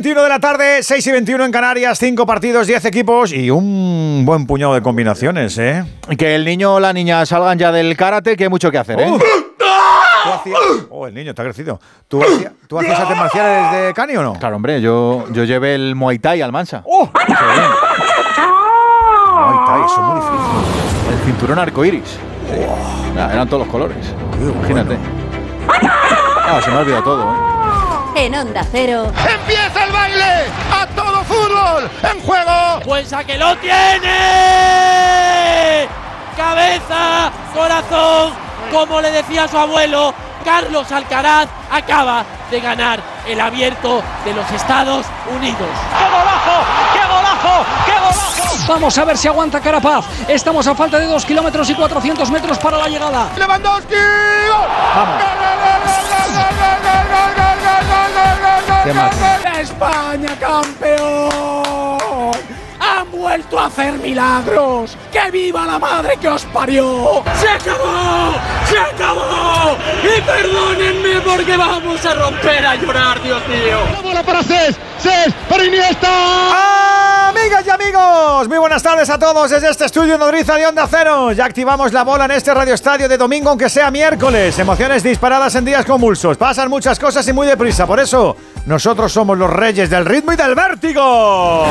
21 de la tarde, 6 y 21 en Canarias, 5 partidos, 10 equipos y un buen puñado de combinaciones, ¿eh? Que el niño o la niña salgan ya del karate, que hay mucho que hacer, ¿eh? Oh, el niño está crecido. ¿Tú, hacías, ¿tú hacías artes marciales de Cani o no? Claro, hombre, yo, yo llevé el Muay Thai al Mansa. ¡Oh! Muay Thai, eso es muy difícil. El cinturón arcoiris. Nah, eran todos los colores. Imagínate. Ah, se me ha olvidado todo, ¿eh? En Onda Cero. ¡Empieza baile! ¡A todo fútbol! ¡En juego! ¡Pues a que lo tiene! ¡Cabeza! ¡Corazón! Como le decía su abuelo, Carlos Alcaraz acaba de ganar el abierto de los Estados Unidos. ¡Qué golazo! ¡Qué golazo! ¡Qué golazo! Vamos a ver si aguanta Carapaz. Estamos a falta de 2 kilómetros y 400 metros para la llegada. ¡Lewandowski! ¡Gol! Vamos. Qué mal. ¡España campeón! ¡Han vuelto a hacer milagros! ¡Que viva la madre que os parió! ¡Se acabó! ¡Se acabó! Y perdónenme porque vamos a romper a llorar, Dios mío. ¡La bola para Cés! ¡Cés! ¡Para Iniesta! Amigas y amigos, muy buenas tardes a todos desde este estudio nodriza de Onda Cero. Ya activamos la bola en este Radio Estadio de domingo, aunque sea miércoles. Emociones disparadas en días convulsos. Pasan muchas cosas y muy deprisa. Por eso, nosotros somos los reyes del ritmo y del vértigo.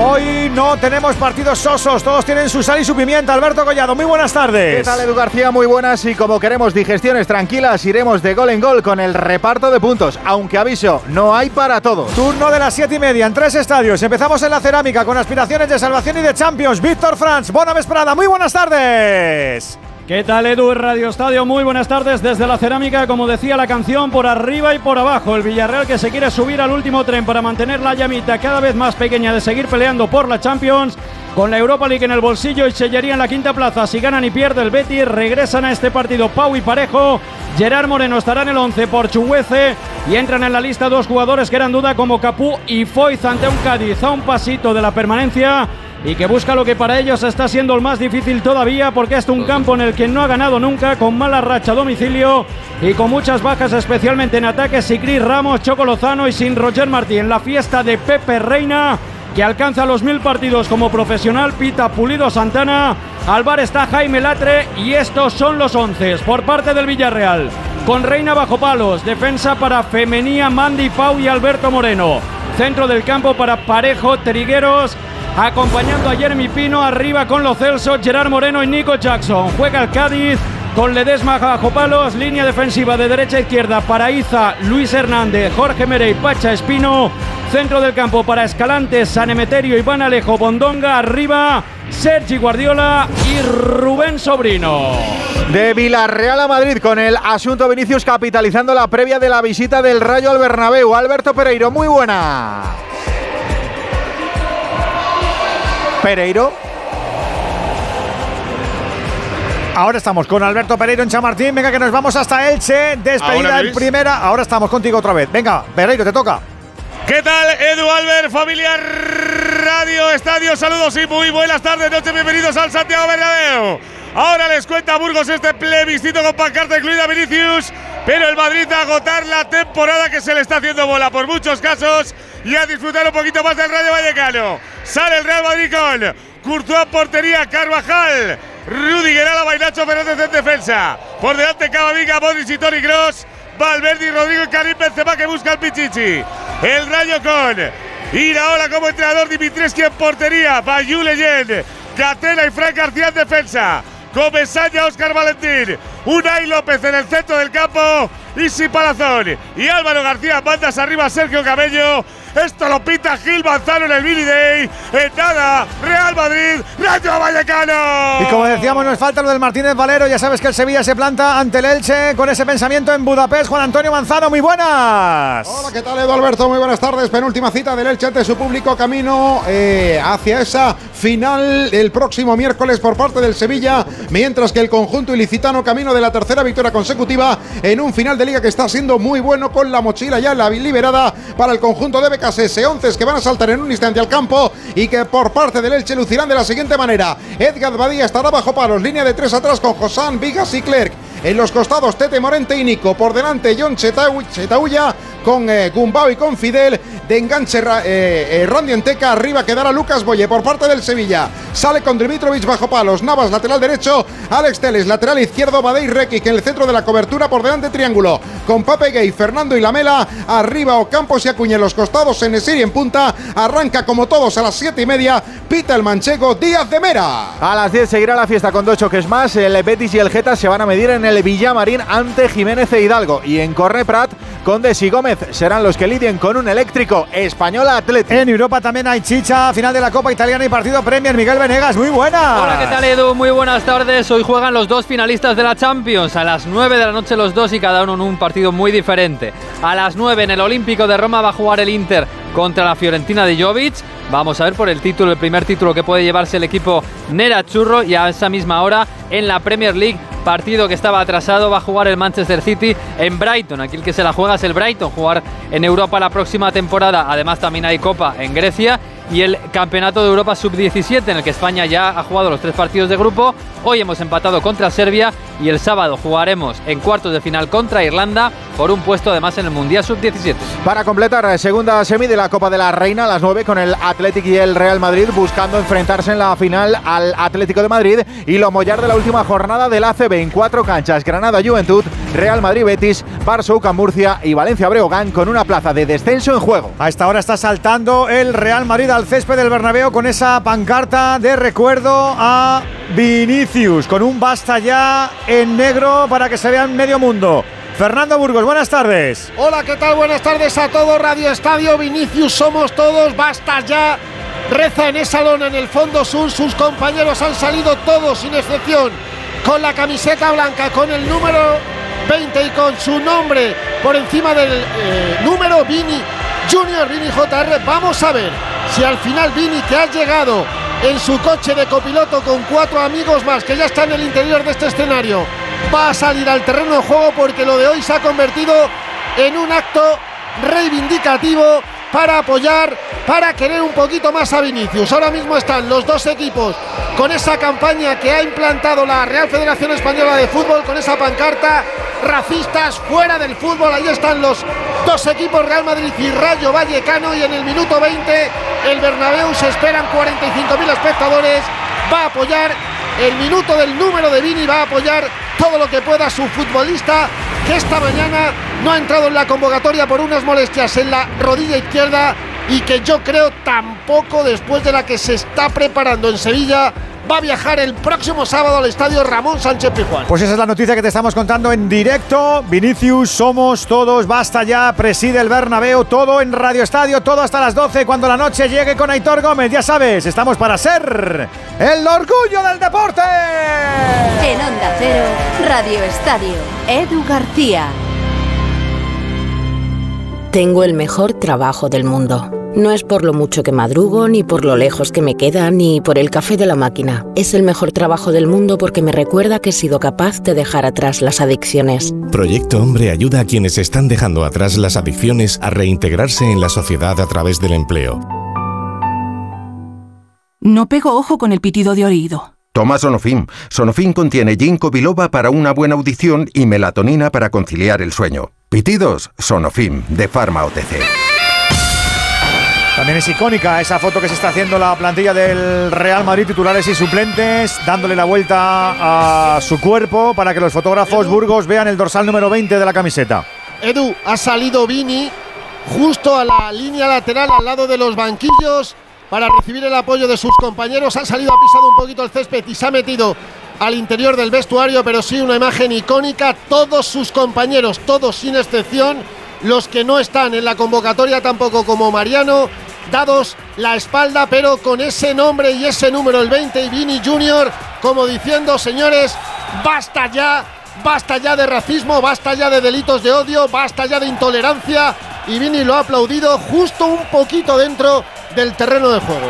Hoy no tenemos partidos sosos, todos tienen su sal y su pimienta. Alberto Collado, muy buenas tardes. ¿Qué tal, Edu García? Muy buenas. Y como queremos digestiones tranquilas, iremos de gol en gol con el reparto de puntos. Aunque aviso, no hay para todos. Turno de las 7 y media en tres estadios. Empezamos en la cerámica con aspiraciones de salvación y de Champions. Víctor Franz, Bona Vesprada, muy buenas tardes. ¿Qué tal Edu Radio Estadio? Muy buenas tardes desde la cerámica, como decía la canción, por arriba y por abajo. El Villarreal que se quiere subir al último tren para mantener la llamita cada vez más pequeña de seguir peleando por la Champions. Con la Europa League en el bolsillo y sellaría en la quinta plaza. Si ganan y pierde el Betis, regresan a este partido Pau y Parejo. Gerard Moreno estará en el 11 por Chuguece. Y entran en la lista dos jugadores que eran duda como Capú y Foyz ante un Cádiz a un pasito de la permanencia y que busca lo que para ellos está siendo el más difícil todavía porque es un campo en el que no ha ganado nunca, con mala racha a domicilio y con muchas bajas especialmente en ataques, Cris Ramos, Choco Lozano y sin Roger Martí en la fiesta de Pepe Reina que alcanza los mil partidos como profesional, Pita Pulido Santana, al está Jaime Latre y estos son los once por parte del Villarreal. Con Reina bajo palos, defensa para Femenía, Mandy Pau y Alberto Moreno. Centro del campo para Parejo, Trigueros, acompañando a Jeremy Pino, arriba con los Celso, Gerard Moreno y Nico Jackson. Juega el Cádiz con Ledesma bajo palos, línea defensiva de derecha a izquierda para Iza, Luis Hernández, Jorge Mere y Pacha Espino. Centro del campo para Escalante, San Emeterio, Iván Alejo, Bondonga, arriba Sergi Guardiola y Rubén Sobrino. De Villarreal a Madrid con el asunto Vinicius capitalizando la previa de la visita del Rayo al Bernabéu. Alberto Pereiro, muy buena. Pereiro. Ahora estamos con Alberto Pereiro en Chamartín. Venga, que nos vamos hasta Elche. Despedida en primera. Ahora estamos contigo otra vez. Venga, Pereiro, te toca. ¿Qué tal, Edu Albert, familia Radio Estadio? Saludos y muy buenas tardes, noches, bienvenidos al Santiago Bernabéu. Ahora les cuenta Burgos este plebiscito con pancarta incluida Vinicius, pero el Madrid a agotar la temporada que se le está haciendo bola por muchos casos y a disfrutar un poquito más del Rayo Vallecano. Sale el Real Madrid con Courtois portería, Carvajal, Rudiger a la Bainacho Fernández en defensa. Por delante Camavinga, Modric y Toni Kroos. Valverde y Rodrigo y Karim Benzema que busca el Pichichi. El Rayo con Iraola como entrenador, Dimitrescu en portería, Bayou Leyen, Catena y Frank García en defensa. Comesaña, Oscar Valentín, Unai López en el centro del campo, Isi Palazón y Álvaro García, bandas arriba Sergio Cabello. Esto lo pita Gil Manzano en el Billy Day. En nada, Real Madrid, Rayo Vallecano. Y como decíamos, nos falta lo del Martínez Valero. Ya sabes que el Sevilla se planta ante el Elche con ese pensamiento en Budapest. Juan Antonio Manzano, muy buenas. Hola, ¿qué tal Edu Alberto? Muy buenas tardes. Penúltima cita del Elche ante su público camino eh, hacia esa final el próximo miércoles por parte del Sevilla, mientras que el conjunto ilicitano camino de la tercera victoria consecutiva en un final de liga que está siendo muy bueno con la mochila ya la liberada para el conjunto de BKS 11 que van a saltar en un instante al campo y que por parte del Elche lucirán de la siguiente manera. Edgar Badía estará bajo palos, línea de tres atrás con Josán, Vigas y Clerc. En los costados, Tete Morente y Nico. Por delante, John Chetauya con eh, Gumbao y con Fidel. De enganche eh, eh, Randy Enteca. Arriba quedará Lucas Boye por parte del Sevilla. Sale con Dimitrovic bajo palos. Navas, lateral derecho. Alex Teles, lateral izquierdo. Badei Rekic en el centro de la cobertura por delante triángulo. Con Pape Gay, Fernando y Lamela. Arriba Ocampos y Acuña en los costados. En Nesiri en punta. Arranca como todos a las 7 y media. Pita el manchego Díaz de Mera. A las 10 seguirá la fiesta con dos choques más. El Betis y el Geta se van a medir en el Villamarín ante Jiménez e Hidalgo. Y en Corre Prat, Condes y Gómez serán los que lidien con un eléctrico español Atlético. En Europa también hay chicha, final de la Copa Italiana y partido Premier. Miguel Venegas, muy buena. Hola, ¿qué tal Edu? Muy buenas tardes. Hoy juegan los dos finalistas de la Champions. A las 9 de la noche los dos y cada uno en un partido muy diferente. A las 9 en el Olímpico de Roma va a jugar el Inter contra la Fiorentina de Jovic. Vamos a ver por el título, el primer título que puede llevarse el equipo Nera Churro y a esa misma hora en la Premier League partido que estaba atrasado va a jugar el Manchester City en Brighton. Aquí el que se la juega es el Brighton, jugar en Europa la próxima temporada. Además también hay Copa en Grecia y el Campeonato de Europa Sub-17 en el que España ya ha jugado los tres partidos de grupo. Hoy hemos empatado contra Serbia y el sábado jugaremos en cuartos de final contra Irlanda por un puesto además en el Mundial Sub-17. Para completar la segunda semi de la Copa de la Reina a las 9 con el Athletic y el Real Madrid buscando enfrentarse en la final al Atlético de Madrid y lo mollar de la última jornada del ACB en cuatro canchas Granada Juventud, Real Madrid Betis, Barça Murcia y Valencia Breogán con una plaza de descenso en juego. A esta hora está saltando el Real Madrid al césped del Bernabéu con esa pancarta de recuerdo a Vinicius con un basta ya en negro para que se vea en medio mundo. Fernando Burgos, buenas tardes. Hola, ¿qué tal? Buenas tardes a todos. Radio Estadio Vinicius, somos todos, basta ya. Reza en esa lona en el fondo sur, sus compañeros han salido todos sin excepción con la camiseta blanca, con el número 20 y con su nombre por encima del eh, número Vini Junior, Vini JR. Vamos a ver si al final Vini, que ha llegado en su coche de copiloto con cuatro amigos más que ya están en el interior de este escenario, va a salir al terreno de juego porque lo de hoy se ha convertido en un acto reivindicativo para apoyar, para querer un poquito más a Vinicius. Ahora mismo están los dos equipos con esa campaña que ha implantado la Real Federación Española de Fútbol, con esa pancarta, racistas fuera del fútbol. Ahí están los dos equipos, Real Madrid y Rayo Vallecano. Y en el minuto 20, el Bernabéu se esperan 45.000 espectadores. Va a apoyar el minuto del número de Vini, va a apoyar todo lo que pueda su futbolista que esta mañana no ha entrado en la convocatoria por unas molestias en la rodilla izquierda y que yo creo tampoco después de la que se está preparando en Sevilla va a viajar el próximo sábado al estadio Ramón Sánchez Pijuán. Pues esa es la noticia que te estamos contando en directo. Vinicius, somos todos, basta ya, preside el Bernabéu, todo en Radio Estadio, todo hasta las 12 cuando la noche llegue con Aitor Gómez. Ya sabes, estamos para ser el orgullo del deporte. En Onda Cero, Radio Estadio, Edu García. Tengo el mejor trabajo del mundo. No es por lo mucho que madrugo, ni por lo lejos que me queda, ni por el café de la máquina. Es el mejor trabajo del mundo porque me recuerda que he sido capaz de dejar atrás las adicciones. Proyecto Hombre ayuda a quienes están dejando atrás las adicciones a reintegrarse en la sociedad a través del empleo. No pego ojo con el pitido de oído. Toma Sonofim. Sonofim contiene ginkgo biloba para una buena audición y melatonina para conciliar el sueño. Pitidos, Sonofim, de Pharma OTC. También es icónica esa foto que se está haciendo la plantilla del Real Madrid, titulares y suplentes, dándole la vuelta a su cuerpo para que los fotógrafos Burgos vean el dorsal número 20 de la camiseta. Edu, ha salido Vini justo a la línea lateral al lado de los banquillos para recibir el apoyo de sus compañeros. Ha salido, ha pisado un poquito el césped y se ha metido al interior del vestuario, pero sí una imagen icónica. Todos sus compañeros, todos sin excepción, los que no están en la convocatoria tampoco como Mariano, dados la espalda, pero con ese nombre y ese número, el 20 y Vini Junior, como diciendo, señores, basta ya, basta ya de racismo, basta ya de delitos de odio, basta ya de intolerancia. Y Vini lo ha aplaudido justo un poquito dentro del terreno de juego.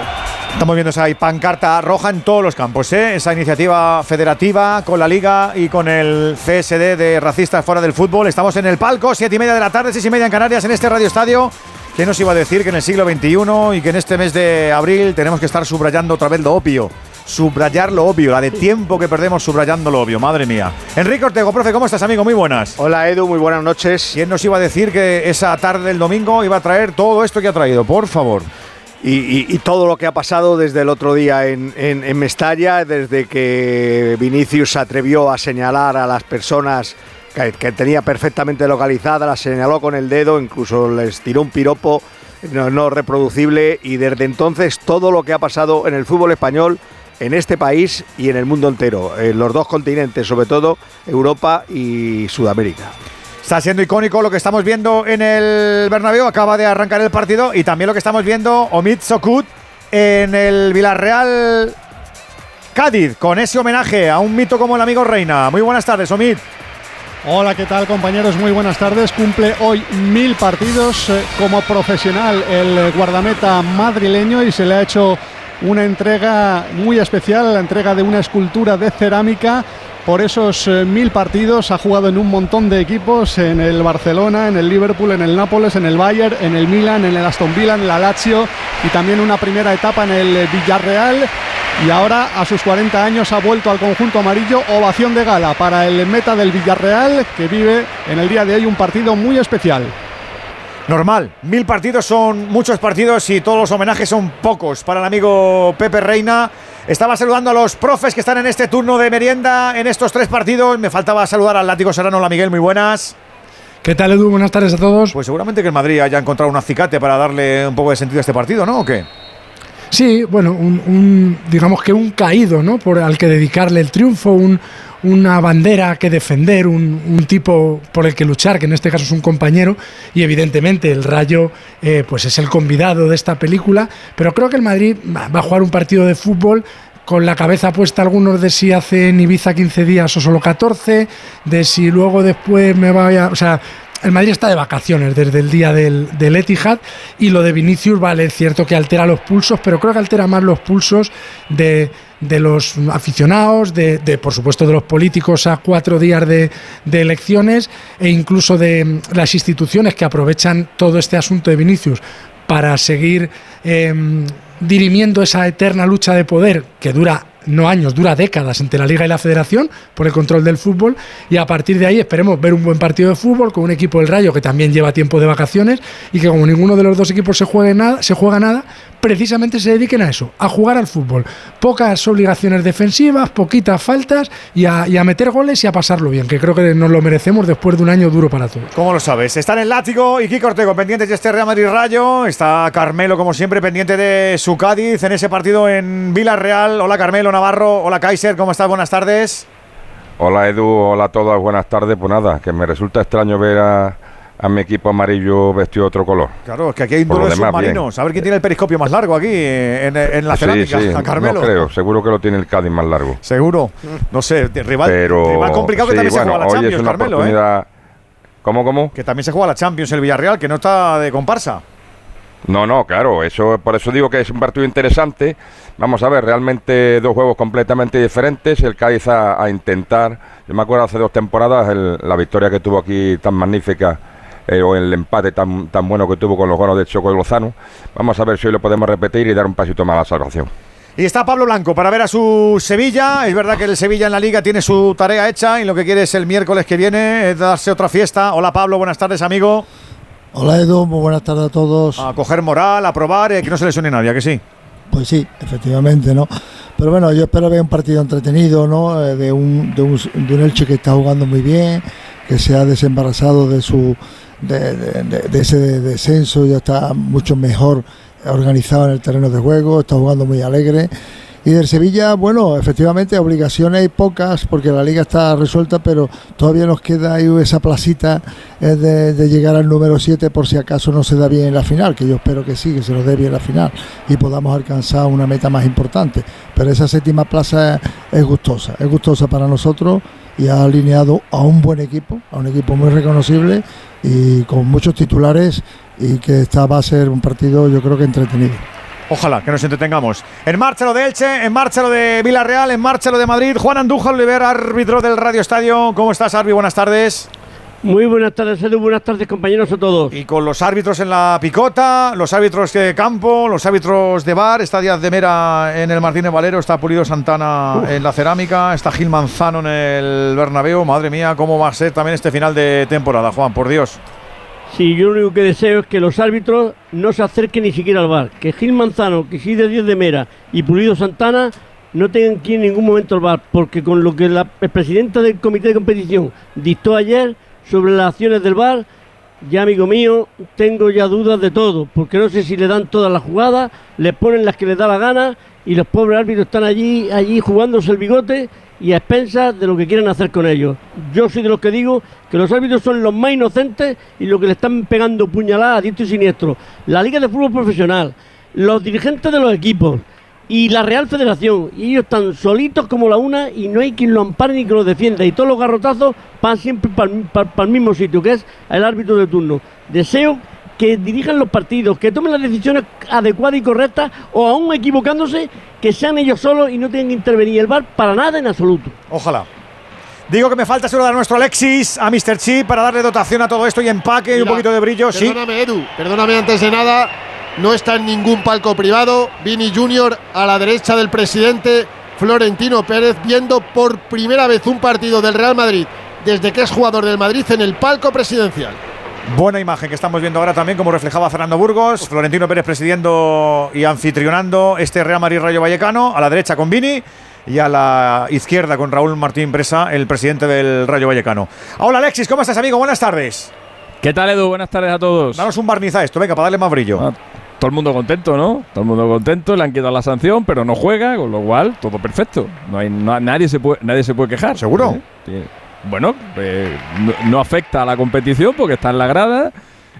Estamos viendo esa pancarta roja en todos los campos, ¿eh? esa iniciativa federativa con la Liga y con el CSD de racistas fuera del fútbol. Estamos en el palco, siete y media de la tarde, seis y media en Canarias, en este Radio Estadio. ¿Qué nos iba a decir que en el siglo XXI y que en este mes de abril tenemos que estar subrayando otra vez lo opio? subrayar lo obvio, la de tiempo que perdemos subrayando lo obvio, madre mía. Enrique Ortego, profe, ¿cómo estás, amigo? Muy buenas. Hola, Edu, muy buenas noches. ¿Quién nos iba a decir que esa tarde del domingo iba a traer todo esto que ha traído? Por favor. Y, y, todo lo que ha pasado desde el otro día en, en, en, Mestalla, desde que Vinicius se atrevió a señalar a las personas que, tenía perfectamente localizada, las señaló con el dedo, incluso les tiró un piropo no, no reproducible y desde entonces todo lo que ha pasado en el fútbol español en este país y en el mundo entero, en los dos continentes, sobre todo Europa y Sudamérica. Está siendo icónico lo que estamos viendo en el Bernabéu, acaba de arrancar el partido y también lo que estamos viendo Omid Sokut en el Villarreal Cádiz con ese homenaje a un mito como el amigo Reina. Muy buenas tardes, Omid. Hola, ¿qué tal compañeros? Muy buenas tardes. Cumple hoy mil partidos eh, como profesional el guardameta madrileño y se le ha hecho una entrega muy especial, la entrega de una escultura de cerámica por esos eh, mil partidos. Ha jugado en un montón de equipos, en el Barcelona, en el Liverpool, en el Nápoles, en el Bayern, en el Milan, en el Aston Villa, en la Lazio y también una primera etapa en el Villarreal. Y ahora, a sus 40 años, ha vuelto al conjunto amarillo. Ovación de gala para el meta del Villarreal, que vive en el día de hoy un partido muy especial. Normal, mil partidos son muchos partidos y todos los homenajes son pocos para el amigo Pepe Reina. Estaba saludando a los profes que están en este turno de merienda en estos tres partidos. Me faltaba saludar al látigo serrano. Hola Miguel, muy buenas. ¿Qué tal Edu? Buenas tardes a todos. Pues seguramente que el Madrid haya encontrado un acicate para darle un poco de sentido a este partido, ¿no? ¿O qué? Sí, bueno, un, un, digamos que un caído, ¿no? Por al que dedicarle el triunfo, un, una bandera que defender, un, un, tipo por el que luchar, que en este caso es un compañero, y evidentemente el Rayo eh, pues es el convidado de esta película, pero creo que el Madrid va a jugar un partido de fútbol con la cabeza puesta algunos de si hace en Ibiza 15 días o solo 14, de si luego después me vaya, o sea, el Madrid está de vacaciones desde el día del, del, Etihad y lo de Vinicius, vale, es cierto que altera los pulsos, pero creo que altera más los pulsos de, de los aficionados, de, de, por supuesto de los políticos a cuatro días de, de, elecciones e incluso de las instituciones que aprovechan todo este asunto de Vinicius para seguir eh, dirimiendo esa eterna lucha de poder que dura no años, dura décadas entre la Liga y la Federación por el control del fútbol. Y a partir de ahí esperemos ver un buen partido de fútbol con un equipo del Rayo que también lleva tiempo de vacaciones y que como ninguno de los dos equipos se juegue nada, se juega nada, precisamente se dediquen a eso, a jugar al fútbol. Pocas obligaciones defensivas, poquitas faltas y a, y a meter goles y a pasarlo bien, que creo que nos lo merecemos después de un año duro para todos. ¿Cómo lo sabes? Está en el látigo y Kiko Ortego pendientes de este Real Madrid Rayo. Está Carmelo, como siempre, pendiente de su Cádiz en ese partido en Villarreal. Hola Carmelo Navarro, hola Kaiser, ¿cómo estás? Buenas tardes. Hola Edu, hola a todas, buenas tardes. Pues nada, que me resulta extraño ver a, a mi equipo amarillo vestido de otro color. Claro, es que aquí hay un duelo de submarinos. A ver quién tiene el periscopio más largo aquí en, en la cerámica, sí, sí, a Carmelo. No creo, seguro que lo tiene el Cádiz más largo. Seguro. No sé, rival, Pero, rival complicado sí, que también bueno, se juega la Champions, es una Carmelo. oportunidad... ¿eh? ¿Cómo, cómo? Que también se juega la Champions el Villarreal, que no está de comparsa. No, no, claro, eso por eso digo que es un partido interesante. Vamos a ver, realmente dos juegos completamente diferentes. El Cádiz a, a intentar, yo me acuerdo hace dos temporadas el, la victoria que tuvo aquí tan magnífica eh, o el empate tan, tan bueno que tuvo con los goles de Choco de Lozano. Vamos a ver si hoy lo podemos repetir y dar un pasito más a la salvación. Y está Pablo Blanco para ver a su Sevilla. Es verdad que el Sevilla en la liga tiene su tarea hecha y lo que quiere es el miércoles que viene es darse otra fiesta. Hola Pablo, buenas tardes amigo. Hola Edu, muy buenas tardes a todos. A coger moral, a probar, eh, que no se lesione nadie, ¿a que sí. Pues sí, efectivamente, ¿no? Pero bueno, yo espero ver un partido entretenido, ¿no? Eh, de, un, de, un, de un Elche que está jugando muy bien, que se ha desembarazado de su de, ese descenso, ya está mucho mejor organizado en el terreno de juego, está jugando muy alegre. Y del Sevilla, bueno, efectivamente, obligaciones hay pocas porque la liga está resuelta, pero todavía nos queda ahí esa placita eh, de, de, llegar al número 7 por si acaso no se da bien en la final, que yo espero que sí, que se nos dé bien en la final y podamos alcanzar una meta más importante. Pero esa séptima plaza es gustosa, es gustosa para nosotros y ha alineado a un buen equipo, a un equipo muy reconocible y con muchos titulares y que esta va a ser un partido yo creo que entretenido. Ojalá que nos entretengamos. En marcha lo de Elche, en marcha lo de Villarreal, en marcha lo de Madrid. Juan Andújar Oliver, árbitro del Radio Estadio. ¿Cómo estás, Arbi? Buenas tardes. Muy buenas tardes, Edu. Buenas tardes, compañeros a todos. Y con los árbitros en la picota, los árbitros de campo, los árbitros de bar, está Díaz de Mera en el Martínez Valero, está Pulido Santana en la cerámica, está Gil Manzano en el Bernabéu. Madre mía, cómo va a ser también este final de temporada, Juan, por Dios. Sí, yo lo único que deseo es que los árbitros no se acerquen ni siquiera al bar. Que Gil Manzano, que de Díaz de Mera y Pulido Santana no tengan que ir en ningún momento al bar, porque con lo que la presidenta del comité de competición dictó ayer sobre las acciones del bar, ya amigo mío, tengo ya dudas de todo, porque no sé si le dan todas las jugadas, le ponen las que les da la gana y los pobres árbitros están allí, allí jugándose el bigote y a expensas de lo que quieren hacer con ellos. Yo soy de los que digo que los árbitros son los más inocentes y los que le están pegando puñaladas a diestro y siniestro. La Liga de Fútbol Profesional, los dirigentes de los equipos, y la Real Federación. Y ellos están solitos como la una y no hay quien lo ampare ni que lo defienda. Y todos los garrotazos van siempre para el mismo sitio, que es el árbitro de turno. Deseo que dirijan los partidos, que tomen las decisiones adecuadas y correctas, o aún equivocándose, que sean ellos solos y no tengan que intervenir el bar para nada en absoluto. Ojalá. Digo que me falta saludar a nuestro Alexis, a Mr. Chip, para darle dotación a todo esto y empaque y un poquito de brillo. Perdóname, Edu, perdóname antes de nada no está en ningún palco privado. Vini Junior a la derecha del presidente Florentino Pérez, viendo por primera vez un partido del Real Madrid desde que es jugador del Madrid en el palco presidencial. Buena imagen que estamos viendo ahora también, como reflejaba Fernando Burgos, Florentino Pérez presidiendo y anfitrionando este Real Madrid Rayo Vallecano, a la derecha con Vini y a la izquierda con Raúl Martín Presa, el presidente del Rayo Vallecano. Hola Alexis, ¿cómo estás amigo? Buenas tardes. ¿Qué tal Edu? Buenas tardes a todos. Danos un barniz a esto, venga, para darle más brillo. Ah, todo el mundo contento, ¿no? Todo el mundo contento, le han quitado la sanción, pero no juega, con lo cual todo perfecto. No hay, nadie, se puede, nadie se puede quejar. ¿Seguro? ¿Eh? Bueno, eh, no, afecta a la competición porque está en la grada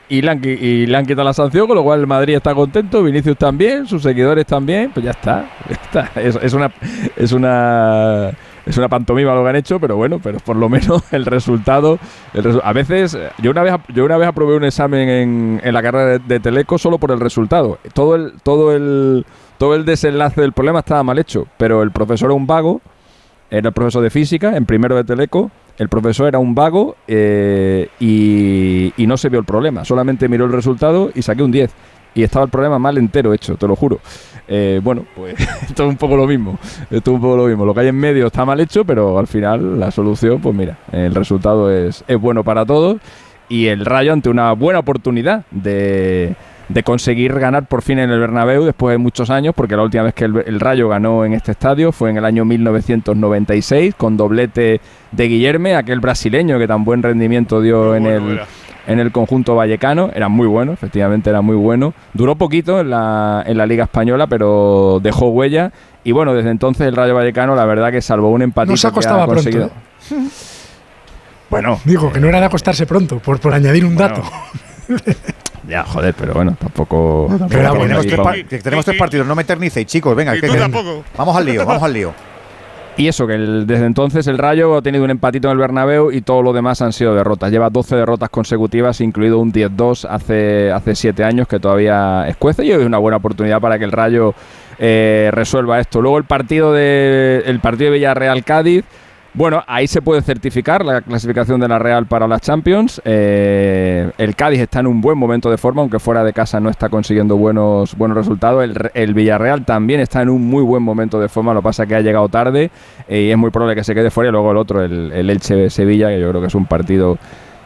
y le, han, y le quitado la sanción, con lo cual el Madrid está contento, Vinicius también, sus seguidores también, pues ya está. Está. es una. Es una es una pantomima lo que han hecho, pero bueno, pero por lo menos el resultado. a veces, yo una vez, yo una vez aprobé un examen en, en la carrera de, Teleco solo por el resultado. Todo el, todo el, todo el desenlace del problema estaba mal hecho, pero el profesor era un vago, era el profesor de física en primero de Teleco. El profesor era un vago eh, y, no se vio el problema, solamente miró el resultado y saqué un 10 y estaba el problema mal entero hecho, te lo juro. Eh, bueno, pues esto es un poco lo mismo. Esto es un poco lo mismo. Lo que hay en medio está mal hecho, pero al final la solución, pues mira, el resultado es, es bueno para todos. Y el Rayo ante una buena oportunidad de, de conseguir ganar por fin en el Bernabéu después de muchos años, porque la última vez que el, Rayo ganó en este estadio fue en el año 1996 con doblete de Guillerme, aquel brasileño que tan buen rendimiento dio en el en el conjunto vallecano. Era muy bueno, efectivamente era muy bueno. Duró poquito en la, en la Liga Española, pero dejó huella. Y bueno, desde entonces el Rayo Vallecano, la verdad que salvó un empatito no se acostaba Pronto, ¿eh? Bueno. Digo, que no era de acostarse pronto, por, por añadir un dato. Ya, joder, pero bueno, tampoco. tenemos, tres, partidos, no me eternicéis, chicos. Venga, que, vamos al lío, vamos al lío. Y eso, que desde entonces el Rayo ha tenido un empatito en el Bernabéu y todo lo demás han sido derrotas. Lleva 12 derrotas consecutivas, incluido un 10-2 hace, hace 7 años que todavía escuece y hoy es una buena oportunidad para que el Rayo eh, resuelva esto. Luego el partido de, el partido de Villarreal-Cádiz bueno, ahí se puede certificar la clasificación de la Real para las Champions. Eh, el Cádiz está en un buen momento de forma, aunque fuera de casa no está consiguiendo buenos, buenos resultados. El, Villarreal también está en un muy buen momento de forma, lo que pasa que ha llegado tarde eh, y es muy probable que se quede fuera. Y luego el otro, el, el Elche-Sevilla, que yo creo que es un partido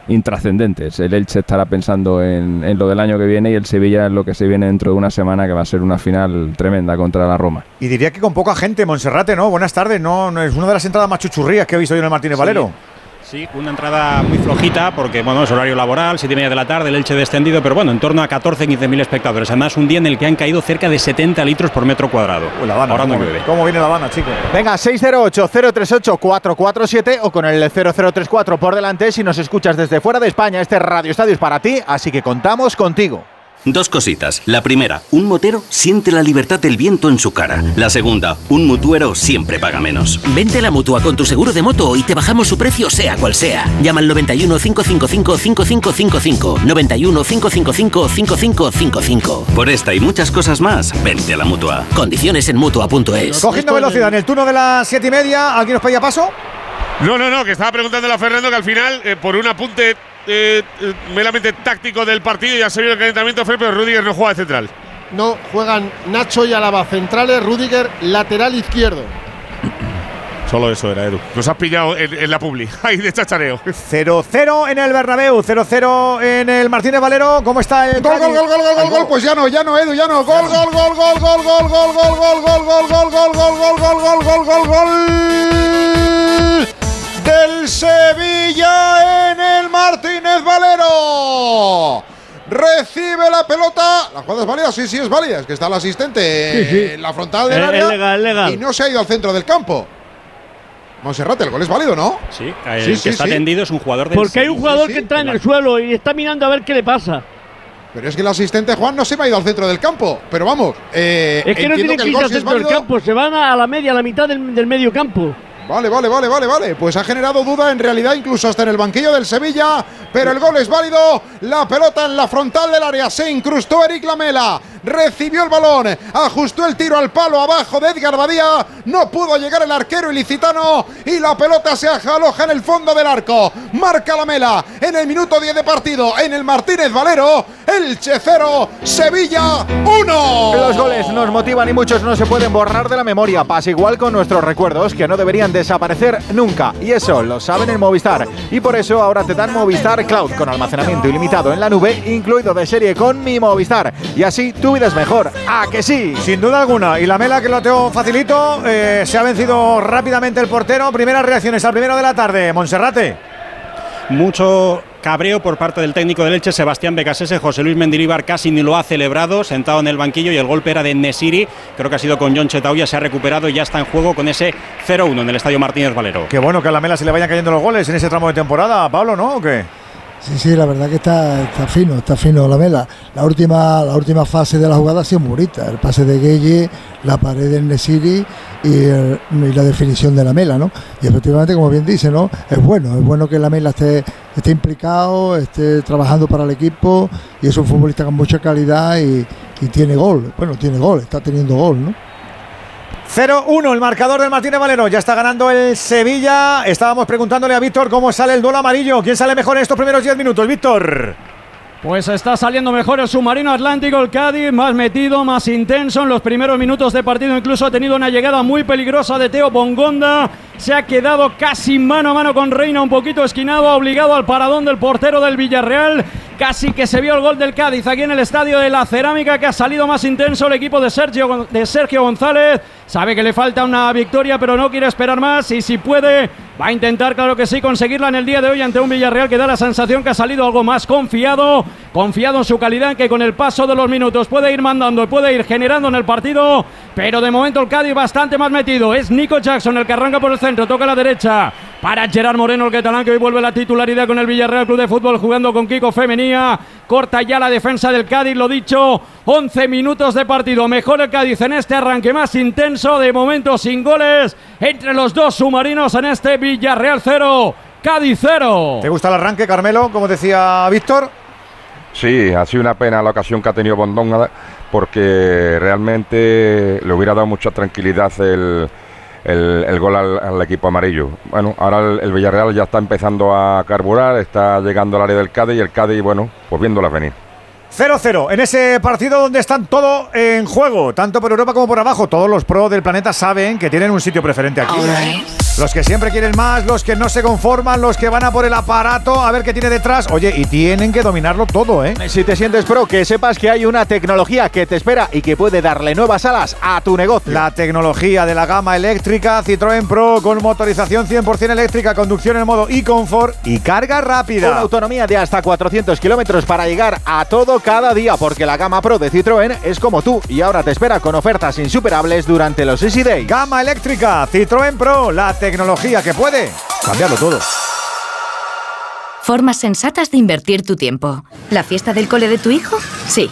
intrascendentes. El Elche estará pensando en, lo del año que viene y el Sevilla en lo que se viene dentro de una semana, que va a ser una final tremenda contra la Roma. Y diría que con poca gente, Monserrate, ¿no? Buenas tardes, ¿no? no es una de las entradas más chuchurrías que he visto yo en el Martínez Valero. Sí, una entrada muy flojita porque bueno, es horario laboral, siete y media de la tarde, el Elche descendido, pero bueno, en torno a 14, 15 mil espectadores. Además, un día en el que han caído cerca de 70 litros por metro cuadrado. la Ahora no llueve. ¿Cómo viene la Habana, chicos? Venga, 608-038-447 o con el 0034 por delante si nos escuchas desde fuera de España. Este Radio Estadio es para ti, así que contamos contigo. Dos cositas. La primera, un motero siente la libertad del viento en su cara. La segunda, un mutuero siempre paga menos. Vente a la mutua con tu seguro de moto y te bajamos su precio sea cual sea. Llama al 91 555 5555. 91 555 5555. Por esta y muchas cosas más, vente a la mutua. Condiciones en mutua.es. Cogiendo velocidad en el turno de las siete y media, ¿alguien nos pedía paso? No, no, no, que estaba preguntándole a Fernando que al final, eh, por un apunte eh, eh, meramente táctico del partido, ya se vio el calentamiento, Fred, pero Rudiger no juega de central. No, juegan Nacho y Alaba centrales, Rudiger lateral izquierdo. Solo eso era, Edu. Nos has pillado en, en la publi. Ahí de chachareo. 0-0 en el Bernabéu, 0-0 en el Martínez Valero. ¿Cómo está el Gol, gol, gol, gol, gol, gol, gol. Pues ya no, ya no, Edu, ya no. Gol, gol, gol, gol, gol, gol, gol, gol, gol, gol, gol, gol, gol, gol, gol, gol, gol, gol, gol. Del Sevilla en el Martínez Valero. Recibe la pelota. La jugada es válida, sí, sí es válida. Es que está el asistente Sí, sí. en la frontal del Es- área es legal, es legal. y no se ha ido al centro del campo. Monserrate, el gol es válido, ¿no? Sí, el que está tendido es un jugador del Porque hay un jugador que está en el suelo y está mirando a ver qué le pasa. Pero es que el asistente Juan no se me ha ido al centro del campo. Pero vamos, eh, Es que no tienen que el irse gol al sí centro del campo, se van a la media, a la mitad del, del medio campo. Vale, vale, vale, vale, vale. Pues ha generado duda en realidad incluso hasta en el banquillo del Sevilla, pero el gol es válido. La pelota en la frontal del área se incrustó Eric Lamela. Recibió el balón, ajustó el tiro al palo abajo de Edgar Badía. No pudo llegar el arquero ilicitano y la pelota se aloja en el fondo del arco. Marca Lamela en el minuto 10 de partido en el Martínez Valero. Elche 0, Sevilla 1. Los goles nos motivan y muchos no se pueden borrar de la memoria. Pasa igual con nuestros recuerdos que no deberían desaparecer nunca. Y eso lo saben en Movistar. Y por eso ahora te dan Movistar Cloud con almacenamiento ilimitado en la nube, incluido de serie con mi Movistar. Y así tu vida es mejor. ¿A que sí? Sin duda alguna. Y la mela que lo tengo facilito, eh, se ha vencido rápidamente el portero. Primeras reacciones al primero de la tarde. Monserrate. Mucho cabreo por parte del técnico del Elche, Sebastián Becasese. José Luis Mendilibar casi ni lo ha celebrado, sentado en el banquillo y el golpe era de Nesiri. Creo que ha sido con John Chetauya, se ha recuperado y ya está en juego con ese 0-1 en el Estadio Martínez Valero. Qué bueno que a la mela se le vayan cayendo los goles en ese tramo de temporada, Pablo, ¿no? ¿O qué? Sí, sí, la verdad que está, está fino, está fino la mela. La última, la última fase de la jugada ha sido muy bonita. El pase de Gueye, la pared del Nesiri y, la definición de la mela, ¿no? Y efectivamente, como bien dice, ¿no? Es bueno, es bueno que la mela esté, esté implicado, esté trabajando para el equipo y es un futbolista con mucha calidad y tiene gol. Bueno, tiene gol, está teniendo gol, ¿no? 0-1 el marcador del Martínez Valero. Ya está ganando el Sevilla. Estábamos preguntándole a Víctor cómo sale el duelo amarillo. ¿Quién sale mejor en estos primeros 10 minutos? Víctor. Pues está saliendo mejor el submarino Atlántico, el Cádiz, más metido, más intenso en los primeros minutos de partido. Incluso ha tenido una llegada muy peligrosa de Teo Bongonda. Se ha quedado casi mano a mano con Reina, un poquito esquinado, obligado al paradón del portero del Villarreal. Casi que se vio el gol del Cádiz aquí en el estadio de la Cerámica, que ha salido más intenso el equipo de Sergio, de Sergio González. Sabe que le falta una victoria, pero no quiere esperar más. Y si puede, va a intentar, claro que sí, conseguirla en el día de hoy ante un Villarreal que da la sensación que ha salido algo más confiado. Confiado en su calidad, que con el paso de los minutos puede ir mandando puede ir generando en el partido. Pero de momento el Cádiz bastante más metido. Es Nico Jackson el que arranca por el centro, toca a la derecha. Para Gerard Moreno, el catalán que hoy vuelve la titularidad con el Villarreal Club de Fútbol jugando con Kiko Femenía. Corta ya la defensa del Cádiz, lo dicho. 11 minutos de partido. Mejor el Cádiz en este arranque más intenso. De momento sin goles entre los dos submarinos en este Villarreal 0. Cádiz 0. ¿Te gusta el arranque, Carmelo? Como decía Víctor. Sí, ha sido una pena la ocasión que ha tenido Bondón porque realmente le hubiera dado mucha tranquilidad el, el- gol al, al equipo amarillo. Bueno, ahora el, el Villarreal ya está empezando a carburar, está llegando al área del Cádiz y el Cádiz, bueno, pues viéndolas venir. 0-0 en ese partido donde están todo en juego, tanto por Europa como por abajo. Todos los pros del planeta saben que tienen un sitio preferente aquí. Los que siempre quieren más, los que no se conforman, los que van a por el aparato a ver qué tiene detrás. Oye, y tienen que dominarlo todo, ¿eh? Si te sientes pro, que sepas que hay una tecnología que te espera y que puede darle nuevas alas a tu negocio. La tecnología de la gama eléctrica Citroën Pro con motorización 100% eléctrica, conducción en modo e-comfort y carga rápida. Una autonomía de hasta 400 kilómetros para llegar a todo cada día, porque la gama Pro de Citroën es como tú y ahora te espera con ofertas insuperables durante los Easy Days. Gama eléctrica Citroën Pro, la tecnología que puede cambiarlo todo. Formas sensatas de invertir tu tiempo. ¿La fiesta del cole de tu hijo? Sí.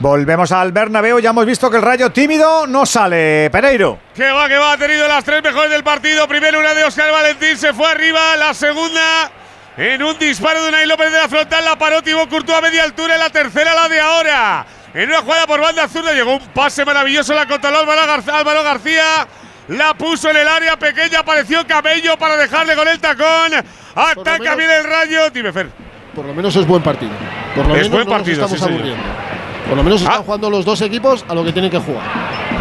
Volvemos al Bernabéu, ya hemos visto que el rayo tímido no sale. Pereiro. Que va, que va, ha tenido las tres mejores del partido. Primero una de Oscar Valentín, se fue arriba. La segunda en un disparo de Unai López de la frontal, la paró Thibaut Courtois a media altura. Y la tercera, la de ahora. En una jugada por banda zurda llegó un pase maravilloso, la controló Álvaro García, Álvaro García. La puso en el área pequeña, apareció Cabello para dejarle con el tacón. Ataca bien el rayo. Dime, Fer. Por lo menos es buen partido. Por lo Es menos buen no nos partido, estamos sí, señor. Por lo menos están jugando los dos equipos a lo que tienen que jugar.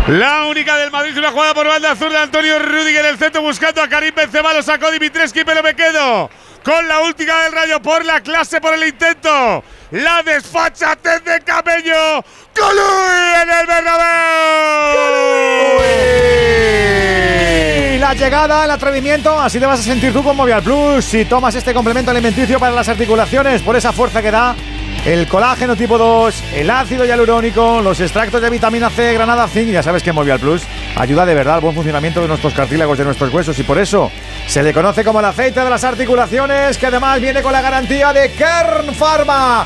La única del Madrid, una jugada por banda azul de Antonio Rudiger en el centro buscando a Karim Benzema, lo sacó Dimitrescu, pero me quedo con la última del Rayo por la clase, por el intento. La desfachatez de Cabello. ¡Colui en el Bernabéu! Y la llegada, el atrevimiento, así te vas a sentir tú con Movial Plus si tomas este complemento alimenticio para las articulaciones por esa fuerza que da el colágeno tipo 2, el ácido hialurónico, los extractos de vitamina C, granada, zinc. Ya sabes que Movial Plus ayuda de verdad al buen funcionamiento de nuestros cartílagos, de nuestros huesos y por eso se le conoce como el aceite de las articulaciones, que además viene con la garantía de Kern Pharma.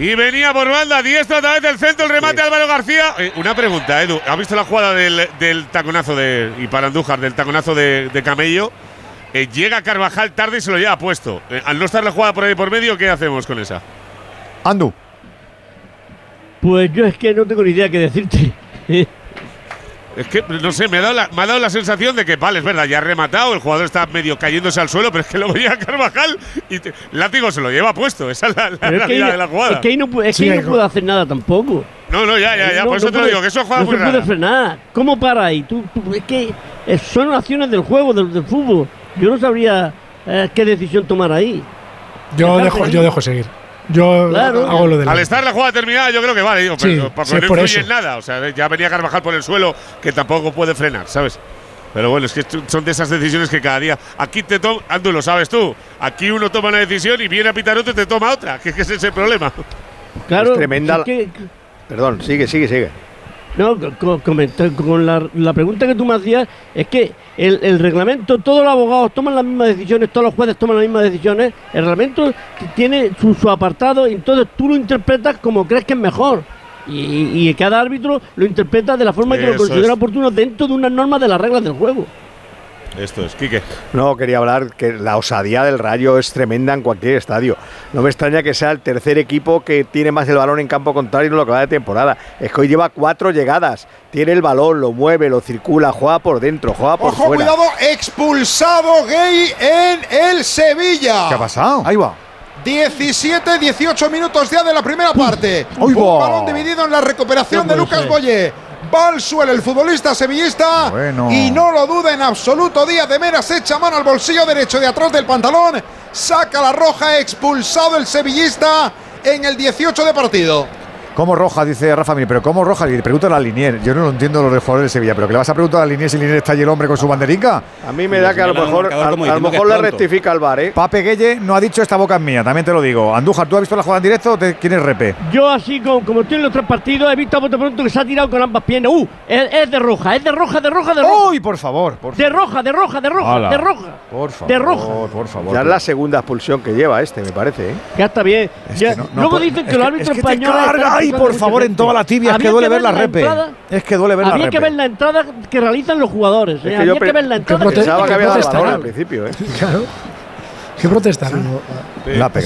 Y venía por banda, diestra a través del centro, el remate de Álvaro García. Eh, una pregunta, Edu. ¿Has visto la jugada del, del taconazo de. y para Andújar, del taconazo de, de Camello? Eh, llega Carvajal tarde y se lo lleva puesto. Eh, al no estar la jugada por ahí por medio, ¿qué hacemos con esa? Andu. Pues yo es que no tengo ni idea qué decirte. Es que, no sé, me ha, dado la, me ha dado la sensación de que, vale, es verdad, ya ha rematado, el jugador está medio cayéndose al suelo, pero es que lo veía Carvajal y te- látigo se lo lleva puesto. Esa es la, la es de la jugada. Es que ahí no, es que ahí no puedo hacer nada tampoco. No, no, ya, ya, ya, No, por eso no te lo digo, que eso es jugada no se puede frenar. ¿Cómo para ahí? Tú, tú- es que eh, son acciones del juego, del, del fútbol. Yo no sabría eh, qué decisión tomar ahí. Yo dejo, ahí. yo dejo seguir. Yo Claro. hago lo de la. Al estar la jugada terminada, yo creo que vale, digo, Sí, pero porque sí, no influye en nada. O sea, ya venía Carvajal por el suelo, que tampoco puede frenar, ¿sabes? Pero bueno, es que son de esas decisiones que cada día. Aquí te toma. Andu, lo sabes tú. Aquí uno toma una decisión y viene a pitar otro y te toma otra. Que, que ese es el problema. Claro, Es tremenda es la- que- Perdón, sigue, sigue, sigue. No, con, con la, la pregunta que tú me hacías es que el, el reglamento, todos los abogados toman las mismas decisiones, todos los jueces toman las mismas decisiones, el reglamento tiene su, su apartado y entonces tú lo interpretas como crees que es mejor. Y, y cada árbitro lo interpreta de la forma que lo considera es. oportuno dentro de unas normas de las reglas del juego. Esto es, Quique. No, quería hablar que la osadía del Rayo es tremenda en cualquier estadio. No me extraña que sea el tercer equipo que tiene más el balón en campo contrario en lo que va de temporada. Es que hoy lleva cuatro llegadas. Tiene el balón, lo mueve, lo circula, juega por dentro, juega por Ojo, fuera. cuidado, expulsado gay en el Sevilla. ¿Qué ha pasado? Ahí va. 17, 18 minutos ya de la primera parte. ¡Uy, Un balón dividido en la recuperación de Lucas ser. Boye. Va al suelo el futbolista sevillista. Bueno. Y no lo duda en absoluto. Díaz de Mera se echa mano al bolsillo derecho de atrás del pantalón. Saca la roja, expulsado el sevillista en el 18 de partido. ¿Cómo roja? Dice Rafa Mir, pero ¿cómo roja? Y pregunta a la Linier. Yo no lo entiendo los de jugadores de Sevilla, pero que le vas a preguntar a la Linier si Linier está allí el hombre con su banderica. A mí me da que a lo mejor, a, a lo mejor le rectifica el bar, ¿eh? Pape Gueye no ha dicho esta boca es mía, también te lo digo. Andújar, ¿tú has visto la jugada en directo o te quieres repe? Yo así como, como estoy en los tres partidos, he visto a bote pronto que se ha tirado con ambas piernas. ¡Uh! Es, es de roja, es de roja, de roja, de roja. ¡Uy, por favor! Por de roja, de roja, de roja, de roja. Por favor, De roja. por favor. Ya es la segunda expulsión que lleva este, me parece, ¿eh? Ya está bien. Ya- no Luego dicen que es los que- árbitros es que te españoles. Tocando por favor, en toda la tibia, es que duele ver la repe. entrada- Es que duele ver la Había que repe. ver la entrada que realizan los jugadores. ¿eh? Es que Había yo que ver la entrada que pensaba que había dado el protestarán. balón al principio, ¿eh? Claro. ¿Qué? La. Sí,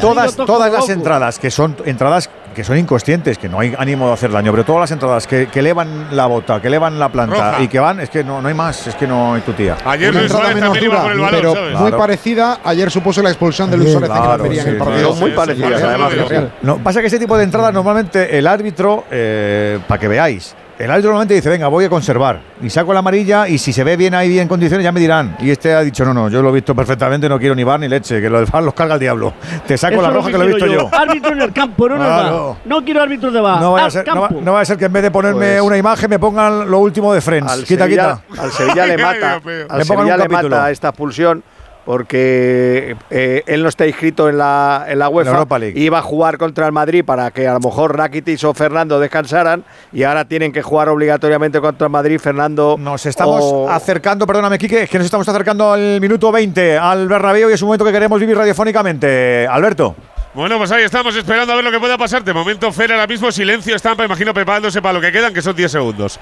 todas las entradas, que son entradas que son inconscientes, que no hay ánimo de hacer daño, pero todas las entradas que, que elevan la bota, que elevan la planta Roja. y que van, es que no, no hay más, es que no hay tu tía. Ayer Una Luis entrada Suárez menos dura, por el balón, pero ¿sabes? muy Claro. parecida. Ayer supuso la expulsión de Luis Suárez en claro, en sí, el partido. sí, muy sí, sí, además. sí, sí. Gabriel. No, pasa que ese tipo de entradas normalmente el árbitro, eh, para que veáis, el árbitro normalmente dice, venga, voy a conservar. Y saco la amarilla y si se ve bien ahí, bien en condiciones, ya me dirán. Y este ha dicho, no, no, yo lo he visto perfectamente, no quiero ni bar ni leche, que lo del VAR los carga el diablo. Te saco Eso la roja que lo he visto yo. Árbitro en el campo, no en el bar. No quiero árbitro de bar. No vaya, a ser, no, va, no vaya a ser que en vez de ponerme Pues- una imagen me pongan lo último de Friends. Al quita, Sevilla, quita. al Sevilla le mata, al Sevilla le mata esta expulsión porque eh, él no está inscrito en la, en la UEFA. Europa League. Iba a jugar contra el Madrid para que a lo mejor Rakitic o Fernando descansaran y ahora tienen que jugar obligatoriamente contra el Madrid Fernando. Nos estamos o- acercando, perdóname, Quique, es que nos estamos acercando al minuto 20, al Bernabéu y es un momento que queremos vivir radiofónicamente. Alberto. Bueno, pues ahí estamos esperando a ver lo que pueda pasar. De momento, Fer ahora mismo silencio, estampa, imagino preparándose para lo que quedan, que son 10 segundos.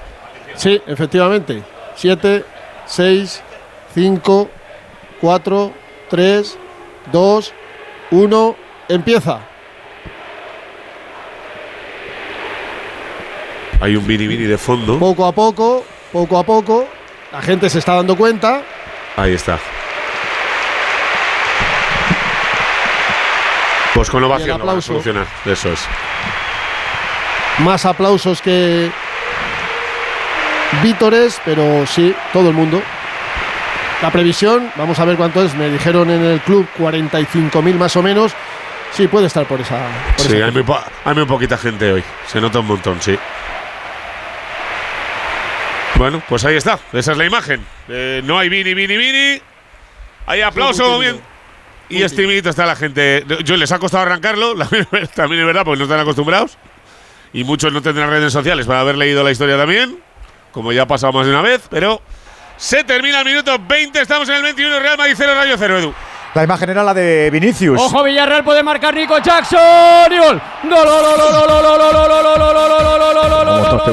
Sí, efectivamente. 7, 6, 5, 4, 3, 2, 1. Empieza. Hay un mini mini de fondo. Poco a poco, poco a poco. La gente se está dando cuenta. Ahí está. Pues con ovación no va a solucionar. Eso es. Más aplausos que vítores, pero sí, todo el mundo. La previsión, vamos a ver cuánto es. Me dijeron en el club 45.000 más o menos. Sí, puede estar por esa. por Sí, esa hay muy, hay muy poquita gente hoy. Se nota un montón, sí. Bueno, pues ahí está. Esa es la imagen. Eh, no hay Vini, Vini, Vini. Hay aplauso. bien. Y este timidito está la gente. Yo les ha costado arrancarlo. También es verdad, porque no están acostumbrados. Y muchos no tendrán redes sociales para haber leído la historia también. Como ya ha pasado más de una vez. Pero se termina el minuto 20. Estamos en el 21. Real Madrid 0, Rayo 0, Edu. La imagen era la de Vinicius. Ojo, Villarreal puede marcar Nico Jackson. Y gol. Gol, gol, gol, gol, gol, gol, gol, gol, gol, gol, gol, gol, gol,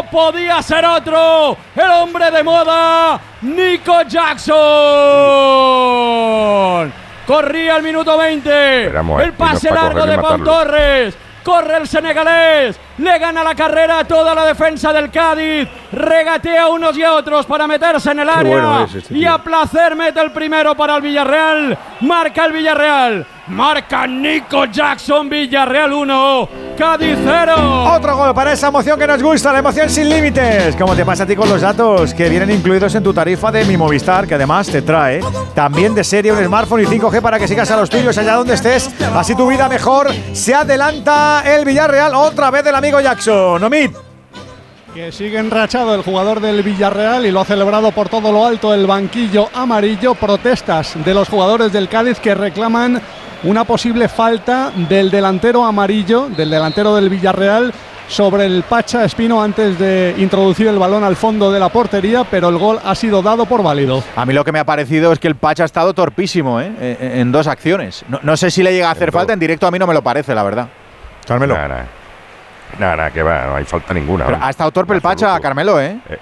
No podía ser otro. El hombre de moda, Nico Jackson. Corría el minuto 20. Esperamos, eh, el pase largo de Pau. Torres. Corre el senegalés, le gana la carrera a toda la defensa del Cádiz, regatea a unos y a otros para meterse en el área bueno es este y a placer mete el primero para el Villarreal, marca el Villarreal, marca Nico Jackson, Villarreal 1, Cádiz 0. Otro gol para esa emoción que nos gusta, la emoción sin límites. Como te pasa a ti con los datos que vienen incluidos en tu tarifa de Mi Movistar, que además te trae también de serie un smartphone y 5G para que sigas a los tuyos allá donde estés. Así tu vida mejor. Se adelanta el Villarreal otra vez del amigo Jackson. Omid. Que sigue enrachado el jugador del Villarreal y lo ha celebrado por todo lo alto el banquillo amarillo. Protestas de los jugadores del Cádiz que reclaman una posible falta del delantero amarillo, del delantero del Villarreal, sobre el Pacha Espino antes de introducir el balón al fondo de la portería, pero el gol ha sido dado por válido. A mí lo que me ha parecido es que el Pacha ha estado torpísimo ¿eh? en, en dos acciones. No, no sé si le llega a hacer falta, en directo a mí no me lo parece, la verdad. Carmelo. Nada, nada. Que va, no hay falta ninguna. Pero ha estado torpe el Pacha, Carmelo, ¿eh? Eh,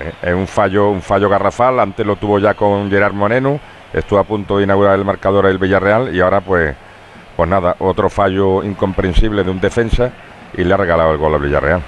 eh, Es un fallo, un fallo garrafal. Antes lo tuvo ya con Gerard Moreno. Estuvo a punto de inaugurar el marcador el Villarreal y ahora pues, pues nada, otro fallo incomprensible de un defensa y le ha regalado el gol al Villarreal.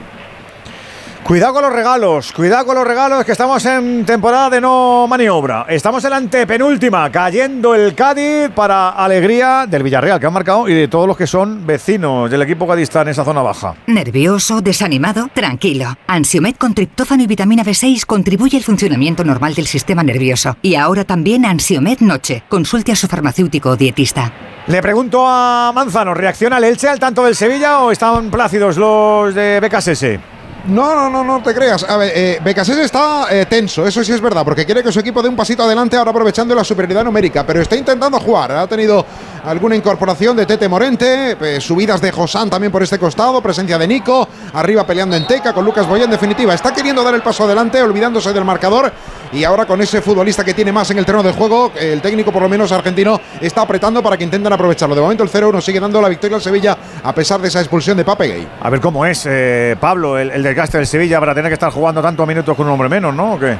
Cuidado con los regalos, cuidado con los regalos, que estamos en temporada de no maniobra. Estamos en la antepenúltima, cayendo el Cádiz para alegría del Villarreal, que han marcado, y de todos los que son vecinos del equipo cadista en esa zona baja. ¿Nervioso? ¿Desanimado? Tranquilo. Ansiomed con triptófano y vitamina B6 contribuye al funcionamiento normal del sistema nervioso. Y ahora también Ansiomed Noche. Consulte a su farmacéutico o dietista. Le pregunto a Manzano, ¿reacciona el Elche al tanto del Sevilla o están plácidos los de BKSS? No, no, no, no te creas. A ver, eh, Becasés está eh, tenso, eso sí es verdad, porque quiere que su equipo dé un pasito adelante ahora aprovechando la superioridad numérica, pero está intentando jugar. Ha tenido alguna incorporación de Tete Morente, eh, subidas de Josán también por este costado, presencia de Nico, arriba peleando en Teca con Lucas Boya. En definitiva, está queriendo dar el paso adelante, olvidándose del marcador y ahora con ese futbolista que tiene más en el terreno de juego, el técnico por lo menos argentino está apretando para que intenten aprovecharlo. De momento el 0-1 sigue dando la victoria al Sevilla a pesar de esa expulsión de Pape Gay. A ver cómo es, eh, Pablo, el, el desgaste del Sevilla para tener que estar jugando tantos minutos con un hombre menos, ¿no? ¿O qué?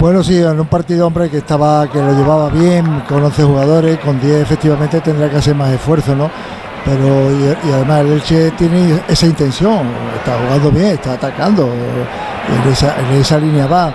Bueno, sí, en un partido, hombre, que estaba, que lo llevaba bien, con 11 jugadores, con 10 efectivamente tendrá que hacer más esfuerzo, ¿no? Pero, y, y además el Elche tiene esa intención, está jugando bien, está atacando, en esa, en esa línea va.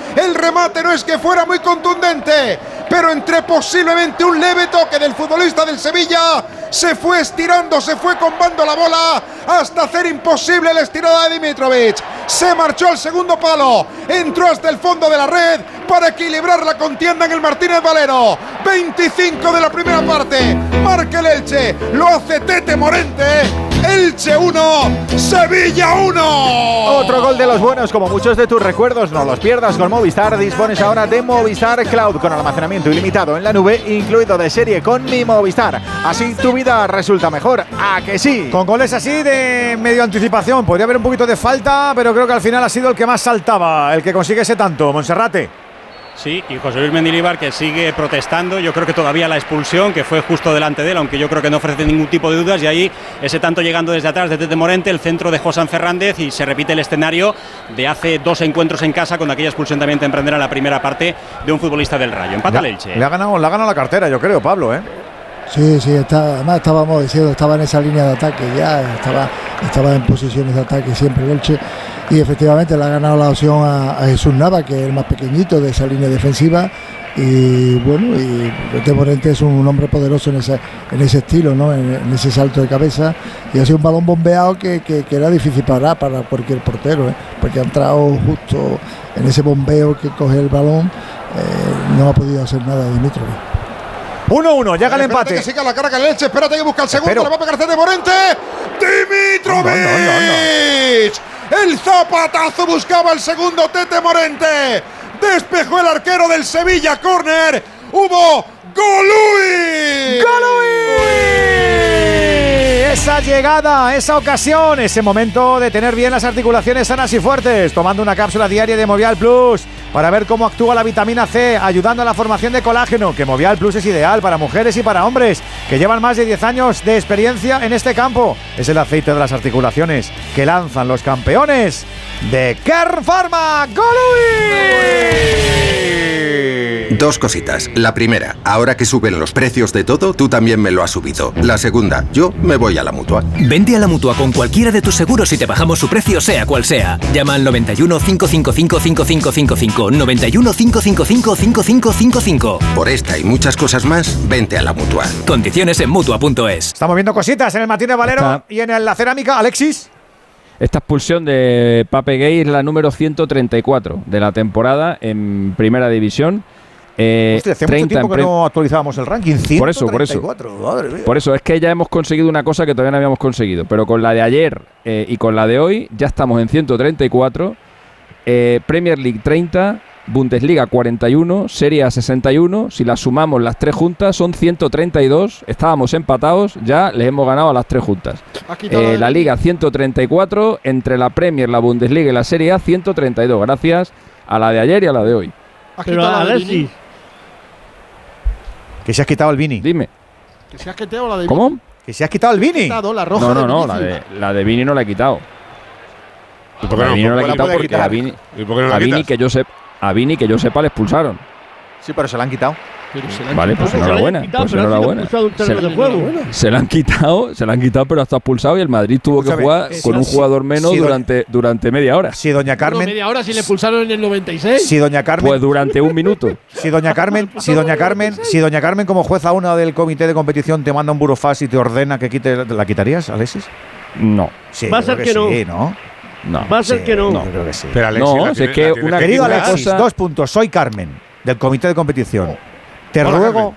El remate no es que fuera muy contundente, pero entre posiblemente un leve toque del futbolista del Sevilla, se fue estirando, se fue combando la bola hasta hacer imposible la estirada de Dimitrovic. Se marchó al segundo palo, entró hasta el fondo de la red para equilibrar la contienda en el Martínez Valero. 25 de la primera parte, marca el Elche, lo hace Tete Morente. Elche 1, Sevilla 1. Otro gol de los buenos, como muchos de tus recuerdos, no los pierdas con Movistar. Dispones ahora de Movistar Cloud con almacenamiento ilimitado en la nube, incluido de serie con mi Movistar. Así tu vida resulta mejor. ¿A que sí? Con goles así de medio anticipación, podría haber un poquito de falta, pero creo que al final ha sido el que más saltaba, el que consigue ese tanto, Monserrate. Sí, y José Luis Mendilibar que sigue protestando. Yo creo que todavía la expulsión, que fue justo delante de él, aunque yo creo que no ofrece ningún tipo de dudas. Y ahí ese tanto llegando desde atrás de Tete Morente, el centro de Josan Fernández. Y se repite el escenario de hace dos encuentros en casa con aquella expulsión también de emprender a la primera parte de un futbolista del Rayo. Empata el Elche. Le ha ganado, le ha ganado la cartera, yo creo, Pablo, ¿eh? Sí, sí, está, además estábamos diciendo, estaba en esa línea de ataque ya, estaba, estaba en posiciones de ataque siempre el Elche y efectivamente le ha ganado la opción a, a Jesús Nava, que es el más pequeñito de esa línea defensiva y bueno, y Morente es un hombre poderoso en ese, en ese estilo, ¿no? en, en ese salto de cabeza y ha sido un balón bombeado que, que, que era difícil parar para cualquier portero, ¿eh? porque ha entrado justo en ese bombeo que coge el balón, eh, no ha podido hacer nada Dimitrovic. 1-1, llega el empate. que siga la carga el Elche, espérate que busca el segundo, Espero. le va a pegar Tete Morente. Dimitrovic. No, no, no, El zapatazo buscaba el segundo Tete Morente. Despejó el arquero del Sevilla, córner. Hubo Golui. Esa llegada, esa ocasión, ese momento de tener bien las articulaciones sanas y fuertes, tomando una cápsula diaria de Movial Plus para ver cómo actúa la vitamina C, ayudando a la formación de colágeno, que Movial Plus es ideal para mujeres y para hombres que llevan más de 10 años de experiencia en este campo. Es el aceite de las articulaciones que lanzan los campeones de Kern Pharma. ¡Golui! Dos cositas. La primera, ahora que suben los precios de todo, tú también me lo has subido. La segunda, yo me voy a la mutua. Vente a la mutua con cualquiera de tus seguros y te bajamos su precio, sea cual sea. Llama al 91 555 5555. 91 555 5555. Por esta y muchas cosas más, vente a la mutua. Condiciones en mutua.es. Estamos viendo cositas en el Martínez Valero y en la cerámica, Alexis. Esta expulsión de Pape Gay es la número 134 de la temporada en Primera División. Eh, Hostia, hace mucho 30 tiempo que no actualizábamos el ranking. Por eso, por eso. 134, madre mía. Por eso es que ya hemos conseguido una cosa que todavía no habíamos conseguido. Pero con la de ayer eh, y con la de hoy ya estamos en 134. eh, Premier League 30, Bundesliga 41, Serie A 61. Si las sumamos las tres juntas son 132. Estábamos empatados, ya les hemos ganado a las tres juntas. Eh, la Liga 134, entre la Premier, la Bundesliga y la Serie A 132. Gracias a la de ayer y a la de hoy. Pero Alexis. Que se has quitado el Vini. Dime, Que se has quitado la de ¿cómo? Que se has quitado el Vini. La roja No, no, de no, la de, la de Vini no la he quitado. ¿Y por qué La no? Vini no la he ¿Por qué quitado porque quitar? a Vini, ¿Y por qué no la a Vini que yo sepa, a Vini que yo sepa le expulsaron. Sí, pero se la han quitado. Pero se la han Vale, quitado. pues enhorabuena. Pues enhorabuena. Se, la han quitado, se la han quitado, pero hasta expulsado y el Madrid tuvo que jugar con un jugador menos si doña- durante, durante media hora. Si doña Carmen, media hora si le pulsaron en el 96. si doña Carmen, Pues durante un minuto. si doña Carmen, si doña Carmen, si doña Carmen como jueza una del comité de competición te manda un burofax y te ordena que quite, ¿la quitarías, Alexis? No, Sí, Va a ser que no. Sí, ¿no? no. Va a ser Sí, que no. yo creo que sí. Pero Alexis, No, la es que la tiene una- Querido Alexis, cosa- dos puntos. Soy Carmen. del comité de competición. Te Hola, ruego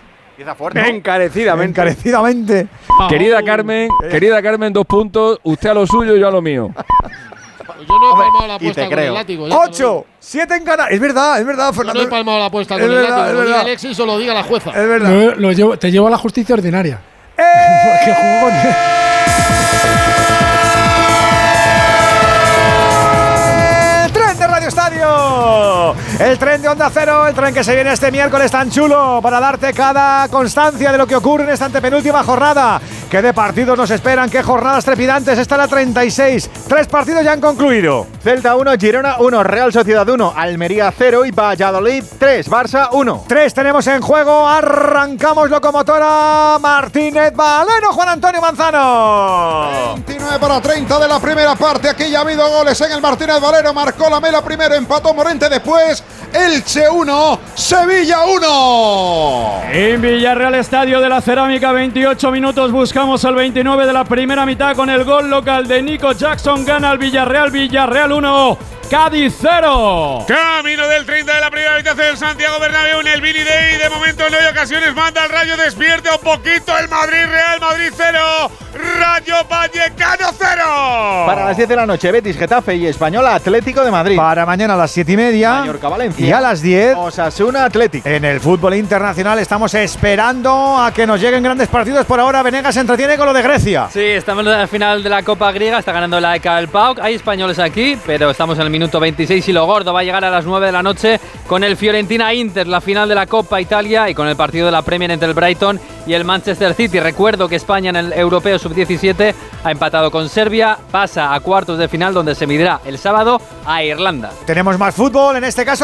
fuerte. Encarecidamente. encarecidamente. Querida Carmen, querida Carmen, dos puntos. Usted a lo suyo, yo a lo mío. Yo no he palmado la y apuesta te con creo. el látigo. ¡Ocho! ¡Siete en Canarias! Es verdad, es verdad, Yo Fernando. no he palmado la apuesta Es con el verdad, látigo. es Lo diga. Alexis o lo diga la jueza. Es verdad. Lo- lo llevo- te llevo a la justicia ordinaria. ¡Eh! Porque jugó con- El tren de Radio Estadio. El tren de Onda Cero, el tren que se viene este miércoles tan chulo para darte cada constancia de lo que ocurre en esta antepenúltima jornada. ¿Qué de partidos nos esperan? ¿Qué jornadas trepidantes? Esta es la 36. Tres partidos ya han concluido. Celta 1, Girona 1, Real Sociedad 1, Almería 0 y Valladolid 3, Barça 1. Tres tenemos en juego. Arrancamos locomotora. Martínez Valero, Juan Antonio Manzano. 29 para 30 de la primera parte. Aquí ya ha habido goles en el Martínez Valero. Marcó la Mela primero, empató Morente después. Elche 1, Sevilla 1. En Villarreal Estadio de la Cerámica, 28 minutos. Buscamos el 29 de la primera mitad con el gol local de Nico Jackson. Gana el Villarreal. Villarreal 1, Cádiz 0. Camino del 30 de la primera mitad del Santiago Bernabéu en el Billy Day. De momento no hay ocasiones. Manda el Rayo, despierte un poquito el Madrid Real Madrid 0. Rayo Vallecano 0. Para las 10 de la noche, Betis, Getafe y Española Atlético de Madrid. Para mañana a las 7 y media. Mallorca, Valencia. Y a las 10. Osasuna Atlético. En el fútbol internacional estamos esperando a que nos lleguen grandes partidos. Por ahora, Venegas se entretiene con lo de Grecia. Sí, estamos en la final de la Copa Griega, está ganando la ECA del PAOK. Hay españoles aquí, pero estamos en el minuto 26 y lo gordo va a llegar a las 9 de la noche con el Fiorentina Inter, la final de la Copa Italia y con el partido de la Premier entre el Brighton y el Manchester City. Recuerdo que España en el Europeo Sub-17 ha empatado con Serbia, pasa a cuartos de final donde se medirá el sábado a Irlanda. Tenemos más fútbol, en este caso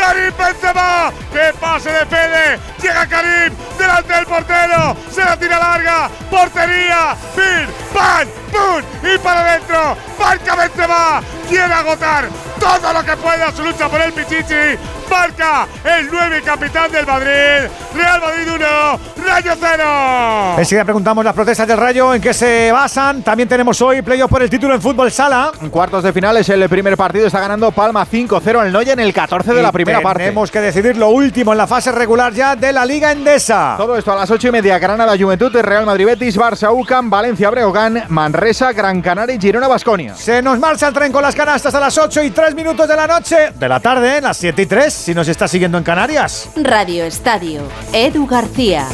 Karim Benzema. Que pase de Fede. Llega Karim delante del portero. Se la tira larga. Portería. Pin, pan, pum. Y para adentro. Marca Benzema. Quiere agotar todo lo que pueda su lucha por el Pichichi. Marca el 9 capitán del Madrid. Real Madrid 1. Rayo 0. Enseguida preguntamos las protestas del Rayo, en qué se basan. También tenemos hoy playoff por el título en fútbol sala. En cuartos de final es el primer partido. Está ganando Palma 5-0 al Noya en el 14 de Y la primera parte. Tenemos que decidir lo último en la fase regular ya de la Liga Endesa. Todo esto a las 8 y media. Granada, Juventud, Real Madrid, Betis, Barça, UCAM, Valencia, Breogán, Manresa, Gran Canaria y Girona, Basconia. Se nos marcha el tren con las canastas a las 8 y 3 minutos de la noche. De la tarde, las 7 y 3, si nos está siguiendo en Canarias. Radio Estadio. Edu García.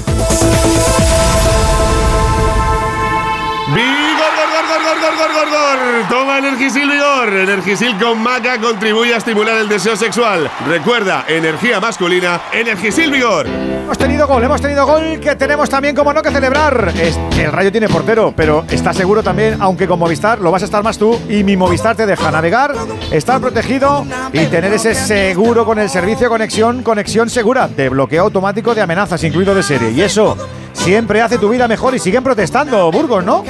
Toma Energisil Vigor. Energisil con maca contribuye a estimular el deseo sexual. Recuerda, energía masculina, Energisil Vigor. Hemos tenido gol, hemos tenido gol que tenemos también, como no, que celebrar. El Rayo tiene portero, pero está seguro también, aunque con Movistar lo vas a estar más tú y mi Movistar te deja navegar, estar protegido y tener ese seguro con el servicio conexión, conexión segura, de bloqueo automático de amenazas, incluido de serie. Y eso siempre hace tu vida mejor y siguen protestando, Burgos, ¿no?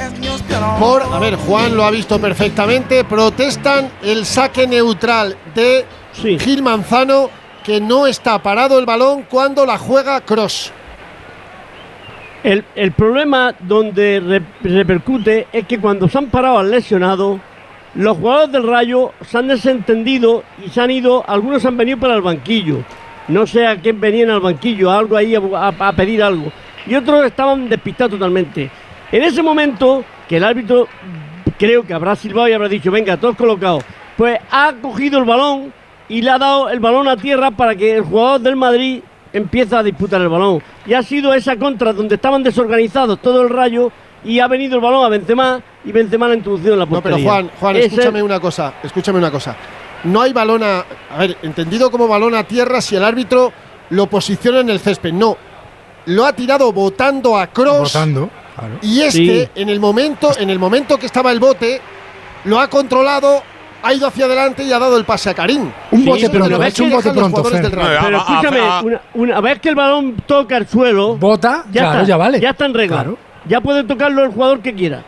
Por, a ver, Juan lo ha visto perfectamente. Protestan el saque neutral de Gil Manzano, que no está parado el balón cuando la juega Cross. El, el problema donde re- repercute es que cuando se han parado al lesionado, los jugadores del Rayo se han desentendido y se han ido, algunos han venido para el banquillo. No sé a quién venían al banquillo, algo ahí a, a- a pedir algo. Y otros estaban despistados totalmente. En ese momento, que el árbitro creo que habrá silbado y habrá dicho, venga, todos colocados, pues ha cogido el balón y le ha dado el balón a tierra para que el jugador del Madrid empiece a disputar el balón. Y ha sido esa contra donde estaban desorganizados todo el rayo y ha venido el balón a Benzema y Benzema la ha introducido en la No, portería. pero Juan, Juan, Ese- escúchame una cosa, escúchame una cosa. No hay balón a, a ver, entendido como balón a tierra si el árbitro lo posiciona en el césped. No, lo ha tirado botando a Cross. Votando. Claro. Y este, Sí. en el momento, en el momento que estaba el bote, lo ha controlado ha ido hacia adelante y ha dado el pase a Karim. Un Sí, bote pero pronto, ves ha hecho que un bote pronto, del. Pero escúchame, una, una vez que el balón toca el suelo, bota, ya claro, está, ya vale. Ya está en regla. Claro. Ya puede tocarlo el jugador que quiera.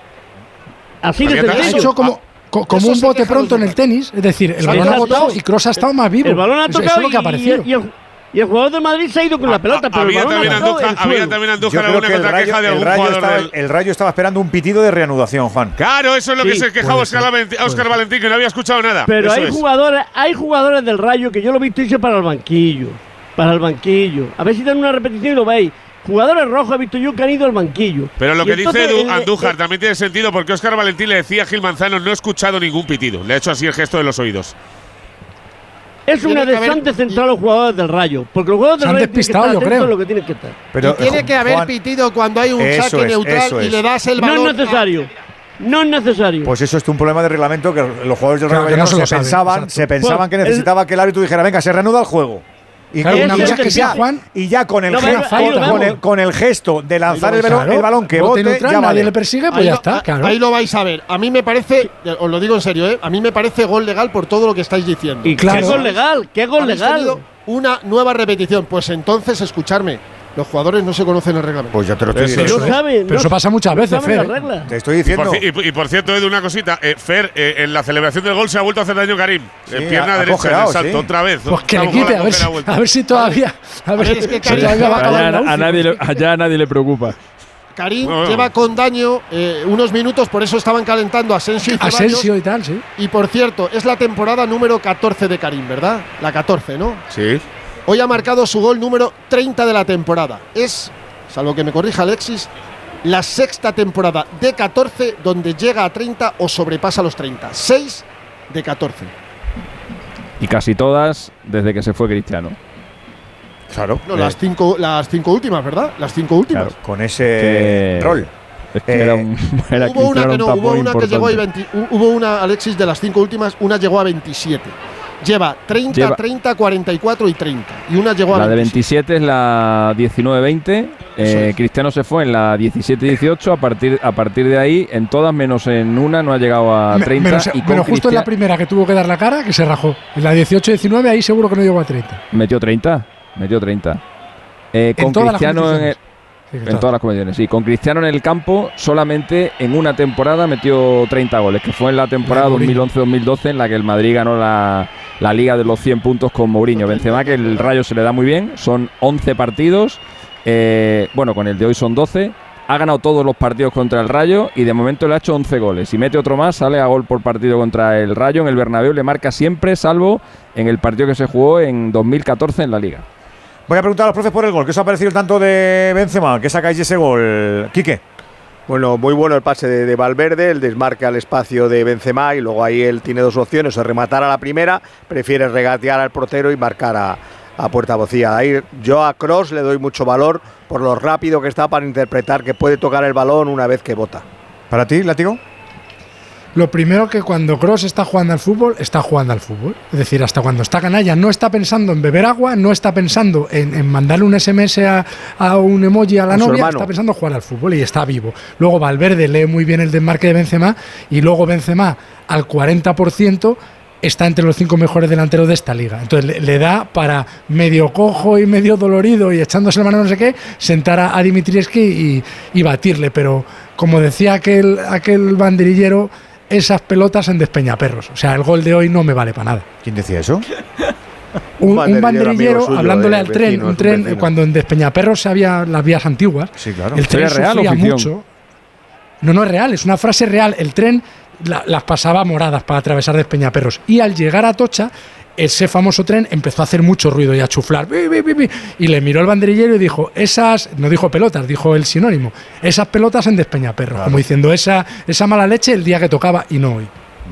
Así de Ha sencillo. hecho como, co- como Eso un bote pronto en el tenis, es decir, el Sí, balón ha botado y Cross ha estado más vivo. El balón ha Eso- eso tocado es lo que ha y- y, el, y el jugador de Madrid se ha ido con la pelota, pero el había también Andújar- el había también Andújar alguna que contraqueja rayo, de el, algún rayo jugador estaba, del- el Rayo estaba esperando un pitido de reanudación, Juan. Claro, eso es lo que Sí, se quejaba puede Oscar, Valentín, Óscar puede Valentín, que no había escuchado nada. Pero Eso hay es. jugadores, hay jugadores del Rayo que yo lo he visto irse para el banquillo. Para el banquillo. A ver si dan una repetición y lo veis. Jugadores rojos he visto yo que han ido al banquillo. Pero lo Y que dice Edu- el- Andújar también tiene sentido porque Óscar Valentín le decía a Gil Manzano no he escuchado ningún pitido. Le ha hecho así el gesto de los oídos. Es una desante central los jugadores del Rayo. Porque los jugadores del Rayo tienen que despistado, estar yo creo. a lo que tienen que estar. Pero, y tiene que haber Juan, pitido cuando hay un saque es, neutral y es. le das el No balón. es necesario. No es necesario. Pues eso es un problema de reglamento que los jugadores del Rayo no se pensaban, se pensaban Pues, que el- necesitaba que el árbitro dijera, venga, se reanuda el juego. Y, Claro, una ya cosa que que sea, Juan. y ya con el, No, gesto, con, el, con el gesto de lanzar el, balón, Claro, el balón que bote neutral, ya nadie vale. le persigue, pues Ahí ya lo- está, a- claro. Ahí lo vais a ver. A mí me parece, os lo digo en serio, ¿eh? a mí me parece gol legal por todo lo que estáis diciendo. Y Claro. qué gol legal, qué gol legal. Una nueva repetición. Pues entonces, escucharme, los jugadores no se conocen el reglamento. Pues ya te lo estoy Eso diciendo. No saben. Pero no- eso pasa muchas no veces, Fer. Te estoy Y diciendo. por, y- y por cierto, Edu, una cosita. Eh, Fer, eh, en la celebración del gol se ha vuelto a hacer daño Karim. Sí, en pierna ha- ha derecha en cojeado, el salto, sí. otra vez. Pues que le quite, a ver, si, a ver si todavía. A ver, es que si Karim todavía va a nadie le, allá a nadie le preocupa. Karim lleva con daño eh, unos minutos, por eso estaban calentando Asensio y Ceballos. Asensio y tal, sí. Y por cierto, es la temporada número 14 de Karim, ¿verdad? La 14, ¿no? Sí. Hoy ha marcado su gol número 30 de la temporada. Es, salvo que me corrija Alexis, la sexta temporada de 14 donde llega a 30 o sobrepasa los 30. 6 de 14. Y casi todas desde que se fue Cristiano. Claro. No, las cinco, las cinco últimas, ¿verdad? Las cinco últimas. Claro. Con ese Que- rol. Es que Eh, era un, era hubo una que un no, tapón hubo una que llegó a importante. 20 hu- hubo una Alexis de las cinco últimas, una llegó a 27. Lleva 30, Lleva- 30, 44 y 30. Y una llegó a La de 27. 27 es la 19-20. Eh, es. Cristiano se fue en la 17-18. A partir, a partir de ahí, en todas menos en una, no ha llegado a Me- 30. menos, y menos justo en la primera que tuvo que dar la cara, que se rajó. En la 18-19, ahí seguro que no llegó a 30. Metió 30. Metió 30. Eh, En con todas las Cristiano en, el-. Sí, en claro. todas las competiciones, sí. Con Cristiano en el campo, solamente en una temporada metió 30 goles, que fue en la temporada La de Mourinho. 2011-2012 en la que el Madrid ganó la, la Liga de los 100 puntos con Mourinho. Benzema, que el Rayo se le da muy bien, son 11 partidos, eh, bueno, con el de hoy son 12. Ha ganado todos los partidos contra el Rayo y de momento le ha hecho 11 goles. Si mete otro más, sale a gol por partido contra el Rayo en el Bernabéu. Le marca siempre, salvo en el partido que se jugó en 2014 en la Liga. Voy a preguntar a los profes por el gol. ¿Qué os ha parecido el tanto de Benzema? ¿Qué sacáis ese gol? Quique. Bueno, muy bueno el pase de, de Valverde, el desmarque al espacio de Benzema y luego ahí él tiene dos opciones, o rematar a la primera, prefiere regatear al portero y marcar a, a puerta vacía. Ahí yo a Cross le doy mucho valor por lo rápido que está para interpretar que puede tocar el balón una vez que bota. ¿Para ti, Látigo? Lo primero que cuando Cross está jugando al fútbol, está jugando al fútbol. Es decir, hasta cuando está canalla, no está pensando en beber agua, no está pensando en, en mandarle un SMS a, a un emoji a la A novia, está pensando en jugar al fútbol y está vivo. Luego Valverde lee muy bien el desmarque de Benzema y luego Benzema al 40% está entre los cinco mejores delanteros de esta liga. Entonces le, le da para medio cojo y medio dolorido y echándose la mano no sé qué, sentar a, a Dimitrievski y, y batirle. Pero como decía aquel, aquel banderillero, esas pelotas en despeñaperros. O sea, el gol de hoy no me vale para nada. ¿Quién decía eso? Un, un banderillero suyo, hablándole eh, al tren, vecino, un tren, vecino. cuando en Despeñaperros había las vías antiguas, Sí, claro. el tren ¿Historia real sufría mucho. No, no es real, es una frase real. El tren la- las pasaba moradas para atravesar Despeñaperros. Y al llegar a Tocha, ese famoso tren empezó a hacer mucho ruido y a chuflar. Y le miró el banderillero y dijo, esas, no dijo pelotas, dijo el sinónimo, esas pelotas en Despeñaperros. Como diciendo, esa, esa mala leche el día que tocaba y no hoy.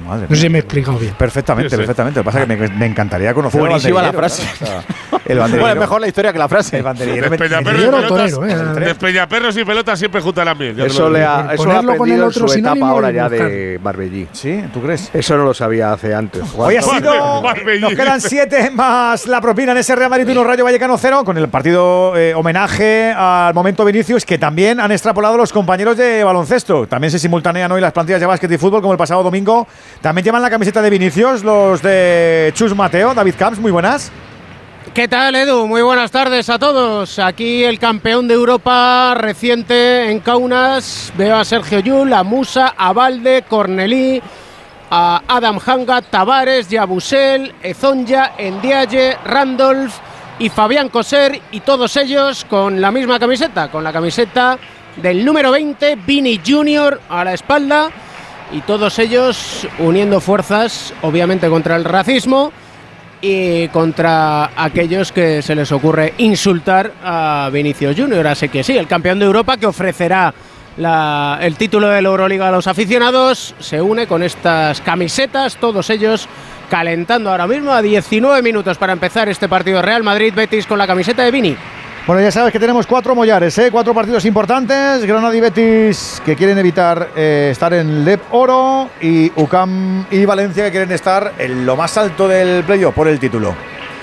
Madre No sé si me he explicado bien. Perfectamente, Sí, sí. perfectamente. Lo que pasa es que me, me encantaría conocer al Buenísima la frase. claro. O sea, el Bueno, es mejor la historia que la frase. El banderillero. Despeñaperros y pelotas. torero, eh. Despeñaperros y pelotas siempre junto a la miel. Eso le ha, eso lo ha Ponerlo con el otro su etapa ahora ya de buscar. Marbellí. ¿Sí? ¿Tú crees? Eso no lo sabía hace antes. Hoy ha sido. Nos quedan siete más la propina en ese Real Madrid 1 Rayo Vallecano 0 con el partido eh, homenaje al momento Vinicius que también han extrapolado los compañeros de baloncesto. También se simultanean hoy las plantillas de básquet y fútbol como el pasado domingo También llevan la camiseta de Vinicius, los de Chus Mateo, David Camps, muy buenas. ¿Qué tal, Edu? Muy buenas tardes a todos. Aquí el campeón de Europa reciente en Kaunas. Veo a Sergio Yul, a Musa, a Valde, Cornelí, a Adam Hanga, Tavares, Yabusel, Ezonja, Endiaye, Randolph y Fabián Coser. Y todos ellos con la misma camiseta, con la camiseta del número 20, Vini Junior a la espalda. Y todos ellos uniendo fuerzas, obviamente, contra el racismo y contra aquellos que se les ocurre insultar a Vinicius Junior. Así que sí, el campeón de Europa que ofrecerá el título de la Euroliga a los aficionados se une con estas camisetas, todos ellos calentando ahora mismo a 19 minutos para empezar este partido Real Madrid-Betis con la camiseta de Vini. Bueno, ya sabes que tenemos cuatro mollares, ¿eh? cuatro partidos importantes. Granada y Betis que quieren evitar eh, estar en LEP Oro y UCAM y Valencia que quieren estar en lo más alto del playoff por el título.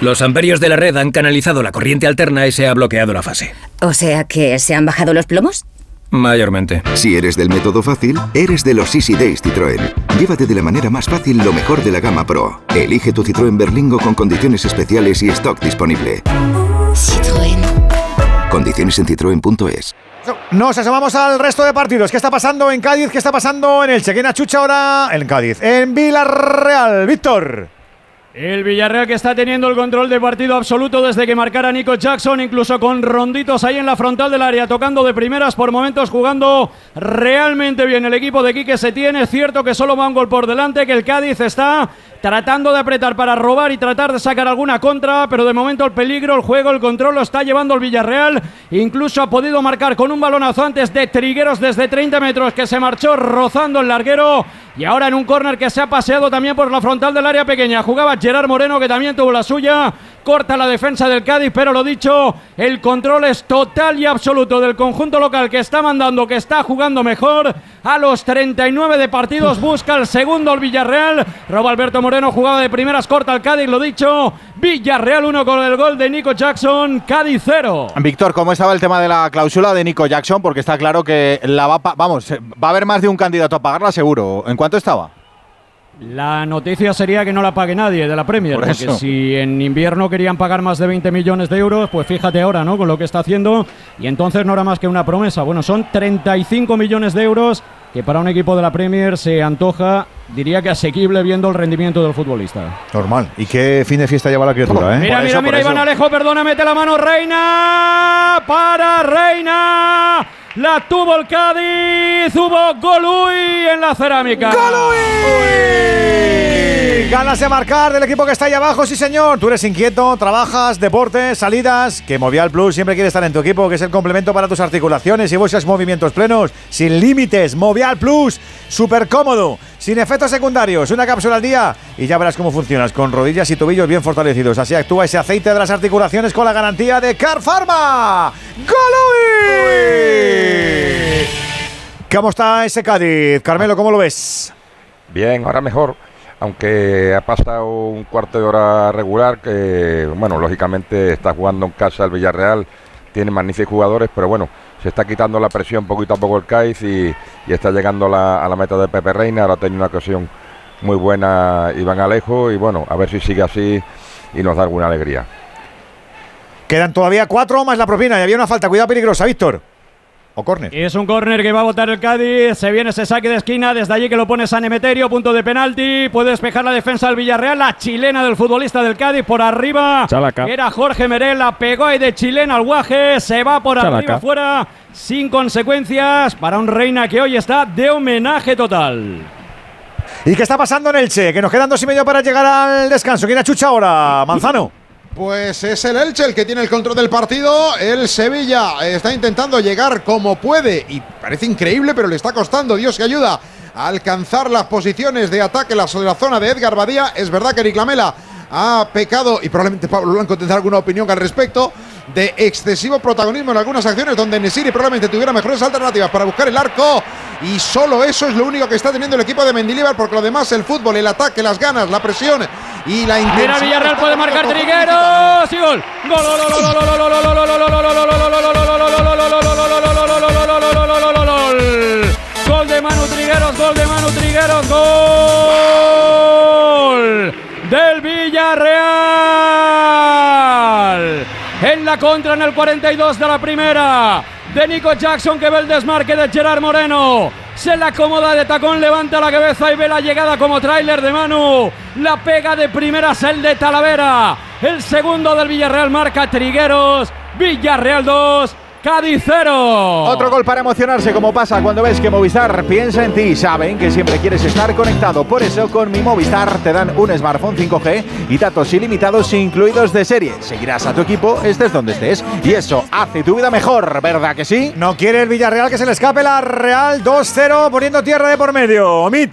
Los amperios de la red han canalizado la corriente alterna y se ha bloqueado la fase. O sea que se han bajado los plomos. Mayormente. Si eres del método fácil, eres de los Easy Days Citroën. Llévate de la manera más fácil lo mejor de la gama Pro. Elige tu Citroën Berlingo con condiciones especiales y stock disponible. Citroën. Condiciones en citroen.es. Nos asomamos al resto de partidos. ¿Qué está pasando en Cádiz? ¿Qué está pasando en el Chequena Chucha ahora en Cádiz? En Villarreal, Víctor. El Villarreal que está teniendo el control de partido absoluto desde que marcara Nico Jackson, incluso con ronditos ahí en la frontal del área, tocando de primeras por momentos, jugando realmente bien. El equipo de Quique se tiene, es cierto que solo va un gol por delante, que el Cádiz está tratando de apretar para robar y tratar de sacar alguna contra, pero de momento el peligro, el juego, el control lo está llevando el Villarreal. Incluso ha podido marcar con un balonazo antes de Trigueros desde 30 metros que se marchó rozando el larguero y ahora en un córner que se ha paseado también por la frontal del área pequeña. Jugaba Gerard Moreno que también tuvo la suya. Corta la defensa del Cádiz, pero lo dicho, el control es total y absoluto del conjunto local que está mandando, que está jugando mejor. A los 39 de partidos busca el segundo el Villarreal. Roba Alberto Moreno, jugada de primeras, corta el Cádiz, lo dicho. Villarreal 1 con el gol de Nico Jackson, Cádiz 0. Víctor, ¿cómo estaba el tema de la cláusula de Nico Jackson? Porque está claro que la va vamos, va a haber más de un candidato a pagarla seguro. ¿En cuánto estaba? La noticia sería que no la pague nadie de la Premier, Por porque eso. si en invierno querían pagar más de 20 millones de euros, pues fíjate ahora, ¿no? Con lo que está haciendo, y entonces no era más que una promesa. Bueno, son 35 millones de euros que para un equipo de la Premier se antoja, diría que asequible viendo el rendimiento del futbolista. Normal. ¿Y qué fin de fiesta lleva la criatura, eh? Mira, mira, mira, Iván Alejo, perdona, mete la mano Reina para Reina. La tuvo el Cádiz, hubo Golui en la cerámica. ¡Golui! Ganas de marcar del equipo que está ahí abajo, sí señor. Tú eres inquieto, trabajas, deportes, salidas. Que Movial Plus siempre quiere estar en tu equipo, que es el complemento para tus articulaciones y buscas movimientos plenos, sin límites. Movial Plus, súper cómodo, sin efectos secundarios. Una cápsula al día y ya verás cómo funcionas, con rodillas y tobillos bien fortalecidos. Así actúa ese aceite de las articulaciones con la garantía de Car Pharma. ¿Cómo está ese Cádiz? Carmelo, ¿cómo lo ves? Bien, ahora mejor. Aunque ha pasado un cuarto de hora regular, que, bueno, lógicamente está jugando en casa el Villarreal, tiene magníficos jugadores, pero bueno, se está quitando la presión poquito a poco el Cádiz y, y está llegando a la, a la meta de Pepe Reina. Ahora tenido una ocasión muy buena Iván Alejo y bueno, a ver si sigue así y nos da alguna alegría. Quedan todavía cuatro más la propina y había una falta. Cuidado peligrosa, Víctor. O córner. Es un córner que va a botar el Cádiz. Se viene ese saque de esquina. Desde allí que lo pone San Emeterio. Punto de penalti. Puede despejar la defensa del Villarreal. La chilena del futbolista del Cádiz por arriba. Chalaca. Era Jorge Merel. La pegó ahí de chilena al guaje. Se va por Chalaca. arriba fuera. Sin consecuencias. Para un Reina que hoy está de homenaje total. ¿Y qué está pasando en Elche? Que nos quedan dos y medio para llegar al descanso. ¿Quién chucha ahora? Manzano. Pues es el Elche el que tiene el control del partido. El Sevilla está intentando llegar como puede y parece increíble, pero le está costando. Dios que ayuda a alcanzar las posiciones de ataque la- la zona de Edgar Badía. Es verdad que Eric Lamela ha pecado y probablemente Pablo Blanco tendrá alguna opinión al respecto de excesivo protagonismo en algunas acciones donde Nesiri probablemente tuviera mejores alternativas para buscar el arco. Y solo eso es lo único que está teniendo el equipo de Mendilibar, porque lo demás, el fútbol, el ataque, las ganas, la presión y la intensidad. Mira, Villarreal puede marcar Trigueros gol, gol, gol, gol, gol, gol, gol, gol de Manu Trigueros, gol de Manu Trigueros, gol del Villarreal. En la contra en el 42 de la primera. De Nico Jackson que ve el desmarque de Gerard Moreno. Se la acomoda de tacón, levanta la cabeza y ve la llegada como tráiler de Manu. La pega de primeras el de Talavera. El segundo del Villarreal marca Trigueros. Villarreal 2. Cádiz 0. Otro gol para emocionarse, como pasa cuando ves que Movistar piensa en ti. Saben que siempre quieres estar conectado. Por eso, con mi Movistar te dan un smartphone 5G y datos ilimitados incluidos de serie. Seguirás a tu equipo, estés donde estés. Y eso hace tu vida mejor, ¿verdad que sí? No quiere el Villarreal que se le escape la Real 2-0 poniendo tierra de por medio. Omid.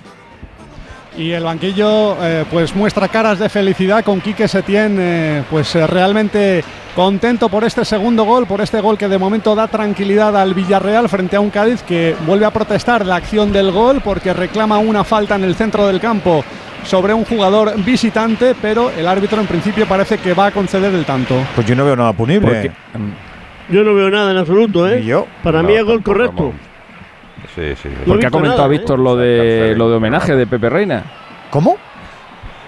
Y el banquillo eh, pues muestra caras de felicidad con Quique Setién, eh, pues eh, realmente contento por este segundo gol, por este gol que de momento da tranquilidad al Villarreal frente a un Cádiz que vuelve a protestar la acción del gol porque reclama una falta en el centro del campo sobre un jugador visitante, pero el árbitro en principio parece que va a conceder el tanto. Pues yo no veo nada punible. Yo no veo nada en absoluto, ¿eh? yo? Para mí es gol correcto. Sí, sí. Porque ha comentado nada, Víctor ¿eh? lo de lo de homenaje de Pepe Reina. ¿Cómo?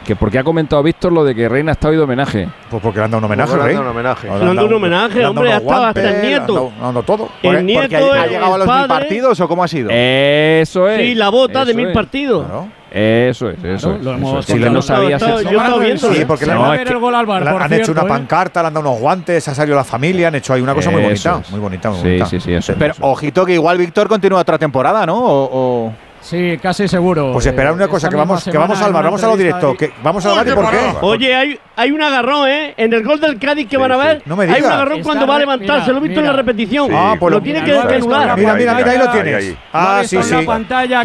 Que porque ha comentado Víctor lo de que Reina está hoy de homenaje. Pues porque le han dado un homenaje, le han Rey. dado un homenaje. Le han dado un homenaje, hombre, ha estado hasta el nieto. le han dado todo. El Porque nieto, ha el llegado a los mil partidos o cómo ha sido? Eso es. Sí, la bota de mil es. partidos. Eso es, eso es. lo hemos eso es. Si no sabía Estaba- si- yo estaba viendo. Sí, porque le han, No, el gol le han- por han hecho una ¿eh? pancarta, le han dado unos guantes, ha salido la familia, han hecho ahí una cosa muy bonita. es. Muy bonita, muy Sí, bonita. sí, sí, eso es. Pero ojito que igual Víctor continúa otra temporada, ¿no? O, o- Sí, casi seguro. Pues esperad una Eh, cosa, que vamos, que vamos semana al bar, en una vamos a lo directo. Que vamos al bar y por qué. Oye, hay, hay un agarrón, ¿eh? En el gol del Cádiz que van a ver, No me hay un digas. agarrón Está cuando va a levantarse, mira, lo he visto en la repetición. Sí, Ah, pues lo lo- tiene mira, que, anular. Mira, mira, mira, ahí lo Ahí, tienes. ahí. Ah, sí, sí. la pantalla.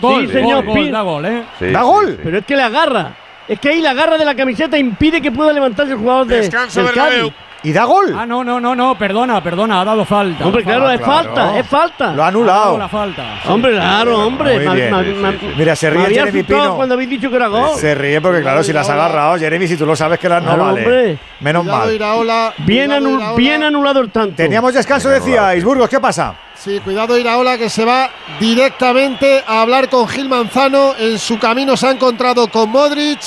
Gol, Sí, señor, gol, gol, Pin. da gol, ¿eh? Sí, ¿Da sí, gol? sí. Pero es que le agarra. Es que ahí la garra de la camiseta impide que pueda levantarse el jugador de, Descanso del. Cádiz. ¿Y da gol? Ah, no, no, no, no, perdona, perdona, ha dado falta. Hombre, claro, es claro. falta, es falta. Lo ha Ha anulado. la falta. sí. Hombre, claro, hombre. Muy Ma- bien, ma- ma- sí. Mira, se ríe Jeremy Pino. cuando habéis dicho que era gol. Se ríe porque, claro, si las ha agarrado, Jeremy, si tú lo sabes que las no Claro, vale. hombre. Menos Cuidado, mal. Iraola. Bien, cuidado, anu- Iraola. bien anulado el tanto. Teníamos descanso, decíais. Burgos, ¿qué pasa? Sí, cuidado Iraola que se va directamente a hablar con Gil Manzano. En su camino se ha encontrado con Modric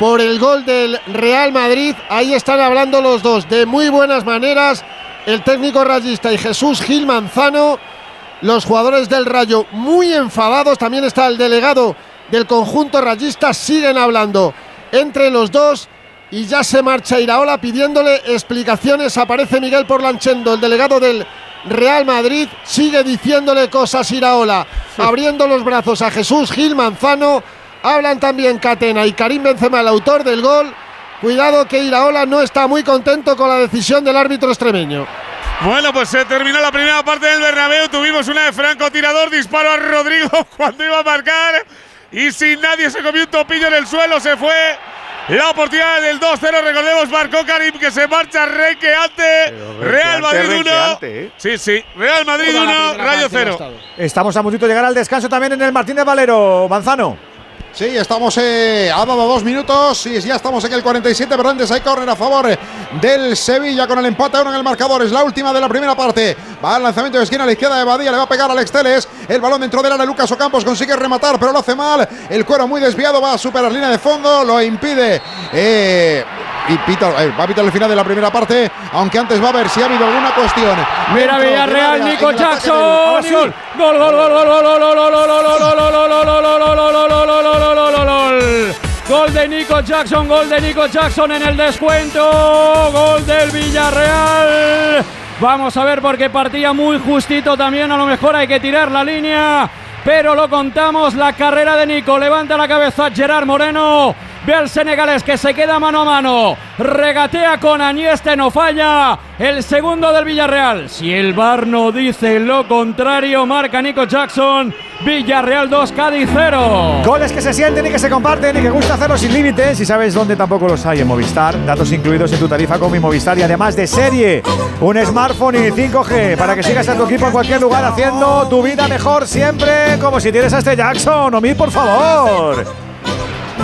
por el gol del Real Madrid. Ahí están hablando los dos de muy buenas maneras. El técnico rayista y Jesús Gil Manzano. Los jugadores del Rayo muy enfadados. También está el delegado del conjunto rayista. Siguen hablando entre los dos. Y ya se marcha Iraola pidiéndole explicaciones. Aparece Miguel Porlanchendo, el delegado del Real Madrid. Sigue diciéndole cosas Iraola, abriendo los brazos a Jesús Gil Manzano. Hablan también Catena y Karim Benzema, el autor del gol. Cuidado que Iraola no está muy contento con la decisión del árbitro extremeño. Bueno, pues se terminó la primera parte del Bernabéu. Tuvimos una de francotirador, disparo a Rodrigo cuando iba a marcar. Y sin nadie se comió un topillo en el suelo, se fue. La oportunidad del 2-0, recordemos, marcó Karim que se marcha renqueante. Real Madrid 1. renqueante, ¿eh? Sí, sí. Real Madrid Toda la 1, primera Rayo parte no ha 0. estado. Estamos a puntito de llegar al descanso también en el Martínez Valero. Manzano. Sí, estamos eh, a dado dos minutos y ya estamos en el 47. Fernández hay córner a favor del Sevilla con el empate a uno en el marcador. Es la última de la primera parte. Va al lanzamiento de esquina a la izquierda de Badía. Le va a pegar a Alex Teles. El balón dentro del área. Lucas Ocampos consigue rematar, pero lo hace mal. El cuero muy desviado. Va a superar línea de fondo. Lo impide. eh, y pita, eh, va a pitar el final de la primera parte. Aunque antes va a ver si ha habido alguna cuestión. Mira dentro del Villarreal, área, Nico en el ataque Jackson. del- ahora sí. Gol, gol, gol, gol, gol, gol, gol, gol, gol, gol, gol, gol, gol, gol, gol, gol, gol, gol, gol, gol, de Nico Jackson, gol de Nico Jackson en el descuento. Gol del Villarreal. Vamos a ver porque partía muy justito también. A lo mejor hay que tirar la línea. Pero lo contamos, la carrera de Nico. Levanta la cabeza Gerard Moreno. Ve al senegalés que se queda mano a mano. Regatea con Anieste, no falla. El segundo del Villarreal. Si el VAR no dice lo contrario, marca Nico Jackson. Villarreal 2, Cádiz 0. Goles que se sienten y que se comparten y que gusta hacerlos sin límites. Si sabes dónde tampoco los hay en Movistar. Datos incluidos en tu tarifa con mi Movistar y además de serie. Un smartphone y 5G para que sigas a tu equipo en cualquier lugar haciendo tu vida mejor siempre. Como si tienes a este Jackson. Omid, por favor.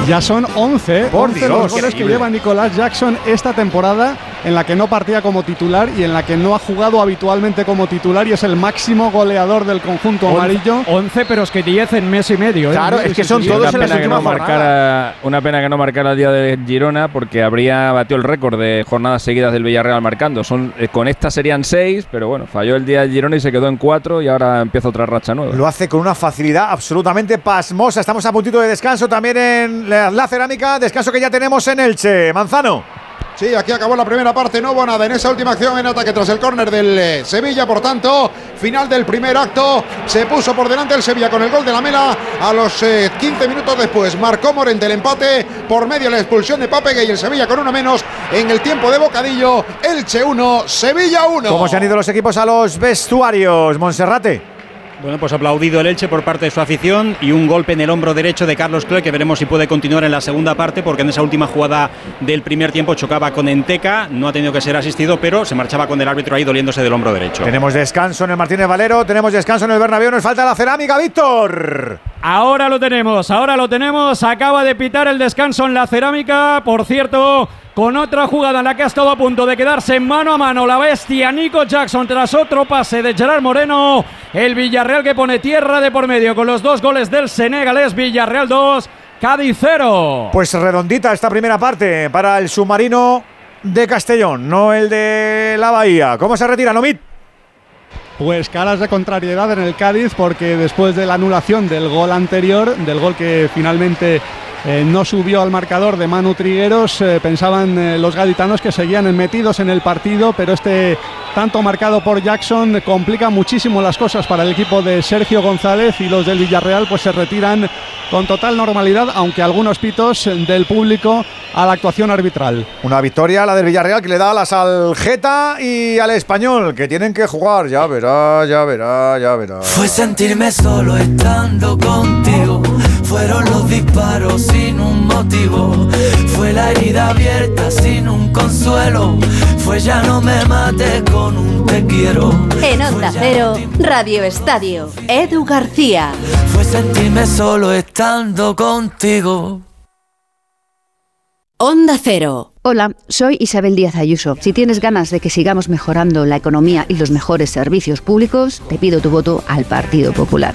Ya son 11, Por 11 Dios, los goles que lleva Nicolás Jackson esta temporada. En la que no partía como titular y en la que no ha jugado habitualmente como titular y es el máximo goleador del conjunto amarillo. 11, pero es que 10 en mes y medio. ¿eh? Claro, es que son Sí, todos en las no últimas marcara Una pena que no marcara el día de Girona porque habría batido el récord de jornadas seguidas del Villarreal marcando. Son, eh, con esta serían seis, pero bueno, falló el día de Girona y se quedó en cuatro y ahora empieza otra racha nueva. Lo hace con una facilidad absolutamente pasmosa. Estamos a puntito de descanso también en la, la cerámica. Descanso que ya tenemos en Elche. Manzano. Sí, aquí acabó la primera parte, no hubo nada en esa última acción en ataque tras el córner del eh, Sevilla, por tanto, final del primer acto, se puso por delante el Sevilla con el gol de la Mela a los eh, 15 minutos después, marcó Morente el empate por medio de la expulsión de Papegue y el Sevilla con uno menos en el tiempo de Bocadillo, Elche 1, Sevilla 1. ¿Cómo se han ido los equipos a los vestuarios? Monserrate. Bueno, pues aplaudido el Elche por parte de su afición y un golpe en el hombro derecho de Carlos Cloy que veremos si puede continuar en la segunda parte porque en esa última jugada del primer tiempo chocaba con Enteca, no ha tenido que ser asistido, pero se marchaba con el árbitro ahí doliéndose del hombro derecho. Tenemos descanso en el Martínez Valero, tenemos descanso en el Bernabéu, nos falta la cerámica, Víctor. Ahora lo tenemos, ahora lo tenemos. Acaba de pitar el descanso en la cerámica. Por cierto, con otra jugada en la que ha estado a punto de quedarse mano a mano la bestia Nico Jackson tras otro pase de Gerard Moreno. El Villarreal que pone tierra de por medio con los dos goles del senegalés. Villarreal 2, Cádiz 0. Pues redondita esta primera parte para el submarino de Castellón, no el de la Bahía. ¿Cómo se retira, Nomit? Pues caras de contrariedad en el Cádiz porque después de la anulación del gol anterior, del gol que finalmente eh, no subió al marcador de Manu Trigueros, eh, pensaban eh, los gaditanos que seguían metidos en el partido, pero este tanto marcado por Jackson complica muchísimo las cosas para el equipo de Sergio González y los del Villarreal pues se retiran con total normalidad, aunque algunos pitos del público a la actuación arbitral. Una victoria, la del Villarreal, que le da alas al Geta y al Español, que tienen que jugar. Ya verá, ya verá, ya verá. Fue sentirme solo estando contigo. Fueron los disparos sin un motivo. Fue la herida abierta sin un consuelo. Fue ya no me mates con un te quiero. En Onda Cero, Radio Estadio, Edu García. Fue sentirme solo estando contigo. Onda Cero. Hola, soy Isabel Díaz Ayuso. Si tienes ganas de que sigamos mejorando la economía y los mejores servicios públicos, te pido tu voto al Partido Popular.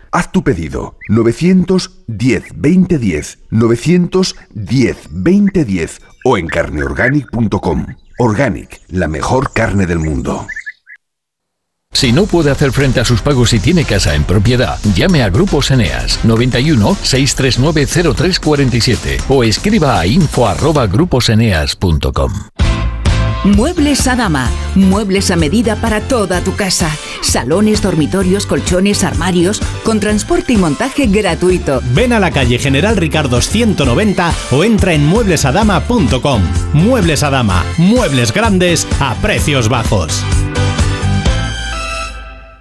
Haz tu pedido 910 2010 910 2010 o en carneorganic.com. Organic, la mejor carne del mundo. Si no puede hacer frente a sus pagos y tiene casa en propiedad, llame a Grupos Eneas 91 639 0347 o escriba a info@gruposeneas.com. Muebles a dama. Muebles a medida para toda tu casa. Salones, dormitorios, colchones, armarios, con transporte y montaje gratuito. Ven a la calle General Ricardo 190 o entra en mueblesadama.com. Muebles a dama. Muebles grandes a precios bajos.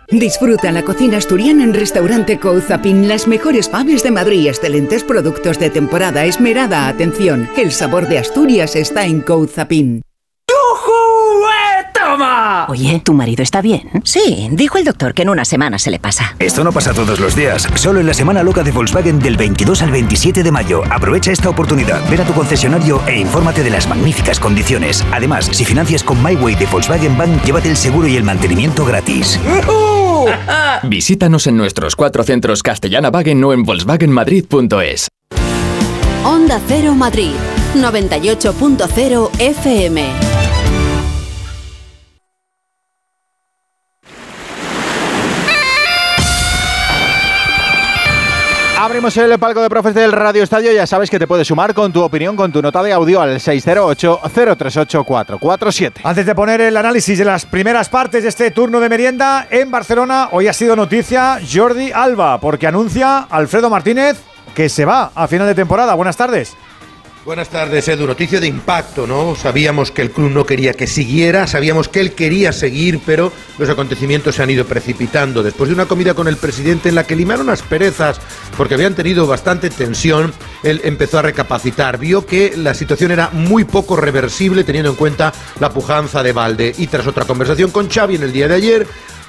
Disfruta la cocina asturiana en Restaurante Couzapin las mejores paves de Madrid, excelentes productos de temporada, esmerada atención. El sabor de Asturias está en Couzapin. ¡Toma! Oye, ¿tu marido está bien? Sí, dijo el doctor que en una semana se le pasa. Esto no pasa todos los días, solo en la semana loca de Volkswagen del 22 al 27 de mayo. Aprovecha esta oportunidad, ven a tu concesionario e infórmate de las magníficas condiciones. Además, si financias con MyWay de Volkswagen Bank, llévate el seguro y el mantenimiento gratis. Visítanos en nuestros cuatro centros Castellana Wagen o en volkswagenmadrid.es. Onda Cero Madrid, 98.0 FM. Abrimos el palco de profes del Radio Estadio. Ya sabes que te puedes sumar con tu opinión, con tu nota de audio al 608-038-447. Antes de poner el análisis de las primeras partes de este turno de merienda en Barcelona, hoy ha sido noticia Jordi Alba, porque anuncia Alfredo Martínez que se va a final de temporada. Buenas tardes. Buenas tardes, Edu. Noticia de impacto, ¿no? Sabíamos que el club no quería que siguiera, sabíamos que él quería seguir, pero los acontecimientos se han ido precipitando. Después de una comida con el presidente en la que limaron asperezas porque habían tenido bastante tensión, él empezó a recapacitar. Vio que la situación era muy poco reversible teniendo en cuenta la pujanza de Valde. Y tras otra conversación con Xavi en el día de ayer,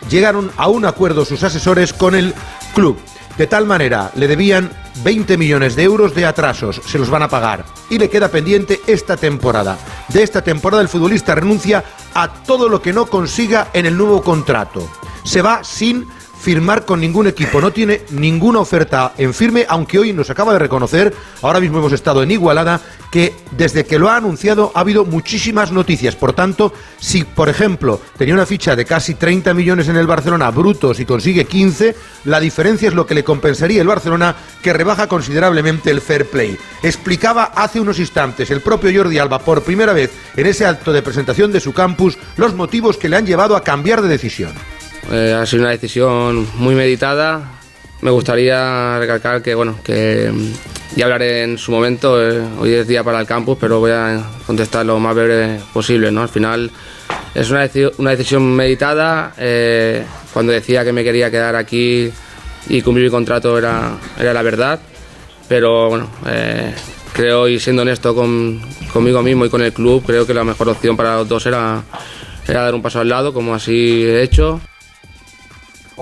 llegaron a un acuerdo sus asesores con el club. De tal manera, le debían 20 millones de euros de atrasos, se los van a pagar. Y le queda pendiente esta temporada. De esta temporada el futbolista renuncia a todo lo que no consiga en el nuevo contrato. Se va sin firmar con ningún equipo, no tiene ninguna oferta en firme, aunque hoy nos acaba de reconocer, ahora mismo hemos estado en Igualada, que desde que lo ha anunciado ha habido muchísimas noticias. Por tanto, si por ejemplo tenía una ficha de casi 30 millones en el Barcelona brutos y consigue 15, la diferencia es lo que le compensaría el Barcelona, que rebaja considerablemente el fair play. Explicaba hace unos instantes el propio Jordi Alba por primera vez en ese acto de presentación de su campus los motivos que le han llevado a cambiar de decisión. Eh, ha sido una decisión muy meditada. Me gustaría recalcar que, bueno, que mm, ya hablaré en su momento. eh, hoy es día para el campus, pero voy a contestar lo más breve posible. ¿no? Al final es una, deci- una decisión meditada. eh, cuando decía que me quería quedar aquí y cumplir mi contrato era, era la verdad. Pero bueno, eh, creo y siendo honesto con, conmigo mismo y con el club, creo que la mejor opción para los dos era, era dar un paso al lado, como así he hecho.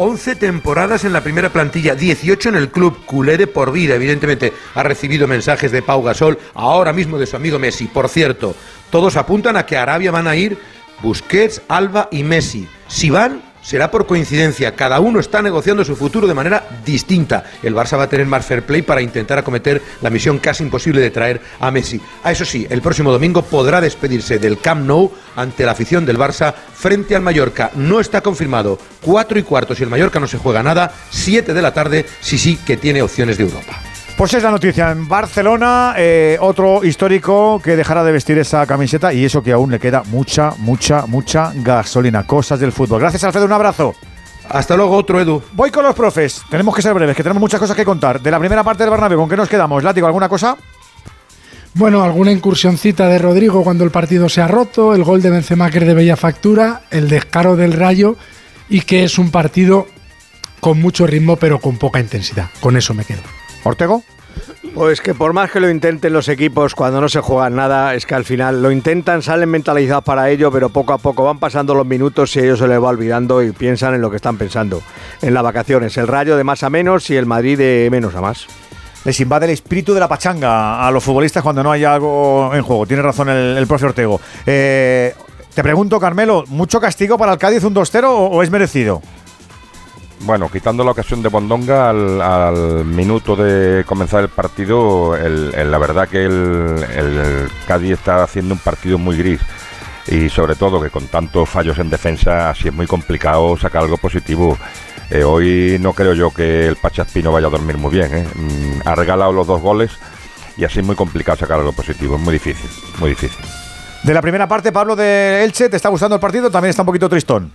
11 temporadas en la primera plantilla, 18 en el club, culé de por vida, evidentemente. Ha recibido mensajes de Pau Gasol, ahora mismo de su amigo Messi. Por cierto, todos apuntan a que Arabia van a ir Busquets, Alba y Messi. Si van, será por coincidencia. Cada uno está negociando su futuro de manera distinta. El Barça va a tener más fair play para intentar acometer la misión casi imposible de traer a Messi. A eso sí, el próximo domingo podrá despedirse del Camp Nou ante la afición del Barça frente al Mallorca. No está confirmado. Cuatro y cuarto si el Mallorca no se juega nada. Siete de la tarde si sí que tiene opciones de Europa. Pues es la noticia en Barcelona, eh, otro histórico que dejará de vestir esa camiseta y eso que aún le queda mucha, mucha, mucha gasolina. Cosas del fútbol. Gracias, Alfredo, un abrazo. Hasta luego, otro Edu. Voy con los profes. Tenemos que ser breves, que tenemos muchas cosas que contar. De la primera parte del Bernabéu, ¿con qué nos quedamos? Látigo, ¿alguna cosa? Bueno, alguna incursioncita de Rodrigo cuando el partido se ha roto, el gol de Benzema que es de bella factura, el descaro del Rayo y que es un partido con mucho ritmo pero con poca intensidad. Con eso me quedo. ¿Ortego? Pues que por más que lo intenten los equipos cuando no se juegan nada, es que al final lo intentan, salen mentalizados para ello, pero poco a poco van pasando los minutos y a ellos se les va olvidando y piensan en lo que están pensando. En las vacaciones, el rayo de más a menos y el Madrid de menos a más. Les invade el espíritu de la pachanga a los futbolistas cuando no hay algo en juego. Tiene razón el, el profe Ortego. Eh, te pregunto, Carmelo, ¿mucho castigo para el Cádiz un 2-0 o, o es merecido? Bueno, quitando la ocasión de Bondonga al, minuto de comenzar el partido, la verdad que el, el Cádiz está haciendo un partido muy gris y sobre todo que con tantos fallos en defensa así es muy complicado sacar algo positivo. Eh, hoy no creo yo que el Pachaspino vaya a dormir muy bien. ¿eh? Mm, Ha regalado los dos goles y así es muy complicado sacar algo positivo. Es muy difícil, muy difícil. De la primera parte, Pablo de Elche, ¿te está gustando el partido? También está un poquito tristón.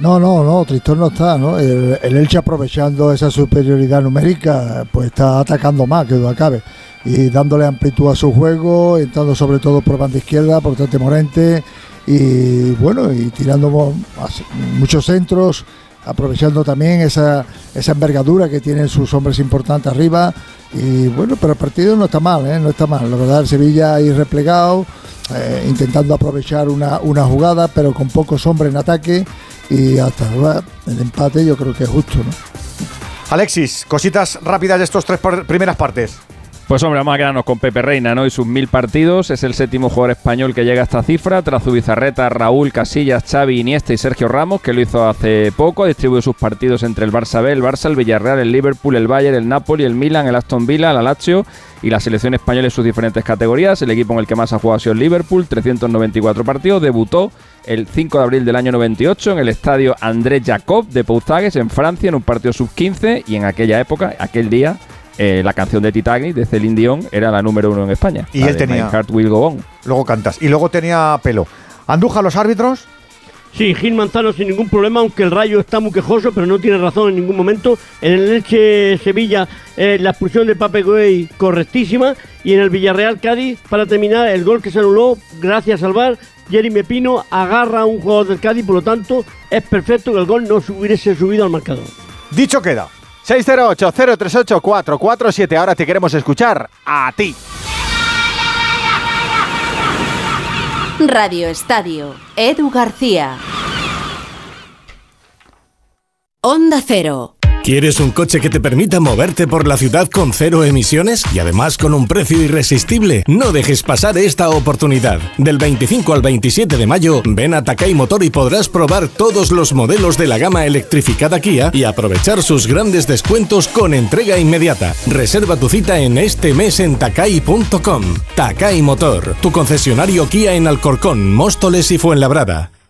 No, no, no, Tristón no está, ¿no? El, el Elche aprovechando esa superioridad numérica, pues está atacando más, que duda cabe. Y dándole amplitud a su juego, entrando sobre todo por banda izquierda, por Tante Morente, y bueno, y tirando muchos centros, aprovechando también esa, esa envergadura que tienen sus hombres importantes arriba. Y bueno, pero el partido no está mal, ¿eh? No está mal. La verdad, el Sevilla ahí replegado, eh, intentando aprovechar una, una jugada, pero con pocos hombres en ataque. Y hasta ahora el empate yo creo que es justo. Alexis, cositas rápidas de estos tres primeras partes. Pues hombre, vamos a quedarnos con Pepe Reina, ¿no? Y sus mil partidos. Es el séptimo jugador español que llega a esta cifra, tras Zubizarreta, Raúl, Casillas, Xavi, Iniesta y Sergio Ramos, que lo hizo hace poco. Distribuye sus partidos entre el Barça B, el Barça, el Villarreal, el Liverpool, el Bayern, el Napoli, el Milan, el Aston Villa, la Lazio y la selección española en sus diferentes categorías. El equipo en el que más ha jugado ha sido el Liverpool, 394 partidos. Debutó el 5 de abril del año 98 en el estadio André Jacob de Pouzagues, en Francia, en un partido sub-15. Y en aquella época, aquel día, eh, la canción de Titanic de Celine Dion era la número uno en España. Y él tenía- My Heart Will Go On. Luego cantas. Y luego tenía pelo. ¿Andújar los árbitros? Sí, Gil Manzano sin ningún problema, aunque el Rayo está muy quejoso, pero no tiene razón en ningún momento. En el Elche Sevilla, eh, la expulsión de Pape Güey correctísima. Y en el Villarreal Cádiz, para terminar, el gol que se anuló, gracias al VAR, Jeremy Pino agarra a un jugador del Cádiz, por lo tanto, es perfecto que el gol no se hubiese subido al marcador. Dicho queda. 608-038-447. Ahora te queremos escuchar a ti. Radio Estadio, Edu García. Onda Cero. ¿Quieres un coche que te permita moverte por la ciudad con cero emisiones y además con un precio irresistible? No dejes pasar esta oportunidad. Del 25 al 27 de mayo, ven a Takai Motor y podrás probar todos los modelos de la gama electrificada Kia y aprovechar sus grandes descuentos con entrega inmediata. Reserva tu cita en este mes en takai.com. Takai Motor, tu concesionario Kia en Alcorcón, Móstoles y Fuenlabrada.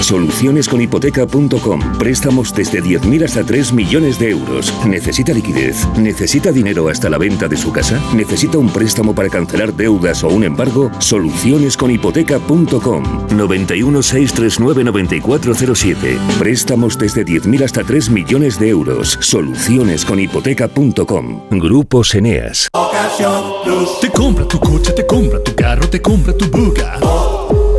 Solucionesconhipoteca.com. Préstamos desde 10.000 hasta 3 millones de euros. ¿Necesita liquidez? ¿Necesita dinero hasta la venta de su casa? ¿Necesita un préstamo para cancelar deudas o un embargo? Solucionesconhipoteca.com. 91 639 9407. Préstamos desde 10.000 hasta 3 millones de euros. Solucionesconhipoteca.com. Grupos Eneas. Te compra tu coche, te compra tu carro, te compra tu buga.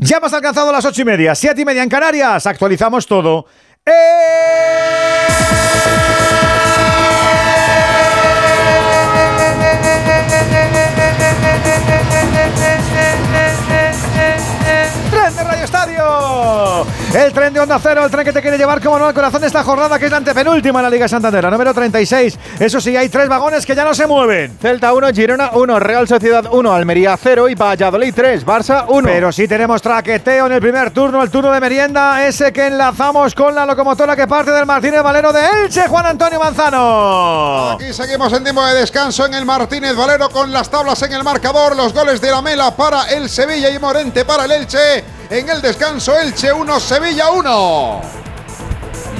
Ya hemos alcanzado las ocho y media, siete y media en Canarias. Actualizamos todo. ¡Tren El tren de Onda Cero, el tren que te quiere llevar como no al corazón de esta jornada, que es la antepenúltima en la Liga Santander, la número 36. Eso sí, hay tres vagones que ya no se mueven. Celta 1, Girona 1, Real Sociedad 1, Almería 0 y Valladolid 3, Barça 1. Pero sí tenemos traqueteo en el primer turno, el turno de merienda, ese que enlazamos con la locomotora que parte del Martínez Valero de Elche, Juan Antonio Manzano. Aquí seguimos en tiempo de descanso en el Martínez Valero con las tablas en el marcador, los goles de la Mela para el Sevilla y Morente para el Elche. En el descanso, Elche 1, Sevilla 1.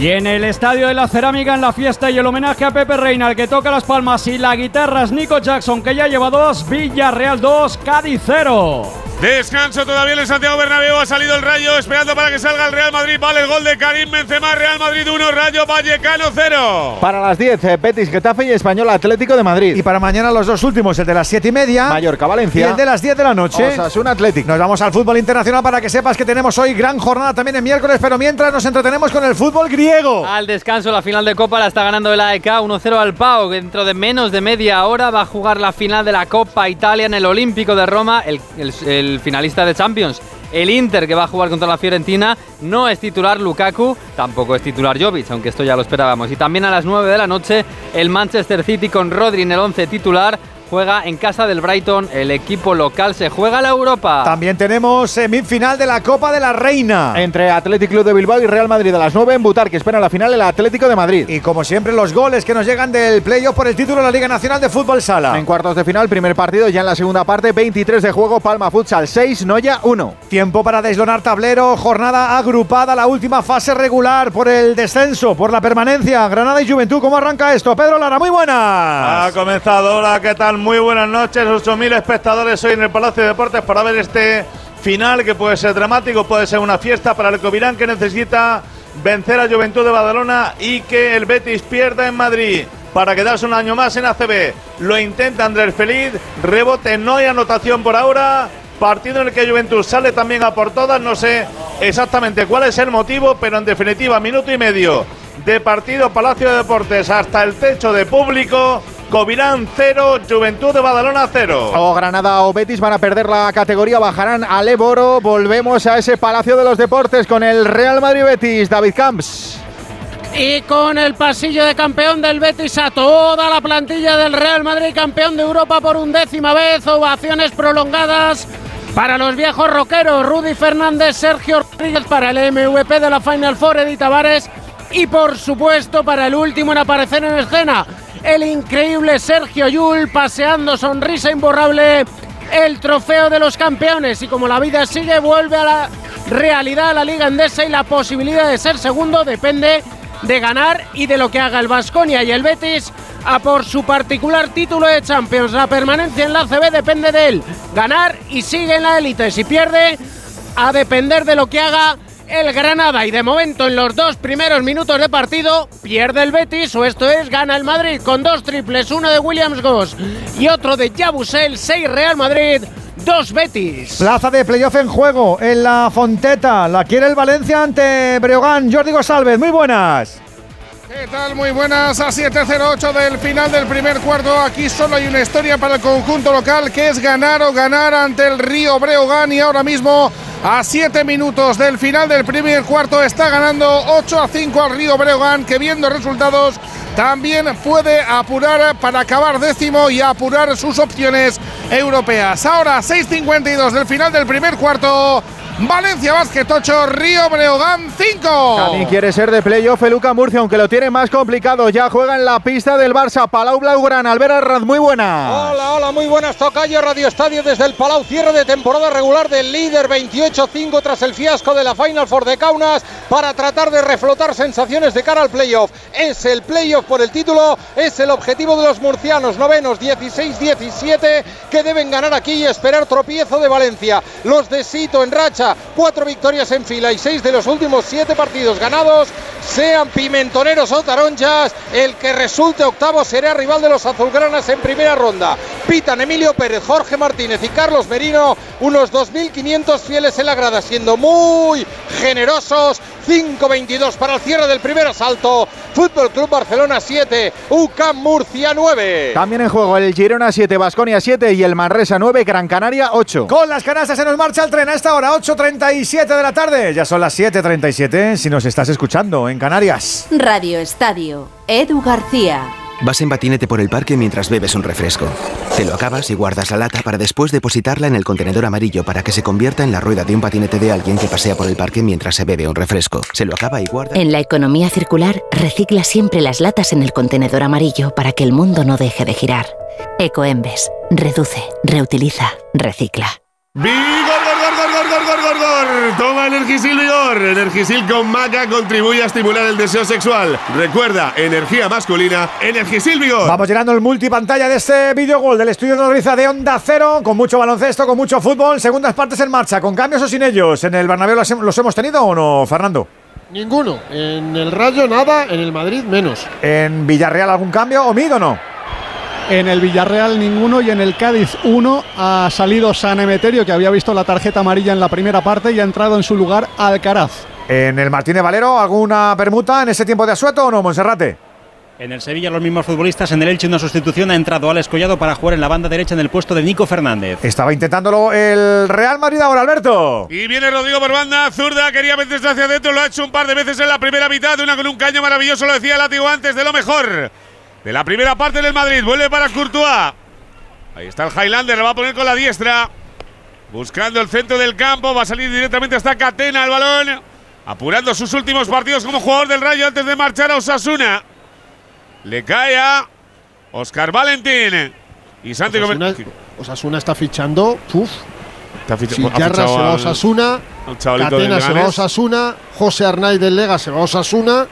Y en el Estadio de la Cerámica, en la fiesta y el homenaje a Pepe Reina, el que toca las palmas y la guitarra es Nico Jackson, que ya lleva dos, Villarreal 2, Cádiz 0. Descanso todavía en el Santiago Bernabéu. Ha salido el Rayo esperando para que salga el Real Madrid. Vale el gol de Karim Benzema. Real Madrid 1, Rayo Vallecano 0. Para las 10, eh, Betis, Getafe y Español Atlético de Madrid. Y para mañana los dos últimos, el de las 7 y media. Mallorca, Valencia. Y el de las 10 de la noche. Osasuna Atlético. Nos vamos al fútbol internacional para que sepas que tenemos hoy gran jornada también en miércoles, pero mientras nos entretenemos con el fútbol griego. Al descanso, la final de Copa la está ganando el AEK 1-0 al Pau. Dentro de menos de media hora va a jugar la final de la Copa Italia en el Olímpico de Roma, el, el- el finalista de Champions. El Inter que va a jugar contra la Fiorentina no es titular Lukaku, tampoco es titular Jovic, aunque esto ya lo esperábamos. Y también a las 9 de la noche el Manchester City con Rodri en el 11 titular juega en casa del Brighton, el equipo local se juega la Europa. También tenemos semifinal de la Copa de la Reina. Entre Athletic Club de Bilbao y Real Madrid a las 9 en Butar, que espera la final el Atlético de Madrid. Y como siempre, los goles que nos llegan del playoff por el título de la Liga Nacional de Fútbol Sala. En cuartos de final, primer partido, ya en la segunda parte, 23 de juego, Palma Futsal 6, Noya 1. Tiempo para deslonar tablero, jornada agrupada, la última fase regular por el descenso, por la permanencia. Granada y Juventud, ¿cómo arranca esto? Pedro Lara, muy buenas. Ha comenzado, hola, ¿qué tal? Muy buenas noches, 8.000 espectadores hoy en el Palacio de Deportes para ver este final que puede ser dramático, puede ser una fiesta para el Covirán que necesita vencer a Juventud de Badalona y que el Betis pierda en Madrid. para quedarse un año más en ACB. Lo intenta Andrés Feliz, rebote, no hay anotación por ahora. Partido en el que Juventus sale también a por todas, no sé exactamente cuál es el motivo, pero en definitiva, minuto y medio de partido Palacio de Deportes hasta el techo de público. Covirán 0, Juventud de Badalona 0. O Granada o Betis van a perder la categoría, bajarán al Eboro. Volvemos a ese Palacio de los Deportes con el Real Madrid Betis. David Camps. Y con el pasillo de campeón del Betis a toda la plantilla del Real Madrid, campeón de Europa por undécima vez, ovaciones prolongadas para los viejos roqueros, Rudy Fernández, Sergio Rodríguez para el MVP de la Final Four, Edith Tavares y por supuesto para el último en aparecer en escena, el increíble Sergio Yul paseando sonrisa imborrable el trofeo de los campeones y como la vida sigue vuelve a la realidad la Liga Endesa y la posibilidad de ser segundo depende de ganar y de lo que haga el Vasconia y el Betis a por su particular título de Champions. La permanencia en la CB depende de él. Ganar y sigue en la élite. Si pierde, a depender de lo que haga el Granada. Y de momento, en los dos primeros minutos de partido, pierde el Betis, o esto es, gana el Madrid con dos triples, uno de Williams Goss y otro de Yabusel, 6 Real Madrid. Dos Betis. Plaza de playoff en juego en la Fonteta. La quiere el Valencia ante Breogán. Jordi González, muy buenas. ¿Qué tal? Muy buenas. A 7.08 del final del primer cuarto. Aquí solo hay una historia para el conjunto local que es ganar o ganar ante el Río Breogán. Y ahora mismo, a 7 minutos del final del primer cuarto, está ganando 8 a 5 al Río Breogán. Que viendo resultados también puede apurar para acabar décimo y apurar sus opciones europeas. Ahora 6.52 del final del primer cuarto. Valencia Basket 8, Río Breogán 5. También quiere ser de playoff Luca Murcia, aunque lo tiene más complicado. Ya juega en la pista del Barça. Palau Blaugrana. Albert Arranz, muy buena. Hola, hola, muy buenas. Tocayo Radio Estadio desde el Palau. Cierre de temporada regular del líder 28-5 tras el fiasco de la Final Four de Kaunas para tratar de reflotar sensaciones de cara al playoff. Es el playoff por el título, es el objetivo de los murcianos. Novenos 16-17 que deben ganar aquí y esperar tropiezo de Valencia. Los de Sito en racha cuatro victorias en fila y seis de los últimos siete partidos ganados, sean pimentoneros o taronchas, el que resulte octavo será rival de los azulgranas en primera ronda. Pitan Emilio Pérez, Jorge Martínez y Carlos Merino, unos 2.500 fieles en la grada, siendo muy generosos. 5-22 para el cierre del primer asalto. Fútbol Club Barcelona 7, UCAM Murcia 9. También en juego el Girona 7, Basconia 7 y el Manresa 9, Gran Canaria 8. Con las canastas se nos marcha el tren a esta hora, 8.37 de la tarde. Ya son las 7.37 si nos estás escuchando en Canarias. Radio Estadio, Edu García. Vas en patinete por el parque mientras bebes un refresco. Te lo acabas y guardas la lata para después depositarla en el contenedor amarillo para que se convierta en la rueda de un patinete de alguien que pasea por el parque mientras se bebe un refresco. Se lo acaba y guarda. En la economía circular, recicla siempre las latas en el contenedor amarillo para que el mundo no deje de girar. Ecoembes. Reduce, reutiliza, recicla. ¡Vigor, Toma Energisil Vigor. Energisil con maca contribuye a estimular el deseo sexual. Recuerda, energía masculina, Energisil Vigor. Vamos llenando el multipantalla de este videogol del estudio de Nodriza de Onda Cero, con mucho baloncesto, con mucho fútbol, segundas partes en marcha, con cambios o sin ellos. ¿En el Bernabéu los, hem- los hemos tenido o no, Fernando? Ninguno. En el Rayo nada, en el Madrid menos. ¿En Villarreal algún cambio? ¿Omid o no? En el Villarreal ninguno y en el Cádiz uno ha salido San Emeterio que había visto la tarjeta amarilla en la primera parte y ha entrado en su lugar Alcaraz. ¿En el Martínez Valero alguna permuta en ese tiempo de asueto o no, Monserrate? En el Sevilla los mismos futbolistas, en el Elche una sustitución ha entrado Alex Collado para jugar en la banda derecha en el puesto de Nico Fernández. Estaba intentándolo el Real Madrid ahora, Alberto. Y viene Rodrigo por banda, zurda, quería meterse hacia adentro, lo ha hecho un par de veces en la primera mitad, una con un caño maravilloso, lo decía el látigo antes, de lo mejor. De la primera parte del Madrid, vuelve para Courtois. Ahí está el Highlander, lo va a poner con la diestra. Buscando el centro del campo, va a salir directamente hasta Catena el balón. Apurando sus últimos partidos como jugador del Rayo antes de marchar a Osasuna. Le cae a Oscar Valentín. Y Santi Osasuna, Osasuna está fichando. Uf. Está ficha- Si se va a Osasuna. Catena se va a. Osasuna. José Arnaiz del Lega se va a Osasuna.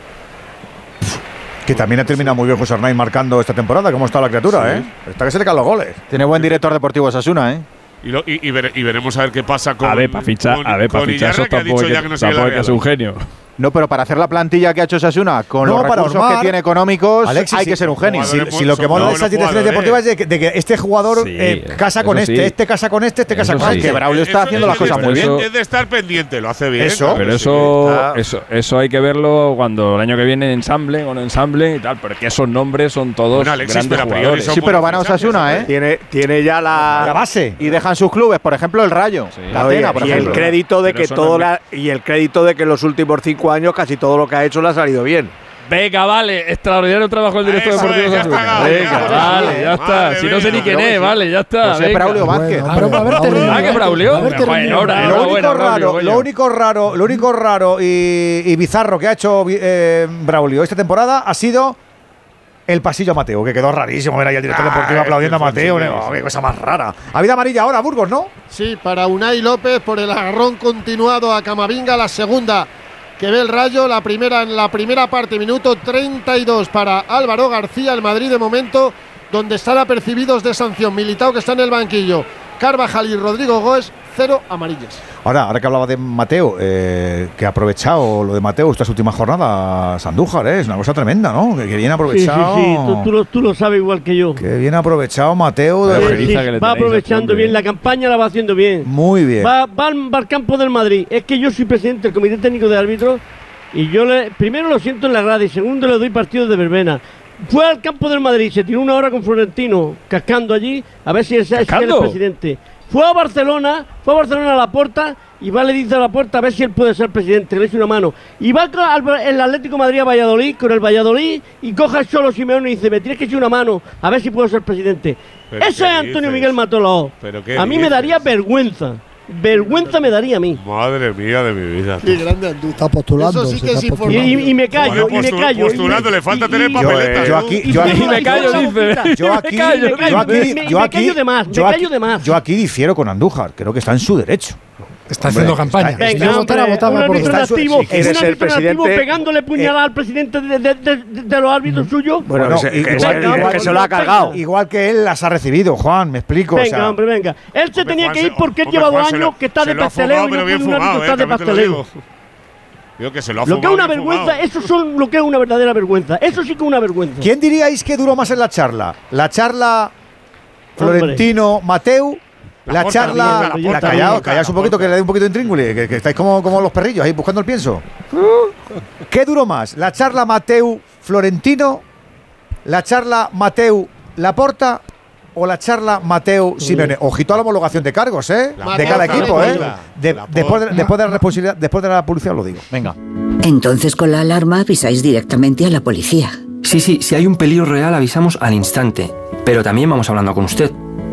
Que también ha terminado muy bien José Arnaiz marcando esta temporada. ¿Cómo está la criatura, Sí. eh? Está que se le caen los goles. Tiene buen director deportivo Sasuna, ¿eh? Y, lo- y- y vere- y veremos a ver qué pasa con. a ver, para fichar, a ver, para fichar eso que ha tampoco, dicho ya que, que no tampoco ser un genio. No, pero para hacer la plantilla que ha hecho Sasuna con No, los para recursos que tiene económicos, Alexis, hay que ser un genio. Si, si lo que mola de esas direcciones deportivas es de que, de que este jugador Sí, eh, casa con sí. este, este casa con este, este casa con sí. este. Que Braulio está haciendo las cosas muy bien. Es de estar pendiente, lo hace bien. Eso. Pero eso, eso, eso hay que verlo cuando el año que viene ensamble o no ensamble y tal, porque esos nombres son todos Bueno, Alexis, grandes pero jugadores. Sí, pero van a Osasuna, ¿eh? Tiene, tiene ya la, La base. Y dejan sus clubes, por ejemplo, el Rayo. La Oye, Atena, por y el ejemplo. crédito de que todo y el crédito de que los últimos cinco años casi todo lo que ha hecho le ha salido bien. Venga, vale, extraordinario trabajo del director Eso deportivo es, está, Venga, ya está. vale, ya está. Madre Si no sé ni quién es, vale, ya está. José venga. Braulio Vázquez. Hombre, Braulio, Ah, que Braulio. Bueno, ahora, Lo único Braulio, raro, coño. lo único raro, lo único raro y, y bizarro que ha hecho eh, Braulio esta temporada ha sido el pasillo a Mateo, que quedó rarísimo ver ahí al director Ah, deportivo aplaudiendo a Mateo. Oh, qué cosa más rara. Ha habido amarilla ahora, Burgos, ¿no? Sí, para Unai López por el agarrón continuado a Camavinga, la segunda que ve el Rayo, la primera en la primera parte, minuto 32 para Álvaro García, el Madrid de momento, donde están apercibidos de sanción. Militao que está en el banquillo, Carvajal y Rodrigo Goes, cero amarillas. Ahora, ahora que hablaba de Mateo, eh, que ha aprovechado lo de Mateo estas últimas jornadas, Andújar, ¿eh? es una cosa tremenda, ¿no? Que, que bien Sí, sí, aprovechado. sí, tú, tú lo, tú lo sabes igual que yo. Que bien aprovechado Mateo. De, ojeriza Sí, que le va tenéis, aprovechando bien, la campaña la va haciendo bien. muy bien. Va, va al, va al campo del Madrid. Es que yo soy presidente del Comité Técnico de Árbitros y yo le, primero lo siento en la grada y segundo le doy partido de verbena. Fue al campo del Madrid, se tiró una hora con Florentino cascando allí, a ver si él sabe si él es ¿Cascando? presidente. Fue a Barcelona, fue a Barcelona a la puerta y va le dice a la puerta a ver si él puede ser presidente, le echa una mano. Y va al- el Atlético Madrid a Valladolid, con el Valladolid, y coge al Cholo Simeone y dice, me tienes que echar una mano, a ver si puedo ser presidente. ¿Pero Ese es Antonio dices? Miguel Matolao. ¿Pero qué A mí me daría vergüenza. Vergüenza me daría a mí. Madre mía de mi vida. Qué grande Andú. Está postulando. Eso sí que es Y, postulando. y- y me callo, y me callo. postulando, le falta y- tener papeleta. yo ¿eh? aquí- y- yo aquí- me callo, dice. Yo aquí, yo aquí, yo aquí, yo aquí- de más. yo aquí difiero con Andújar. Creo que está en su derecho. Está haciendo Hombre, campaña. está- yo votara, votaba un por está nativo, si un ser presidente- pegándole puñalada al presidente de, de- de- de- los árbitros suyos. Bueno, Bueno, que, igual- se- igual- que se lo ha cargado. Igual que él las ha recibido, Juan, me explico. o Venga, sea, hombre, venga. Él se Hombre, tenía Juan, que ir porque él hombre, lleva Juan, dos se años lo- que está de pasteleo y no puede un árbitro estar eh, de pasteleo. digo. Digo que se lo ha Lo que es una vergüenza, fumado. eso son lo que es una verdadera vergüenza. Eso sí que es una vergüenza. ¿Quién diríais que duró más en la charla? ¿La charla. Florentino Mateu? La, charla. la La, la callaos, un poquito Porta. que le dé un poquito de intríngulis, que, que estáis como, como los perrillos ahí buscando el pienso. ¿Qué duró más? ¿La charla Mateu Florentino? ¿La charla Mateu Laporta? ¿O la charla Mateu Simeone? Ojito a la homologación de cargos, ¿eh? La de cada equipo, ¿eh? De- después, de, después de la responsabilidad, después de la publicidad lo digo. Venga. Entonces con la alarma avisáis directamente a la policía. Sí, sí, si hay un peligro real avisamos al instante, pero también vamos hablando con usted,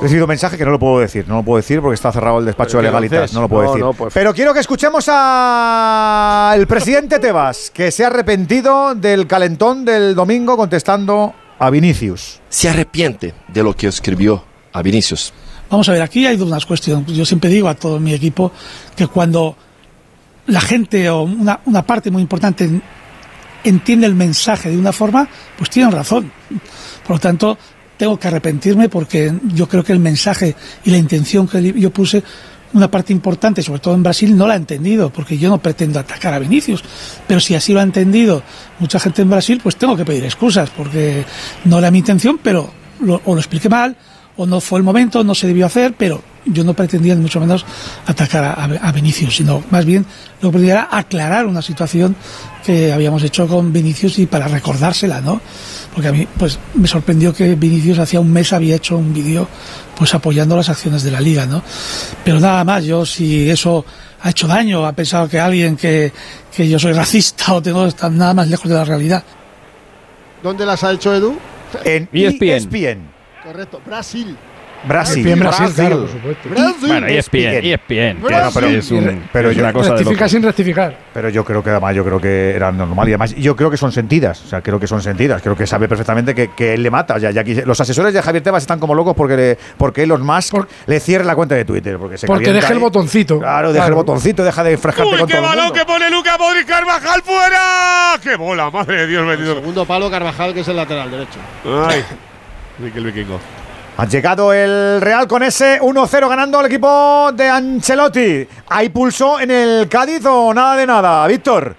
He recibido un mensaje que no lo puedo decir, no lo puedo decir porque está cerrado el despacho de ¿qué legalitas, no lo puedo No, decir. no, pues- Pero quiero que escuchemos al presidente Tebas, que se ha arrepentido del calentón del domingo contestando a Vinicius. se arrepiente de lo que escribió a Vinicius. Vamos a ver, aquí hay unas cuestiones. Yo siempre digo a todo mi equipo que cuando la gente o una, una parte muy importante en- entiende el mensaje de una forma, pues tienen razón. Por lo tanto, tengo que arrepentirme porque yo creo que el mensaje y la intención que yo puse, una parte importante, sobre todo en Brasil, no la ha entendido, porque yo no pretendo atacar a Vinicius. Pero si así lo ha entendido mucha gente en Brasil, pues tengo que pedir excusas, porque no era mi intención, pero lo- o lo expliqué mal, o no fue el momento, no se debió hacer, pero yo no pretendía ni mucho menos atacar a, a- Vinicius, sino más bien lo que pretendía era aclarar una situación que habíamos hecho con Vinicius y para recordársela, ¿no? Porque a mí pues me sorprendió que Vinicius hacía un mes había hecho un vídeo pues apoyando las acciones de la liga, ¿no? Pero nada más, yo si eso ha hecho daño, ha pensado que alguien que, que yo soy racista o tengo está nada más lejos de la realidad. ¿Dónde las ha hecho Edu? En ESPN. ESPN. Correcto, Brasil. Brasil. ESPN Brasil, claro, por supuesto. Bueno, ESPN, ESPN. Bueno, pero- es un- pero es yo- una cosa de Rectifica locos. sin rectificar. Pero yo creo que además yo creo que era normal y además yo creo que son sentidas, o sea, creo que son sentidas, creo que sabe perfectamente que, que él le mata. Ya, ya los asesores de Javier Tebas están como locos porque le, porque Elon Musk le cierre la cuenta de Twitter, porque se Porque deja el botoncito. Claro, deja el botoncito, deja de enfrascarte ¡Uy, con qué todo el balón mundo. que pone Luca Modric Carvajal fuera! ¡Qué bola, madre de Dios bendito! Segundo palo Carvajal, que es el lateral derecho. Ay, Mikel Vikingo. Ha llegado el Real con ese 1-0 ganando al equipo de Ancelotti. ¿Hay pulso en el Cádiz o nada de nada, Víctor?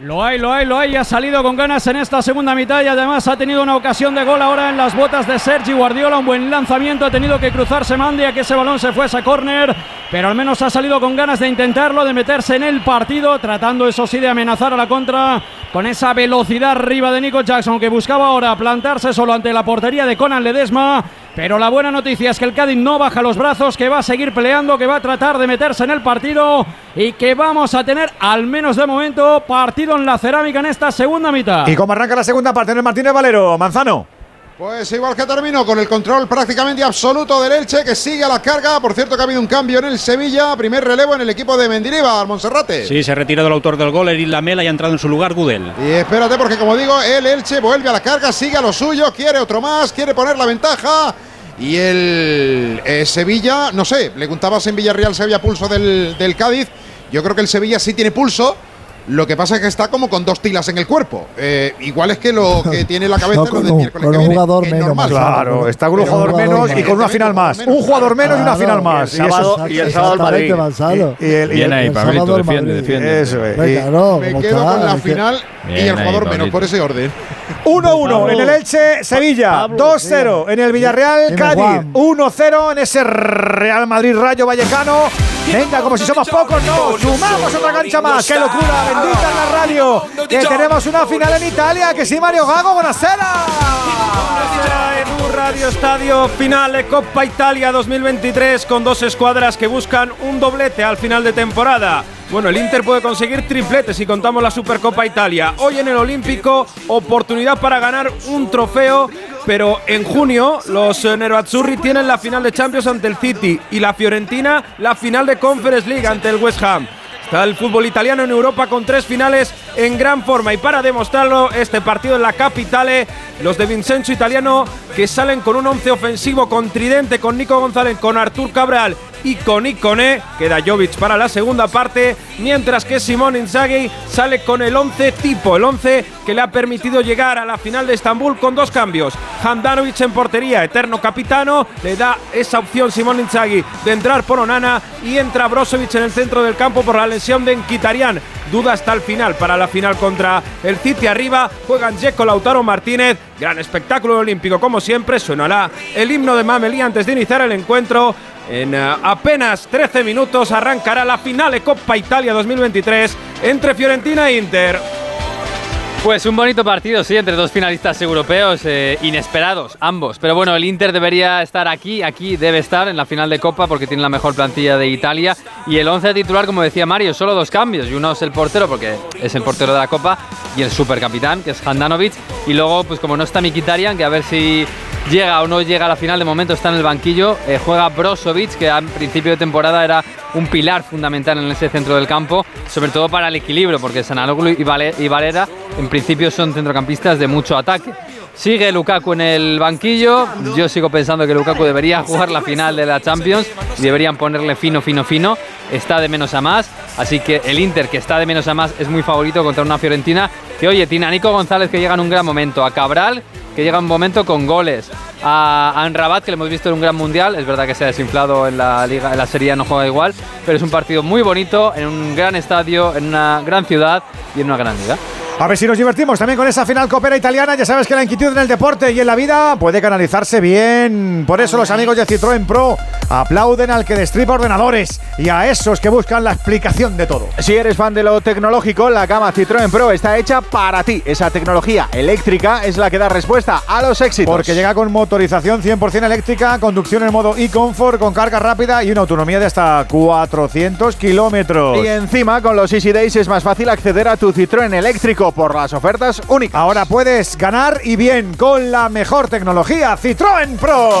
Lo hay, lo hay, lo hay. Ha salido con ganas en esta segunda mitad y además ha tenido una ocasión de gol ahora en las botas de Sergi Guardiola. Un buen lanzamiento. Ha tenido que cruzarse Mandia, que ese balón se fuese a córner. Pero al menos ha salido con ganas de intentarlo, de meterse en el partido, tratando eso sí de amenazar a la contra con esa velocidad arriba de Nico Jackson, que buscaba ahora plantarse solo ante la portería de Conan Ledesma. Pero la buena noticia es que el Cádiz no baja los brazos, que va a seguir peleando, que va a tratar de meterse en el partido y que vamos a tener, al menos de momento, partido en la cerámica en esta segunda mitad. ¿Y cómo arranca la segunda parte en el Martínez Valero? Manzano. Pues igual que terminó con el control prácticamente absoluto del Elche que sigue a la carga. Por cierto que ha habido un cambio en el Sevilla. Primer relevo en el equipo de Mendilibar, Monserrate. Sí, se ha retirado el autor del gol, Erin Lamela, y ha entrado en su lugar Gudel. Y espérate porque como digo, el Elche vuelve a la carga, sigue a lo suyo, quiere otro más, quiere poner la ventaja. Y el eh, Sevilla, no sé, le contabas en Villarreal si había pulso del, del Cádiz. Yo creo que el Sevilla sí tiene pulso. Lo que pasa es que está como con dos tilas en el cuerpo. Eh, igual es que lo que tiene en la cabeza No, lo con del un- miércoles con que un jugador menos, normal. Claro, está con un jugador menos y con una final más. Un jugador menos y una final más. Y el sábado- y el sábado el Madrid. Y, y el, y Bien el- ahí, el Pablito, defiende, Madrid. defiende. Eso es. Venga, no, Me ¿cómo quedo está? con la final y el ahí, jugador menos Pablito. por ese orden. 1-1 en el Elche, Sevilla. 2-0 en el Villarreal, Cádiz. Juan. 1-0 en ese Real Madrid Rayo Vallecano. Venga, como si somos pocos, no. Sumamos otra cancha más. ¡Qué locura! Bendita en la radio. Que tenemos una final en Italia. Que sí, Mario Gago, buonasera. en un Radio Estadio Finale Coppa Italia 2023 con dos escuadras que buscan un doblete al final de temporada. Bueno, el Inter puede conseguir triplete si contamos la Supercopa Italia. Hoy en el Olímpico, oportunidad para ganar un trofeo, pero en junio los eh, Nerazzurri tienen la final de Champions ante el City y la Fiorentina la final de Conference League ante el West Ham. Está el fútbol italiano en Europa con tres finales en gran forma y para demostrarlo este partido en la capitale, los de Vincenzo Italiano que salen con un once ofensivo con Tridente, con Nico González, con Artur Cabral y con Icone, queda Jovic para la segunda parte, mientras que Simón Inzaghi sale con el 11 tipo, el 11 que le ha permitido llegar a la final de Estambul con dos cambios. Handanovic en portería, eterno capitano, le da esa opción Simón Inzaghi de entrar por Onana y entra Brozovic en el centro del campo por la lesión de Nkitarian. Duda hasta el final para la final contra el City arriba. Juegan Jeco Lautaro Martínez. Gran espectáculo olímpico como siempre. Sonará el himno de Mameli antes de iniciar el encuentro. En eh, apenas 13 minutos arrancará la final de Coppa Italia 2023 entre Fiorentina e Inter. Pues un bonito partido, sí, entre dos finalistas europeos eh, inesperados, ambos. Pero bueno, el Inter debería estar aquí, aquí debe estar en la final de Copa porque tiene la mejor plantilla de Italia. Y el 11 titular, como decía Mario, solo dos cambios. Y uno es el portero, porque es el portero de la Copa, y el supercapitán, que es Handanovic. Y luego, pues como no está Mikitarian, que a ver si llega o no llega a la final, de momento está en el banquillo. eh, juega Brozovic, que a principio de temporada era un pilar fundamental en ese centro del campo, sobre todo para el equilibrio, porque Sanaloglu y, Vale- y Valera en principio son centrocampistas de mucho ataque. Sigue Lukaku en el banquillo. Yo sigo pensando que Lukaku debería jugar la final de la Champions. Deberían ponerle fino, fino, fino. Está de menos a más. Así que el Inter, que está de menos a más, es muy favorito contra una Fiorentina que, oye, tiene a Nico González que llega en un gran momento. A Cabral, que llega un momento con goles. A Anrabat, que lo hemos visto en un gran mundial. Es verdad que se ha desinflado en la liga, en la Serie no juega igual. Pero es un partido muy bonito, en un gran estadio, en una gran ciudad y en una gran liga. A ver si nos divertimos también con esa final copera italiana. Ya sabes que la inquietud en el deporte y en la vida puede canalizarse bien. Por eso los amigos de Citroën Pro aplauden al que destripa ordenadores y a esos que buscan la explicación de todo. Si eres fan de lo tecnológico, la gama Citroën Pro está hecha para ti. Esa tecnología eléctrica es la que da respuesta a los éxitos. Porque llega con motorización 100% eléctrica, conducción en modo e-comfort con carga rápida y una autonomía de hasta 400 kilómetros. Y encima, con los Easy Days es más fácil acceder a tu Citroën eléctrico por las ofertas únicas. Ahora puedes ganar y bien con la mejor tecnología Citroën Pro.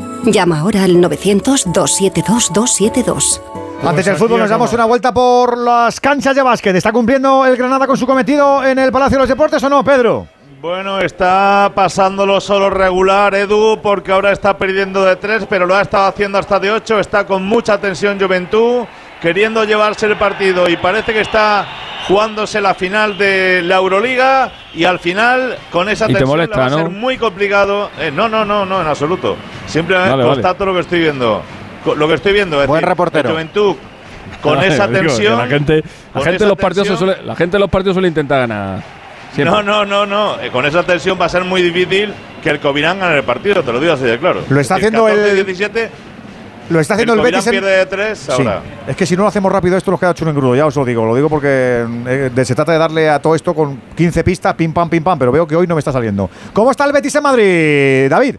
Llama ahora al 900-272-272. Antes del fútbol nos damos una vuelta por las canchas de básquet. ¿Está cumpliendo el Granada con su cometido en el Palacio de los Deportes o no, Pedro? Bueno, está pasándolo solo regular Edu porque ahora está perdiendo de tres, pero lo ha estado haciendo hasta de ocho. Está con mucha tensión Juventud, queriendo llevarse el partido y parece que está jugándose la final de la Euroliga y al final con esa Y te tensión molesta, le va a ser ¿no? muy complicado. Eh, no, no, no, no, en absoluto. Siempre Vale, constato lo que estoy viendo. Lo que estoy viendo es Buen decir, reportero. Juventud con Vale, esa digo, tensión. La gente, la gente los partidos tensión- suele, la gente en los partidos suele intentar ganar. Siempre. No, no, no, no. Eh, Con esa tensión va a ser muy difícil que el Covirán gane el partido, te lo digo así de claro. Lo está Es decir, haciendo el- 14-17, Lo está haciendo el, Betis. en- pierde de tres Sí. Es que si no lo hacemos rápido, esto nos queda chulo en crudo, ya os lo digo. Lo digo porque eh, de- se trata de darle a todo esto con 15 pistas, pim pam, pim pam, pero veo que hoy no me está saliendo. ¿Cómo está el Betis en Madrid, David?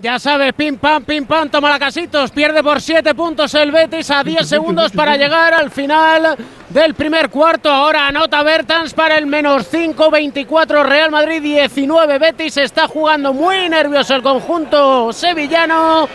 Ya sabes, pim pam, pim pam, toma la casitos. Pierde por 7 puntos el Betis a 10 segundos para llegar al final del primer cuarto. Ahora anota Bertans para el menos 5, 24 Real Madrid 19. Betis está jugando muy nervioso el conjunto sevillano.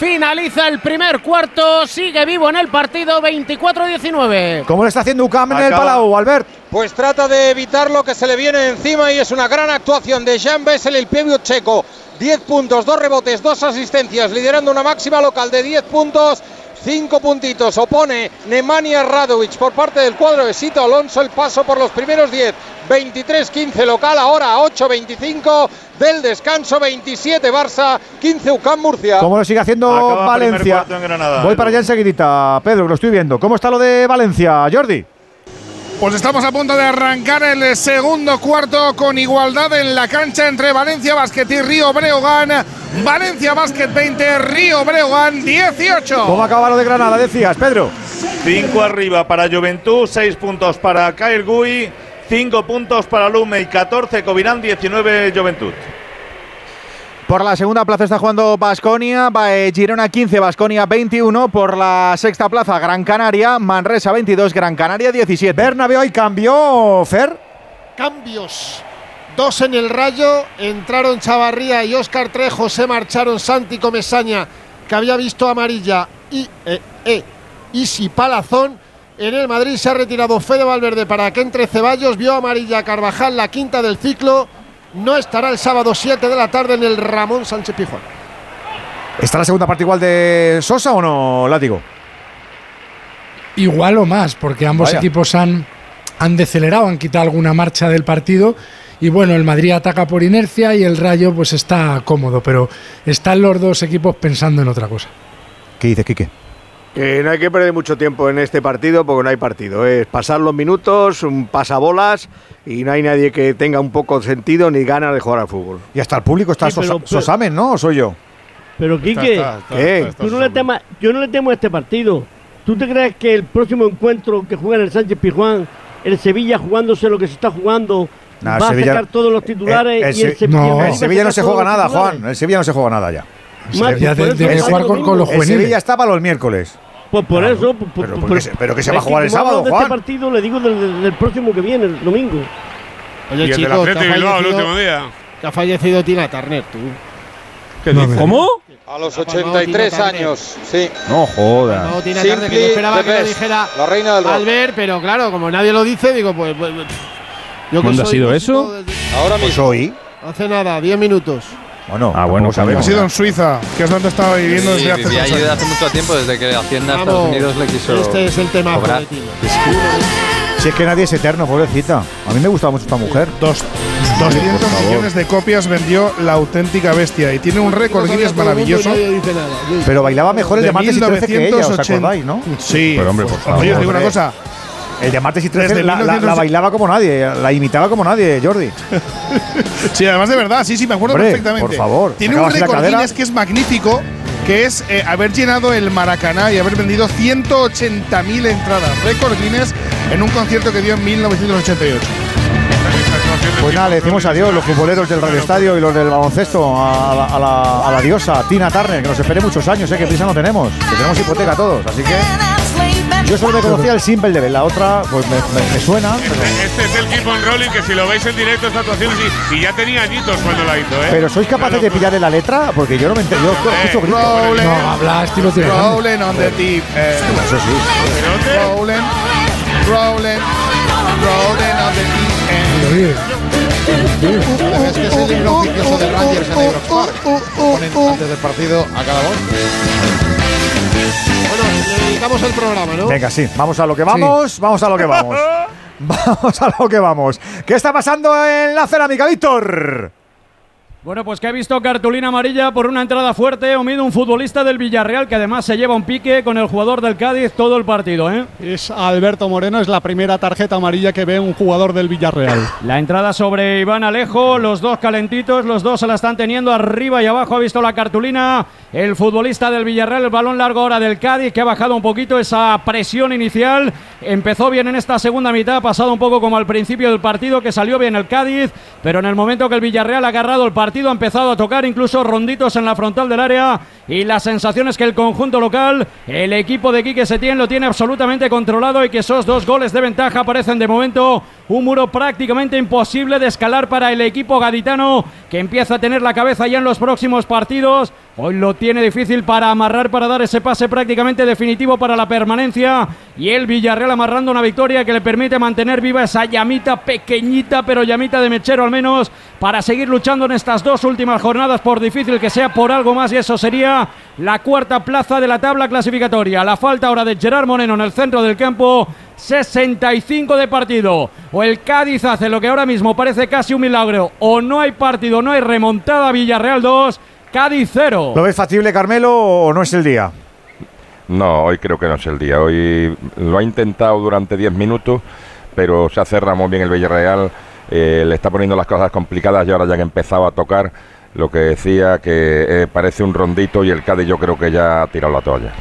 Finaliza el primer cuarto, sigue vivo en el partido 24-19. ¿Cómo le está haciendo UCAM en el Palau, Albert? Pues trata de evitar lo que se le viene encima y es una gran actuación de Jan Bessel, el pievio checo. 10 puntos, 2 rebotes, 2 asistencias, liderando una máxima local de 10 puntos. 5 puntitos, opone Nemanja Radovic por parte del cuadro de Sito Alonso, el paso por los primeros 10, 23-15 local, ahora 8-25 del descanso, 27 Barça, 15 UCAM Murcia. ¿Cómo lo sigue haciendo Acaba Valencia? en Granada, Voy para allá enseguidita, Pedro, que lo estoy viendo. ¿Cómo está lo de Valencia, Jordi? Pues estamos a punto de arrancar el segundo cuarto con igualdad en la cancha entre Valencia Basket y Río Breogán. Valencia Basket 20, Río Breogán 18. ¿Cómo acaba lo de Granada, decías, Pedro? 5 arriba para Juventud, 6 puntos para Kyle Gui, 5 puntos para Lume y 14 Covirán, 19 Juventud. Por la segunda plaza está jugando Basconia, Girona 15, Basconia 21. Por la sexta plaza Gran Canaria, Manresa 22, Gran Canaria 17. Bernabéu hoy cambió, Fer. Cambios. Dos en el rayo. Entraron Chavarría y Óscar Trejo. Se marcharon Santi Comesaña, que había visto amarilla. Y eh, eh, Isi Palazón. En el Madrid se ha retirado Fede Valverde para que entre Ceballos. Vio amarilla Carvajal, la quinta del ciclo. No estará el sábado 7 de la tarde en el Ramón Sánchez Pijuán. ¿Está la segunda parte igual de Sosa o no, Látigo? Igual o más, porque ambos Vaya. equipos han, han decelerado, han quitado alguna marcha del partido. Y bueno, el Madrid ataca por inercia y el Rayo pues está cómodo, pero están los dos equipos pensando en otra cosa. ¿Qué dice Quique? Que no hay que perder mucho tiempo en este partido porque no hay partido. Es pasar los minutos, un pasabolas y no hay nadie que tenga un poco de sentido ni ganas de jugar al fútbol. Y hasta el público está Sí, pero- Sosa- Sosamen, ¿no? ¿O soy yo? Pero Quique, está, está, ¿Qué? tú no le temas- yo no le temo a este partido. ¿Tú te crees que el próximo encuentro que juega en el Sánchez Pijuán, el Sevilla jugándose lo que se está jugando, Nah, va Sevilla- a sacar todos los titulares el y el Se- Sevilla, el va a Sevilla no se juega nada? Juan. El Sevilla no se juega nada ya. Por de- el jugar con, con los juveniles. Sevilla está para los miércoles. Pues por Claro. eso. pues- Pero, pues- ¿por qué se- pero que se va a jugar el sábado, de Juan. este partido le digo del, del- del próximo que viene, el domingo. Oye, y el chicos, que ha Bilbao el último día. Que ha fallecido Tina Turner, tú. ¿Cómo? A los Ha palmado 83 Tina Turner. años, sí. No jodas. No, Tina Turner, que yo esperaba que lo dijera la reina del rock. Albert, pero claro, como nadie lo dice, digo, pues. pues, pues, yo que ¿Cuándo ha sido eso? desde- Ahora Pues mismo. hoy. Hace nada, 10 minutos. Bueno, Ah, bueno, sabemos. Ha sido en Suiza, que es donde estaba viviendo Sí, desde hace hace mucho tiempo, desde que Hacienda de Vamos, Estados Unidos le quiso Este es el tema cobrar. Si es que nadie es eterno, pobrecita. A mí me gustaba mucho esta mujer. Dos, 200 por favor. millones de copias vendió la auténtica bestia y tiene un récord Guinness maravilloso. Pero bailaba mejor el de, De martes y 13 que ella, ¿os 1980. acordáis, no? Sí, Pero, hombre, por favor. Oye, os digo una cosa. El de martes y 13 Desde la, la- la 1900 bailaba como nadie, la imitaba como nadie, Jordi. Sí, además de verdad, sí, sí, me acuerdo Hombre, perfectamente. por favor, Tiene un récord. Guinness que es magnífico que es eh, haber llenado el Maracaná y haber vendido 180.000 entradas, récord Guinness, en un concierto que dio en 1988. Pues nada, le decimos adiós los futboleros del Radio Estadio y los del baloncesto a, la- a la, a la diosa Tina Turner, que nos espere muchos años, eh, que prisa no tenemos, que tenemos hipoteca todos, así que yo solo me conocía el Simple de la otra pues me, me- me suena, pero, Este es el Keep on Rolling, que si lo veis en directo esta actuación, sí, y ya tenía añitos cuando la hizo, ¿eh? pero ¿sois capaces de pillarle la letra? Porque yo no me entero, yo escucho gritos. Rolling, No, habla estilo Tina Turner. rolling on the deep end. Eso sí. Rolling, rolling, rolling on the deep end. Es que es el himno oficioso de Rangers en Ibrox Park. Ponen antes del partido a cada voz. Bueno, le dedicamos el programa, ¿no? Venga, sí, vamos a lo que vamos, vamos a lo que vamos. Vamos a lo que vamos. ¿Qué está pasando en la cerámica, Víctor? Bueno, pues que ha visto cartulina amarilla por una entrada fuerte, Omido, un futbolista del Villarreal que además se lleva un pique con el jugador del Cádiz todo el partido, ¿eh? Es Alberto Moreno, es la primera tarjeta amarilla que ve un jugador del Villarreal. La entrada sobre Iván Alejo, los dos calentitos, los dos se la están teniendo arriba y abajo, ha visto la cartulina, el futbolista del Villarreal, el balón largo ahora del Cádiz, que ha bajado un poquito esa presión inicial, empezó bien en esta segunda mitad, ha pasado un poco como al principio del partido, que salió bien el Cádiz, pero en el momento que el Villarreal ha agarrado el partido, ha empezado a tocar incluso ronditos en la frontal del área, y la sensación es que el conjunto local, el equipo de Quique Setién lo tiene absolutamente controlado y que esos dos goles de ventaja parecen de momento un muro prácticamente imposible de escalar para el equipo gaditano que empieza a tener la cabeza ya en los próximos partidos. Hoy lo tiene difícil para amarrar, para dar ese pase prácticamente definitivo para la permanencia. Y el Villarreal amarrando una victoria que le permite mantener viva esa llamita pequeñita, pero llamita de mechero al menos, para seguir luchando en estas dos últimas jornadas, por difícil que sea por algo más. Y eso sería la cuarta plaza de la tabla clasificatoria. La falta ahora de Gerard Moreno en el centro del campo. 65 de partido. O el Cádiz hace lo que ahora mismo parece casi un milagro. O no hay partido, no hay remontada. Villarreal 2, Cádiz 0. ¿Lo ves factible, Carmelo, o no es el día? No, hoy creo que no es el día. Hoy lo ha intentado durante 10 minutos, pero se ha cerrado muy bien el Villarreal. eh, le está poniendo las cosas complicadas y ahora ya que empezaba a tocar, lo que decía que eh, parece un rondito y el Cádiz yo creo que ya ha tirado la toalla.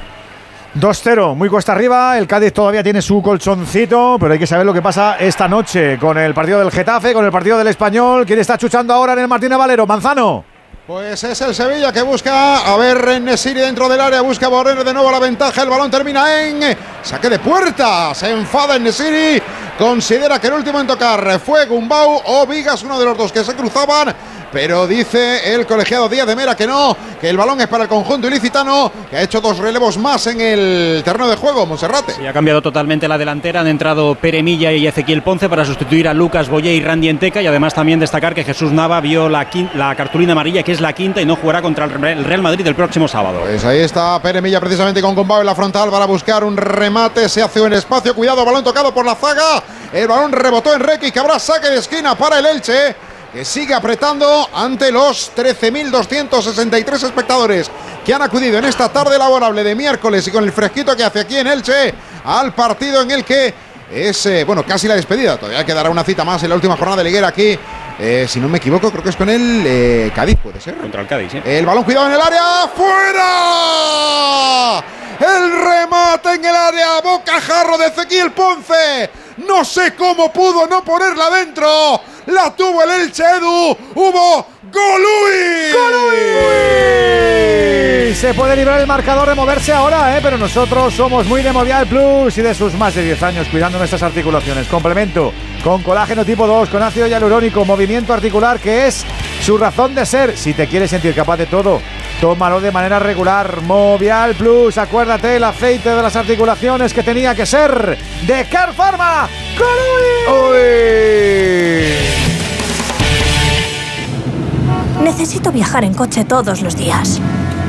2-0, muy cuesta arriba. El Cádiz todavía tiene su colchoncito, pero hay que saber lo que pasa esta noche con el partido del Getafe, con el partido del Español. ¿Quién está chuchando ahora en el Martínez Valero? Manzano. Pues es el Sevilla que busca a ver Nesiri dentro del área, busca Borrero de nuevo la ventaja, el balón termina en saque de puerta, se enfada en Nesiri, considera que el último en tocar fue Gumbau o Vigas, uno de los dos que se cruzaban, pero dice el colegiado Díaz de Mera que no, que el balón es para el conjunto ilicitano, que ha hecho dos relevos más en el terreno de juego, Monserrate. Y ha cambiado totalmente la delantera. Han entrado Pere Milla y Ezequiel Ponce para sustituir a Lucas Boyé y Randy Enteca. Y además también destacar que Jesús Nava vio la, cartulina amarilla, que es la quinta, y no jugará contra el Re- el Real Madrid el próximo sábado. Pues ahí está Pere Milla precisamente con Gumbau en la frontal para buscar un remate, se hace un espacio, cuidado, balón tocado por la zaga, el balón rebotó en Requi, que habrá saque de esquina para el Elche, que sigue apretando ante los 13.263 espectadores que han acudido en esta tarde laborable de miércoles y con el fresquito que hace aquí en Elche al partido en el que es, eh, bueno, casi la despedida. Todavía quedará una cita más en la última jornada de liguera aquí. Eh, si no me equivoco, creo que es con el eh, Cádiz, puede ser. Contra el Cádiz, ¿eh? El balón cuidado en el área, fuera. El remate en el área, bocajarro de Ezequiel Ponce. No sé cómo pudo no ponerla dentro. La tuvo el Elche Edu. Hubo Golui. Se puede librar el marcador de moverse ahora, ¿eh? pero nosotros somos muy de Movial Plus y de sus más de 10 años cuidando nuestras articulaciones. Complemento con colágeno tipo 2, con ácido hialurónico, movimiento articular que es su razón de ser. Si te quieres sentir capaz de todo, tómalo de manera regular. Movial Plus, acuérdate el aceite de las articulaciones que tenía que ser de Car Pharma. Necesito viajar en coche todos los días.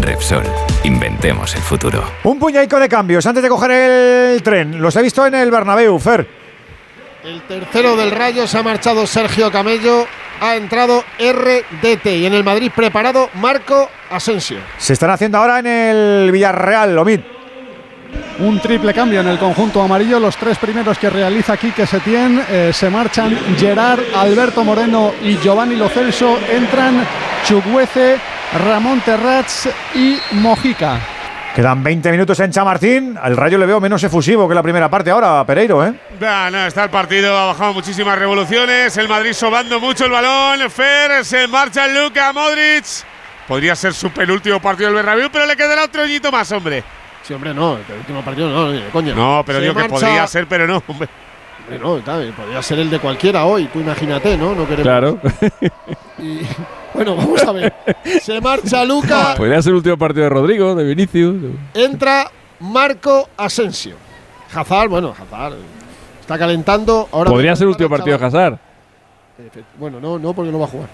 Repsol, inventemos el futuro. Un puñaico de cambios antes de coger el tren. Los he visto en el Bernabéu, Fer. El tercero del Rayo se ha marchado Sergio Camello, ha entrado RDT y en el Madrid preparado Marco Asensio. Se están haciendo ahora en el Villarreal, Omid. Un triple cambio en el conjunto amarillo. Los tres primeros que realiza Quique Setién eh, se marchan Gerard, Alberto Moreno y Giovanni Lo Celso. Entran Chuguece, Ramón Terrats y Mojica. Quedan 20 minutos en Chamartín. Al Rayo le veo menos efusivo que la primera parte ahora, Pereiro, ¿eh? No, no, está el partido, ha bajado muchísimas revoluciones. El Madrid sobando mucho el balón. Fer, se marcha Luka Modric. Podría ser su penúltimo partido del Bernabéu, pero le quedará otro añito más, hombre. Sí, hombre, no, el último partido no, de coña. No, pero Se digo que marcha- podría ser, pero no, hombre. No, podría ser el de cualquiera hoy, tú imagínate, ¿no? No queremos. Claro. Y, bueno, vamos a ver. Se marcha Luca, Podría ser el último partido de Rodrigo, de Vinicius. entra Marco Asensio. Hazard, bueno, Hazard eh, está calentando. Ahora Podría ser el último partido de Hazard. Bueno, no, no, porque no va a jugar.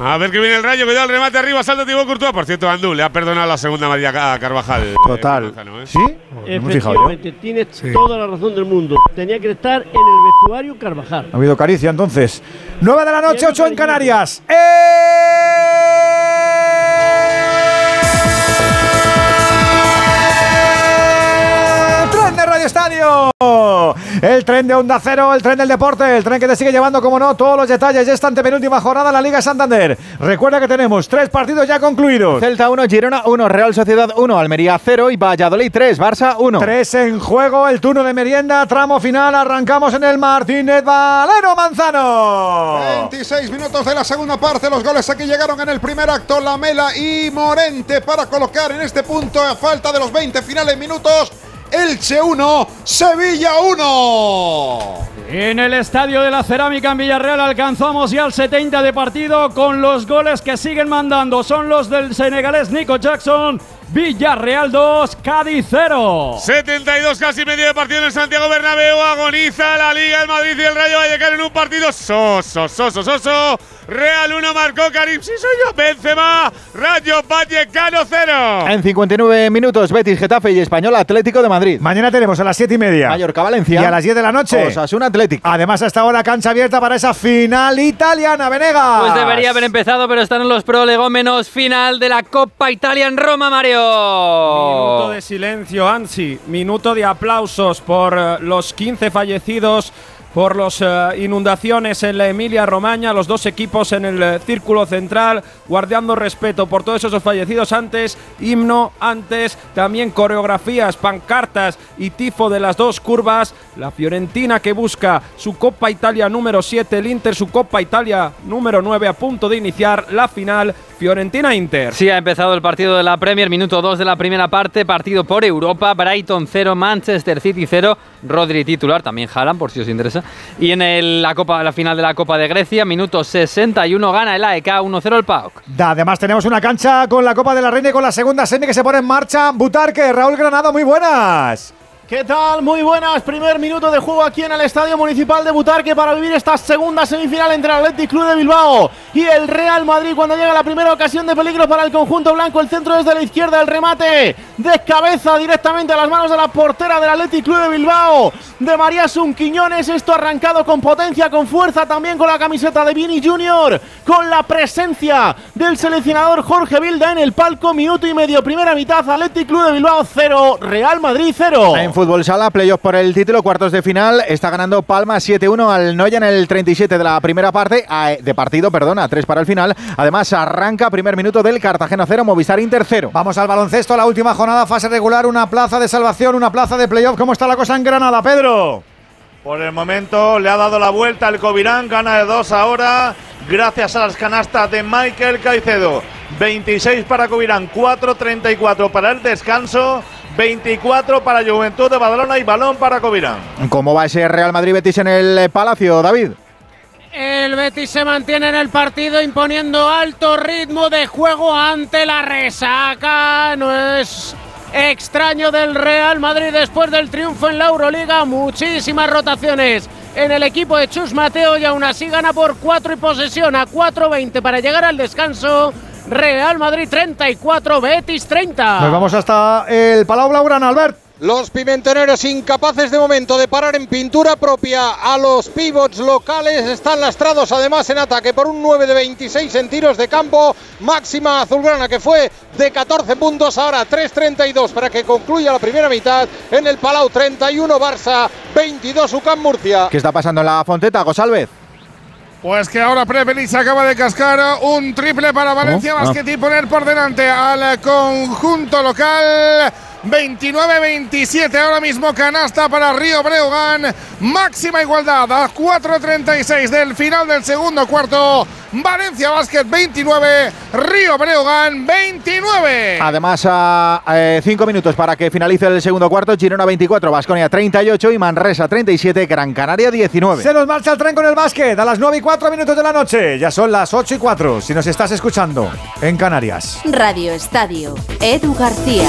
A ver que viene el rayo, cuidado el remate arriba, salta Thibaut Courtois. Por cierto, Andú le ha perdonado la segunda María a Carvajal. Total. eh, Manzano, ¿eh? ¿Sí? No he fijado yo. Efectivamente, tienes toda la razón del mundo. Tenía que estar en el vestuario Carvajal. Ha habido caricia entonces. 9 de la noche, 8 en Canarias. ¡Eh! Estadio. El tren de Onda Cero, el tren del deporte, el tren que te sigue llevando, como no, todos los detalles de esta antepenúltima jornada en la Liga Santander. Recuerda que tenemos tres partidos ya concluidos. Celta 1, Girona 1, Real Sociedad 1, Almería 0 y Valladolid 3, Barça 1. Tres en juego, el turno de merienda, tramo final. Arrancamos en el Martínez Valero Manzano. 26 minutos de la segunda parte. Los goles aquí llegaron en el primer acto. Lamela y Morente para colocar en este punto, a falta de los 20 finales minutos, Elche 1, Sevilla 1. En el estadio de la Cerámica en Villarreal alcanzamos ya el 70 de partido con los goles que siguen mandando. Son los del senegalés Nico Jackson. Villarreal 2, Cádiz 0. 72 casi medio de partido en el Santiago Bernabéu. Agoniza la Liga, el Madrid y el Rayo Vallecano en un partido soso, soso, soso. Real 1 marcó Karim, sí soy yo, Benzema. Rayo Vallecano 0. En 59 minutos, Betis, Getafe y Español Atlético de Madrid. Mañana tenemos a las 7 y media. Mallorca, Valencia. Y a las 10 de la noche. Osasuna Atlético. Además, hasta ahora cancha abierta para esa final italiana, Venegas. Pues debería haber empezado, pero están en los prolegómenos final de la Copa Italia en Roma, Mario. Minuto de silencio, Ansi. Minuto de aplausos por eh, los 15 fallecidos por las inundaciones en la Emilia Romagna, los dos equipos en el eh, círculo central, guardando respeto por todos esos fallecidos antes, himno antes, también coreografías, pancartas y tifo de las dos curvas, la Fiorentina que busca su Copa Italia número 7, el Inter su Copa Italia número 9 a punto de iniciar la final Fiorentina-Inter. Sí, ha empezado el partido de la Premier, minuto 2 de la primera parte, partido por Europa, Brighton 0, Manchester City 0, Rodri titular, también Haaland por si os interesa. Y en el- la, Copa, la final de la Copa de Grecia, minuto 61, gana el AEK 1-0 el PAOK. Además, tenemos una cancha con la Copa de la Reina y con la segunda semi que se pone en marcha. Butarque, Raúl Granado, muy buenas. ¿Qué tal? Muy buenas. Primer minuto de juego aquí en el Estadio Municipal de Butarque para vivir esta segunda semifinal entre el Athletic Club de Bilbao y el Real Madrid cuando llega la primera ocasión de peligro para el conjunto blanco. El centro desde la izquierda, el remate de cabeza directamente a las manos de la portera del Athletic Club de Bilbao de María Quiñones. Esto arrancado con potencia, con fuerza, también con la camiseta de Vini Junior, con la presencia del seleccionador Jorge Vilda en el palco. Minuto y medio, primera mitad, Athletic Club de Bilbao 0, Real Madrid 0. Fútbol sala, playoff por el título, cuartos de final. Está ganando Palma 7-1 al Noya en el 37 de la primera parte, a- de partido, perdona, 3 para el final. Además, arranca primer minuto del Cartagena 0, Movistar Inter 0. Vamos al baloncesto, la última jornada, fase regular, una plaza de salvación, una plaza de playoff. ¿Cómo está la cosa en Granada, Pedro? Por el momento le ha dado la vuelta el Covirán, gana de dos ahora, gracias a las canastas de Michael Caicedo. 26 para Covirán, 4.34 para el descanso, 24 para Juventud de Badalona y balón para Covirán. ¿Cómo va ese Real Madrid-Betis en el eh, Palacio, David? El Betis se mantiene en el partido imponiendo alto ritmo de juego ante la resaca. No es extraño del Real Madrid después del triunfo en la Euroliga. Muchísimas rotaciones en el equipo de Chus Mateo y aún así gana por 4 y posesión a 4.20 para llegar al descanso. Real Madrid 34, Betis 30. Nos vamos hasta el Palau Blaugrana, Albert. Los pimentoneros incapaces de momento de parar en pintura propia a los pivots locales. Están lastrados además en ataque por un 9 de 26 en tiros de campo. Máxima azulgrana que fue de 14 puntos. Ahora 3.32 para que concluya la primera mitad en el Palau 31 Barça 22 UCAM Murcia. ¿Qué está pasando en la Fonteta, Gosalvez? Pues que ahora Prepelic acaba de cascar un triple para Valencia. Basket y poner por delante al conjunto local. 29-27 ahora mismo canasta para Río Breogán. Máxima igualdad a 4.36 del final del segundo cuarto. Valencia Basket 29, Río Breogán 29. Además, a 5 minutos para que finalice el segundo cuarto. Girona 24, Basconia 38 y Manresa 37, Gran Canaria 19. Se nos marcha el tren con el básquet a las 9 y 4 minutos de la noche. Ya son las 8 y 4 si nos estás escuchando en Canarias. Radio Estadio. Edu García.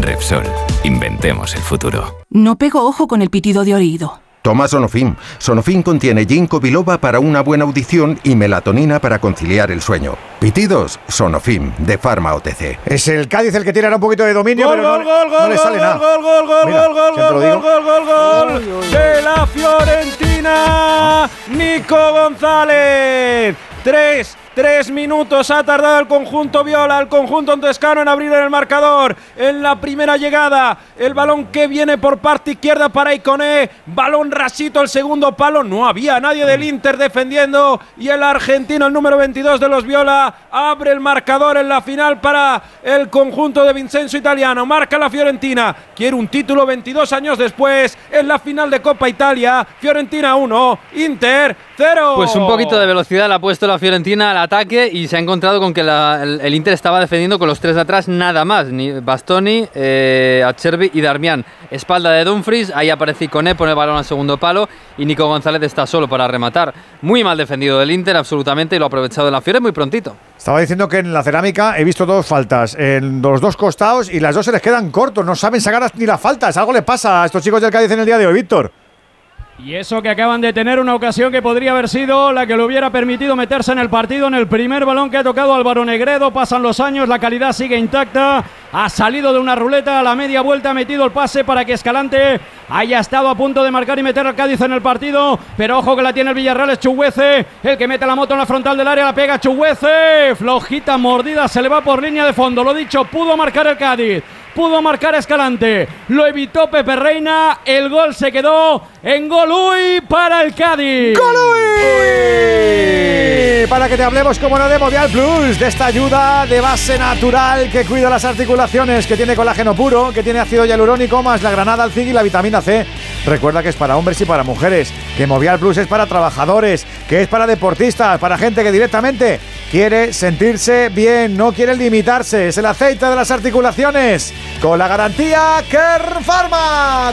Repsol, inventemos el futuro. No pego ojo con el pitido de oído. Toma Sonofim. Sonofim contiene ginkgo biloba para una buena audición y melatonina para conciliar el sueño. Pitidos, Sonofim, de Pharma OTC. Es el Cádiz el que tiene ahora un poquito de dominio, Gol, pero gol, no, gol, no gol, le gol, sale nada. gol, gol, gol, Mira, gol, gol, gol, digo. gol, gol, gol, de la Fiorentina, Nico González. Tres, tres minutos ha tardado el conjunto Viola, el conjunto Antescano en abrir el marcador. En la primera llegada, el balón que viene por parte izquierda para Iconé. Balón rasito, el segundo palo. No había nadie del Inter defendiendo. Y el argentino, el número 22 de los Viola, abre el marcador en la final para el conjunto de Vincenzo Italiano. Marca la Fiorentina. Quiere un título 22 años después en la final de Copa Italia. Fiorentina 1, Inter 0. Pues un poquito de velocidad le ha puesto la Fiorentina al ataque y se ha encontrado con que el, Inter estaba defendiendo con los tres de atrás nada más. Ni Bastoni, eh, Acerbi y Darmian. Espalda de Dumfries, ahí aparece Iconé, pone el balón al segundo palo y Nico González está solo para rematar. Muy mal defendido del Inter, absolutamente, y lo ha aprovechado en la Fiore muy prontito. Estaba diciendo que en la cerámica he visto dos faltas en los dos costados y las dos se les quedan cortos. No saben sacar ni las faltas. Algo le pasa a estos chicos del Cádiz en el día de hoy, Víctor. Y eso que acaban de tener una ocasión que podría haber sido la que le hubiera permitido meterse en el partido en el primer balón que ha tocado Álvaro Negredo. Pasan los años, la calidad sigue intacta. Ha salido de una ruleta a la media vuelta, ha metido el pase para que Escalante haya estado a punto de marcar y meter al Cádiz en el partido. Pero ojo que la tiene el Villarreal, es Chuguece, el que mete la moto en la frontal del área, la pega Chuguece. Flojita mordida, se le va por línea de fondo. Lo dicho, pudo marcar el Cádiz. Pudo marcar Escalante, lo evitó Pepe Reina, el gol se quedó en Golui para el Cádiz. ¡Golui! Para que te hablemos, como no, de Movial Plus, de esta ayuda de base natural que cuida las articulaciones, que tiene colágeno puro, que tiene ácido hialurónico, más la granada, el zinc y la vitamina C. Recuerda que es para hombres y para mujeres, que Movial Plus es para trabajadores, que es para deportistas, para gente que directamente quiere sentirse bien, no quiere limitarse. Es el aceite de las articulaciones, con la garantía Kern Pharma.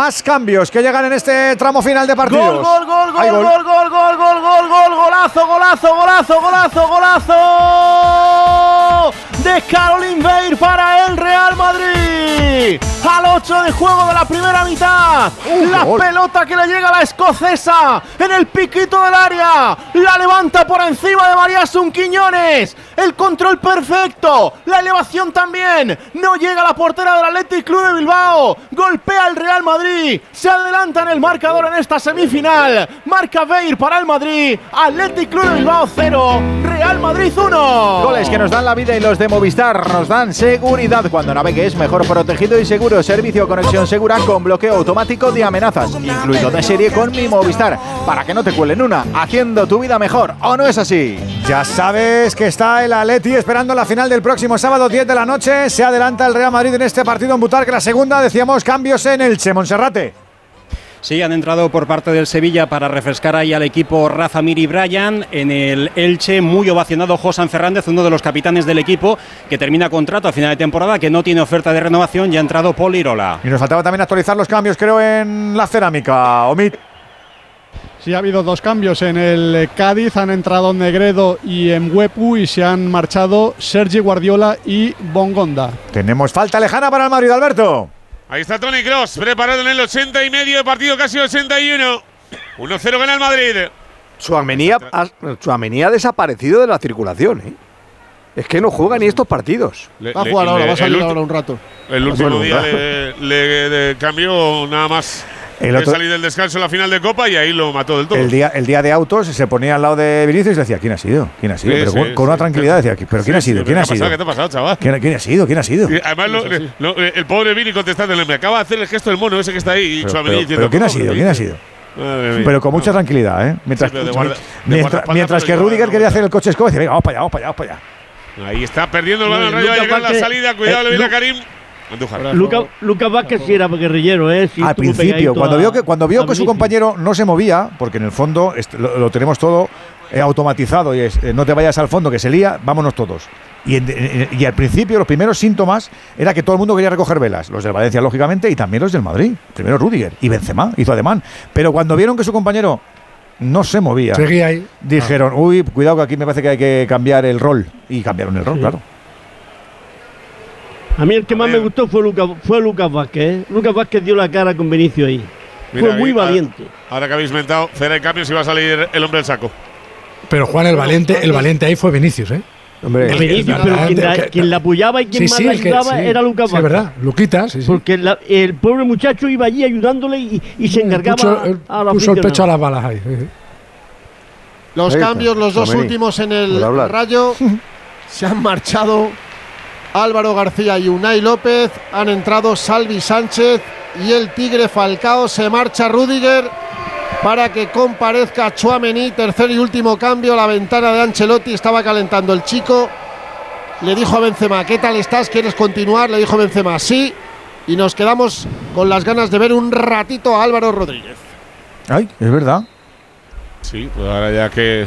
Más cambios que llegan en este tramo final de partidos. Gol, gol, gol, gol, gol, gol, gol, gol, gol, gol, golazo, golazo, golazo, golazo, golazo de Caroline Beir para el Real Madrid. Al 8 de juego de la primera mitad. la gol. pelota que le llega a la escocesa en el piquito del área. La levanta por encima de María Quiñones. El control perfecto. La elevación también. No llega a la portera del Athletic Club de Bilbao. Golpea el Real Madrid. Se adelanta en el marcador en esta semifinal. Marca Beir para el Madrid. Athletic Club de Bilbao 0. Real Madrid 1. Goles que nos dan la vida y los de Movistar nos dan seguridad. Cuando navegues, mejor protegido y seguro. Servicio conexión segura con bloqueo automático de amenazas. Incluido de serie con mi Movistar. Para que no te cuelen una. Haciendo tu vida mejor. ¿O no es así? Ya sabes que está el Atleti esperando la final del próximo sábado 10 de la noche. Se adelanta el Real Madrid en este partido en Butarque. La segunda, decíamos, cambios en Elche, Monserrate. Sí, han entrado por parte del Sevilla para refrescar ahí al equipo Rafa Miri Bryan. En el Elche, muy ovacionado Josan Fernández, uno de los capitanes del equipo, que termina contrato a final de temporada, que no tiene oferta de renovación. Ya ha entrado Paul Irola. Y nos faltaba también actualizar los cambios, creo, en la cerámica. Omid. Sí, ha habido dos cambios. En el Cádiz han entrado Negredo y Mwepu y se han marchado Sergi Guardiola y Bongonda. Tenemos falta lejana para el Madrid, Alberto. Ahí está Tony Cross, preparado en el 80 y medio de partido, casi 81. 1-0 gana el Madrid. Suamení ha, Tchouaméni ha desaparecido de la circulación, ¿eh? Es que no juega ni estos partidos. Le- Va a le- jugar ahora, le- va a salir ahora un rato. El último día le- le cambió nada más El otro- salir del descanso en la final de Copa y ahí lo mató del todo. El día, el día de autos se ponía al lado de Vinicius y decía, ¿quién ha sido? ¿Quién ha sido? Sí, Pero sí, con, sí. una tranquilidad decía, ¿pero quién ha sido? sí, ¿Quién ¿qué ha sido? pasado? ¿Qué te ha pasado, chaval? ¿Quién, quién ha sido? ¿Quién ha sido? Y además, lo- lo- el pobre Vini contestándole, me acaba de hacer el gesto del mono ese que está ahí. Y Pero, pero- diciendo, pero ¿quién ha "¿Cómo sido? ¿Quién ha dices?". sido? Mía. Pero con mucha tranquilidad, ¿eh? Mientras, guarda- mientras, mientras que Rudiger quería hacer el coche escoba, decía, venga, vamos para allá, vamos para allá, vamos para allá. Ahí está perdiendo el balón Rayo la salida. Cuidado, eh, le viene a Karim. Andújar. Lucas Lucas Vázquez sí era guerrillero, ¿eh? Sí Al principio, cuando vio que, cuando vio que su compañero no se movía, porque en el fondo lo, lo tenemos todo eh, automatizado y es eh, no te vayas al fondo que se lía, vámonos todos. Y, en- en- y al principio los primeros síntomas era que todo el mundo quería recoger velas, los del Valencia lógicamente y también los del Madrid. Primero Rudiger y Benzema hizo ademán, pero cuando vieron que su compañero no se movía, Seguía ahí. dijeron, uy, cuidado que aquí me parece que hay que cambiar el rol y cambiaron el rol, Sí. claro. A mí el que más me gustó fue Lucas, fue Lucas Vázquez. ¿eh? Lucas Vázquez dio la cara con Benicio ahí. Mira, fue muy valiente. Ahora que habéis mentado, cera de cambios y va a salir el hombre del saco. Pero Juan, el valiente, el valiente ahí fue Vinicius, ¿eh? Hombre, Vinicius, pero quien la, quien la apoyaba y quien Sí, más sí, la el que- ayudaba sí. era Lucas Sí, es Vázquez. verdad. Luquita, sí, sí. Porque la- el pobre muchacho iba allí ayudándole y, y se encargaba Puso, él a la puso el pecho a las balas ahí. Los cambios, los dos últimos en el rayo. se han marchado Álvaro García y Unai López. Han entrado Salvi Sánchez y el Tigre Falcao. Se marcha Rudiger para que comparezca Chuamení. Tercer y último cambio. La ventana de Ancelotti estaba calentando el chico. Le dijo a Benzema, ¿qué tal estás? ¿Quieres continuar? Le dijo Benzema, sí. Y nos quedamos con las ganas de ver un ratito a Álvaro Rodríguez. Ay, es verdad. Sí, pues ahora ya que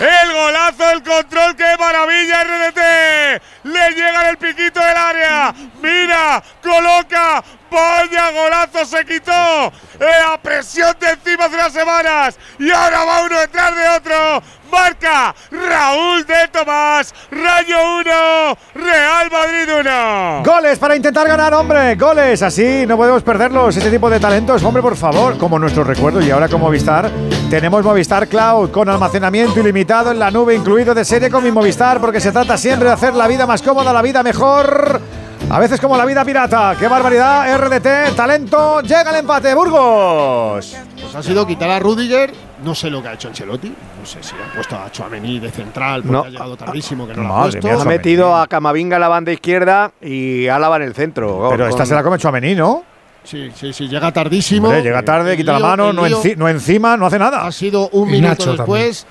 El golazo, el control, qué maravilla RDT. Le llega en el piquito del área. Mira, coloca. Vaya golazo se quitó. La presión de encima hace unas semanas. Y ahora va uno detrás de otro. Marca Raúl de Tomás. Rayo 1, Real Madrid 1. Goles para intentar ganar, hombre. Goles. Así no podemos perderlos. Ese tipo de talentos, hombre, por favor. Como nuestros recuerdos. Y ahora con Movistar tenemos Movistar Cloud con almacenamiento ilimitado en la nube, incluido de serie con mi Movistar, porque se trata siempre de hacer la vida más cómoda, la vida mejor. A veces como la vida pirata. ¡Qué barbaridad! RDT, talento. Llega el empate, Burgos. Pues ha sido quitar a Rudiger. No sé lo que ha hecho Ancelotti. No sé si ha puesto a Chuamení de central porque No. ha llegado tardísimo que no lo ha puesto. mía, Ha metido a Camavinga en la banda izquierda y Álava en el centro. Pero Con- esta se la come Chuamení, ¿no? Sí, sí, sí, llega tardísimo. Hombre, llega tarde, quita la mano, no, lío enci- no encima, no hace nada. Ha sido un Y minuto Nacho después.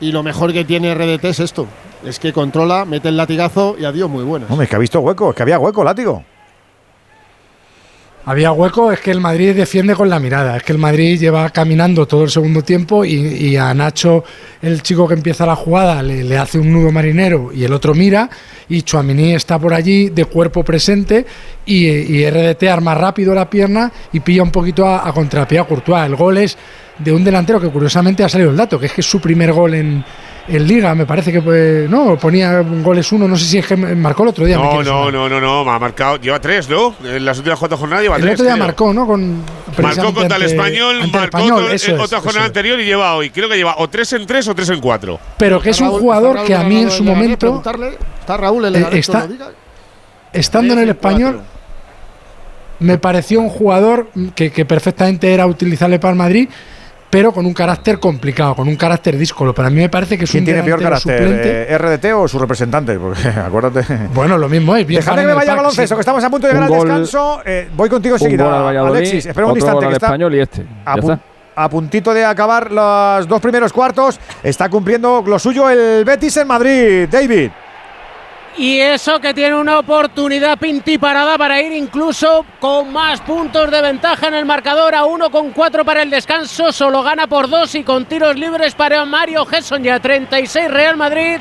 Y lo mejor que tiene RDT es esto. Es que controla, mete el latigazo y adiós, muy buenas. Hombre, es que ha visto hueco, es que había hueco, látigo. Había hueco, es que el Madrid defiende con la mirada, es que el Madrid lleva caminando todo el segundo tiempo y, y a Nacho, el chico que empieza la jugada, le, hace un nudo marinero y el otro mira y Chuamini está por allí de cuerpo presente y, y RDT arma rápido la pierna y pilla un poquito a, a contrapié a Courtois. El gol es de un delantero que curiosamente ha salido el dato, que es que es su primer gol en, en Liga, me parece que pues, no, ponía goles uno, no sé si es que marcó el otro día. No, no, no, no, no, me ha marcado. Lleva tres, ¿no? En las últimas cuatro jornadas lleva El tres. otro día creo. marcó, ¿no? Con, Marcó contra el español, el marcó Español, otro- eso es, otra eso jornada es. anterior y lleva hoy. Creo que lleva o tres en tres o tres en cuatro. Pero que es un jugador que a mí en su momento, preguntarle. Está Raúl el Eh, está- estando en el español, me pareció un jugador que, que perfectamente era utilizable para el Madrid, pero con un carácter complicado, con un carácter díscolo. Para mí me parece que es ¿Quién un tiene peor carácter? suplente. eh, ¿RDT o su representante? Porque acuérdate. Bueno, lo mismo es. bien que me vaya al baloncesto, sí. que estamos a punto de llegar al descanso. Eh, voy contigo enseguida. Alexis, espera un instante. que está español y este. a, Ya pu- está. a puntito de acabar los dos primeros cuartos. Está cumpliendo lo suyo el Betis en Madrid. David. Y eso que tiene una oportunidad pintiparada para ir incluso con más puntos de ventaja en el marcador a uno con cuatro para el descanso. Solo gana por dos y con tiros libres para Mario Gesson ya 36 Real Madrid,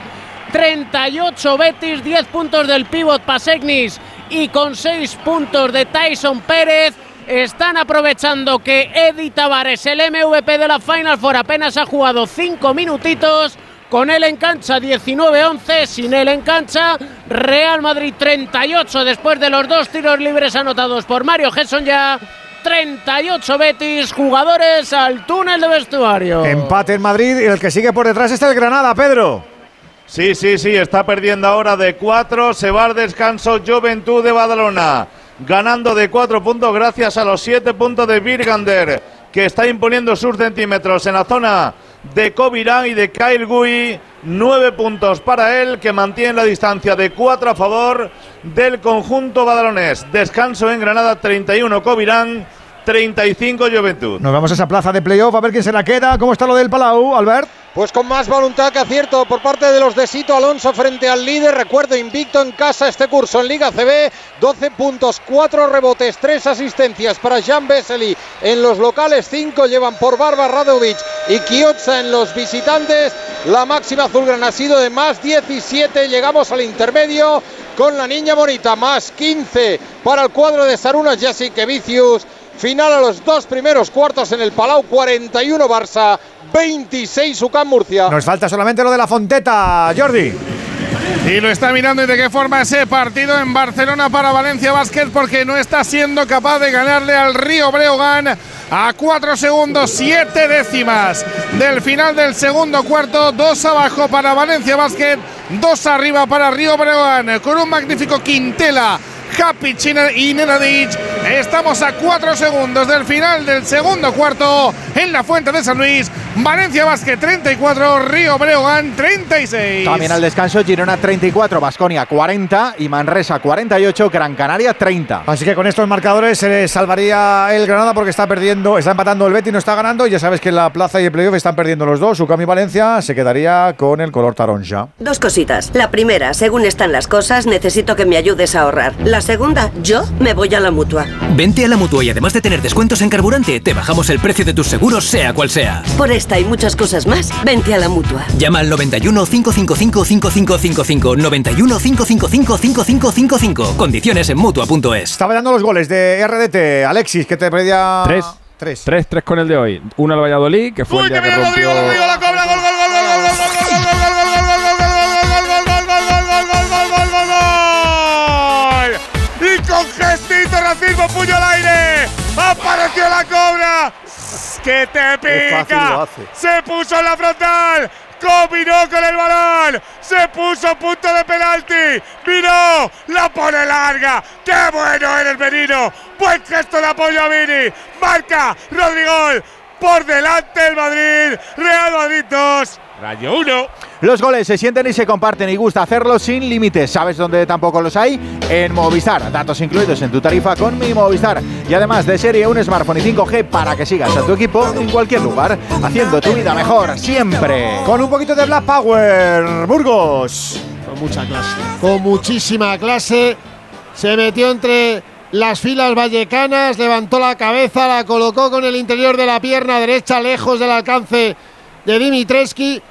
38 Betis, 10 puntos del pívot Pasegnis y con 6 puntos de Tyson Pérez. Están aprovechando que Eddie Tavares, el MVP de la Final Four, apenas ha jugado 5 minutitos. Con él en cancha 19-11, sin él en cancha Real Madrid 38 después de los dos tiros libres anotados por Mario Gesson ya 38 Betis, jugadores al túnel de vestuario. Empate en Madrid y el que sigue por detrás está el Granada, Pedro. Sí, sí, sí, está perdiendo ahora de 4, se va al descanso Juventud de Badalona, ganando de 4 puntos gracias a los 7 puntos de Virgander, que está imponiendo sus centímetros en la zona de Covirán y de Kyle Gui, 9 puntos para él, que mantiene la distancia de 4 a favor del conjunto badalonés. Descanso en Granada, 31 Covirán, 35 Juventud. Nos vamos a esa plaza de playoff a ver quién se la queda. ¿Cómo está lo del Palau, Albert? Pues con más voluntad que acierto por parte de los de Sito Alonso frente al líder. Recuerdo, invicto en casa este curso en Liga CB. 12 puntos, 4 rebotes, 3 asistencias para Jan Vesely. En los locales, 5 llevan por Barba Radovic y Kiotza en los visitantes. La máxima azulgrana ha sido de más 17. Llegamos al intermedio con la niña bonita. Más 15 para el cuadro de Sarunas Jessica Vicius. Final a los dos primeros cuartos en el Palau, 41 Barça, 26 UCAM Murcia. Nos falta solamente lo de la Fonteta, Jordi. Y lo está mirando y de qué forma ese partido en Barcelona para Valencia Basket porque no está siendo capaz de ganarle al Río Breogán a 4 segundos, 7 décimas del final del segundo cuarto. Dos abajo para Valencia Basket, dos arriba para Río Breogán con un magnífico Quintela. Happy y Nenadic. Estamos a 4 segundos del final del segundo cuarto en la Fuente de San Luis. Valencia Basket 34, Río Breogán 36. También al descanso, Girona 34, Basconia 40 y Manresa 48, Gran Canaria 30. Así que con estos marcadores se salvaría el Granada porque está perdiendo, está empatando el Betis, no está ganando. Y ya sabes que en la plaza y el playoff están perdiendo los dos. Ucam y Valencia se quedaría con el color taronja. Dos cositas. La primera, según están las cosas, necesito que me ayudes a ahorrar. La segunda, yo me voy a la mutua. Vente a la mutua y además de tener descuentos en carburante, te bajamos el precio de tus seguros, sea cual sea. Por esta y muchas cosas más, vente a la mutua. Llama al 91 555 5555 91 555 5555. Condiciones en mutua.es. Estaba dando los goles de RDT. Alexis, que te pedía. Tres. Tres. Tres, tres con el de hoy. Uno al Valladolid, que fue el día que rompió. la cobra, puño al aire apareció la cobra que te pica se puso en la frontal combinó con el balón se puso punto de penalti miró la pone larga qué bueno eres Benino buen gesto de apoyo a Vini marca Rodrigo por delante el Madrid Real Madrid 2 Rayo 1 Los goles se sienten y se comparten y gusta hacerlo sin límites. ¿Sabes dónde tampoco los hay? En Movistar. Datos incluidos en tu tarifa con mi Movistar. Y además de serie un smartphone y 5G para que sigas a tu equipo en cualquier lugar, haciendo tu vida mejor siempre. Con un poquito de Black Power, Burgos. Con mucha clase. Con muchísima clase. Se metió entre las filas vallecanas, levantó la cabeza, la colocó con el interior de la pierna derecha, lejos del alcance de Dimitreski.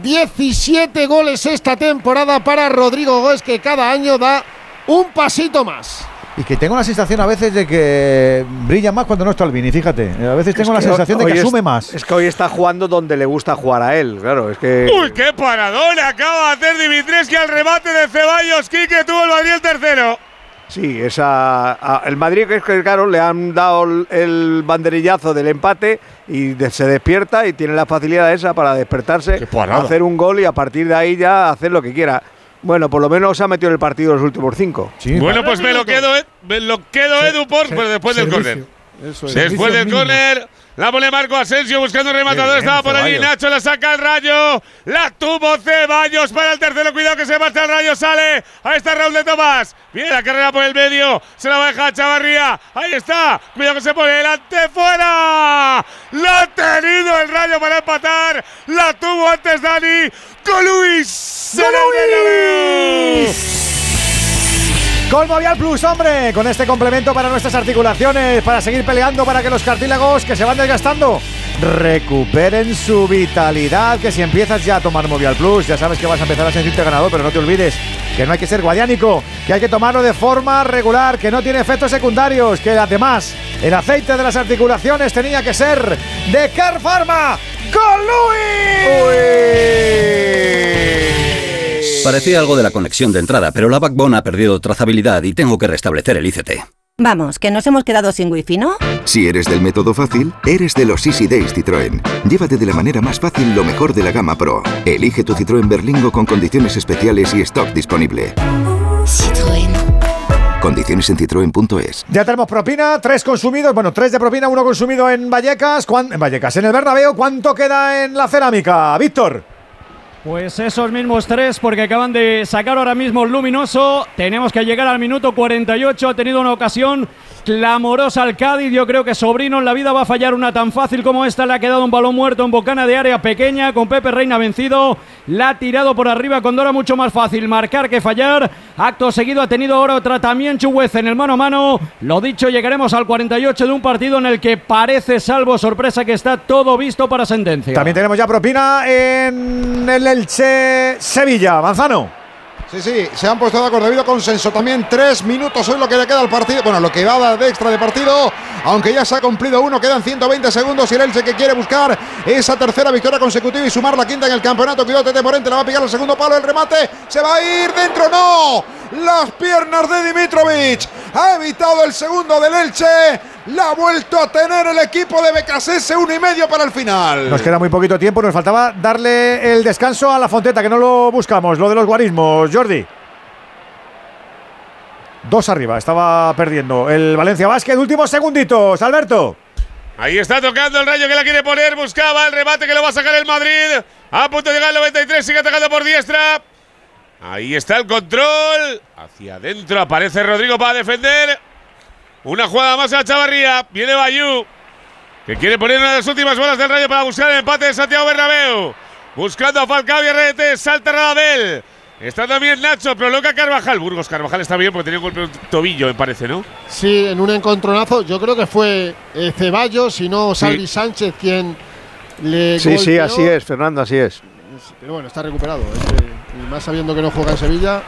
17 goles esta temporada para Rodrigo Góez, que cada año da un pasito más. Y que tengo la sensación a veces de que brilla más cuando no está Albini, fíjate. A veces tengo la que sensación de que es- asume más. Es que hoy está jugando donde le gusta jugar a él, claro. Es que. Uy, qué paradón acaba de hacer Dimitreski al remate de Ceballos. Quique tuvo el Madrid el tercero. Sí, esa, a- el Madrid que es que claro le han dado el, el banderillazo del empate y de- se despierta y tiene la facilidad esa para despertarse, parada. hacer un gol y a partir de ahí ya hacer lo que quiera. Bueno, por lo menos se ha metido en el partido los últimos cinco. Bueno, pues me lo quedo, eh, me lo quedo Edu por, pero después del córner. Después del córner, la pone Marco Asensio buscando rematador. bien, Estaba por allí. Nacho, la saca el rayo. La tuvo Ceballos para el tercero. Cuidado que se marcha el rayo. Sale. Ahí está Raúl de Tomás. Viene la carrera por el medio. Se la va a dejar Chavarría. Ahí está. Cuidado que se pone delante. ¡Fuera! La ha tenido el rayo para empatar. La tuvo antes Dani. Con Luis. en el Con Movial Plus, hombre, con este complemento para nuestras articulaciones, para seguir peleando para que los cartílagos que se van desgastando recuperen su vitalidad. Que si empiezas ya a tomar Movial Plus, ya sabes que vas a empezar a sentirte ganador, pero no te olvides que no hay que ser guadiánico, que hay que tomarlo de forma regular, que no tiene efectos secundarios, que además el aceite de las articulaciones tenía que ser de Car Pharma con Luis. Parecía algo de la conexión de entrada, pero la backbone ha perdido trazabilidad y tengo que restablecer el ICT. Vamos, que nos hemos quedado sin wifi, ¿no? Si eres del método fácil, eres de los Easy Days Citroën. Llévate de la manera más fácil lo mejor de la gama Pro. Elige tu Citroën Berlingo con condiciones especiales y stock disponible. Citroën. Condiciones en citroen.es. Ya tenemos propina, tres consumidos, bueno, tres de propina, uno consumido en Vallecas, ¿cuán- en Vallecas, en el Bernabéu, ¿cuánto queda en la cerámica? Víctor. Pues esos mismos tres, porque acaban de sacar ahora mismo Luminoso. Tenemos que llegar al minuto 48. Ha tenido una ocasión clamorosa al Cádiz. Yo creo que Sobrino en la vida va a fallar una tan fácil como esta. Le ha quedado un balón muerto en bocana de área pequeña, con Pepe Reina vencido. La ha tirado por arriba con Dora mucho más fácil marcar que fallar. Acto seguido ha tenido ahora otra también Chuguez en el mano a mano. Lo dicho, llegaremos al 48 de un partido en el que parece, salvo sorpresa, que está todo visto para sentencia. También tenemos ya propina en el Elche Sevilla. Manzano. Sí, sí, se han puesto de acuerdo debido consenso. También tres minutos es lo que le queda al partido. Bueno, lo que va a dar de extra de partido, aunque ya se ha cumplido uno, quedan 120 segundos y el Elche que quiere buscar esa tercera victoria consecutiva y sumar la quinta en el campeonato. Cuidado, Tete Morente, la va a picar el segundo palo, el remate, se va a ir dentro, no. Las piernas de Dimitrovic ha evitado el segundo del Elche. La ha vuelto a tener el equipo de Becasese, uno y medio para el final. Nos queda muy poquito tiempo, nos faltaba darle el descanso a la Fonteta, que no lo buscamos, lo de los guarismos. Jordi. Dos arriba, estaba perdiendo el Valencia Basket. Últimos segunditos, Alberto. Ahí está tocando el rayo que la quiere poner. Buscaba el remate que lo va a sacar el Madrid. A punto de llegar al 93. Sigue atacando por diestra. Ahí está el control. Hacia adentro aparece Rodrigo para defender. Una jugada más a Chavarría. Viene Bayú. Que quiere poner una de las últimas bolas del rayo para buscar el empate de Santiago Bernabéu. Buscando a Falcao y RDT. Salta Radamel. Está también Nacho, proloca Carvajal. Burgos Carvajal está bien porque tenía un golpe el tobillo, me parece, ¿no? Sí, en un encontronazo. Yo creo que fue eh, Ceballos y no Salvi Sánchez quien le. Sí, sí, así es, Fernando, así es. Pero bueno, está recuperado. que- y más sabiendo que no juega en Sevilla.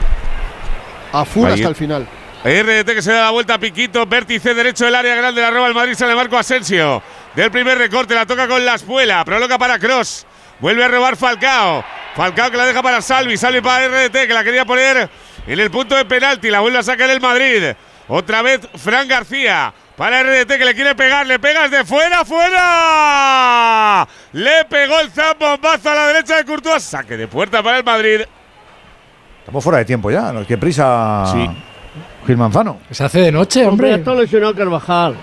A full Ahí. hasta el final. RDT que se da la vuelta a Piquito, vértice derecho del área grande, la roba el Madrid, sale Marco Asensio. Del primer recorte, la toca con la espuela, proloca para Cross. Vuelve a robar Falcao. Falcao que la deja para Salvi, Salvi para RDT que la quería poner en el punto de penalti, la vuelve a sacar el Madrid. Otra vez Fran García para RDT que le quiere pegar, le pegas de fuera, fuera. Le pegó el zambombazo a la derecha de Courtois, saque de puerta para el Madrid. Estamos fuera de tiempo ya, no, qué prisa. Sí. Gil Manzano. Se hace de noche, Hombre, hombre. ya está lesionado Carvajal.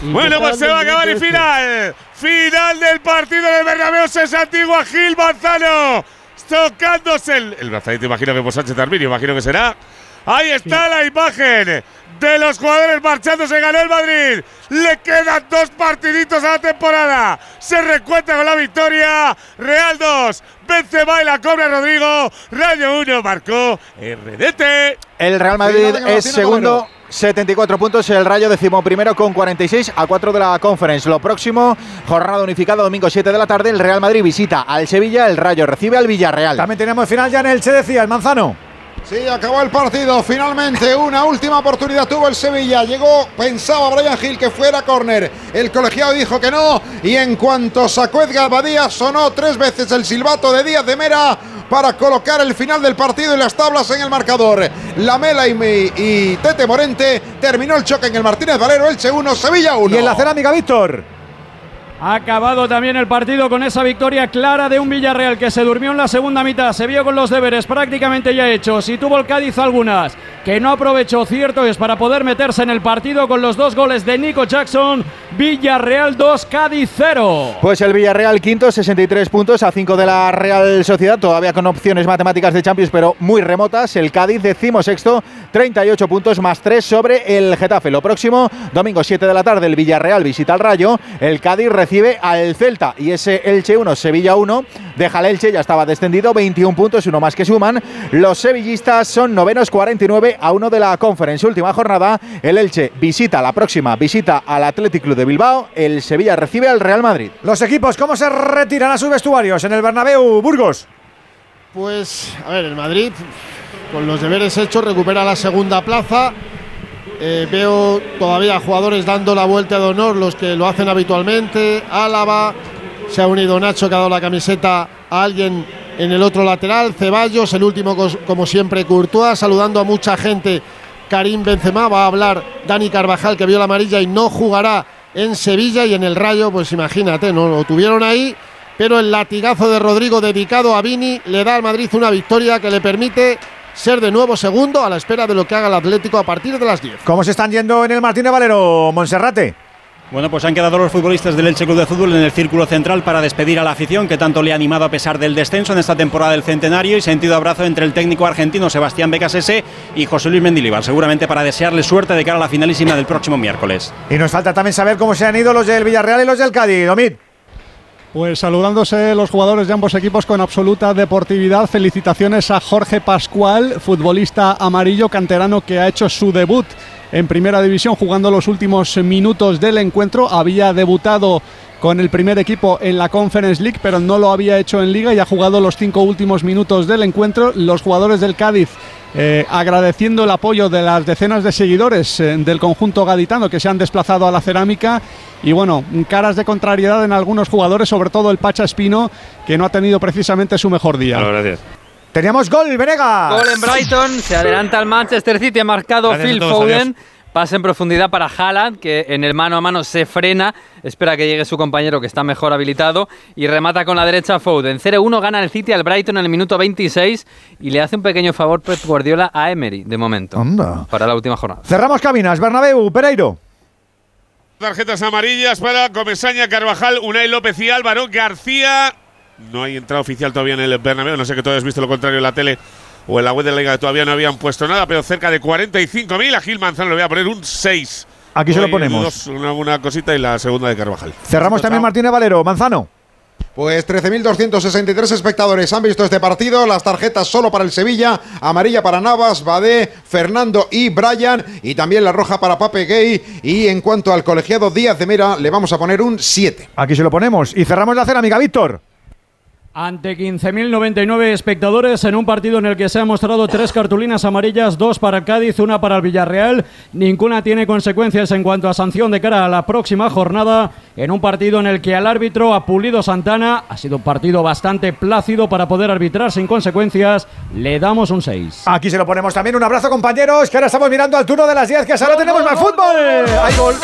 Bueno, pues se va a acabar y minuto final. Final del partido del Bernabéu. Se santigua Gil Manzano. Tocándose el, el brazalete, imagino que por Sánchez Arminio, imagino que será. Ahí está la imagen de los jugadores marchándose. Ganó el Madrid. Le quedan dos partiditos a la temporada. Se recuenta con la victoria. Real 2. Benzema y la cobra Rodrigo. Rayo 1 marcó RDT. El Real Madrid es segundo. Romero. 74 puntos, el Rayo decimoprimero con 46 a 4 de la Conference. Lo próximo, jornada unificada domingo 7 de la tarde, el Real Madrid visita al Sevilla, el Rayo recibe al Villarreal. También tenemos final ya en el Che decía, el Manzano. Sí, acabó el partido. Finalmente, una última oportunidad tuvo el Sevilla. Llegó, pensaba Brian Gil que fuera córner. El colegiado dijo que no. Y en cuanto sacó Edgar Badía, sonó tres veces el silbato de Díaz de Mera para colocar el final del partido y las tablas en el marcador. Lamela y, Tete Morente terminó el choque en el Martínez Valero, Elche 1, Sevilla 1. Y en la cerámica, Víctor. Ha acabado también el partido con esa victoria clara de un Villarreal que se durmió en la segunda mitad, se vio con los deberes prácticamente ya hechos y tuvo el Cádiz algunas que no aprovechó, cierto es, para poder meterse en el partido con los dos goles de Nico Jackson, Villarreal 2, Cádiz 0. Pues el Villarreal quinto, 63 puntos a 5 de la Real Sociedad, todavía con opciones matemáticas de Champions, pero muy remotas. El Cádiz decimo sexto, 38 puntos más 3 sobre el Getafe. Lo próximo, domingo 7 de la tarde, el Villarreal visita al Rayo, el Cádiz recibe al Celta y ese Elche 1, Sevilla 1, deja el Elche, ya estaba descendido, 21 puntos, uno más que suman. Los sevillistas son novenos 49 a 1 de la Conference. Última jornada, el Elche visita la próxima, visita al Athletic Club de Bilbao, el Sevilla recibe al Real Madrid. Los equipos, ¿cómo se retiran a sus vestuarios en el Bernabéu, Burgos? Pues, a ver, el Madrid, con los deberes hechos, recupera la segunda plaza. Eh, veo todavía jugadores dando la vuelta de honor, los que lo hacen habitualmente. Álava, se ha unido Nacho, que ha dado la camiseta a alguien en el otro lateral. Ceballos, el último, como siempre, Courtois, saludando a mucha gente. Karim Benzema va a hablar Dani Carvajal, que vio la amarilla y no jugará en Sevilla. Y en el Rayo, pues imagínate, no lo tuvieron ahí. Pero el latigazo de Rodrigo dedicado a Vini le da al Madrid una victoria que le permite ser de nuevo segundo a la espera de lo que haga el Atlético a partir de las 10. ¿Cómo se están yendo en el Martínez Valero, Monserrate? Bueno, pues han quedado los futbolistas del Elche Club de Fútbol en el círculo central para despedir a la afición que tanto le ha animado a pesar del descenso en esta temporada del centenario y sentido abrazo entre el técnico argentino Sebastián Becasese y José Luis Mendilibar, seguramente para desearle suerte de cara a la finalísima del próximo miércoles. Y nos falta también saber cómo se han ido los del Villarreal y los del Cádiz, Domit. Pues saludándose los jugadores de ambos equipos con absoluta deportividad. Felicitaciones a Jorge Pascual, futbolista amarillo canterano que ha hecho su debut en primera división jugando los últimos minutos del encuentro. Había debutado con el primer equipo en la Conference League, pero no lo había hecho en liga y ha jugado los cinco últimos minutos del encuentro. Los jugadores del Cádiz eh, agradeciendo el apoyo de las decenas de seguidores eh, del conjunto gaditano que se han desplazado a la cerámica y bueno, caras de contrariedad en algunos jugadores, sobre todo el Pacha Espino, que no ha tenido precisamente su mejor día. gracias. Teníamos gol, Venega. Gol en Brighton, se adelanta el Manchester City, ha marcado Phil Foden. Pasa en profundidad para Haaland, que en el mano a mano se frena, espera que llegue su compañero que está mejor habilitado y remata con la derecha Foden. 0-1 gana el City al Brighton en el minuto 26 y le hace un pequeño favor Pep Guardiola a Emery de momento. Para la última jornada. Cerramos cabinas, Bernabéu, Pereiro. Tarjetas amarillas para Comesaña, Carvajal, Unai López y Álvaro García. No hay entrada oficial todavía en el Bernabéu, no sé que tú has visto lo contrario en la tele o en la web de la liga todavía no habían puesto nada, pero cerca de 45.000. A Gil Manzano le voy a poner un 6. Aquí se lo ponemos. una, una, cosita y la segunda de Carvajal. Cerramos también Martínez Valero. Manzano. Pues 13.263 espectadores han visto este partido. Las tarjetas solo para el Sevilla, amarilla para Navas, Badé, Fernando y Brian. Y también la roja para Pape Gay. Y en cuanto al colegiado Díaz de Mera, le vamos a poner un 7. Aquí se lo ponemos. Y cerramos la cena, amiga Víctor. Ante 15.099 espectadores en un partido en el que se han mostrado tres cartulinas amarillas, dos para el Cádiz, una para el Villarreal. Ninguna tiene consecuencias en cuanto a sanción de cara a la próxima jornada. En un partido en el que al árbitro ha pulido Santana. Ha sido un partido bastante plácido para poder arbitrar sin consecuencias. Le damos un 6. Aquí se lo ponemos también. Un abrazo, compañeros, que ahora estamos mirando al turno de las 10, que ahora tenemos más fútbol. ¡Hay gol!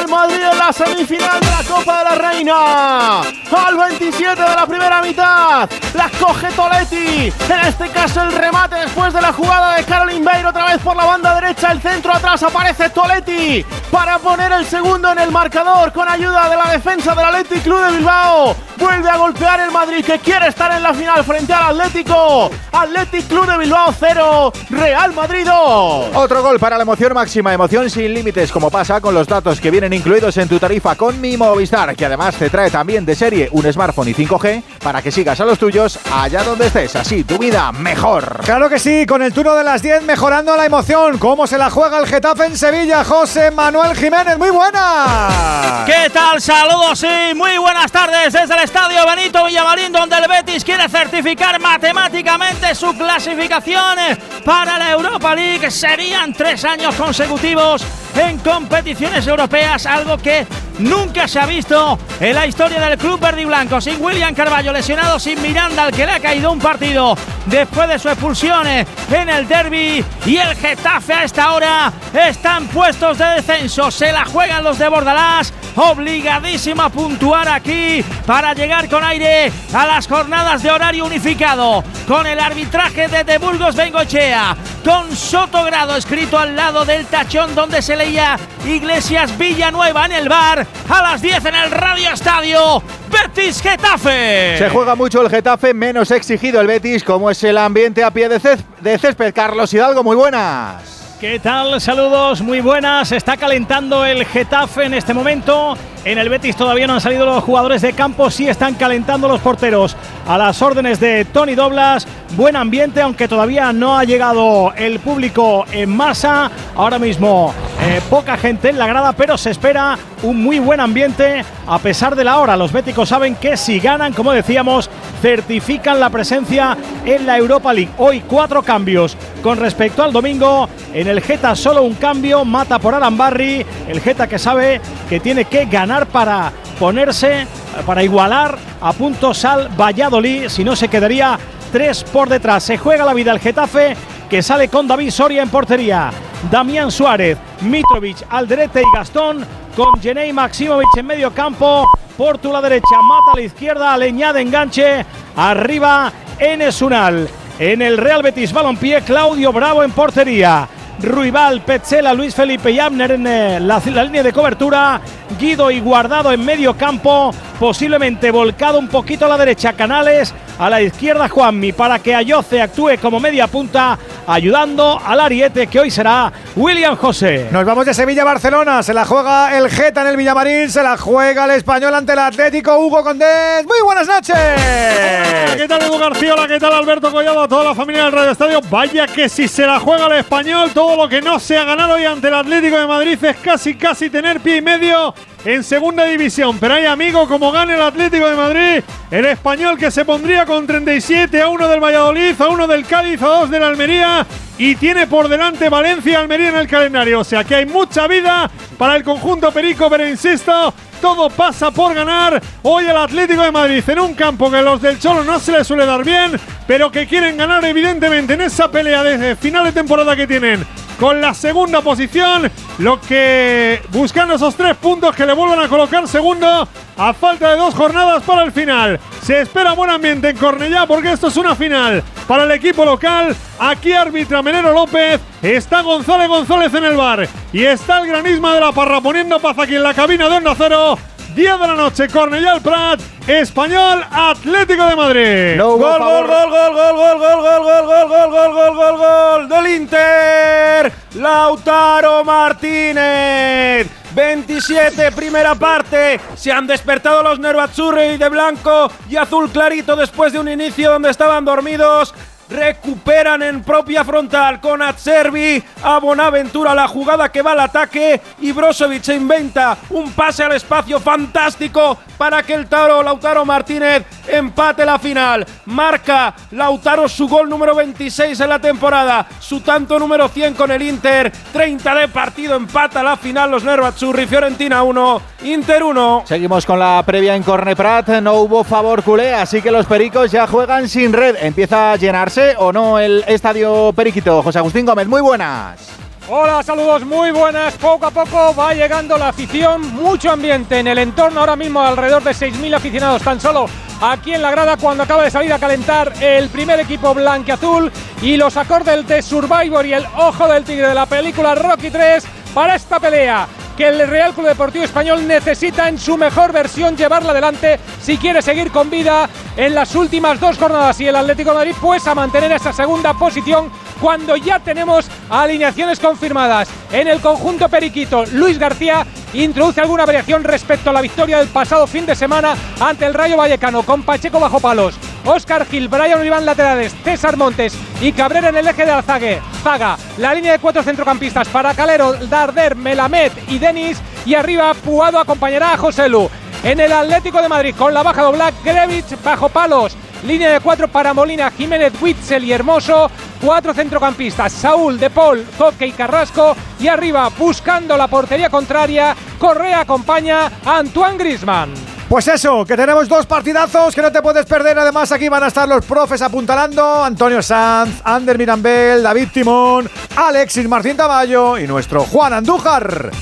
Real Madrid en la semifinal de la Copa de la Reina. Al 27 de la primera mitad, la coge Toletti. En este caso el remate después de la jugada de Caroline Bayer otra vez por la banda derecha, el centro atrás aparece Toletti para poner el segundo en el marcador con ayuda de la defensa del Athletic Club de Bilbao. Vuelve a golpear el Madrid que quiere estar en la final frente al Atlético. Athletic Club de Bilbao 0, Real Madrid 2. Otro gol para la emoción máxima, emoción sin límites, como pasa con los datos que vienen incluidos en tu tarifa con mi Movistar, que además te trae también de serie un smartphone y 5G para que sigas a los tuyos allá donde estés. Así tu vida mejor. Claro que sí, con el turno de las 10 mejorando la emoción. ¿Cómo se la juega el Getafe en Sevilla? José Manuel Jiménez, muy buena. ¿Qué tal? Saludos y muy buenas tardes desde el estadio Benito Villamarín, donde el Betis quiere certificar matemáticamente su clasificación para la Europa League. Serían tres años consecutivos en competiciones europeas, algo que nunca se ha visto en la historia del club verde y blanco. Sin William Carballo lesionado, sin Miranda, al que le ha caído un partido después de su expulsión en el derby. Y el Getafe a esta hora están puestos de descenso. Se la juegan los de Bordalás, obligadísimo a puntuar aquí para llegar con aire a las jornadas de horario unificado. Con el arbitraje de De Burgos Bengochea, con Sotogrado escrito al lado del tachón donde se leía Iglesias Villanueva en el bar a las 10 en el Radio Estadio. Betis Getafe. Se juega mucho el Getafe, menos exigido el Betis, como es el ambiente a pie de, césped. De césped. Carlos Hidalgo, muy buenas. ¿Qué tal? Saludos, muy buenas. Está calentando el Getafe en este momento. En el Betis todavía no han salido los jugadores de campo, sí están calentando los porteros a las órdenes de Tony Doblas. Buen ambiente, aunque todavía no ha llegado el público en masa. Ahora mismo eh, poca gente en la grada, pero se espera un muy buen ambiente a pesar de la hora. Los béticos saben que si ganan, como decíamos, certifican la presencia en la Europa League. Hoy cuatro cambios con respecto al domingo. En el Geta solo un cambio, mata por Arambarri. El Geta que sabe que tiene que ganar para ponerse, para igualar a puntos al Valladolid, si no se quedaría tres por detrás. Se juega la vida el Getafe, que sale con David Soria en portería. Damián Suárez, Mitrovic, Alderete y Gastón, con Jenei Maximovic en medio campo. Portu la derecha, Mata a la izquierda, Leñá de enganche. Arriba, Enes Unal. En el Real Betis Balompié, Claudio Bravo en portería. Ruibal, Petzela, Luis Felipe y Abner en eh, la, la, línea de cobertura. Guido y Guardado en medio campo. Posiblemente volcado un poquito a la derecha. Canales. A la izquierda Juanmi para que Ayoce actúe como media punta. Ayudando al Ariete que hoy será William José. Nos vamos de Sevilla a Barcelona. Se la juega el Geta en el Villamarín. Se la juega el español ante el Atlético. Hugo Condés. Muy buenas noches. Hola, ¿Qué tal Edu García? Hola, ¿qué tal Alberto Collado? A toda la familia del Radio Estadio. Vaya que si se la juega el español, todo lo que no se ha ganado hoy ante el Atlético de Madrid es casi, casi tener pie y medio en segunda división. Pero hay amigo, como gane el Atlético de Madrid, el español que se pondría con 37 a 1 del Valladolid, a 1 del Cádiz, a 2 del Almería. Y tiene por delante Valencia y Almería en el calendario. O sea que hay mucha vida para el conjunto Perico, pero insisto, todo pasa por ganar hoy el Atlético de Madrid en un campo que los del Cholo no se les suele dar bien, pero que quieren ganar evidentemente en esa pelea de final de temporada que tienen con la segunda posición, lo que buscando esos tres puntos que le vuelvan a colocar segundo a falta de dos jornadas para el final. Se espera buen ambiente en Cornellá porque esto es una final para el equipo local. Aquí arbitra Menero López, está González González en el bar y está el granisma de la parra poniendo paz aquí en la cabina de Onda Cero. 10 de la noche, Cornellá el Prat, Español Atlético de Madrid. No gol, gol, gol, gol, gol, gol, gol, gol, gol, gol, gol, gol, gol, gol, gol del Inter. Lautaro Martínez. 27, primera parte. Se han despertado los Nervazzurri de blanco y azul clarito después de un inicio donde estaban dormidos recuperan en propia frontal con Atservi a Bonaventura la jugada que va al ataque y Brozovic se inventa un pase al espacio fantástico para que el Taro Lautaro Martínez empate la final. Marca Lautaro su gol número 26 en la temporada, su tanto número 100 con el Inter, 30 de partido, empata la final los Nervazzurri, Fiorentina 1, Inter 1. Seguimos con la previa en Corneprat, no hubo favor culé, así que los pericos ya juegan sin red. Empieza a llenarse o no el estadio Periquito. José Agustín Gómez, muy buenas. Hola, saludos muy buenas. Poco a poco va llegando la afición, mucho ambiente en el entorno ahora mismo, alrededor de 6.000 aficionados tan solo aquí en la grada cuando acaba de salir a calentar el primer equipo blanqueazul y los acordes de Survivor y el ojo del tigre de la película Rocky 3 para esta pelea que el Real Club Deportivo Español necesita en su mejor versión llevarla adelante si quiere seguir con vida en las últimas dos jornadas y el Atlético Madrid pues a mantener esa segunda posición cuando ya tenemos alineaciones confirmadas. En el conjunto periquito, Luis García introduce alguna variación respecto a la victoria del pasado fin de semana ante el Rayo Vallecano con Pacheco bajo palos. Oscar Gil, Brian Oliván laterales, César Montes y Cabrera en el eje de Alzague. Zaga, la línea de cuatro centrocampistas para Calero, Darder, Melamed y Denis. Y arriba Puado acompañará a José Lu. En el Atlético de Madrid con la baja dobla, Grevich bajo palos. Línea de cuatro para Molina, Jiménez, Witzel y Hermoso. Cuatro centrocampistas, Saúl, De Paul, y Carrasco. Y arriba, buscando la portería contraria, Correa acompaña a Antoine Grisman. Pues eso, que tenemos dos partidazos que no te puedes perder. Además, aquí van a estar los profes apuntalando: Antonio Sanz, Ander Mirambel, David Timón, Alexis Martín Tamayo y nuestro Juan Andújar.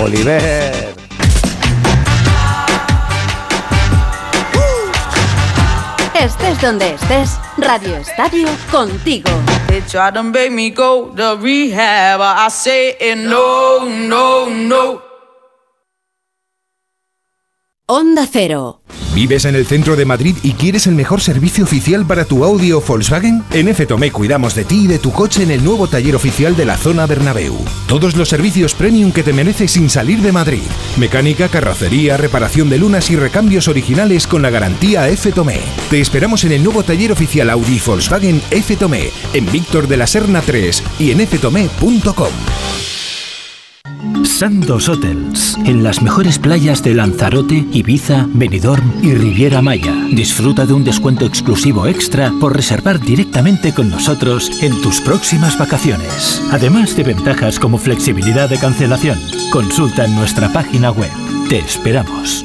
Oliver. Estés donde estés, Radio Estadio contigo. They try to make me go to rehab. I say it no, no, no. Onda Cero. ¿Vives en el centro de Madrid y quieres el mejor servicio oficial para tu Audi o Volkswagen? En FTOME cuidamos de ti y de tu coche en el nuevo taller oficial de la zona Bernabéu. Todos los servicios premium que te mereces sin salir de Madrid. Mecánica, carrocería, reparación de lunas y recambios originales con la garantía FTOME. Te esperamos en el nuevo taller oficial Audi Volkswagen FTOME, en Víctor de la Serna 3 y en ftome.com. Sandos Hotels, en las mejores playas de Lanzarote, Ibiza, Benidorm y Riviera Maya. Disfruta de un descuento exclusivo extra por reservar directamente con nosotros en tus próximas vacaciones. Además de ventajas como flexibilidad de cancelación. Consulta en nuestra página web. Te esperamos.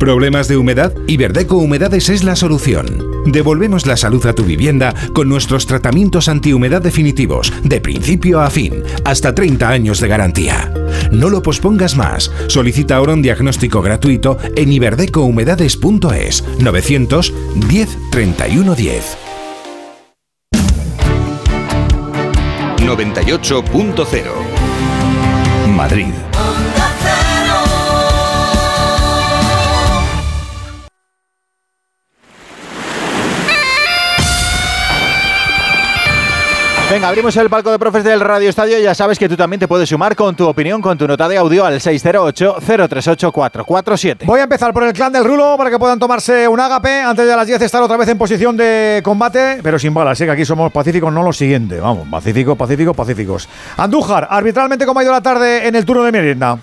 ¿Problemas de humedad? Iberdeco Humedades es la solución. Devolvemos la salud a tu vivienda con nuestros tratamientos antihumedad definitivos, de principio a fin, hasta 30 años de garantía. No lo pospongas más. Solicita ahora un diagnóstico gratuito en iberdecohumedades.es 910 31 10. 98.0 Madrid. Venga, abrimos el palco de profes del Radio Estadio. Ya sabes que tú también te puedes sumar con tu opinión, con tu nota de audio al 608-038-447. Voy a empezar por el clan del Rulo para que puedan tomarse un ágape. Antes de las 10 estar otra vez en posición de combate, pero sin balas. ¿eh? que aquí somos pacíficos, no lo siguiente. Vamos, pacíficos, pacíficos, pacíficos. Andújar, arbitralmente, ¿cómo ha ido la tarde en el turno de merienda?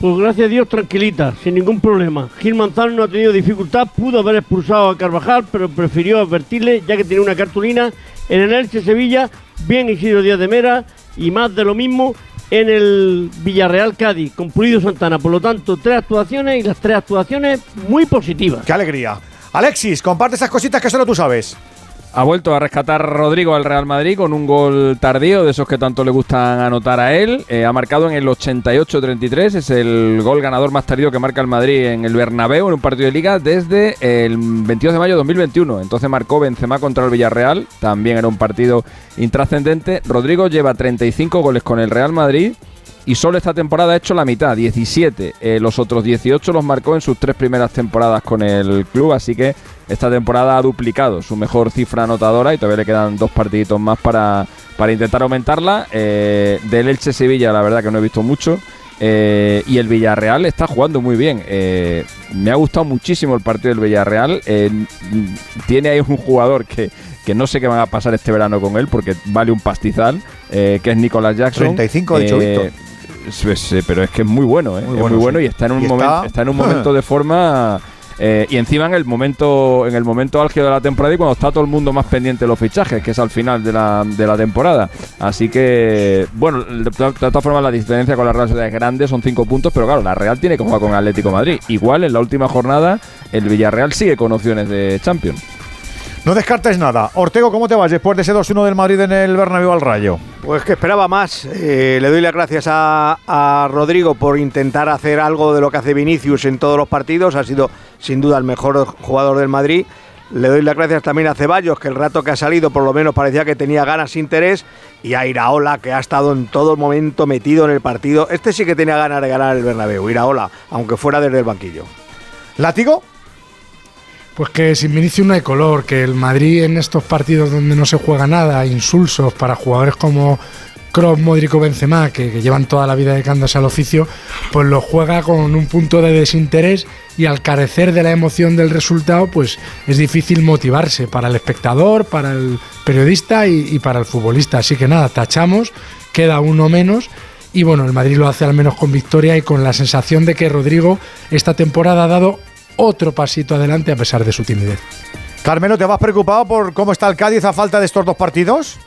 Pues gracias a Dios, tranquilita, sin ningún problema. Gil Manzano no ha tenido dificultad, pudo haber expulsado a Carvajal, pero prefirió advertirle, ya que tenía una cartulina. En el Elche Sevilla, bien Isidro Díaz de Mera y más de lo mismo en el Villarreal Cádiz con Pulido Santana. Por lo tanto, tres actuaciones y las tres actuaciones muy positivas. ¡Qué alegría! Alexis, comparte esas cositas que solo tú sabes. Ha vuelto a rescatar Rodrigo al Real Madrid con un gol tardío, de esos que tanto le gustan anotar a él. Eh, ha marcado en el 88-33, es el gol ganador más tardío que marca el Madrid en el Bernabéu en un partido de liga desde el 22 de mayo de 2021. Entonces marcó Benzema contra el Villarreal, también era un partido intrascendente. Rodrigo lleva 35 goles con el Real Madrid y solo esta temporada ha hecho la mitad, 17. Eh, los otros 18 los marcó en sus tres primeras temporadas con el club, así que esta temporada ha duplicado su mejor cifra anotadora y todavía le quedan dos partiditos más para, para intentar aumentarla. Eh, del Elche Sevilla, la verdad que no he visto mucho. Eh, y el Villarreal está jugando muy bien. Eh, me ha gustado muchísimo el partido del Villarreal. Eh, tiene ahí un jugador que, que no sé qué va a pasar este verano con él porque vale un pastizal, que es Nicolas Jackson. 35 ha dicho Víctor. Eh, pero es que es muy bueno, ¿eh? Muy es muy bueno sí. y está en un, momento, está en un momento de forma Eh, y encima en el momento en el momento álgido de la temporada y cuando está todo el mundo más pendiente de los fichajes, que es al final de la, de la temporada. Así que, bueno, de, to- de todas formas la diferencia con la Real Sociedad es grande, son cinco puntos, pero claro, la Real tiene que jugar con Atlético Madrid. Igual en la última jornada el Villarreal sigue con opciones de Champions. No descartes nada. Ortego, ¿cómo te vas después de ese 2-1 del Madrid en el Bernabéu al Rayo? Pues que esperaba más. Eh, le doy las gracias a, a Rodrigo por intentar hacer algo de lo que hace Vinicius en todos los partidos. Ha sido sin duda el mejor jugador del Madrid. Le doy las gracias también a Ceballos, que el rato que ha salido por lo menos parecía que tenía ganas, interés. Y a Iraola, que ha estado en todo momento metido en el partido. Este sí que tenía ganas de ganar el Bernabéu, Iraola, aunque fuera desde el banquillo. ¿Látigo? Pues que sin Vinicius no hay color, que el Madrid en estos partidos donde no se juega nada, insulsos para jugadores como Kroos, Modric o Benzema, que, llevan toda la vida dedicándose al oficio, pues lo juega con un punto de desinterés y al carecer de la emoción del resultado, pues es difícil motivarse para el espectador, para el periodista y para el futbolista. Así que nada, tachamos, queda uno menos. Y bueno, el Madrid lo hace al menos con victoria y con la sensación de que Rodrigo esta temporada ha dado otro pasito adelante a pesar de su timidez. Carmelo, ¿te vas preocupado por cómo está el Cádiz a falta de estos dos partidos?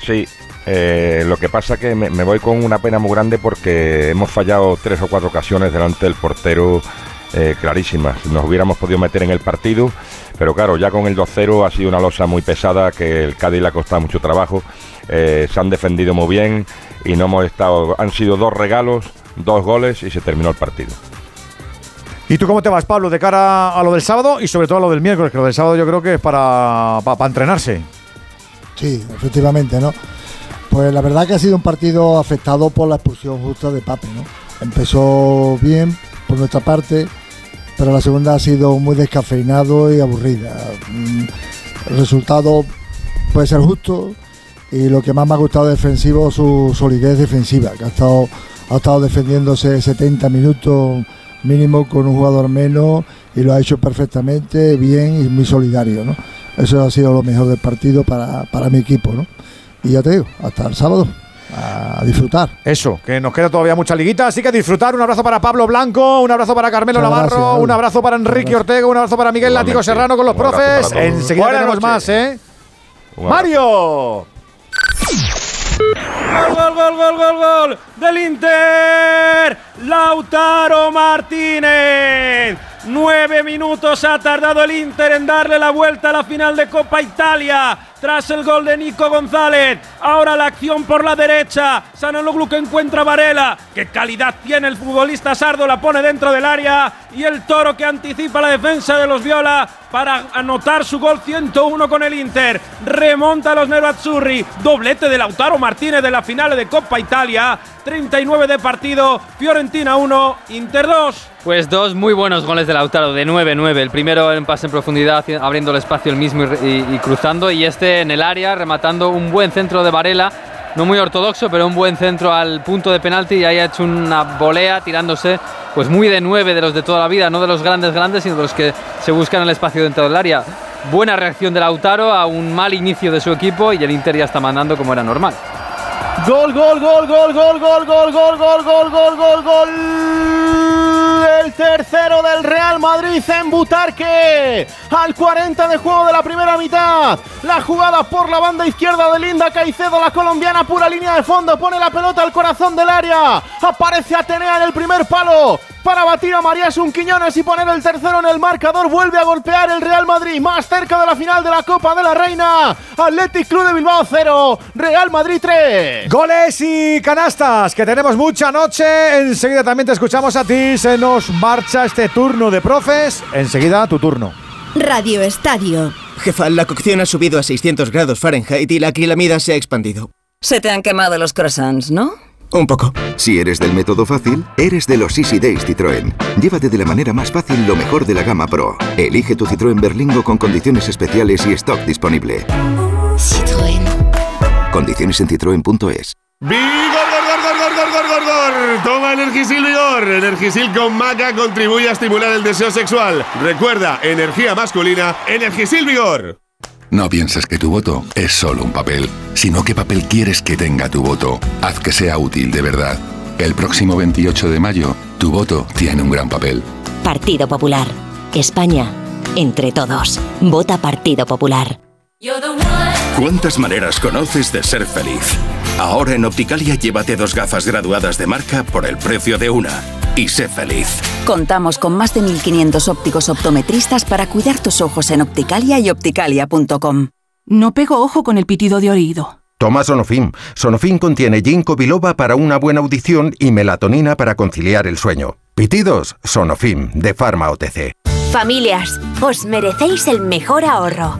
Sí, eh, lo que pasa que me, me voy con una pena muy grande porque hemos fallado tres o cuatro ocasiones delante del portero eh, clarísimas. Nos hubiéramos podido meter en el partido, pero claro, ya con el 2-0 ha sido una losa muy pesada que el Cádiz le ha costado mucho trabajo. Eh, se han defendido muy bien y no hemos estado. Han sido dos regalos, dos goles y se terminó el partido. ¿Y tú cómo te vas, Pablo, de cara a lo del sábado y sobre todo a lo del miércoles? Que lo del sábado yo creo que es para, para, entrenarse. Sí, efectivamente, ¿no? Pues la verdad que ha sido un partido afectado por la expulsión justa de Pape, ¿no? Empezó bien por nuestra parte, pero la segunda ha sido muy descafeinado y aburrida. Mm, El resultado puede ser justo y lo que más me ha gustado defensivo su solidez defensiva, que ha estado, ha estado defendiéndose 70 minutos mínimo con un jugador menos y lo ha hecho perfectamente, bien y muy solidario, ¿no? Eso ha sido lo mejor del partido para, para mi equipo, ¿no? Y ya te digo, hasta el sábado, a disfrutar. Eso, que nos queda todavía mucha liguita, así que disfrutar. Un abrazo para Pablo Blanco, un abrazo para Carmelo Muchas Navarro, gracias, un abrazo para Enrique Ortega, un abrazo para Miguel Látigo Igualmente. Serrano con los Un profes. Enseguida Buenas tenemos más, ¿eh? Mario. Gol, gol, gol, gol, gol, gol del Inter. Lautaro Martínez. Nueve minutos ha tardado el Inter en darle la vuelta a la final de Copa Italia. Tras el gol de Nico González. Ahora la acción por la derecha. Sanaloglu que encuentra a Varela. Qué calidad tiene el futbolista Sardo. La pone dentro del área. Y el toro que anticipa la defensa de los Viola para anotar su gol 101 con el Inter. Remonta a los Nerazzurri. Doblete de Lautaro Martínez de la final de Copa Italia. 39 de partido. Fiorentina 1, Inter 2. Pues dos muy buenos goles de Lautaro, de 9-9. El primero en pase en profundidad, abriendo el espacio el mismo y cruzando. Y este en el área, rematando un buen centro de Varela. No muy ortodoxo, pero un buen centro al punto de penalti. Y ahí ha hecho una volea tirándose, pues muy de 9 de los de toda la vida. No de los grandes, grandes, sino de los que se buscan el espacio dentro del área. Buena reacción de Lautaro a un mal inicio de su equipo. Y el Inter ya está mandando como era normal. Gol, gol, gol, gol, gol, gol, gol, gol, gol, gol, gol, gol, gol. El tercero del Real Madrid en Butarque. Al 40 de juego de la primera mitad. La jugada por la banda izquierda de Linda Caicedo, la colombiana, pura línea de fondo. Pone la pelota al corazón del área. Aparece Atenea en el primer palo. Para batir a María Quiñones y poner el tercero en el marcador. Vuelve a golpear el Real Madrid. Más cerca de la final de la Copa de la Reina. Athletic Club de Bilbao 0. Real Madrid 3. Goles y canastas, que tenemos mucha noche. Enseguida también te escuchamos a ti. Se nos marcha este turno de profes. Enseguida tu turno. Radio Estadio. Jefa, la cocción ha subido a 600 grados Fahrenheit y la acrilamida se ha expandido. Se te han quemado los croissants, ¿no? Un poco. Si eres del método fácil, eres de los Easy Days Citroën. Llévate de la manera más fácil lo mejor de la gama Pro. Elige tu Citroën Berlingo con condiciones especiales y stock disponible. Citroën. Condiciones en citroen.es. ¡Vigor, Toma Energisil Vigor. Energisil con maca contribuye a estimular el deseo sexual. Recuerda, energía masculina, Energisil Vigor. No pienses que tu voto es solo un papel, sino qué papel quieres que tenga tu voto. Haz que sea útil de verdad. El próximo 28 de mayo, tu voto tiene un gran papel. Partido Popular. España, entre todos. Vota Partido Popular. ¿Cuántas maneras conoces de ser feliz? Ahora en Opticalia llévate dos gafas graduadas de marca por el precio de una. Y sé feliz. Contamos con más de 1.500 ópticos optometristas para cuidar tus ojos en Opticalia y opticalia.com. No pego ojo con el pitido de oído. Toma Sonofim. Sonofim contiene ginkgo biloba para una buena audición y melatonina para conciliar el sueño. Pitidos, Sonofim, de Pharma OTC. Familias, os merecéis el mejor ahorro.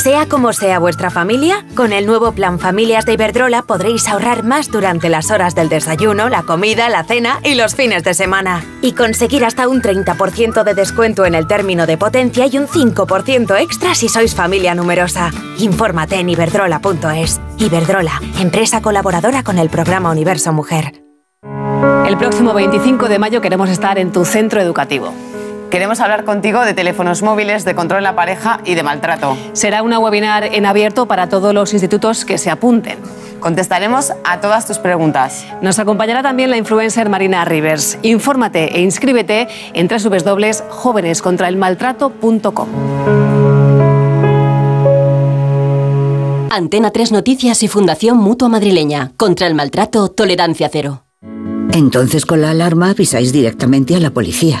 Sea como sea vuestra familia, con el nuevo plan Familias de Iberdrola podréis ahorrar más durante las horas del desayuno, la comida, la cena y los fines de semana. Y conseguir hasta un 30% de descuento en el término de potencia y un 5% extra si sois familia numerosa. Infórmate en iberdrola.es. Iberdrola, empresa colaboradora con el programa Universo Mujer. El próximo 25 de mayo queremos estar en tu centro educativo. Queremos hablar contigo de teléfonos móviles, de control en la pareja y de maltrato. Será una webinar en abierto para todos los institutos que se apunten. Contestaremos a todas tus preguntas. Nos acompañará también la influencer Marina Rivers. Infórmate e inscríbete en www.jóvenescontraelmaltrato.com. Antena 3 Noticias y Fundación Mutua Madrileña. Contra el maltrato, tolerancia cero. Entonces con la alarma avisáis directamente a la policía.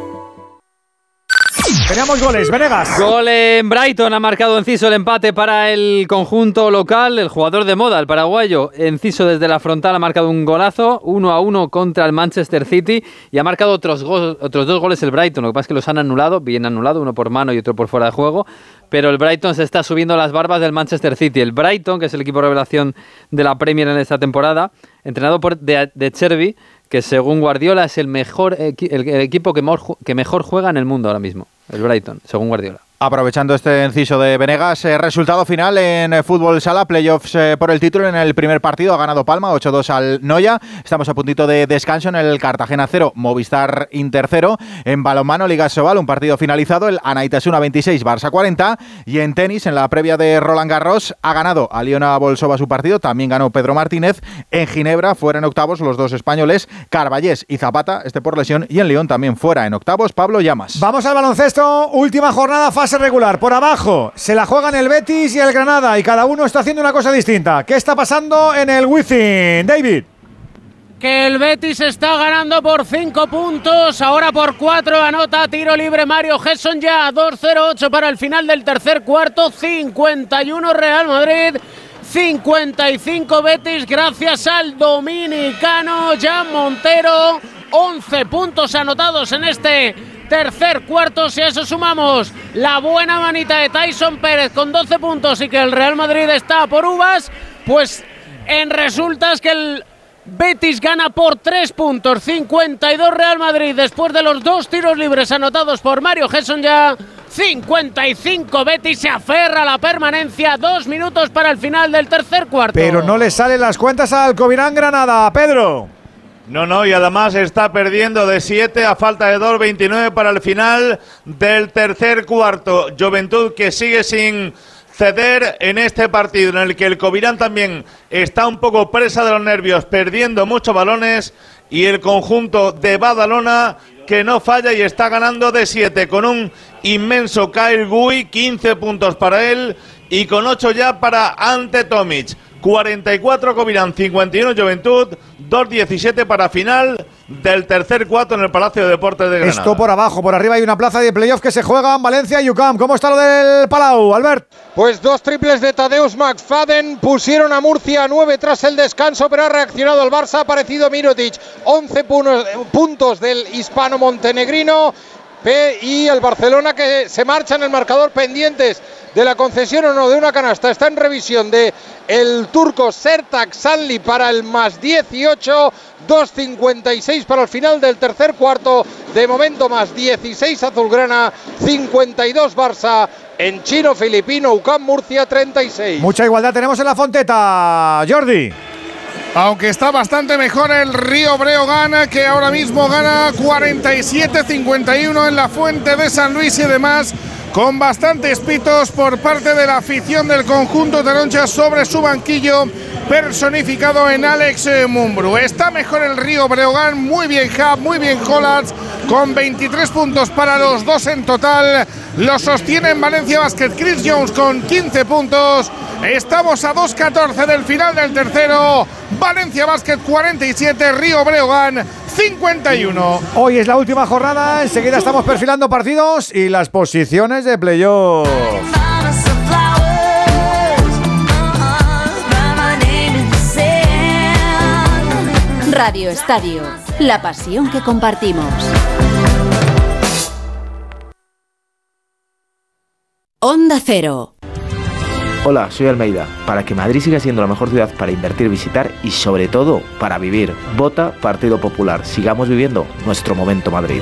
Teníamos goles, Venegas. Gol en Brighton, ha marcado Enciso el empate para el conjunto local. El jugador de moda, el paraguayo, Enciso desde la frontal ha marcado un golazo, 1 a 1 contra el Manchester City y ha marcado otros, otros dos goles el Brighton. Lo que pasa es que los han anulado, bien anulado, uno por mano y otro por fuera de juego. Pero el Brighton se está subiendo las barbas del Manchester City. El Brighton, que es el equipo revelación de la Premier en esta temporada, entrenado por de, de Cherby, que según Guardiola es el mejor el, equipo que mejor juega en el mundo ahora mismo. El Brighton, según Guardiola. Aprovechando este inciso de Venegas, eh, resultado final en eh, fútbol sala, playoffs eh, por el título en el primer partido, ha ganado Palma 8-2 al Noya, estamos a puntito de descanso en el Cartagena 0, Movistar Inter 0, en balonmano Liga Sobal, un partido finalizado, el Anaitasuna 26, Barça 40, y en tenis, en la previa de Roland Garros, ha ganado Aliona Bolsova su partido, también ganó Pedro Martínez, en Ginebra fuera en octavos los dos españoles, Carballés y Zapata, este por lesión, y en León también fuera en octavos, Pablo Llamas. Vamos al baloncesto, última jornada, fase regular. Por abajo se la juegan el Betis y el Granada y cada uno está haciendo una cosa distinta. ¿Qué está pasando en el Wizzing, David? que el Betis está ganando por 5 puntos, ahora por 4 anota tiro libre Mario Gesson ya 2-0-8 para el final del tercer cuarto, 51 Real Madrid. 55 Betis gracias al dominicano Jan Montero. 11 puntos anotados en este tercer cuarto. Si a eso sumamos la buena manita de Tyson Pérez con 12 puntos y que el Real Madrid está por uvas, pues en resulta es que el Betis gana por 3 puntos, 52 Real Madrid después de los dos tiros libres anotados por Mario Gesson ya. 55 Betis se aferra a la permanencia, dos minutos para el final del tercer cuarto. Pero no le salen las cuentas al Covirán Granada, Pedro. No, no, y además está perdiendo de 7 a falta de 2.29 para el final del tercer cuarto. Juventud que sigue sin ceder en este partido en el que el Covirán también está un poco presa de los nervios, perdiendo muchos balones y el conjunto de Badalona que no falla y está ganando de 7 con un inmenso Kyle Gui, 15 puntos para él y con 8 ya para Ante Tomic. 44 Covirán, 51 Juventud, 2-17 para final del tercer cuarto en el Palacio de Deportes de Granada. Esto por abajo, por arriba hay una plaza de playoff que se juega en Valencia y UCAM. ¿Cómo está lo del Palau, Albert? Pues dos triples de Tadeusz McFadden pusieron a Murcia a 9 tras el descanso, pero ha reaccionado el Barça, ha aparecido Mirotic. 11 puno- puntos del hispano montenegrino. Y el Barcelona que se marcha en el marcador pendientes de la concesión o no de una canasta. Está en revisión de el turco Sertak Sanli para el más 18, 2.56 para el final del tercer cuarto. De momento más 16 Azulgrana, 52 Barça. En chino filipino, UCAM Murcia 36. Mucha igualdad tenemos en la Fonteta, Jordi. Aunque está bastante mejor el Río Breogán, que ahora mismo gana 47-51 en la Fuente de San Luis y demás con bastantes pitos por parte de la afición del conjunto Taroncha sobre su banquillo personificado en Alex Mumbru. Está mejor el Río Breogán, muy bien Hub, muy bien Hollands, con 23 puntos para los dos en total. Lo sostiene en Valencia Basket Chris Jones con 15 puntos. Estamos a 2.14 del final del tercero. Valencia Basket 47, Río Breogán 51. Hoy es la última jornada, enseguida estamos perfilando partidos y las posiciones de playoff. Radio Estadio, la pasión que compartimos. Onda Cero. Hola, soy Almeida. Para que Madrid siga siendo la mejor ciudad para invertir, visitar y sobre todo para vivir, vota Partido Popular. Sigamos viviendo nuestro momento Madrid.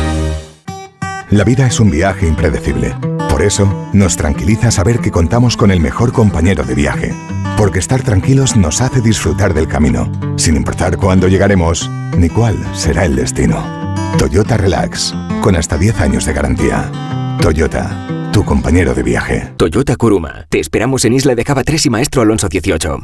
La vida es un viaje impredecible. Por eso, nos tranquiliza saber que contamos con el mejor compañero de viaje. Porque estar tranquilos nos hace disfrutar del camino, sin importar cuándo llegaremos ni cuál será el destino. Toyota Relax, con hasta 10 años de garantía. Toyota, tu compañero de viaje. Toyota Kuruma. Te esperamos en Isla de Cava 3 y Maestro Alonso 18.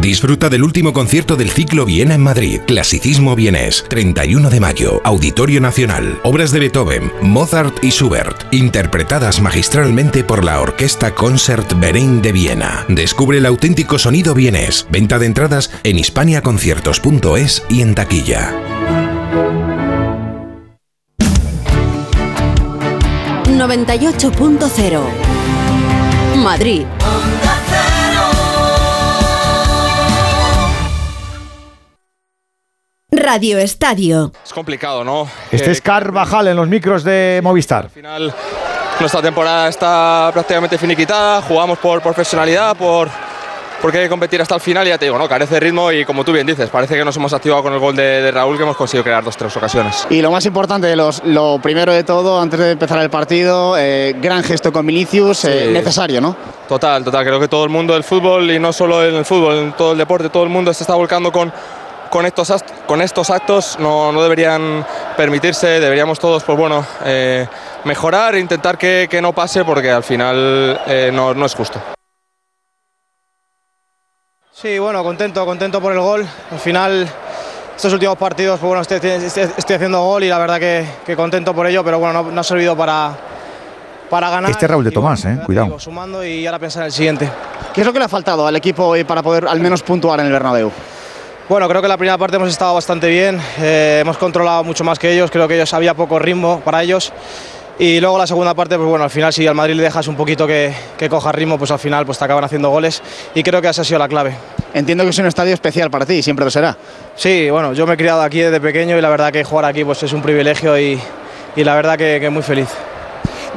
Disfruta del último concierto del ciclo Viena en Madrid, Clasicismo Vienés, 31 de mayo, Auditorio Nacional, obras de Beethoven, Mozart y Schubert, interpretadas magistralmente por la Orquesta Concert Verein de Viena. Descubre el auténtico sonido vienés. Venta de entradas en hispaniaconciertos.es y en taquilla. 98.0 Madrid. Radio Estadio. Es complicado, ¿no? Este Eh, es Carvajal en los micros de Movistar. Al final, nuestra temporada está prácticamente finiquitada. Jugamos por profesionalidad, por porque hay que competir hasta el final. Y ya te digo, ¿no? Carece de ritmo y como tú bien dices, parece que nos hemos activado con el gol de, de Raúl que hemos conseguido crear dos tres ocasiones. Y lo más importante, los- lo primero de todo, antes de empezar el partido, eh, gran gesto con Vinicius, eh, Sí. necesario, ¿no? Total, total. Creo que todo el mundo del fútbol y no solo en el fútbol, en todo el deporte, todo el mundo se está volcando con, con, estos, act- con estos actos. No, no deberían permitirse, deberíamos todos, pues bueno, eh, mejorar e intentar que, que no pase porque al final eh, no, no es justo. Sí, bueno, contento, contento por el gol. Al final, estos últimos partidos, pues bueno, estoy, estoy- estoy haciendo gol y la verdad que, que contento por ello, pero bueno, no, no ha servido para, para ganar. Este Raúl de Y Tomás, eh, cuidado. Sigo sumando y ahora pensar en el siguiente. ¿Qué es lo que le ha faltado al equipo hoy para poder al menos puntuar en el Bernabéu? Bueno, creo que la primera parte hemos estado bastante bien, eh, hemos controlado mucho más que ellos, creo que ellos había poco ritmo para ellos. Y luego la segunda parte, pues bueno, al final si al Madrid le dejas un poquito que, que coja ritmo, pues al final pues te acaban haciendo goles y creo que esa ha sido la clave. Entiendo que es un estadio especial para ti, siempre lo será. Sí, bueno, yo me he criado aquí desde pequeño y la verdad que jugar aquí pues es un privilegio y, y la verdad que, que muy feliz.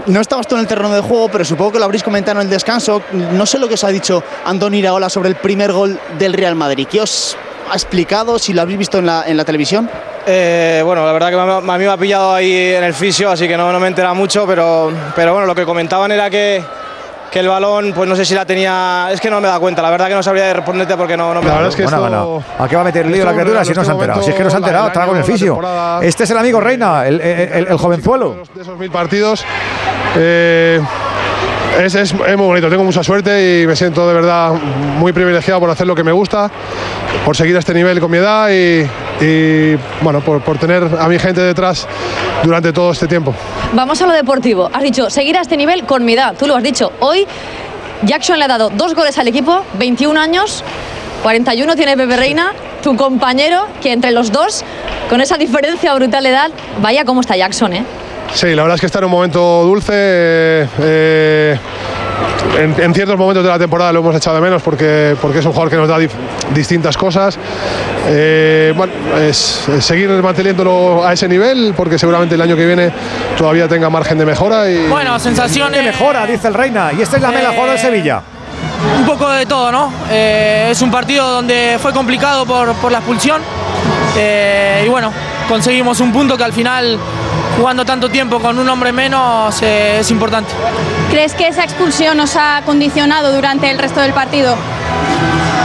No estabas tú en el terreno de juego, pero supongo que lo habréis comentado en el descanso. No sé lo que os ha dicho Andoni Iraola sobre el primer gol del Real Madrid. ¿Qué os ha explicado? Si lo habéis visto en la, en la televisión. Eh, bueno, la verdad que a mí me ha pillado ahí en el fisio, así que no, no me he enterado mucho, pero, pero bueno, lo que comentaban era que, que el balón, pues no sé si la tenía. Es que no me da cuenta, la verdad que no sabría responderte porque no, no me La da verdad es que cuenta. bueno, bueno, ¿A qué va a meter lío la criatura si no se ha enterado? Si es que no se ha enterado, está con el fisio. Este es el amigo Reina, el, el- el- el jovenzuelo. de esos mil partidos. eh, es, es- es muy bonito, tengo mucha suerte y me siento de verdad muy privilegiado por hacer lo que me gusta, por seguir a este nivel con mi edad y, y, bueno, por, por tener a mi gente detrás durante todo este tiempo. Vamos a lo deportivo. Has dicho, seguir a este nivel con mi edad. Tú lo has dicho. Hoy Jackson le ha dado dos goles al equipo, 21 años, 41 tiene Pepe Reina, tu compañero, que entre los dos, con esa diferencia brutal de edad, vaya cómo está Jackson, ¿eh? Sí, la verdad es que está en un momento dulce. eh, eh, en, en ciertos momentos de la temporada lo hemos echado de menos porque, porque es un jugador que nos da dif- distintas cosas. Eh, bueno, es, es seguir manteniéndolo a ese nivel porque seguramente el año que viene todavía tenga margen de mejora. Y, Bueno, sensaciones. Que mejora, dice el Reina. Y esta es la mela Eh, jugador del Sevilla. Un poco de todo, ¿no? Eh, es un partido donde fue complicado por, por la expulsión. Eh, y bueno, conseguimos un punto que al final, jugando tanto tiempo con un hombre menos, eh, es importante. ¿Crees que esa expulsión nos ha condicionado durante el resto del partido?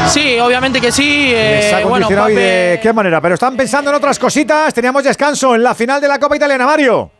Sí, obviamente que sí. eh, Les ha bueno, condicionado y Pape- de qué manera. Pero están pensando en otras cositas. Teníamos descanso en la final de la Copa Italiana, Mario.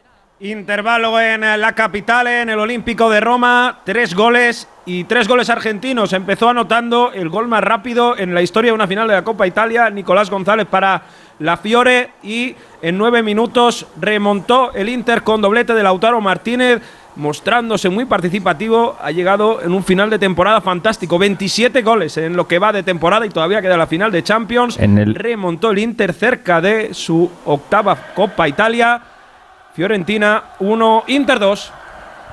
Intervalo en la capital, en el Olímpico de Roma, tres goles y tres goles argentinos. Empezó anotando el gol más rápido en la historia de una final de la Copa Italia, Nicolás González para la Fiore y en nueve minutos remontó el Inter con doblete de Lautaro Martínez, mostrándose muy participativo. Ha llegado en un final de temporada fantástico, 27 goles en lo que va de temporada y todavía queda la final de Champions. En el- Remontó el Inter cerca de su octava Copa Italia. Fiorentina 1, Inter 2.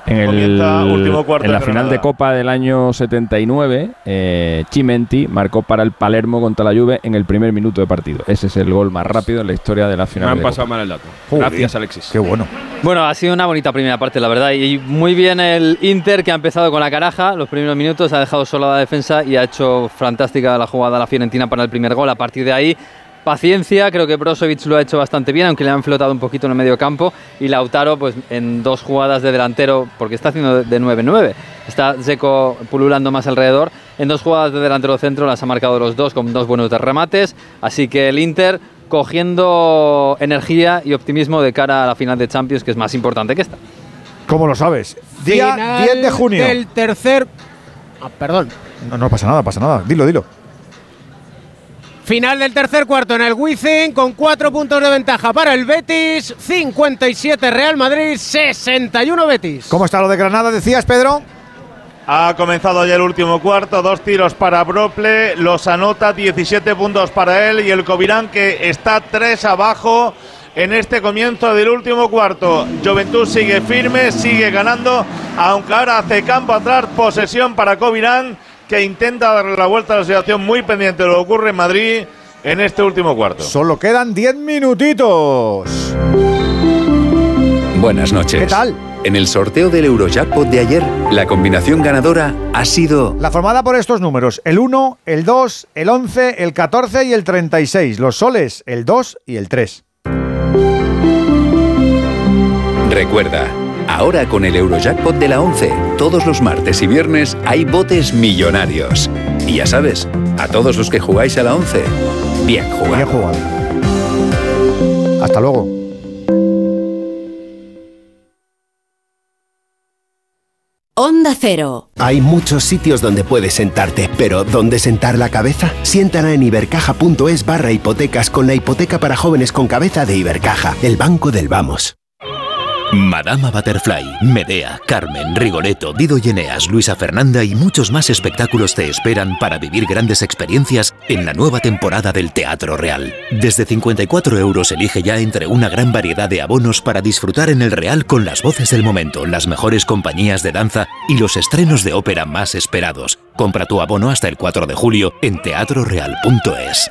En, el, último cuarto en la de final de Copa del año 79, eh, Chimenti marcó para el Palermo contra la Juve en el primer minuto de partido. Ese es el gol más rápido en la historia de la Me final. han de pasado Copa. mal el dato. Joder, Gracias, Alexis. Qué bueno. Bueno, ha sido una bonita primera parte, la verdad. Y muy bien el Inter, que ha empezado con la caraja los primeros minutos, ha dejado sola la defensa y ha hecho fantástica la jugada la Fiorentina para el primer gol. A partir de ahí, paciencia. Creo que Brozovic lo ha hecho bastante bien, aunque le han flotado un poquito en el medio campo. Y Lautaro, pues en dos jugadas de delantero, porque está haciendo de 9-9. Está Zeco pululando más alrededor. En dos jugadas de delantero centro las ha marcado los dos con dos buenos remates. Así que el Inter cogiendo energía y optimismo de cara a la final de Champions, que es más importante que esta. ¿Cómo lo sabes? Día Final 10 de junio. Del tercer. Ah, perdón. No, no pasa nada, pasa nada. Dilo, dilo. Final del tercer cuarto en el Wizzing con cuatro puntos de ventaja para el Betis, 57 Real Madrid, 61 Betis. ¿Cómo está lo de Granada, decías, Pedro? Ha comenzado ya el último cuarto, dos tiros para Brople, los anota 17 puntos para él y el Covirán que está tres abajo en este comienzo del último cuarto. Juventud sigue firme, sigue ganando, aunque ahora hace campo atrás, posesión para Covirán que intenta darle la vuelta a la situación muy pendiente de lo que ocurre en Madrid en este último cuarto. Solo quedan 10 minutitos. Buenas noches. ¿Qué tal? En el sorteo del Eurojackpot de ayer, la combinación ganadora ha sido La formada por estos números, el 1, el 2, el 11, el 14 y el 36. Los soles, el 2 y el 3. Recuerda, ahora con el Eurojackpot de la 11, todos los martes y viernes hay botes millonarios. Y ya sabes, a todos los que jugáis a la 11, bien jugado. Bien jugado. Hasta luego. Onda Cero. Hay muchos sitios donde puedes sentarte, pero ¿dónde sentar la cabeza? Siéntala en ibercaja.es barra hipotecas con la hipoteca para jóvenes con cabeza de Ibercaja, el banco del vamos. Madama Butterfly, Medea, Carmen, Rigoletto, Dido y Eneas, Luisa Fernanda y muchos más espectáculos te esperan para vivir grandes experiencias en la nueva temporada del Teatro Real. Desde 54 euros elige ya entre una gran variedad de abonos para disfrutar en el Real con las voces del momento, las mejores compañías de danza y los estrenos de ópera más esperados. Compra tu abono hasta el 4 de julio en teatroreal.es.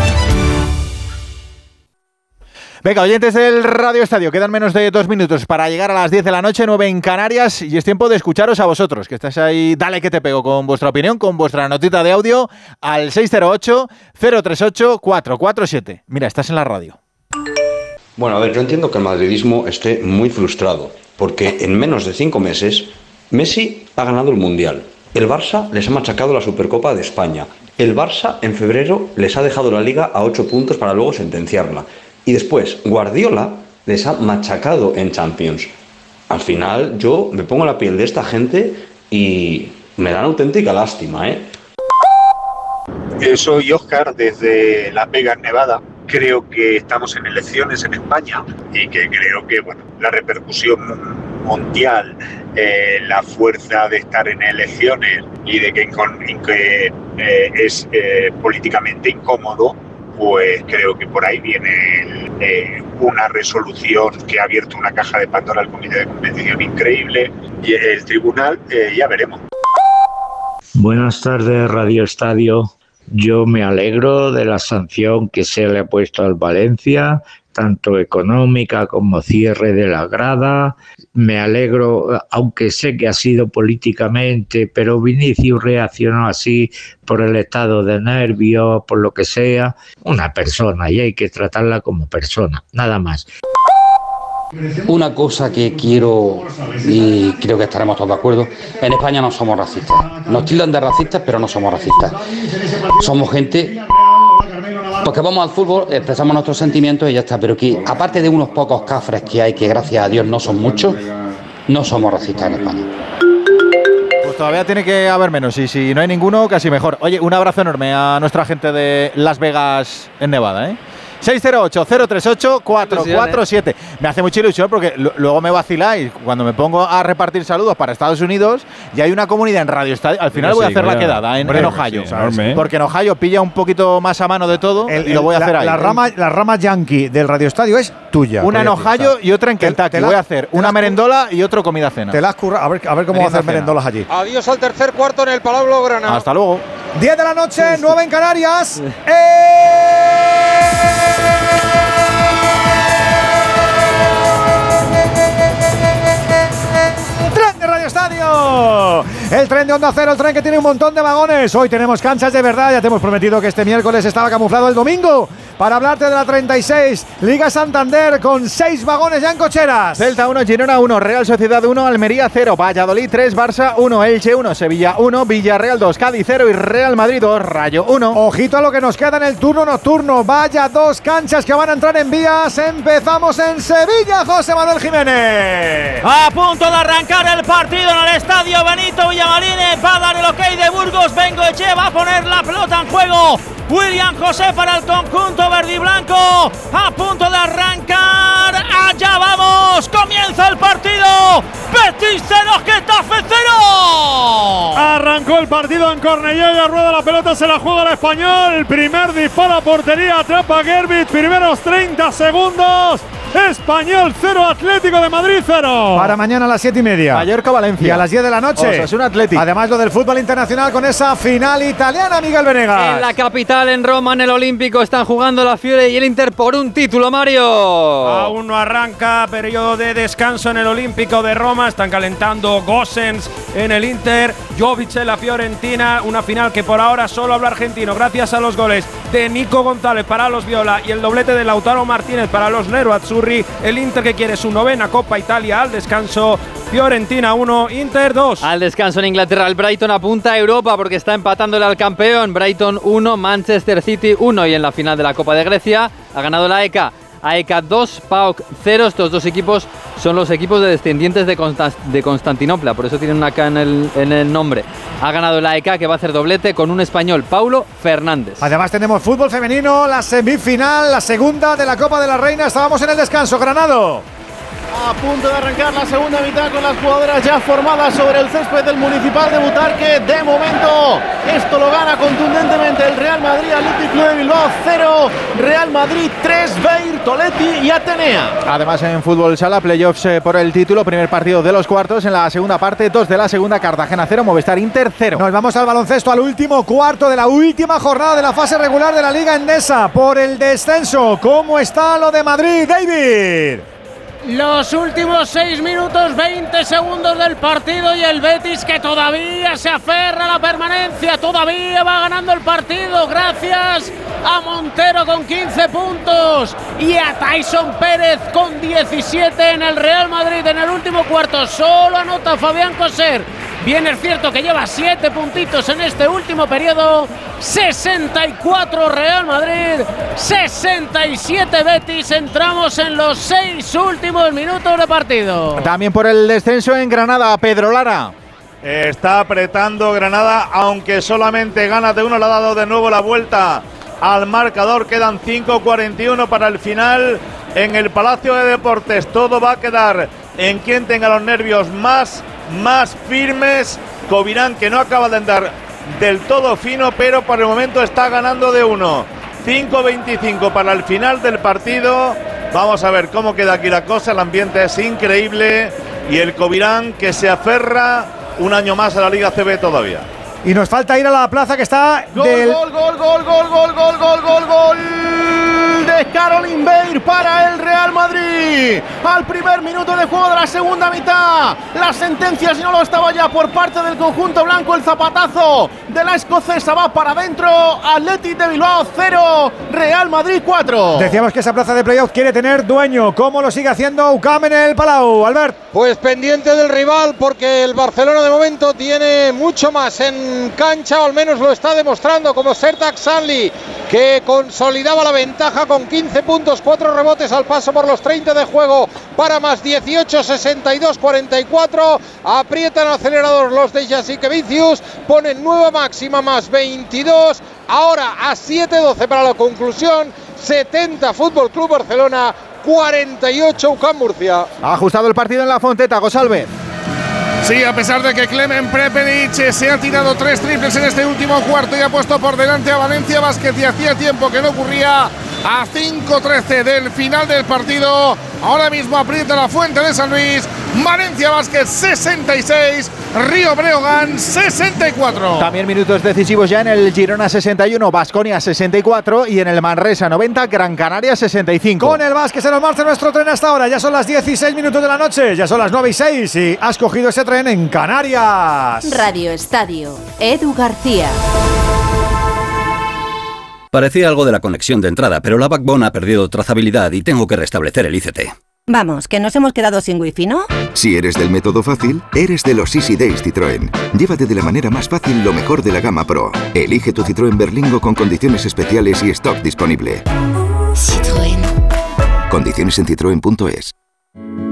Venga, oyentes del Radio Estadio, quedan menos de dos minutos para llegar a las 10 de la noche, 9 en Canarias, y es tiempo de escucharos a vosotros, que estáis ahí, dale que te pego con vuestra opinión, con vuestra notita de audio al 608-038-447. Mira, estás en la radio. Bueno, a ver, yo entiendo que el madridismo esté muy frustrado, porque en menos de cinco meses Messi ha ganado el Mundial, el Barça les ha machacado la Supercopa de España, el Barça en febrero les ha dejado la liga a 8 puntos para luego sentenciarla. Y después, Guardiola les ha machacado en Champions. Al final, yo me pongo la piel de esta gente y me dan auténtica lástima, ¿eh? Eh, Soy Oscar desde Las Vegas, Nevada. Creo que estamos en elecciones en España y que creo que bueno, la repercusión mundial, eh, la fuerza de estar en elecciones y de que, eh, es políticamente incómodo, pues creo que por ahí viene eh, una resolución que ha abierto una caja de Pandora al Comité de Competición increíble y el tribunal eh, ya veremos. Buenas tardes, Radio Estadio. Yo me alegro de la sanción que se le ha puesto al Valencia, tanto económica como cierre de la grada. Me alegro, aunque sé que ha sido políticamente, pero Vinicius reaccionó así por el estado de nervios, por lo que sea. Una persona y hay que tratarla como persona, nada más. Una cosa que quiero y creo que estaremos todos de acuerdo, en España no somos racistas. Nos tildan de racistas, pero no somos racistas. Somos gente porque vamos al fútbol, expresamos nuestros sentimientos y ya está, pero que aparte de unos pocos cafres que hay, que gracias a Dios no son muchos, no somos racistas en España. Pues todavía tiene que haber menos y si no hay ninguno, casi mejor. Oye, un abrazo enorme a nuestra gente de Las Vegas en Nevada, ¿eh? 608-038-447. Me hace mucha ilusión porque lu- luego me vaciláis cuando me pongo a repartir saludos para Estados Unidos y hay una comunidad en Radio Estadio. Al final voy a sí, hacer la quedada en, Hombre, en sí, Ohio. enorme, ¿eh? Porque en Ohio pilla un poquito más a mano de todo y lo voy a la- hacer ahí. La rama, la rama yankee del Radio Estadio es tuya. Una en Ohio y otra en Kentucky. te voy a hacer una merendola y otro comida cena. Te la has currado. A ver, a ver cómo va a hacer cena. merendolas allí. Adiós al tercer cuarto en el Palau Blaugrana. Hasta luego. 10 de la noche, 9 en Canarias. ¡Tren Estadio! El tren de Onda Cero, el tren que tiene un montón de vagones. Hoy tenemos canchas de verdad. Ya te hemos prometido que este miércoles estaba camuflado el domingo para hablarte de la 36 Liga Santander con 6 vagones ya en cocheras. Celta 1, Girona 1, Real Sociedad 1, Almería 0, Valladolid 3, Barça 1, Elche 1, Sevilla 1, Villarreal 2, Cádiz 0 y Real Madrid 2, Rayo 1. Ojito a lo que nos queda en el turno nocturno. Vaya dos canchas que van a entrar en vías. Empezamos en Sevilla, José Manuel Jiménez. A punto de arrancar el partido en el estadio Benito Villamarín. Va a dar el ok de Burgos. Vengo Eche va a poner la pelota en juego. William José para el conjunto verde y blanco. A punto de arrancar. Allá vamos. Comienza el partido. Betis 0, Getafe 0. Arrancó el partido en Cornellá, rueda la pelota, se la juega el español. Primer disparo a portería, atrapa Gerbit. Primeros 30 segundos. Español 0, Atlético de Madrid 0. Para mañana a las 7 y media. Mallorca-Valencia. Y a las 10 de la noche. Osasuna Athletic. Además, lo del fútbol internacional con esa final italiana, Miguel Venegas. En la capital, en Roma, en el Olímpico, están jugando la Fiore y el Inter por un título, Mario. Aún no arranca periodo de descanso en el Olímpico de Roma. Están calentando Gossens en el Inter. Jovic en la Fiorentina. Una final que por ahora solo habla argentino. Gracias a los goles de Nico González para los Viola y el doblete de Lautaro Martínez para los Nero Azzurri. El Inter que quiere su novena Copa Italia al descanso. Fiorentina 1, Inter 2. Al descanso en Inglaterra, el Brighton apunta a Europa porque está empatándole al campeón. Brighton 1, Manchester City 1 y en la final de la Copa de Grecia ha ganado la ECA. AEK 2, PAOK 0. Estos dos equipos son los equipos de descendientes de, Constantinopla, por eso tienen una K en el, en el nombre. Ha ganado la AEK que va a hacer doblete con un español, Paulo Fernández. Además tenemos fútbol femenino, la semifinal, la segunda de la Copa de la Reina. Estábamos en el descanso, Granado. A punto de arrancar la segunda mitad con las jugadoras ya formadas sobre el césped del Municipal de Butarque. De momento, esto lo gana contundentemente el Real Madrid, Atlético Club de Bilbao 0, Real Madrid 3, Beir, Toletti y Atenea. Además en fútbol sala, playoffs eh, por el título, primer partido de los cuartos, en la segunda parte, dos de la segunda, Cartagena 0, Movistar Inter 0. Nos vamos al baloncesto, al último cuarto de la última jornada de la fase regular de la Liga Endesa por el descenso. ¿Cómo está lo de Madrid, David? Los últimos 6 minutos 20 segundos del partido y el Betis que todavía se aferra a la permanencia, todavía va ganando el partido gracias a Montero con 15 puntos y a Tyson Pérez con 17 en el Real Madrid en el último cuarto. Solo anota Fabián Coser. Bien es cierto que lleva 7 puntitos en este último periodo. 64 Real Madrid, 67 Betis. Entramos en los 6 últimos minutos de partido. También por el descenso en Granada, Pedro Lara. Está apretando Granada, aunque solamente gana de uno, le ha dado de nuevo la vuelta al marcador. Quedan 5.41 para el final en el Palacio de Deportes. Todo va a quedar en quien tenga los nervios más, más firmes. Covirán, que no acaba de andar del todo fino, pero por el momento está ganando de uno. 5.25 para el final del partido. Vamos a ver cómo queda aquí la cosa. El ambiente es increíble. Y el Covirán que se aferra un año más a la Liga CB todavía. Y nos falta ir a la plaza que está gol, del... gol, gol, gol, gol, gol, gol, gol, gol, gol de Caroline Beir para el Real Madrid. Al primer minuto de juego de la segunda mitad. La sentencia, si no lo estaba ya por parte del conjunto blanco, el zapatazo de la escocesa va para adentro. Athletic de Bilbao 0, Real Madrid 4. Decíamos que esa plaza de playoff quiere tener dueño. ¿Cómo lo sigue haciendo UCAM en el Palau, Albert? Pues pendiente del rival porque el Barcelona de momento tiene mucho más en cancha, o al menos lo está demostrando como Sertak Sanli, que consolidaba la ventaja con 15 puntos, 4 rebotes al paso por los 30 de juego para más 18, 62, 44. Aprietan el acelerador los de Jasique Vicius, ponen nueva máxima más 22. Ahora a 7-12 para la conclusión. 70 Fútbol Club Barcelona, 48 UCAM Murcia. Ha ajustado el partido en la Fonteta, Gosalve. Sí, a pesar de que Clemen Prepelic se ha tirado tres triples en este último cuarto y ha puesto por delante a Valencia Vázquez y hacía tiempo que no ocurría a 5-13 del final del partido. Ahora mismo aprieta la fuente de San Luis. Valencia Vázquez 66, Río Breogán 64. También minutos decisivos ya en el Girona 61, Basconia 64 y en el Manresa 90, Gran Canaria 65. Con el Vázquez se nos marcha nuestro tren hasta ahora. Ya son las 16 minutos de la noche, ya son las 9 y 6 y has cogido ese tren en Canarias. Radio Estadio, Edu García. Parecía algo de la conexión de entrada, pero la backbone ha perdido trazabilidad y tengo que restablecer el ICT. Vamos, que nos hemos quedado sin wifi, ¿no? Si eres del método fácil, eres de los Easy Days Citroën. Llévate de la manera más fácil lo mejor de la gama Pro. Elige tu Citroën Berlingo con condiciones especiales y stock disponible. Citroën. Condiciones en citroen.es.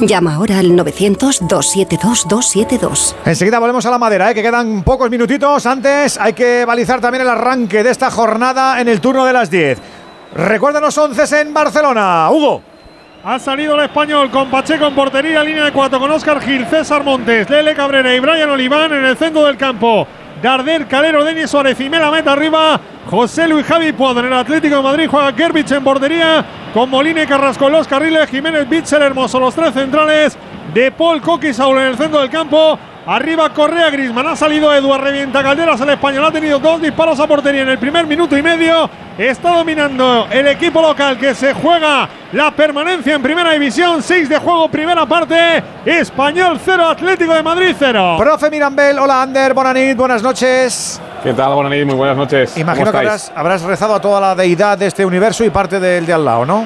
Llama ahora al 900-272-272. Enseguida volvemos a la madera, ¿eh? que quedan pocos minutitos. Antes hay que balizar también el arranque de esta jornada en el turno de las 10. Recuerden los 11 en Barcelona. Hugo. Ha salido el español con Pacheco en portería, línea de cuatro con Óscar Gil, César Montes, Lele Cabrera y Brian Oliván en el centro del campo. Darder, Calero, Denis Suárez Mela meta arriba. José Luis Javi Puado en el Atlético de Madrid juega Gerbich en bordería con Molina y Carrasco los carriles, Jiménez Bitzel Hermoso los tres centrales, De Paul Coqui Saúl en el centro del campo, Arriba Correa Grisman. Ha salido Eduard Revienta Calderas. El español ha tenido dos disparos a portería en el primer minuto y medio. Está dominando el equipo local que se juega la permanencia en primera división. Seis de juego, primera parte. Español 0, Atlético de Madrid 0. Profe Mirambel, hola Ander, Bonanit, buenas noches. ¿Qué tal, Bonanit? Muy buenas noches. Imagino que habrás, habrás rezado a toda la deidad de este universo y parte del de al lado, ¿no?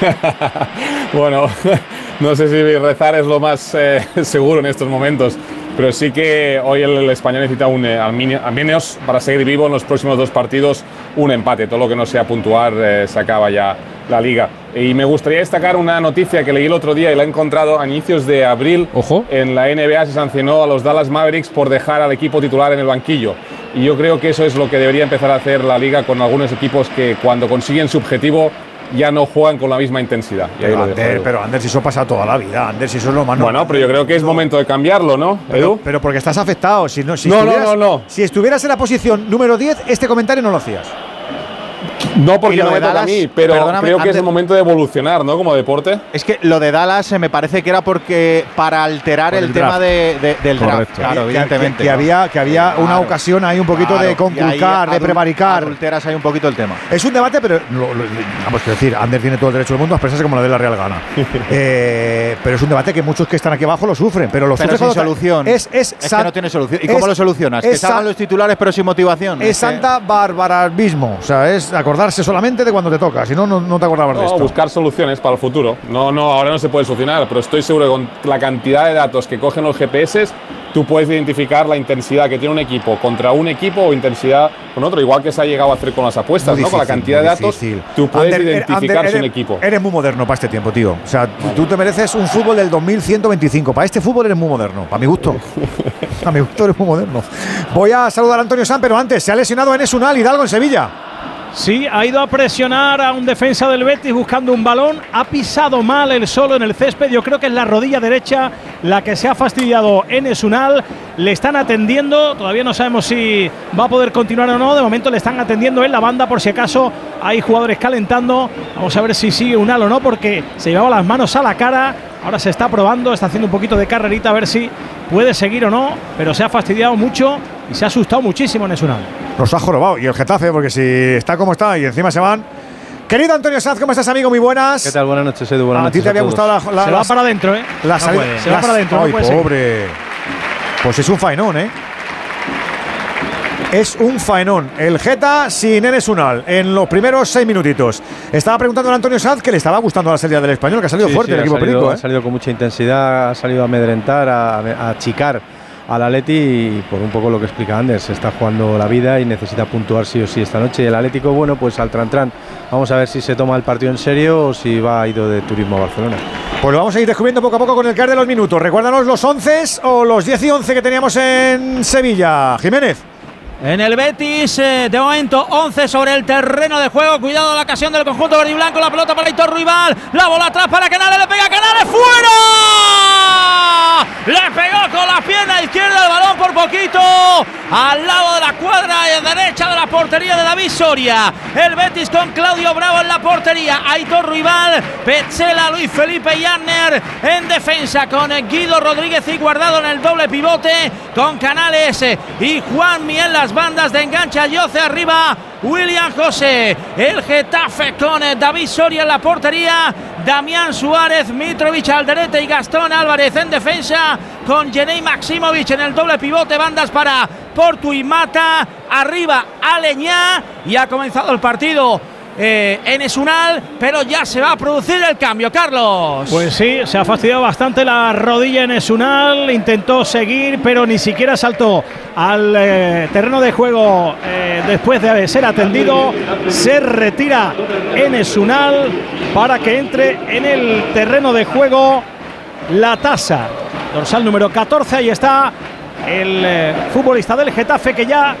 bueno, no sé si rezar es lo más eh, seguro en estos momentos, pero sí que hoy el, español necesita un, eh, al menos para seguir vivo en los próximos dos partidos un empate. Todo lo que no sea puntuar eh, se acaba ya la liga. Y me gustaría destacar una noticia que leí el otro día y la he encontrado a inicios de abril. Ojo. En la NBA se sancionó a los Dallas Mavericks por dejar al equipo titular en el banquillo. Y yo creo que eso es lo que debería empezar a hacer la liga con algunos equipos que cuando consiguen su objetivo ya no juegan con la misma intensidad. pero, Ander, pero Ander, si eso pasa toda la vida, Ander, si eso es lo más Bueno, pero yo creo que es momento de cambiarlo, ¿no, Edu? Pero, porque estás afectado. Si no, si no, no, no, Si estuvieras en la posición número 10, este comentario no lo hacías. No porque no me toca a mí, pero creo que es el momento de evolucionar, ¿no? Como deporte. Es que lo de Dallas me parece que era porque para alterar el, tema de, del draft. Claro, evidentemente. Que, había, que había una ocasión ahí un poquito de conculcar, de prevaricar. Alteras ahí un poquito el tema. Es un debate, pero vamos a decir, Ander tiene todo el derecho del mundo a expresarse como le dé la real gana. Eh, pero es un debate que muchos que están aquí abajo lo sufren, pero lo pero sufren sin solución. Es, es, que no tiene solución. ¿Y cómo lo solucionas? Que salgan los titulares pero sin motivación. Es, santa barbarabismo. O sea, es acordarse solamente de cuando te toca, si no, no te acordabas de esto. buscar soluciones para el futuro. No, no, ahora no se puede solucionar, pero estoy seguro que con la cantidad de datos que cogen los GPS, tú puedes identificar la intensidad que tiene un equipo contra un equipo o intensidad con otro, igual que se ha llegado a hacer con las apuestas, ¿no? con la cantidad de datos, tú puedes identificar si un equipo. Eres muy moderno para este tiempo, tío. O sea, tú te mereces un fútbol del 2125. Para este fútbol eres muy moderno, para mi gusto. para mi gusto eres muy moderno. Voy a saludar a Antonio San, pero antes se ha lesionado en Esunal Hidalgo en Sevilla. Sí, ha ido a presionar a un defensa del Betis buscando un balón. Ha pisado mal el solo en el césped. Yo creo que es la rodilla derecha la que se ha fastidiado en Esunal. Le están atendiendo. Todavía no sabemos si va a poder continuar o no. De momento le están atendiendo en la banda por si acaso hay jugadores calentando. Vamos a ver si sigue Unal o no porque se llevaba las manos a la cara. Ahora se está probando, está haciendo un poquito de carrerita a ver si puede seguir o no. Pero se ha fastidiado mucho y se ha asustado muchísimo en Esunal. Los ha jorobado. Y el Getafe, porque si está como está y encima se van. Querido Antonio Sanz, ¿cómo estás, amigo? Muy buenas. ¿Qué tal? Buenas noches, Edu. Buenas a ti te había gustado la, Se va para adentro, ¿eh? La salida. se va para adentro. Ay, pobre. Pues es un faenón, ¿eh? Es un faenón. El Geta sin Enes Unal en los primeros seis minutitos. Estaba preguntando a Antonio Sanz que le estaba gustando la salida del español, que ha salido fuerte el equipo salido, ¿eh? Ha salido con mucha intensidad, ha salido a amedrentar, a, a achicar al Atleti y por un poco lo que explica Anders, está jugando la vida y necesita puntuar sí o sí esta noche. Y el Atlético, bueno, pues al Tran Vamos a ver si se toma el partido en serio o si va a ido de turismo a Barcelona. Pues lo vamos a ir descubriendo poco a poco con el caer de los minutos. Recuérdanos los 11 o los 10 y 11 que teníamos en Sevilla. Jiménez. En el Betis, eh, de momento 11 sobre el terreno de juego. Cuidado la ocasión del conjunto verde y blanco. La pelota para Hitor Rival. La bola atrás para Canales. Le pega a Canales. ¡Fuera! Le pegó con la pierna izquierda el balón por poquito. Al lado de la cuadra derecha de la portería de David Soria. El Betis con Claudio Bravo en la portería. Aitor Rival, Petzela, Luis Felipe y Anner en defensa. Con Guido Rodríguez y guardado en el doble pivote. Con Canales y Juan Miel las bandas de engancha. Yoce arriba. William José. El Getafe con David Soria en la portería. Damián Suárez, Mitrovic Alderete y Gastón Álvarez en defensa. Con Jenei Maximovic en el doble pivote. Bandas para Portu y Mata. Arriba Aleñá. Y ha comenzado el partido eh, en Esunal, pero ya se va a producir el cambio, Carlos. Pues sí, se ha fastidiado bastante la rodilla en Esunal, intentó seguir, pero ni siquiera saltó al eh, terreno de juego eh, después de ser atendido. Se retira en Esunal para que entre en el terreno de juego la tasa. Dorsal número 14, ahí está el futbolista del Getafe que ya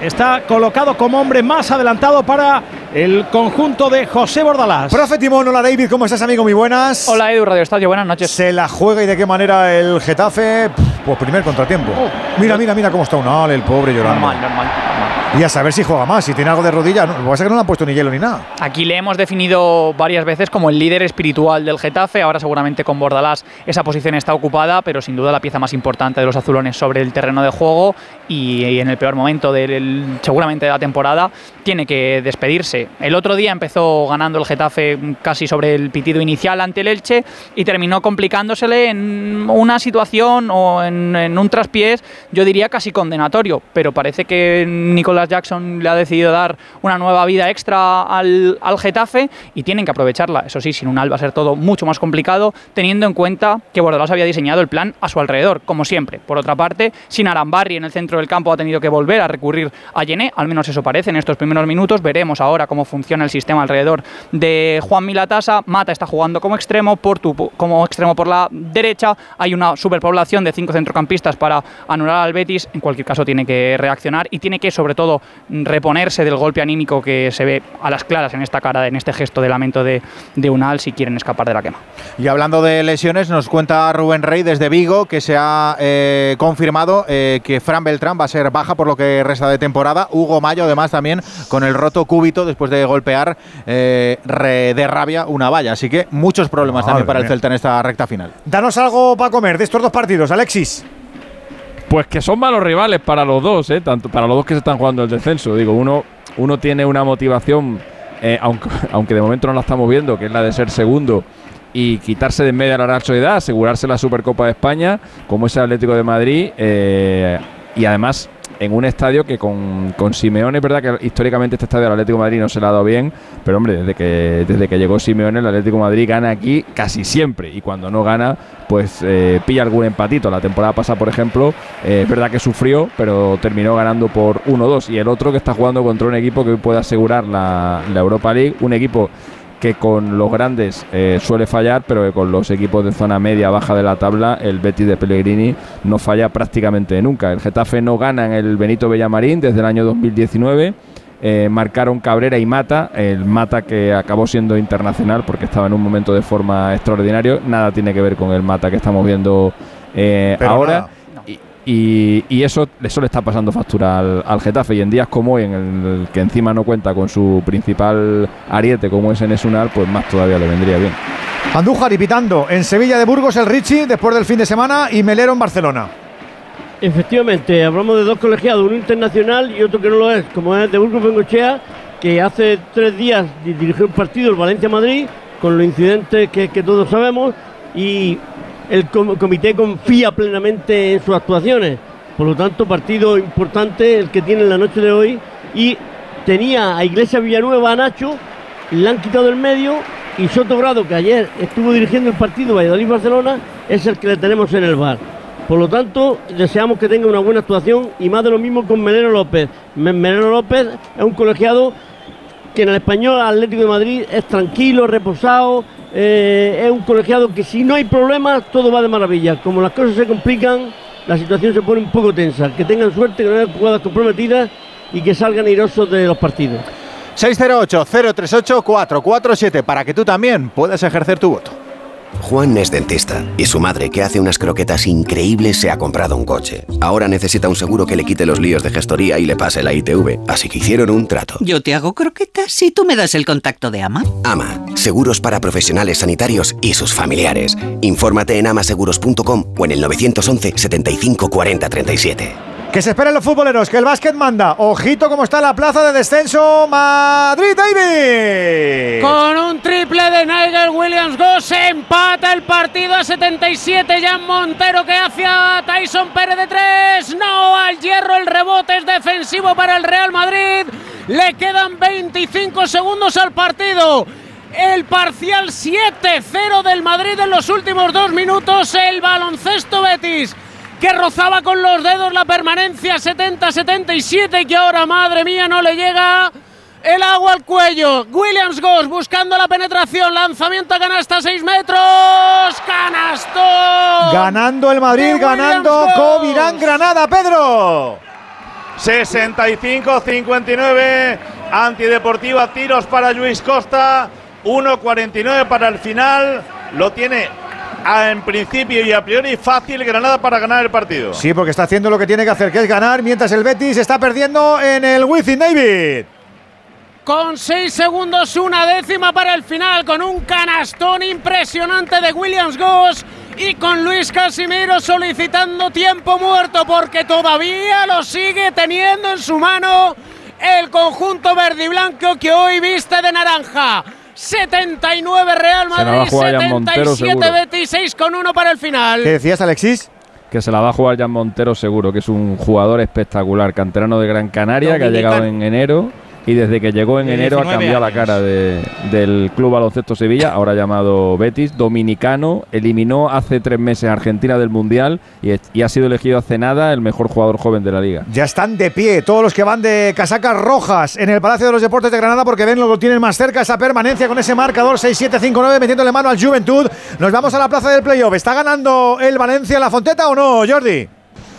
está colocado como hombre más adelantado para el conjunto de José Bordalás. Profe Timón, hola David, ¿cómo estás amigo? Muy buenas. Hola Edu, Radio Estadio, buenas noches. ¿Se la juega y de qué manera el Getafe? Pues primer contratiempo. Oh. mira, mira, mira cómo está Unal, el pobre llorando. Normal, normal, y a saber si juega más, si tiene algo de rodilla. No, lo que pasa es que no le han puesto ni hielo ni nada. Aquí le hemos definido varias veces como el líder espiritual del Getafe. Ahora seguramente con Bordalás esa posición está ocupada, pero sin duda la pieza más importante de los azulones sobre el terreno de juego y, y en el peor momento del, seguramente de la temporada tiene que despedirse. El otro día empezó ganando el Getafe casi sobre el pitido inicial ante el Elche y terminó complicándosele en una situación o en, en un traspiés, yo diría casi condenatorio, pero parece que Nicolás Jackson le ha decidido dar una nueva vida extra al, al Getafe y tienen que aprovecharla. Eso sí, sin un Al va a ser todo mucho más complicado, teniendo en cuenta que Bordalás había diseñado el plan a su alrededor, como siempre. Por otra parte, sin Arambarri en el centro del campo ha tenido que volver a recurrir a Yené, al menos eso parece en estos primeros minutos. Veremos ahora cómo funciona el sistema alrededor de Juan Milatasa. Mata está jugando como extremo, Portu como extremo por la derecha. Hay una superpoblación de cinco centrocampistas para anular al Betis. En cualquier caso, tiene que reaccionar y tiene que, sobre todo, reponerse del golpe anímico que se ve a las claras en esta cara, en este gesto de lamento de, de Unal si quieren escapar de la quema. Y hablando de lesiones, nos cuenta Rubén Rey desde Vigo que se ha eh, confirmado eh, que Fran Beltrán va a ser baja por lo que resta de temporada. Hugo Mayo, además, también con el roto cúbito después de golpear eh, re- de rabia una valla. Así que muchos problemas Madre también para el. Celta en esta recta final. Danos algo para comer de estos dos partidos, Alexis. Pues que son malos rivales para los dos, ¿eh? Tanto para los dos que se están jugando el descenso. Digo, uno, uno tiene una motivación, eh, aunque, aunque de momento no la estamos viendo, que es la de ser segundo y quitarse de en medio a la Sociedad, asegurarse la Supercopa de España, como es el Atlético de Madrid, eh, y además en un estadio que con, con Simeone, es verdad que históricamente este estadio del Atlético Madrid no se le ha dado bien, pero hombre, desde que, desde que llegó Simeone, el Atlético Madrid gana aquí casi siempre, y cuando no gana, pues eh, pilla algún empatito. La temporada pasada, por ejemplo, eh, es verdad que sufrió, pero terminó ganando por 1-2, y el otro que está jugando contra un equipo que hoy puede asegurar la Europa League, un equipo que con los grandes eh, suele fallar, pero que con los equipos de zona media baja de la tabla, el Betis de Pellegrini no falla prácticamente nunca. El Getafe no gana en el Benito Villamarín desde el año 2019. Eh, marcaron Cabrera y Mata, el Mata que acabó siendo internacional porque estaba en un momento de forma extraordinario. Nada tiene que ver con el Mata que estamos viendo eh, ahora. nada. Y, y eso, eso le está pasando factura al, al Getafe. Y en días como hoy, en el que encima no cuenta con su principal ariete, como es Enes Unal, pues más todavía le vendría bien. Andújar y pitando en Sevilla de Burgos el Richie después del fin de semana y Melero en Barcelona. Efectivamente, hablamos de dos colegiados, uno internacional y otro que no lo es, como es de Burgos Bengochea, que hace tres días di- dirigió un partido, el Valencia-Madrid, con los incidentes que, que todos sabemos, y el com- comité confía plenamente en sus actuaciones. Por lo tanto, partido importante el que tiene en la noche de hoy, y tenía a Iglesia Villanueva, a Nacho, le han quitado el medio, y Soto Grado, que ayer estuvo dirigiendo el partido Valladolid-Barcelona, es el que le tenemos en el bar. Por lo tanto, deseamos que tenga una buena actuación y más de lo mismo con Meleno López. Me- Meleno López es un colegiado que en el español Atlético de Madrid es tranquilo, reposado, eh, es un colegiado que si no hay problemas todo va de maravilla. Como las cosas se complican, la situación se pone un poco tensa. Que tengan suerte, que no haya jugadas comprometidas y que salgan airosos de los partidos. 608-038-447 para que tú también puedas ejercer tu voto. Juan es dentista y su madre, que hace unas croquetas increíbles, se ha comprado un coche. Ahora necesita un seguro que le quite los líos de gestoría y le pase la ITV, así que hicieron un trato. Yo te hago croquetas si tú me das el contacto de Ama. Ama, seguros para profesionales sanitarios y sus familiares. Infórmate en amaseguros.com o en el 911 75 40 37. Que se esperen los futboleros, que el básquet manda. Ojito cómo está la plaza de descenso Madrid, David. Con un triple de Nigel Williams Goss empata el partido a 77. Jan Montero que hace a Tyson Pérez de tres. No al hierro, el rebote es defensivo para el Real Madrid. Le quedan 25 segundos al partido. El parcial 7-0 del Madrid en los últimos dos minutos. El baloncesto Betis que rozaba con los dedos la permanencia 70-77 y que ahora, madre mía, no le llega el agua al cuello. Williams Goss buscando la penetración, lanzamiento a canasta 6 metros, canasto. Ganando el Madrid, ganando Covirán Granada, Pedro. 65-59, antideportiva, tiros para Luis Costa, 1-49 para el final, lo tiene en principio y a priori fácil Granada para ganar el partido. Sí, porque está haciendo lo que tiene que hacer, que es ganar, mientras el Betis está perdiendo en el Wizzing David. Con seis segundos, una décima para el final, con un canastón impresionante de Williams Goss y con Luis Casimiro solicitando tiempo muerto porque todavía lo sigue teniendo en su mano el conjunto verde y blanco que hoy viste de naranja. 79 Real Se la va a Madrid, jugar Jan Montero, 77 seguro. Betis, 6 con 1 para el final. ¿Qué decías, Alexis? Que se la va a jugar Jan Montero seguro, que es un jugador espectacular, canterano de Gran Canaria, que ha Dominicano. llegado en enero y desde que llegó en enero ha 19 cambiado la cara de- del Club Baloncesto Sevilla, ahora llamado Betis, dominicano, eliminó hace tres meses a Argentina del Mundial y ha sido elegido hace nada el mejor jugador joven de la liga. Ya están de pie todos los que van de casacas rojas en el Palacio de los Deportes de Granada porque ven lo que tienen más cerca esa permanencia con ese marcador 6-7-5-9 metiéndole mano al Juventud. Nos vamos a la plaza del playoff. ¿Está ganando el Valencia la Fonteta o no, Jordi?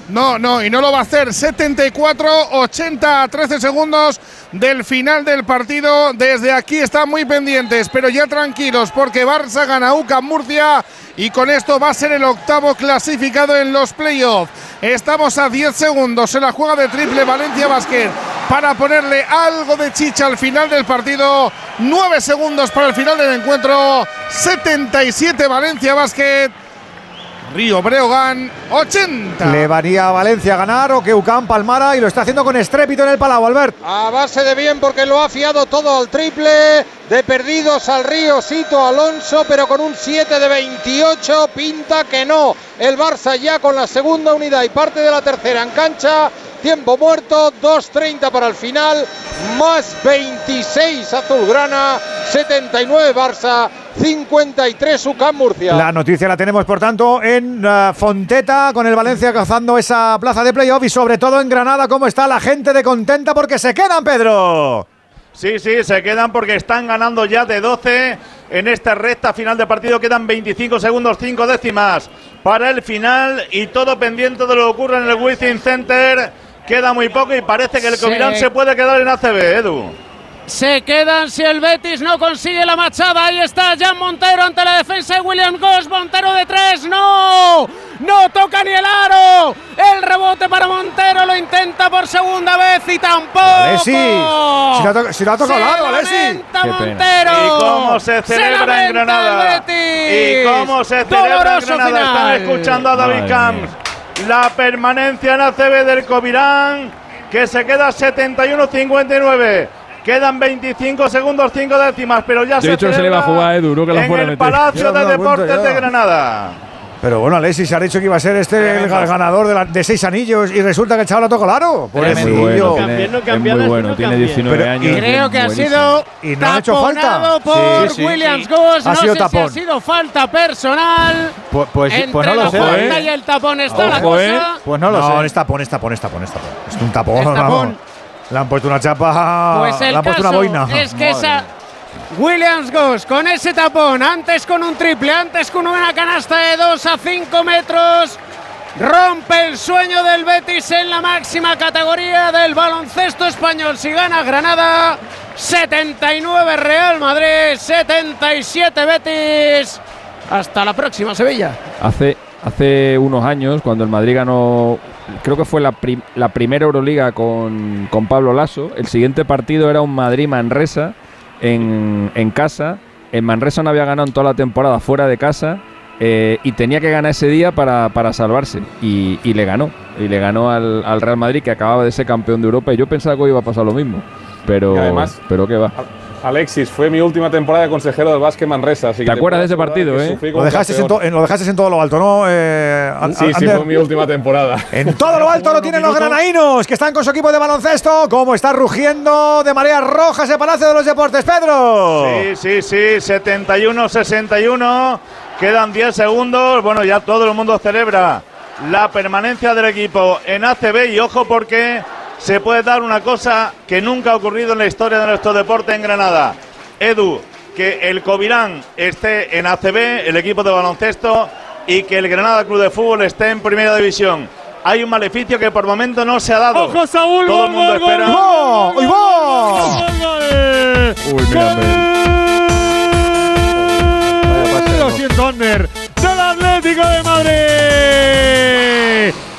No, no, y no lo va a hacer. 74, 80, 13 segundos del final del partido. Desde aquí están muy pendientes, pero ya tranquilos, porque Barça gana UCA Murcia y con esto va a ser el octavo clasificado en los playoffs. Estamos a 10 segundos en la juega de triple Valencia Basket para ponerle algo de chicha al final del partido. 9 segundos para el final del encuentro. 77 Valencia Basket. Río Breogán 80. ¿Le varía a Valencia a ganar o que UCAM palmara y lo está haciendo con estrépito en el Palau, Albert? A base de bien porque lo ha fiado todo al triple. De perdidos al Río Sito Alonso, pero con un 7 de 28 pinta que no. El Barça ya con la segunda unidad y parte de la tercera en cancha. Tiempo muerto, 2.30 para el final, más 26 Azulgrana, 79 Barça, 53 UCAM Murcia. La noticia la tenemos, por tanto, en eh, Fonteta, con el Valencia cazando esa plaza de playoff y sobre todo en Granada, cómo está la gente de contenta porque se quedan, Pedro. Sí, sí, se quedan porque están ganando ya de 12 en esta recta final de partido. Quedan 25 segundos, 5 décimas para el final y todo pendiente de lo que ocurre en el Wizzing Center. Queda muy poco y parece que el Sí. Comirán se puede quedar en ACB, Edu. Se quedan si el Betis no consigue la machada. Ahí está Jan Montero ante la defensa de William Goss. Montero de tres. ¡No! ¡No toca ni el aro! El rebote para Montero. Lo intenta por segunda vez y tampoco. Alessi, si lo ha to- si tocado Se el aro, pena. Montero. Y cómo se celebra en lamenta Granada. el Betis. Y cómo se celebra en Doloroso Granada. final. Están escuchando a David Camps. La permanencia en ACB del Covirán, que se queda 71-59. Quedan 25 segundos, 5 décimas, pero ya se le iba a jugar a Edu, no que la en fuera el meter. Palacio de Deportes de Granada. Pero bueno, Alexis se ha dicho que iba a ser este el ga- ganador de, la- de seis anillos y resulta que el chaval lo tocó el aro. Es muy bueno, tiene- no es muy bueno, no tiene cambien. 19 Pero- años. y- Creo que ha sido Y no ha hecho falta. taponado por Sí, sí. Williams Goss. Ha no sido sé tapón. si ha sido falta personal. Pues, pues, Entre pues no la lo sé. falta ¿eh? y el tapón está la Ojo, cosa. ¿eh? Pues no lo no, sé. es tapón, es tapón, es tapón, es tapón. Es un tapón. Es tapón. vamos. Le han puesto una chapa. Pues el le han puesto caso una boina. es que esa Williams Goss con ese tapón, antes con un triple, antes con una canasta de 2 a 5 metros, rompe el sueño del Betis en la máxima categoría del baloncesto español. Si gana Granada, 79 Real Madrid, 77 Betis. Hasta la próxima, Sevilla. Hace, hace unos años, cuando el Madrid ganó, creo que fue la, prim- la primera Euroliga con, con Pablo Lasso, el siguiente partido era un Madrid-Manresa en, en casa. En Manresa no había ganado en toda la temporada fuera de casa eh, y tenía que ganar ese día para, para salvarse. Y, y le ganó. Y le ganó al, al Real Madrid, que acababa de ser campeón de Europa. Y yo pensaba que hoy iba a pasar lo mismo. Pero, además- pero qué va. Alexis, fue mi última temporada de consejero del básquet Manresa. Así que ¿Te acuerdas de ese partido, eh? Lo dejaste, en campeón. to- en- lo dejaste en todo lo alto, ¿no? Eh, Sí, sí, Ander? fue mi última temporada. En todo lo alto lo tienen los granainos, que están con su equipo de baloncesto. Como está rugiendo de marea roja ese Palacio de los Deportes, Pedro. Sí, sí, sí, 71-61. Quedan 10 segundos. Bueno, ya todo el mundo celebra la permanencia del equipo en ACB. Y ojo, porque se puede dar una cosa que nunca ha ocurrido en la historia de nuestro deporte en Granada. Edu, que el Covirán esté en ACB, el equipo de baloncesto, y que el Granada Club de Fútbol esté en Primera División. Hay un maleficio que por momento no se ha dado. ¡Ojo, Saúl! Todo ¡Gol, el mundo espera. gol, gol, ¡Uy, gol, va! gol, gol! Uy, mira. Lo siento, Ander. Del Atlético de Madrid.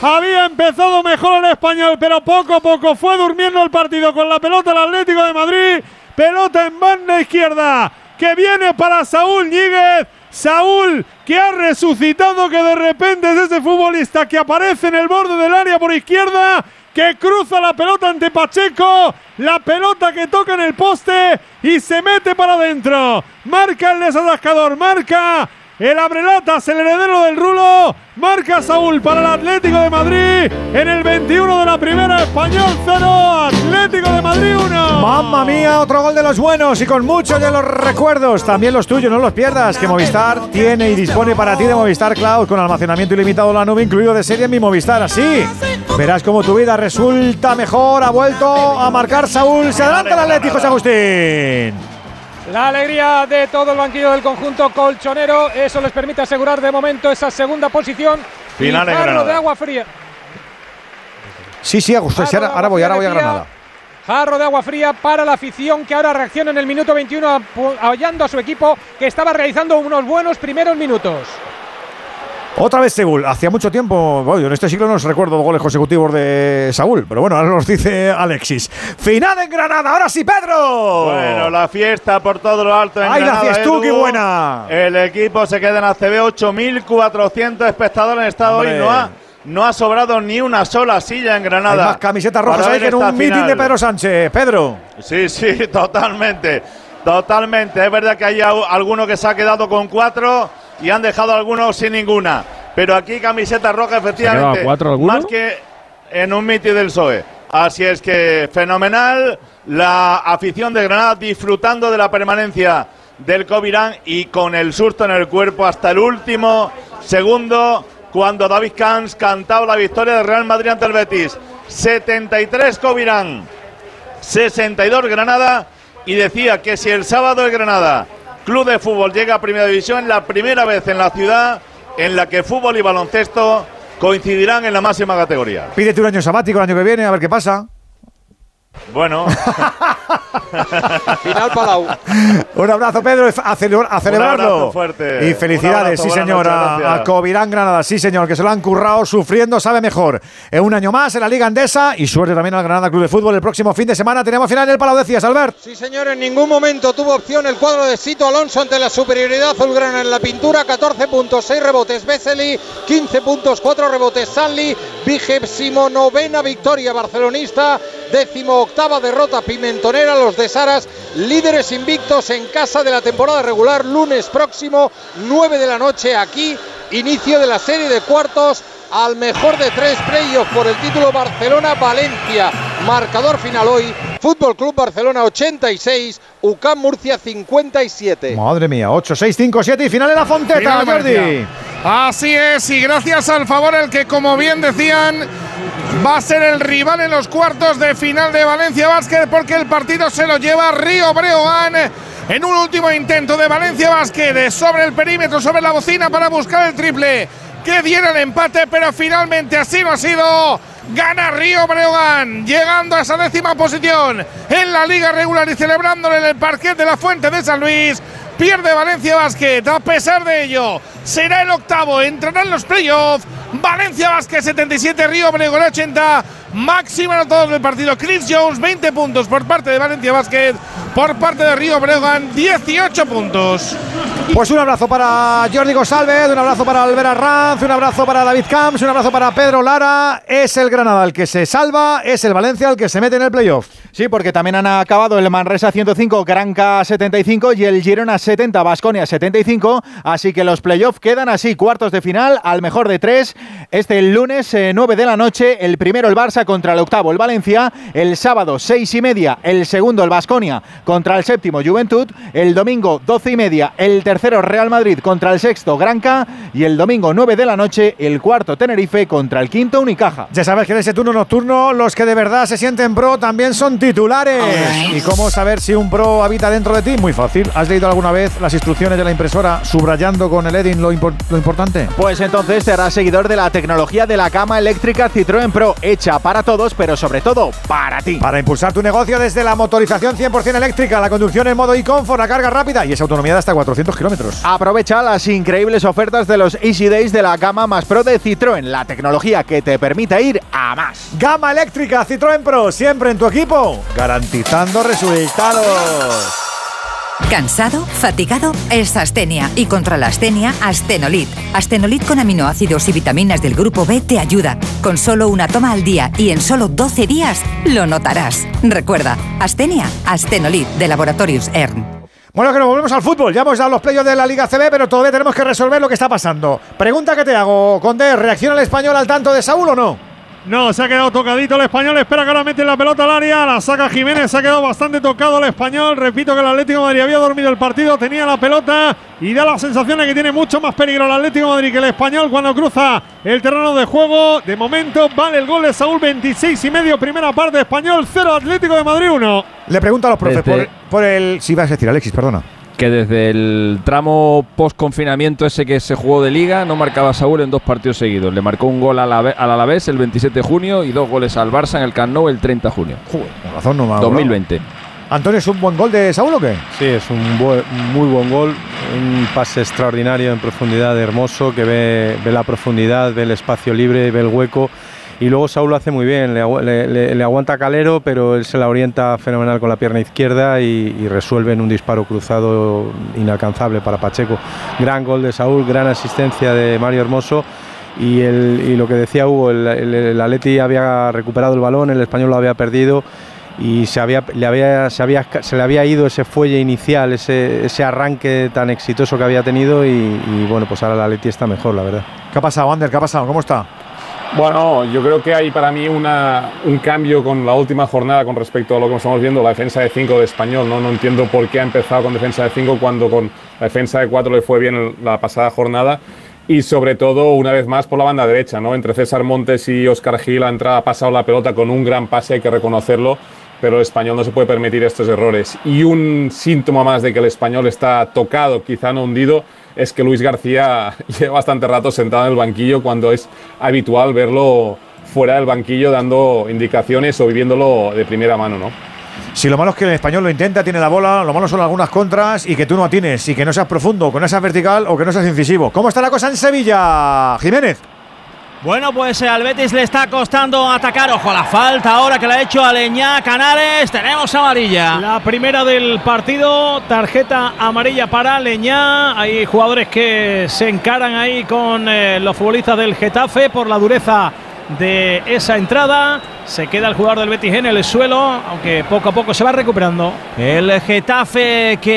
Había empezado mejor el español, pero poco a poco fue durmiendo el partido con la pelota el Atlético de Madrid. Pelota en banda izquierda que viene para Saúl Ñíguez. Saúl que ha resucitado, que de repente es ese futbolista que aparece en el borde del área por izquierda, que cruza la pelota ante Pacheco, la pelota que toca en el poste y se mete para adentro. Marca el desatascador, marca el abrelatas, el heredero del rulo. Marca Saúl para el Atlético de Madrid en el 21 de la primera, Español 0, Atlético de Madrid 1. Mamma mía, otro gol de los buenos y con muchos de los recuerdos, también los tuyos, no los pierdas, que Movistar tiene y dispone para ti de Movistar Cloud con almacenamiento ilimitado en la nube incluido de serie en mi Movistar. Así verás cómo tu vida resulta mejor, ha vuelto a marcar Saúl, se adelanta el Atlético José Agustín. La alegría de todo el banquillo del conjunto colchonero, eso les permite asegurar de momento esa segunda posición. Final en de agua fría. Sí, sí, Agustín, sí, ahora, ahora voy, ahora voy a Granada. Jarro de agua fría para la afición que ahora reacciona en el minuto 21 apo- apoyando a su equipo que estaba realizando unos buenos primeros minutos. Otra vez Seúl, hacía mucho tiempo, bueno, en este siglo no os recuerdo goles consecutivos de Saúl, pero bueno, ahora nos dice Alexis. Final en Granada, ahora sí, Pedro. Bueno, la fiesta por todo lo alto en ¡Ay, la Granada, fiestuki Edu. buena! El equipo se queda en ACB, 8.400 espectadores en estado hoy. No ha, no ha sobrado ni una sola silla en Hay Granada. más camisetas rojas ahí que en un final. de Pedro Sánchez. Pedro. Sí, sí, totalmente. Totalmente. Es verdad que hay alguno que se ha quedado con cuatro y han dejado algunos sin ninguna. Pero aquí camiseta roja, efectivamente. cuatro? Más que en un miti del PSOE. Así es que fenomenal. La afición de Granada disfrutando de la permanencia del Covirán y con el susto en el cuerpo hasta el último segundo cuando David Camps cantaba la victoria del Real Madrid ante el Betis. 73 Covirán. 62 Granada y decía que si el sábado el Granada Club de Fútbol llega a Primera División, la primera vez en la ciudad en la que fútbol y baloncesto coincidirán en la máxima categoría. Pídete un año sabático el año que viene, a ver qué pasa. Bueno, Final Palau. Un abrazo, Pedro, a, celebra- a celebrarlo. abrazo fuerte. Y felicidades, Un abrazo, sí, señor, noches, a, Covirán Granada, sí, señor, que se lo han currado sufriendo, sabe mejor. En un año más en la Liga Andesa y suerte también al Granada Club de Fútbol. El próximo fin de semana tenemos final en el Palau, decías, Albert. Sí, señor, en ningún momento tuvo opción el cuadro de Sito Alonso ante la superioridad azulgrana en la pintura. 14 puntos, 6 rebotes Vesely, 15 puntos, 4 rebotes Sanli, vigésimo novena victoria barcelonista, décimo octava derrota pimentonera. Los de Saras, líderes invictos en casa de la temporada regular, lunes próximo, 9 de la noche aquí, inicio de la serie de cuartos. Al mejor de tres playoffs por el título Barcelona-Valencia. Marcador final hoy. Fútbol Club Barcelona 86, UCAM Murcia 57. Madre mía, 8, 6, 5, 7 y final en la Fonteta, Final, Jordi. Así es, y gracias al favor el que, como bien decían, va a ser el rival en los cuartos de final de Valencia Basket, porque el partido se lo lleva Río Breogán. En un último intento de Valencia Basket sobre el perímetro, sobre la bocina para buscar el triple que diera el empate, pero finalmente así no ha sido. Gana Río Breogán, llegando a esa décima posición en la liga regular y celebrándole en el parquet de la Fuente de San Luis. Pierde Valencia Basket, a pesar de ello, será el octavo, entrará en los playoffs. Valencia Basket 77, Río Breogán 80. Máximo anotador del partido, Chris Jones, 20 puntos por parte de Valencia Basket. Por parte de Río Breogán, 18 puntos. Pues un abrazo para Jordi González, un abrazo para Albert Arranz, un abrazo para David Camps, un abrazo para Pedro Lara. Es el Granada el que se salva, es el Valencia el que se mete en el playoff. Sí, porque también han acabado el Manresa 105, Granca 75 y el Girona 70, Basconia 75. Así que los playoffs quedan así, cuartos de final, al mejor de tres. Este el lunes, eh, 9 de la noche, el primero el Barça contra el octavo el Valencia. El sábado, 6 y media, el segundo el Basconia contra el séptimo Juventud. El domingo, 12 y media, el tercero Real Madrid contra el sexto Granca. Y el domingo, 9 de la noche, el cuarto Tenerife contra el quinto Unicaja. Ya sabes que en ese turno nocturno los que de verdad se sienten pro también son titulares. ¿Y cómo saber si un pro habita dentro de ti? Muy fácil. ¿Has leído alguna vez las instrucciones de la impresora subrayando con el Edin lo, impor- lo importante? Pues entonces te harás seguidor de la tecnología de la cama eléctrica Citroën Pro, hecha para todos, pero sobre todo para ti. Para impulsar tu negocio desde la motorización 100% eléctrica, la conducción en modo e-comfort, la carga rápida y esa autonomía de hasta 400 200 kilómetros. Aprovecha las increíbles ofertas de los Easy Days de la gama más pro de Citroën, la tecnología que te permite ir a más. Gama eléctrica Citroën Pro, siempre en tu equipo, garantizando resultados. ¿Cansado? ¿Fatigado? Es astenia. Y contra la astenia, Astenolit. Astenolit con aminoácidos y vitaminas del grupo B te ayuda. Con solo una toma al día y en solo 12 días, lo notarás. Recuerda, astenia, Astenolit de Laboratorios ERN. Bueno, que nos volvemos al fútbol. Ya hemos dado los playoffs de la Liga CB, pero todavía tenemos que resolver lo que está pasando. Pregunta que te hago, Conde, ¿reacciona el español al tanto de Saúl o no? No, se ha quedado tocadito el español. Espera que ahora mete la pelota al área. La saca Jiménez. Se ha quedado bastante tocado el español. Repito que el Atlético de Madrid había dormido el partido. Tenía la pelota y da la sensación de que tiene mucho más peligro el Atlético de Madrid que el español cuando cruza el terreno de juego. De momento vale el gol de Saúl. 26 y medio. Primera parte español. 0 Atlético de Madrid 1. Le pregunto a los profes por, por, el. Si vas a decir, Alexis, perdona que desde el tramo post-confinamiento ese que se jugó de liga no marcaba Saúl en dos partidos seguidos. Le marcó un gol al Alavés el 27 de junio y dos goles al Barça en el Camp Nou el 30 de junio. Joder, razón no 2020. Antonio, ¿es un buen gol de Saúl o qué? Sí, es un muy buen gol, un pase extraordinario en profundidad, hermoso, que ve, ve la profundidad, ve el espacio libre, ve el hueco y luego Saúl lo hace muy bien, le, aguanta Calero, pero él se la orienta fenomenal con la pierna izquierda y, resuelve en un disparo cruzado inalcanzable para Pacheco. Gran gol de Saúl, gran asistencia de Mario Hermoso. Y, el, lo que decía Hugo, el, el, Atleti había recuperado el balón, el español lo había perdido y se, había, le, había, se, había, se le había ido ese fuelle inicial, ese, ese arranque tan exitoso que había tenido y, y bueno, pues ahora el Atleti está mejor, la verdad. ¿Qué ha pasado, Ander? ¿Qué ha pasado? ¿Cómo está? Bueno, yo creo que hay para mí una, un cambio con la última jornada con respecto a lo que estamos viendo, la defensa de 5 de Español. ¿no? no entiendo por qué ha empezado con defensa de 5 cuando con la defensa de 4 le fue bien la pasada jornada. Y sobre todo, una vez más, por la banda derecha, ¿no? Entre César Montes y Oscar Gil ha, entrado, ha pasado la pelota con un gran pase, hay que reconocerlo, pero el español no se puede permitir estos errores. Y un síntoma más de que el español está tocado, quizá no hundido, es que Luis García lleva bastante rato sentado en el banquillo cuando es habitual verlo fuera del banquillo dando indicaciones o viviéndolo de primera mano, ¿no? Si lo malo es que el español lo intenta, tiene la bola, lo malo son algunas contras y que tú no tienes, y que no seas profundo, que no seas vertical o que no seas incisivo. ¿Cómo está la cosa en Sevilla, Jiménez? Bueno, pues al Betis le está costando atacar. Ojo, la falta ahora que le ha hecho a Leñá Canales. Tenemos amarilla. La primera del partido, tarjeta amarilla para Leñá. Hay jugadores que se encaran ahí con eh, los futbolistas del Getafe por la dureza de esa entrada. Se queda el jugador del Betis en el suelo, aunque poco a poco se va recuperando. El Getafe que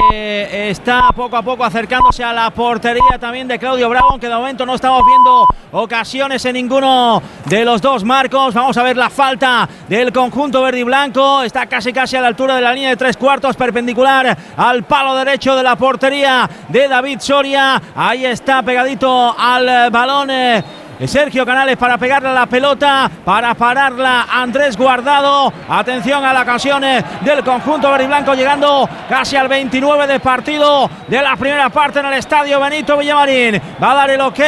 está poco a poco acercándose a la portería también de Claudio Bravo, aunque de momento no estamos viendo ocasiones en ninguno de los dos marcos. Vamos a ver la falta del conjunto verde y blanco. Está casi casi a la altura de la línea de tres cuartos, perpendicular al palo derecho de la portería de David Soria. Ahí está pegadito al balón. Eh, Sergio Canales para pegarle la pelota, para pararla Andrés Guardado. Atención a la ocasión eh, del conjunto verde y blanco llegando casi al 29 de partido de la primera parte en el estadio Benito Villamarín. Va a dar el ok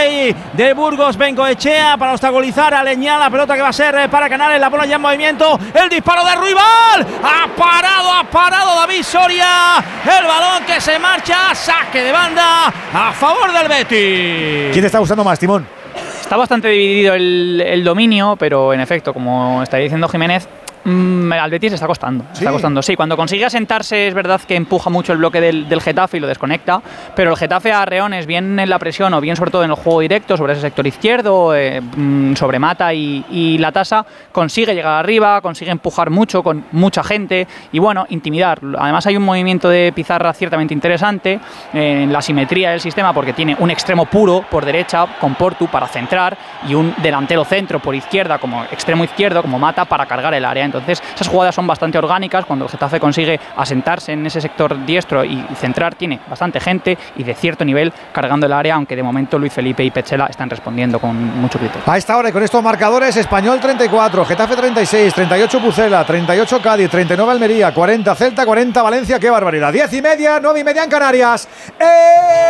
de Burgos Bengoechea para obstaculizar a Leñá. La pelota que va a ser eh, para Canales, la bola ya en movimiento. El disparo de Ruibal. Ha parado, ha parado David Soria. El balón que se marcha, saque de banda a favor del Betis. ¿Quién está gustando más, Timón? Está bastante dividido el, dominio, pero en efecto, como está diciendo Jiménez, Mm, al Betis está costando. ¿Sí? Está costando. Sí, cuando consigue asentarse es verdad que empuja mucho el bloque del, Getafe y lo desconecta, pero el Getafe a Reones, bien en la presión o bien sobre todo en el juego directo, sobre ese sector izquierdo, eh, mm, sobre Mata y, la tasa, consigue llegar arriba, consigue empujar mucho con mucha gente y bueno, intimidar. Además hay un movimiento de pizarra ciertamente interesante eh, en la simetría del sistema porque tiene un extremo puro por derecha con Portu para centrar y un delantero centro por izquierda como extremo izquierdo como Mata para cargar el área. Entonces, esas jugadas son bastante orgánicas. Cuando el Getafe consigue asentarse en ese sector diestro y centrar, tiene bastante gente y de cierto nivel cargando el área, aunque de momento Luis Felipe y Pechela están respondiendo con mucho criterio. A esta hora y con estos marcadores, Español 34, Getafe 36, 38 Pucela, 38 Cádiz, 39 Almería, 40 Celta, 40 Valencia. ¡Qué barbaridad! 10 y media, 9 y media en Canarias. ¡Eh!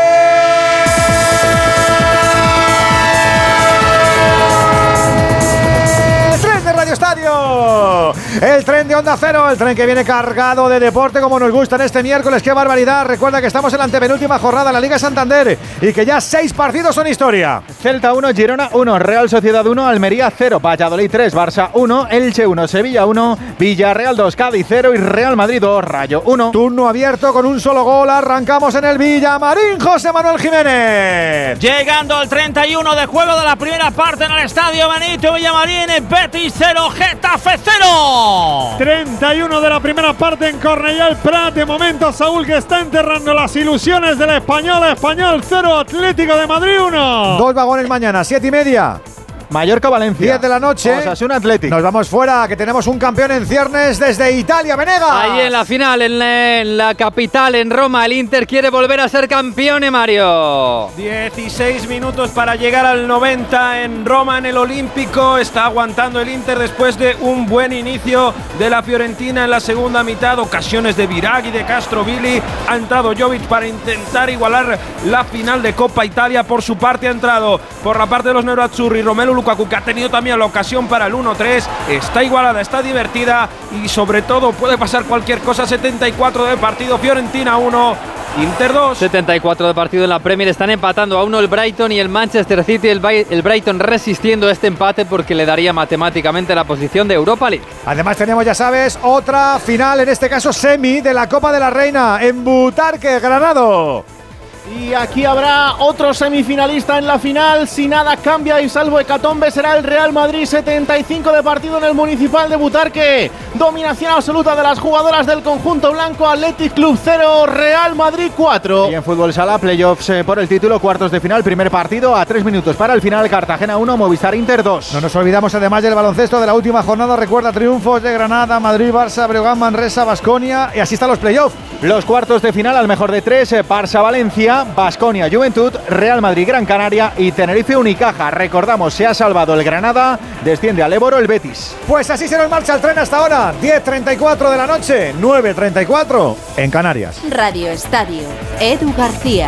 Radio Estadio. El tren de Onda Cero, el tren que viene cargado de deporte como nos gusta en este miércoles. ¡Qué barbaridad! Recuerda que estamos en la antepenúltima jornada de la Liga Santander y que ya seis partidos son historia. Celta 1, Girona 1, Real Sociedad 1, Almería 0, Valladolid 3, Barça 1, Elche 1, Sevilla 1, Villarreal 2, Cádiz 0 y Real Madrid 2, Rayo 1. Turno abierto con un solo gol. Arrancamos en el Villamarín, José Manuel Jiménez. Llegando al 31 de juego de la primera parte en el estadio Benito Villamarín, Betis 0, Getafe 0. 31 de la primera parte en Cornellà el Prat. De momento, Saúl que está enterrando las ilusiones del español. Español 0, Atlético de Madrid 1. Dos vagones mañana, siete y media. Mallorca-Valencia. 10 de la noche. Osasuna Atlético. Nos vamos fuera, que tenemos un campeón en ciernes desde Italia, Venega. Ahí en la final, en la, en la capital, en Roma, el Inter quiere volver a ser campeón, Mario. 16 minutos para llegar al 90 en Roma, en el Olímpico. Está aguantando el Inter después de un buen inicio de la Fiorentina en la segunda mitad. Ocasiones de Viraghi, de Castrovilli. Ha entrado Jovic para intentar igualar la final de Copa Italia. Por su parte ha entrado por la parte de los Nerazzurri Romelu Lukaku, que ha tenido también la ocasión para el 1-3. Está igualada, está divertida y sobre todo puede pasar cualquier cosa. 74 de partido, Fiorentina 1. Inter 2. 74 de partido en la Premier. Están empatando a uno el Brighton y el Manchester City. El, el Brighton resistiendo este empate porque le daría matemáticamente la posición de Europa League. Además tenemos, ya sabes, otra final, en este caso semi, de la Copa de la Reina en Butarque, Granado. Y aquí habrá otro semifinalista en la final. Si nada cambia y salvo hecatombe, será el Real Madrid 75 de partido en el Municipal de Butarque. Dominación absoluta de las jugadoras del conjunto blanco. Athletic Club 0, Real Madrid 4. Y en fútbol sala, playoffs eh, por el título, cuartos de final, primer partido a tres minutos para el final, Cartagena 1, Movistar Inter 2. No nos olvidamos además del baloncesto de la última jornada. Recuerda triunfos de Granada, Madrid, Barça, Breogán, Manresa, Basconia. Y así están los playoffs. Los cuartos de final al mejor de tres, eh, Barça Valencia, Basconia Juventud, Real Madrid Gran Canaria y Tenerife Unicaja. Recordamos, se ha salvado el Granada, desciende al Éboro el Betis. Pues así se nos marcha el tren hasta ahora. 10.34 de la noche, 9.34 en Canarias. Radio Estadio. Edu García.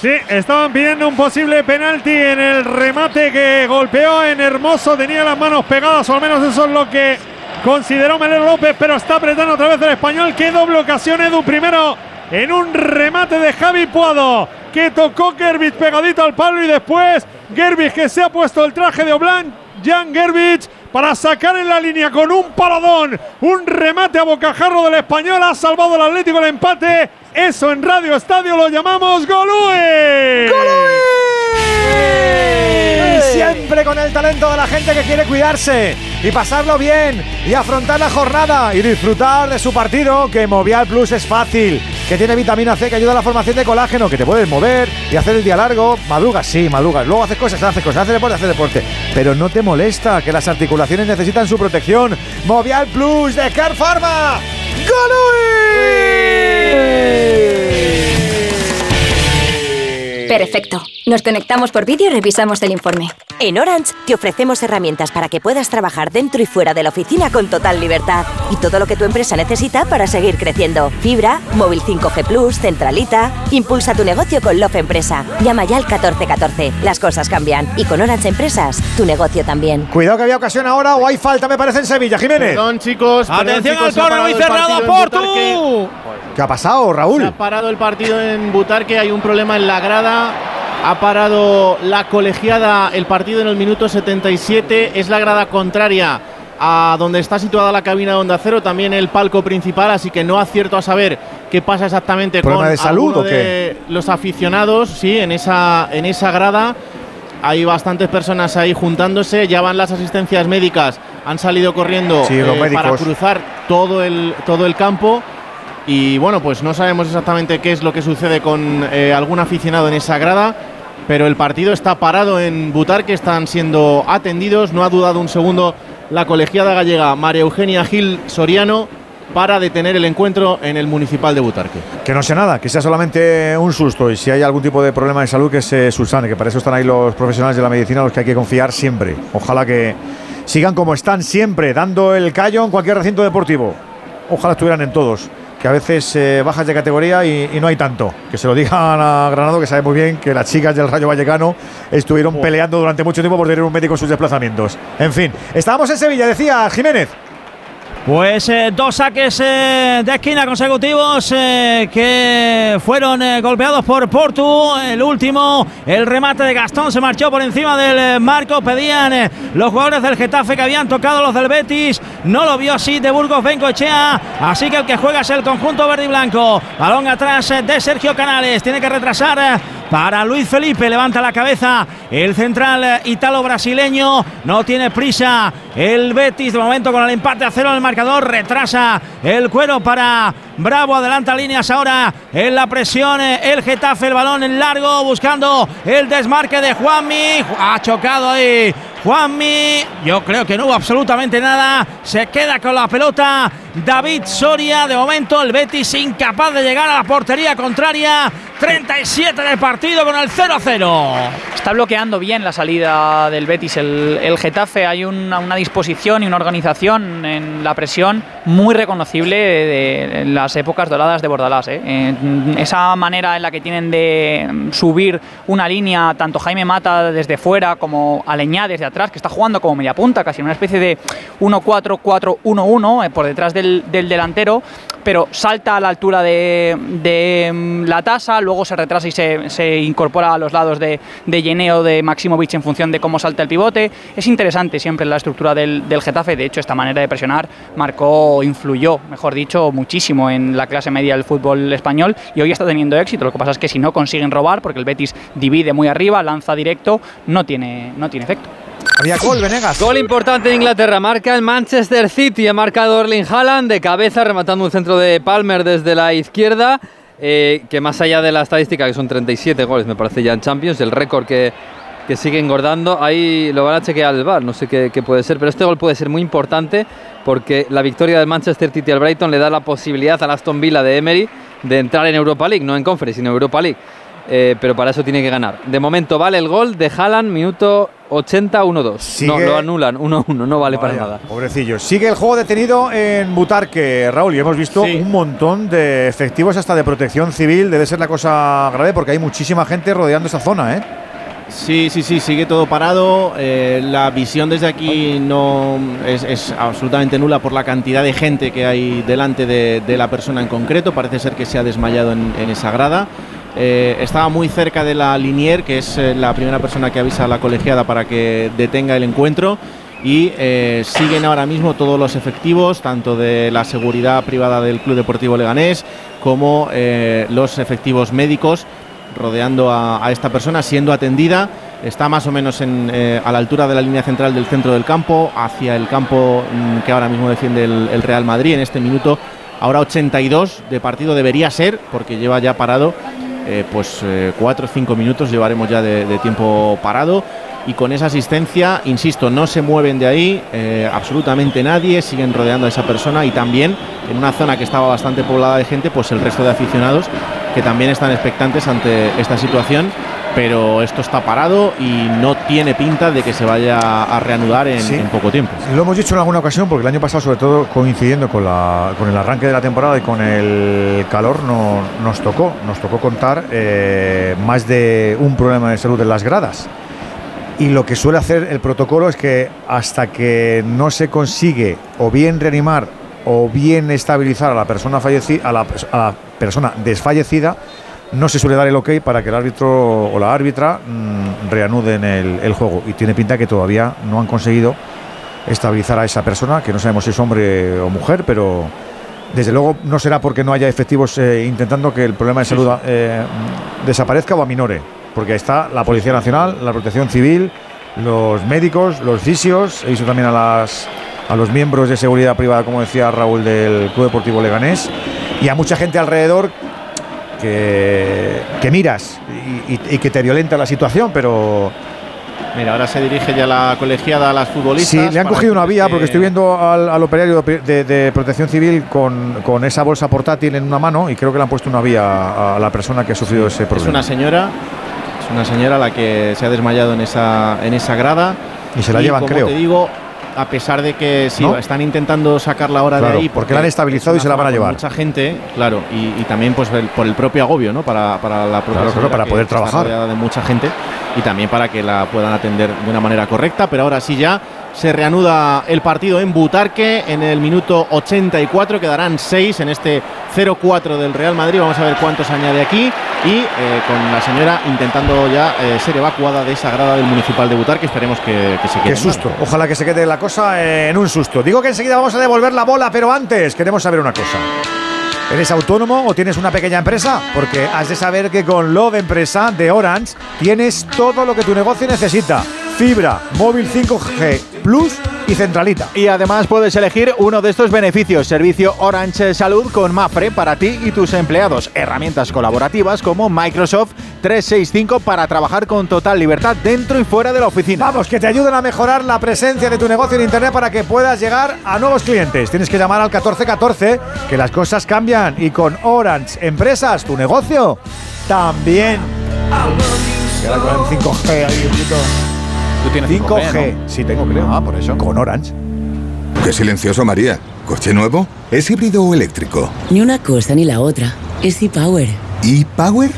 Sí, estaban pidiendo un posible penalti en el remate que golpeó en Hermoso. Tenía las manos pegadas, o al menos eso es lo que consideró Melero López, pero está apretando otra vez el español. Qué doble ocasión, Edu. Primero en un remate de Javi Puado, que tocó Gerbich pegadito al palo y después Gerbich que se ha puesto el traje de Oblan. Jan Gerbich para sacar en la línea con un paradón, un remate a bocajarro del español, ha salvado el Atlético el empate. Eso en Radio Estadio lo llamamos Golue. Siempre con el talento de la gente que quiere cuidarse y pasarlo bien y afrontar la jornada y disfrutar de su partido, que Movial Plus es fácil, que tiene vitamina C que ayuda a la formación de colágeno, que te puedes mover y hacer el día largo. Madrugas, sí, madrugas. Luego haces cosas, haces cosas, haces deporte, haces deporte. Pero no te molesta que las articulaciones necesitan su protección. Movial Plus de Care Pharma. Perfecto. Nos conectamos por vídeo y revisamos el informe. En Orange te ofrecemos herramientas para que puedas trabajar dentro y fuera de la oficina con total libertad. Y todo lo que tu empresa necesita para seguir creciendo. Fibra, móvil 5G Plus, centralita. Impulsa tu negocio con Love Empresa. Llama ya al 1414. Las cosas cambian. Y con Orange Empresas, tu negocio también. Cuidado que había ocasión ahora o hay falta, me parece, en Sevilla. Jiménez. Perdón, chicos. Atención al córner muy cerrado por tú. ¿Qué ha pasado, Raúl? Se ha parado el partido en Butarque, hay un problema en la grada. Ha parado la colegiada el partido en el minuto 77. Es la grada contraria a donde está situada la cabina de Onda Cero, también el palco principal, así que no acierto a saber qué pasa exactamente ¿Problema con de salud alguno o qué? de los aficionados, sí, en esa, en esa grada. hay bastantes personas ahí juntándose, ya van las asistencias médicas, han salido corriendo Sí, eh, para cruzar todo el, todo el campo. Y bueno, pues no sabemos exactamente qué es lo que sucede con eh, algún aficionado en esa grada, pero el partido está parado en Butarque, están siendo atendidos. No ha dudado un segundo la colegiada gallega María Eugenia Gil Soriano para detener el encuentro en el municipal de Butarque. Que no sea nada, que sea solamente un susto y si hay algún tipo de problema de salud que se subsane, que para eso están ahí los profesionales de la medicina, los que hay que confiar siempre. Ojalá que sigan como están siempre, dando el callo en cualquier recinto deportivo. Ojalá estuvieran en todos, que a veces eh, bajas de categoría y, y no hay tanto. Que se lo digan a Granado, que sabe muy bien que las chicas del Rayo Vallecano estuvieron peleando durante mucho tiempo por tener un médico en sus desplazamientos. En fin, estábamos en Sevilla, decía Jiménez. Pues eh, dos saques eh, de esquina consecutivos eh, que fueron golpeados por Portu. El último, el remate de Gastón se marchó por encima del marco. Pedían los jugadores del Getafe que habían tocado los del Betis. No lo vio así de Burgos Bencoechea. Así que el que juega es el conjunto verde y blanco. Balón atrás de Sergio Canales. Tiene que retrasar para Luis Felipe. Levanta la cabeza el central eh, italo-brasileño. No tiene prisa el Betis de momento con el empate a cero en el marcador. Retrasa el cuero para Bravo. Adelanta líneas ahora en la presión. eh, El Getafe, el balón en largo buscando el desmarque de Juanmi. Ha chocado ahí. Juanmi, yo creo que no hubo absolutamente nada. Se queda con la pelota David Soria. De momento el Betis incapaz de llegar a la portería contraria. 37 del partido con el 0-0. Está bloqueando bien la salida del Betis el, el Getafe. Hay una, una disposición y una organización en la presión muy reconocible de, las épocas doradas de Bordalás. ¿eh? Esa manera en la que tienen de subir una línea, tanto Jaime Mata desde fuera como Aleñá desde atrás, que está jugando como media punta, casi en una especie de 1-4-4-1-1 eh, por detrás del, del delantero pero salta a la altura de, mm, la tasa, luego se retrasa y se, incorpora a los lados de, de de Maximovic en función de cómo salta el pivote. Es interesante siempre la estructura del, del Getafe, de hecho esta manera de presionar marcó, influyó, mejor dicho, muchísimo en la clase media del fútbol español y hoy está teniendo éxito. Lo que pasa es que si no consiguen robar, porque el Betis divide muy arriba, lanza directo, no tiene, no tiene efecto. Había gol, Venegas. Gol importante de Inglaterra. Marca el Manchester City. Ha marcado Erling Haaland de cabeza, rematando un centro de Palmer desde la izquierda. eh, que más allá de la estadística, que son 37 goles, me parece ya en Champions, el récord que, que sigue engordando, ahí lo van a chequear el VAR, no sé qué, qué puede ser, pero este gol puede ser muy importante porque la victoria del Manchester City al Brighton le da la posibilidad al Aston Villa de Emery de entrar en Europa League, no en Conference, sino en Europa League. Eh, pero para eso tiene que ganar. De momento vale el gol de Haaland, minuto 80, 1-2. No, lo anulan, 1-1, no vale para Vaya, nada. Pobrecillo. Sigue el juego detenido en Butarque, Raúl, y hemos visto un montón de efectivos hasta de protección civil. Debe ser la cosa grave porque hay muchísima gente rodeando esa zona, ¿eh? Sí, sí, sí, sigue todo parado. eh, la visión desde aquí no es, es absolutamente nula por la cantidad de gente que hay delante de, de la persona en concreto. Parece ser que se ha desmayado en, en esa grada. Eh, estaba muy cerca de la Linier, que es eh, la primera persona que avisa a la colegiada para que detenga el encuentro. Y eh, siguen ahora mismo todos los efectivos, tanto de la seguridad privada del Club Deportivo Leganés como los efectivos médicos rodeando a, esta persona, siendo atendida. Está más o menos en, a la altura de la línea central del centro del campo, hacia el campo mm, que ahora mismo defiende el Real Madrid en este minuto. Ahora 82 de partido debería ser, porque lleva ya parado, eh, pues 4 o 5 minutos llevaremos ya de, de tiempo parado. Y con esa asistencia, insisto, no se mueven de ahí eh, absolutamente nadie, siguen rodeando a esa persona y también en una zona que estaba bastante poblada de gente, pues el resto de aficionados que también están expectantes ante esta situación, pero esto está parado y no tiene pinta de que se vaya a reanudar en, Sí. en poco tiempo. Lo hemos dicho en alguna ocasión porque el año pasado, sobre todo coincidiendo con, la, con el arranque de la temporada y con el calor, no, nos tocó, nos tocó contar eh, más de un problema de salud en las gradas. Y lo que suele hacer el protocolo es que hasta que no se consigue o bien reanimar o bien estabilizar a la persona fallecida, a la, a la persona desfallecida, no se suele dar el ok para que el árbitro o la árbitra mm, reanuden el, el juego. Y tiene pinta que todavía no han conseguido estabilizar a esa persona, que no sabemos si es hombre o mujer, pero desde luego no será porque no haya efectivos eh, intentando que el problema de salud eh, desaparezca o aminore. porque ahí está la Policía Nacional, la Protección Civil, los médicos, los fisios, he visto también a, las, a los miembros de seguridad privada, como decía Raúl, del Club Deportivo Leganés, y a mucha gente alrededor que, que miras y, y- y que te violenta la situación, pero... Mira, ahora se dirige ya la colegiada a las futbolistas. Sí, le han cogido una vía que- porque estoy viendo al, al operario de, protección civil con, con esa bolsa portátil en una mano y creo que le han puesto una vía a, la persona que ha sufrido ese Es problema. una señora, es una señora la que se ha desmayado en esa, en esa grada. Y se la llevan, como creo. te digo, a pesar de que sí, ¿No? están intentando sacarla ahora Claro, de ahí. porque la han estabilizado es y se la van a llevar. Mucha gente, claro, y, y también pues el- por el propio agobio, ¿no? Para, para la propia Claro, claro, señora para poder trabajar. de mucha gente y también para que la puedan atender de una manera correcta. Pero ahora sí ya se reanuda el partido en Butarque en el minuto 84. Quedarán 6 en este 0-4 del Real Madrid. Vamos a ver cuántos añade aquí. Y eh, con la señora intentando ya eh, ser evacuada de esa grada del Municipal de Butarque. Esperemos que, que se quede. Qué susto. Ojalá que se quede la cosa en un susto. Digo que enseguida vamos a devolver la bola, pero antes queremos saber una cosa. ¿Eres autónomo o tienes una pequeña empresa? Porque has de saber que con lo de empresa de Orange tienes todo lo que tu negocio necesita. Fibra, móvil 5G Plus y centralita. Y además puedes elegir uno de estos beneficios. Servicio Orange Salud con Mafre para ti y tus empleados. Herramientas colaborativas como Microsoft 365 para trabajar con total libertad dentro y fuera de la oficina. Vamos, que te ayuden a mejorar la presencia de tu negocio en Internet para que puedas llegar a nuevos clientes. Tienes que llamar al 1414, que las cosas cambian. Y con Orange Empresas, tu negocio también. Ahora con el 5G ahí. Tú tienes 5G, sí tengo, creo. Ah, por eso. Con Orange. Qué silencioso, María. ¿Coche nuevo? ¿Es híbrido o eléctrico? Ni una cosa ni la otra. Es ePower. ¿E-Power?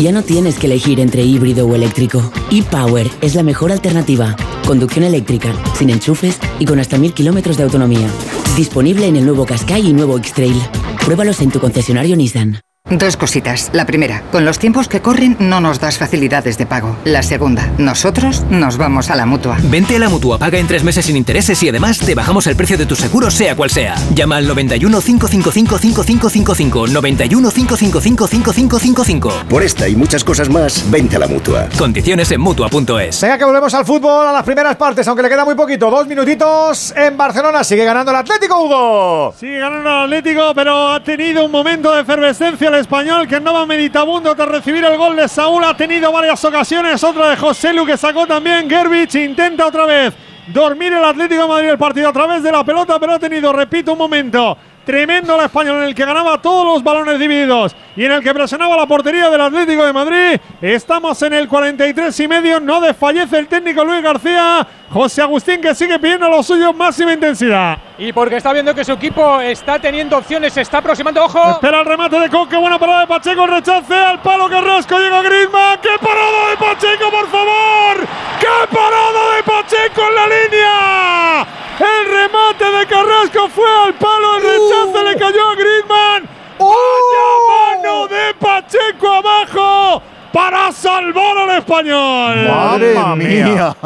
Ya no tienes que elegir entre híbrido o eléctrico. ePower es la mejor alternativa. Conducción eléctrica, sin enchufes y con hasta 1000 kilómetros de autonomía. Disponible en el nuevo Qashqai y nuevo X-Trail. Pruébalos en tu concesionario Nissan. Dos cositas. La primera, con los tiempos que corren no nos das facilidades de pago. La segunda, nosotros nos vamos a la mutua. Vente a la mutua, paga en tres meses sin intereses y además te bajamos el precio de tu seguro, sea cual sea. Llama al 91 555 5555. 91 555 5555. Por esta y muchas cosas más, vente a la mutua. Condiciones en mutua.es. Venga, que volvemos al fútbol a las primeras partes, aunque le queda muy poquito. Dos minutitos en Barcelona. Sigue ganando el Atlético, Hugo. Sigue ganando el Atlético, pero ha tenido un momento de efervescencia el español que andaba meditabundo tras recibir el gol de Saúl. Ha tenido varias ocasiones, otra de José Lu que sacó también. Gerbich intenta otra vez dormir el Atlético de Madrid el partido a través de la pelota, pero ha tenido, repito, un momento tremendo el español en el que ganaba todos los balones divididos y en el que presionaba la portería del Atlético de Madrid. Estamos en el 43 y medio, no desfallece el técnico Luis García. José Agustín que sigue pidiendo lo suyo, máxima intensidad. Y porque está viendo que su equipo está teniendo opciones, se está aproximando, ojo. Espera el remate de Coque, buena parada de Pacheco, rechace al palo Carrasco, llega Griezmann, ¡qué parada de Pacheco, por favor! ¡Qué parada de Pacheco en la línea! El remate de Carrasco fue al palo, el rechace le cayó a Griezmann. ¡Vaya mano de Pacheco abajo! Para salvar al español. Madre mía.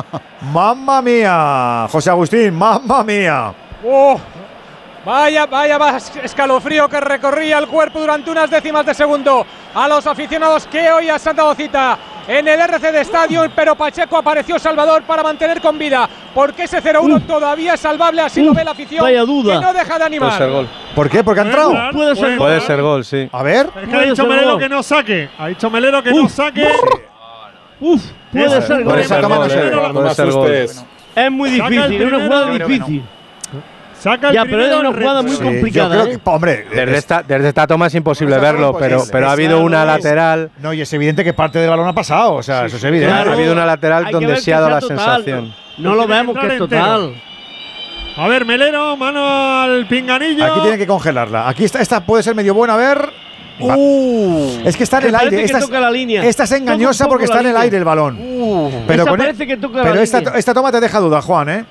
Mamma mía. José Agustín, mamma mía. Oh, vaya, vaya, vaya escalofrío que recorría el cuerpo durante unas décimas de segundo a los aficionados que hoy se han dado cita en el RC de Estadio, pero Pacheco apareció Salvador para mantener con vida, porque ese 0-1 todavía es salvable, así lo ve la afición, vaya duda. que no deja de animar. Puede ser gol. ¿Por qué? ¿Porque ha entrado? Puede ser Puede gol. ser gol, sí. A ver. Es que ha dicho Melero que no saque. Ha dicho Melero que no saque. Uf, puede ser puede gol. ser gol, eh. Puede ser gol. Es muy difícil, es una jugada difícil. Saca el Ya, pero es primero, una jugada muy complicada. yo creo ¿eh? hombre, Desde es- esta, desde esta toma es imposible verlo, pero, pero ha habido una es- lateral. No, y es evidente que parte del balón ha pasado, o sea, eso es evidente. ha habido una lateral donde sí ha dado la total. sensación. No lo Tiene vemos que es entero. total. A ver, Melero, mano al pinganillo. Aquí tienen que congelarla. Aquí está, esta puede ser medio buena. A ver. Uh, es que está en el aire. Esta es, toca la línea. esta es Toca un engañosa porque está en el aire el balón. Esa con- parece que toca la pero esta, línea. esta toma te deja duda, Juan, ¿eh?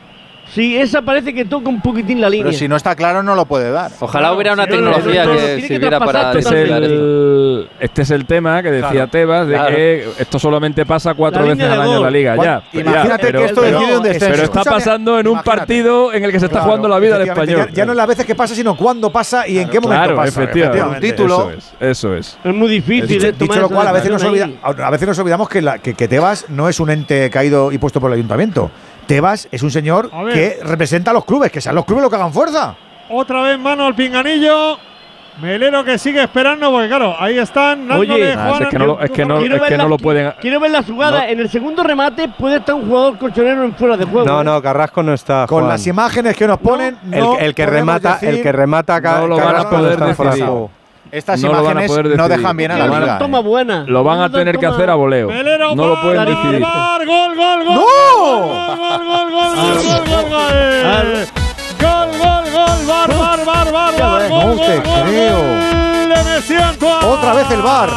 Sí, esa parece que toca un poquitín la línea. Pero si no está claro, no lo puede dar. Ojalá hubiera una si no, no, tecnología no, no, que sirviera para Este es, el, este es el tema que decía Claro, Tebas, de claro. que esto solamente pasa cuatro veces al año en la liga. Ya, imagínate ya, pero- que esto pero- decide un descenso. Pero está pasando en un imagínate. partido en el que se está Claro, jugando la vida del efectivamente, español. Ya, ya no es las veces que pasa, sino cuándo pasa y en qué momento Claro, pasa. efectivamente. Un título. Eso es. Eso es. Es muy difícil Dicho, esto, dicho lo cual, a veces, nos ahí. olvida- a veces nos olvidamos que, la- que, que Tebas no es un ente caído y puesto por el ayuntamiento. Tebas es un señor que representa a los clubes, que sean los clubes los que hagan fuerza. Otra vez mano al pinganillo. Melero que sigue esperando, porque claro, ahí están. Oye. Ah, es que no lo, es que no, Quiero es ver que la- no lo pueden. Quiero ver la jugada. No. En el segundo remate puede estar un jugador colchonero en fuera de juego. No, ¿eh? no, Carrasco no está. Con Juan. las imágenes que nos ponen, el, no el que remata, decir- el que remata Ca- No lo van a Carrasco poder está fuera de juego. Estas No lo van a imágenes poder no dejan bien a la liga. Toma buena. Lo van a tener que hacer a voleo. No lo pueden decidir. Bar, gol, gol, gol. ¡No! Gol, gol, gol, gol, gol, gol, gol, gol. Gol, gol, gol, bar, bar, bar, bar, bar. No gol, te gol, gol, creo. Otra vez el VAR.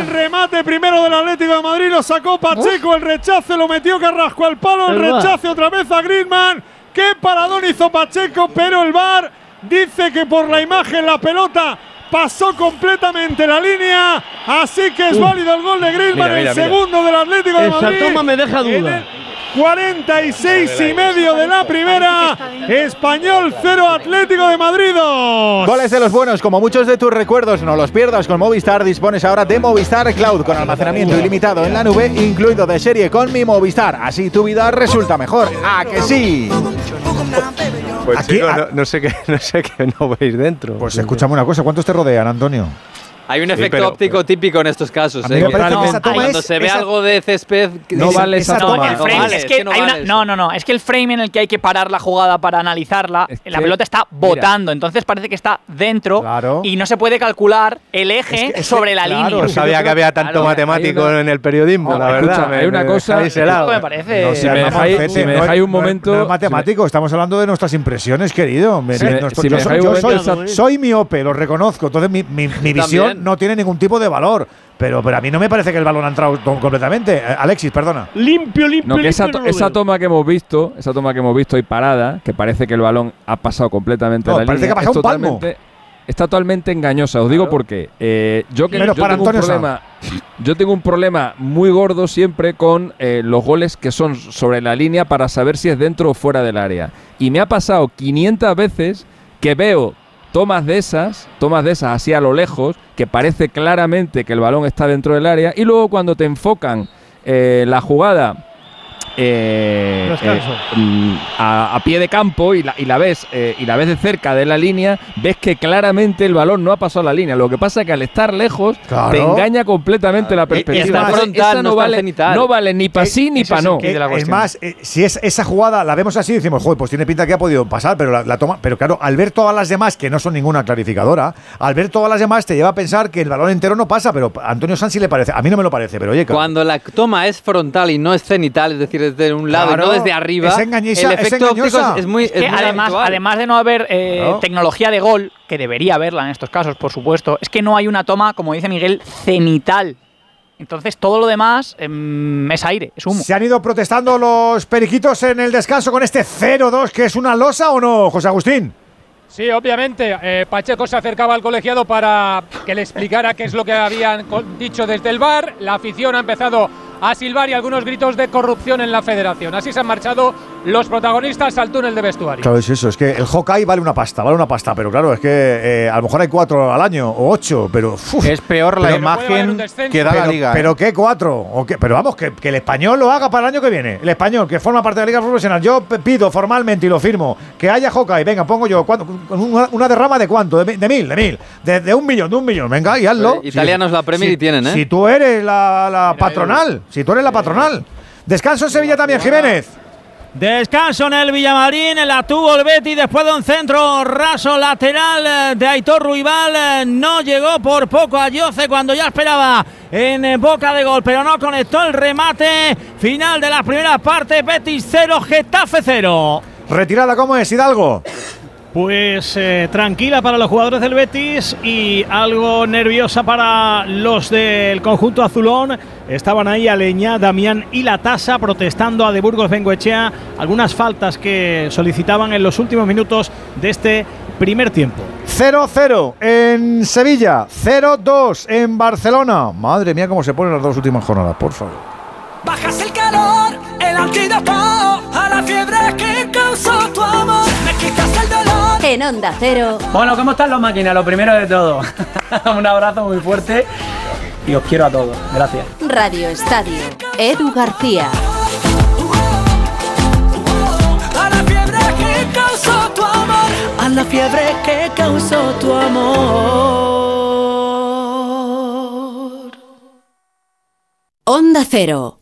El remate primero del Atlético de Madrid lo sacó Pacheco, el rechace lo metió Carrasco al palo, el rechace otra vez a Griezmann. Qué paradón hizo Pacheco, pero el VAR dice que por la imagen la pelota pasó completamente la línea, así que es válido el gol de Griezmann, Mira, mira, el mira. segundo del Atlético de Esa Madrid. toma me deja duda. el 46 y medio de la primera, Español 0, Atlético de Madrid 2. Goles de los buenos, como muchos de tus recuerdos, no los pierdas con Movistar. Dispones ahora de Movistar Cloud con almacenamiento ilimitado en la nube, incluido de serie con mi Movistar. Así tu vida resulta mejor. ¿A que sí? Pues Aquí- chicos, no, no sé qué, no sé qué no veis dentro. Pues escúchame una cosa, ¿cuántos te rodean, Antonio? Hay un Sí, efecto pero- óptico típico en estos casos. ¿eh? Que no, que esa toma cuando es- se ve esa- algo de césped. No vale esa no, toma. no vale, es que no una- no, no, no, es que el frame en el que hay que parar la jugada para analizarla, Es la que- pelota está mira. botando, entonces parece que está dentro Claro. y no se puede calcular el eje Es que- es que, sobre la claro, línea. no sabía que había tanto Claro, matemático una- en el periodismo, la escucha, verdad. hay una cosa- me parece. No, si me dejáis- un momento- no es matemático, estamos hablando de nuestras impresiones, querido. Soy, miope, lo reconozco. Entonces mi visión No tiene ningún tipo de valor. Pero, pero a mí no me parece que el balón ha entrado completamente. Eh, Alexis, perdona. Limpio, limpio, No, que esa, limpio, esa toma que hemos visto, esa toma que hemos visto y parada, que parece que el balón ha pasado completamente No, la parece línea, que ha pasado es un palmo. totalmente, está totalmente engañosa. Os digo por qué. Eh, yo que yo para tengo un problema, yo tengo un problema muy gordo siempre con eh, los goles que son sobre la línea para saber si es dentro o fuera del área. Y me ha pasado 500 veces que veo tomas de esas, tomas de esas así a lo lejos, que parece claramente que el balón está dentro del área, y luego cuando te enfocan eh, la jugada eh, eh, mm, a, a pie de campo y la, y la ves eh, y la ves de cerca de la línea, ves que claramente el balón no ha pasado la línea. Lo que pasa es que al estar lejos Claro. te engaña completamente la perspectiva. está Entonces, frontal, esa no no, vale, cenital. no vale ni para Eh, sí ni para no. es más, eh, si es esa jugada la vemos así, decimos, joder, pues tiene pinta que ha podido pasar, pero la, la toma, pero claro, al ver todas las demás, que no son ninguna clarificadora, al ver todas las demás te lleva a pensar que el balón entero no pasa, pero a Antonio Sansi le parece, a mí no me lo parece, pero oye, claro, Cuando la toma es frontal y no es cenital, es decir, desde un lado Claro, y no desde arriba, es engañosa, el es efecto óptico engañosa. es, es muy, Es que es muy además, habitual. además de no haber eh, Claro. tecnología de gol, que debería haberla en estos casos, por supuesto, es que no hay una toma, como dice Miguel, cenital. Entonces todo lo demás em, es aire, es humo. ¿se han ido protestando los periquitos en el descanso con este 0-2 que es una losa o no, José Agustín? Sí, obviamente. eh, Pacheco se acercaba al colegiado para que le explicara qué es lo que habían dicho desde el bar. La afición ha empezado a silbar y algunos gritos de corrupción en la federación. Así se han marchado los protagonistas al túnel de vestuario. Claro, es eso, es que el Hawkeye vale una pasta, vale una pasta, pero claro, es que eh, a lo mejor hay cuatro al año o ocho, pero uf, Es peor la Pero- imagen que da pero, la liga. ¿eh? ¿Pero qué cuatro? ¿O qué? Pero vamos, que, que el español lo haga para el año que viene. El español, que forma parte de la Liga Profesional. Yo pido formalmente y lo firmo que haya Hawkeye. Venga, pongo yo. ¿cuánto? Una, una derrama de cuánto? De, de mil, de mil. De, de un millón, de un millón. Venga, y hazlo. Eh, italianos la Premier y tienen, ¿eh? Si tú eres la, la patronal. Si tú eres la patronal. Descanso en Sevilla también, Jiménez. Descanso en el Villamarín, la tuvo el Betty después de un centro raso lateral eh, de Aitor Ruibal. eh, No llegó por poco a Yoce cuando ya esperaba en eh, boca de gol, pero no conectó el remate. Final de la primera parte, Betis 0, Getafe 0. Retirada, ¿cómo es, Hidalgo? Pues eh, tranquila para los jugadores del Betis y algo nerviosa para los del conjunto azulón. Estaban ahí Aleñá, Damián y La Tasa protestando a De Burgos Bengoechea algunas faltas que solicitaban en los últimos minutos de este primer tiempo. 0-0 en Sevilla, 0-2 en Barcelona. Madre mía, cómo se ponen las dos últimas jornadas, por favor. Bajas el calor, el antídoto a la fiebre que causó tu amor. En Onda Cero. Bueno, ¿cómo están los máquinas? Lo primero de todo. Un abrazo muy fuerte y os quiero a todos. Gracias. Radio Estadio. Edu García. A la fiebre que causó tu amor. A la fiebre que causó tu amor. Onda Cero.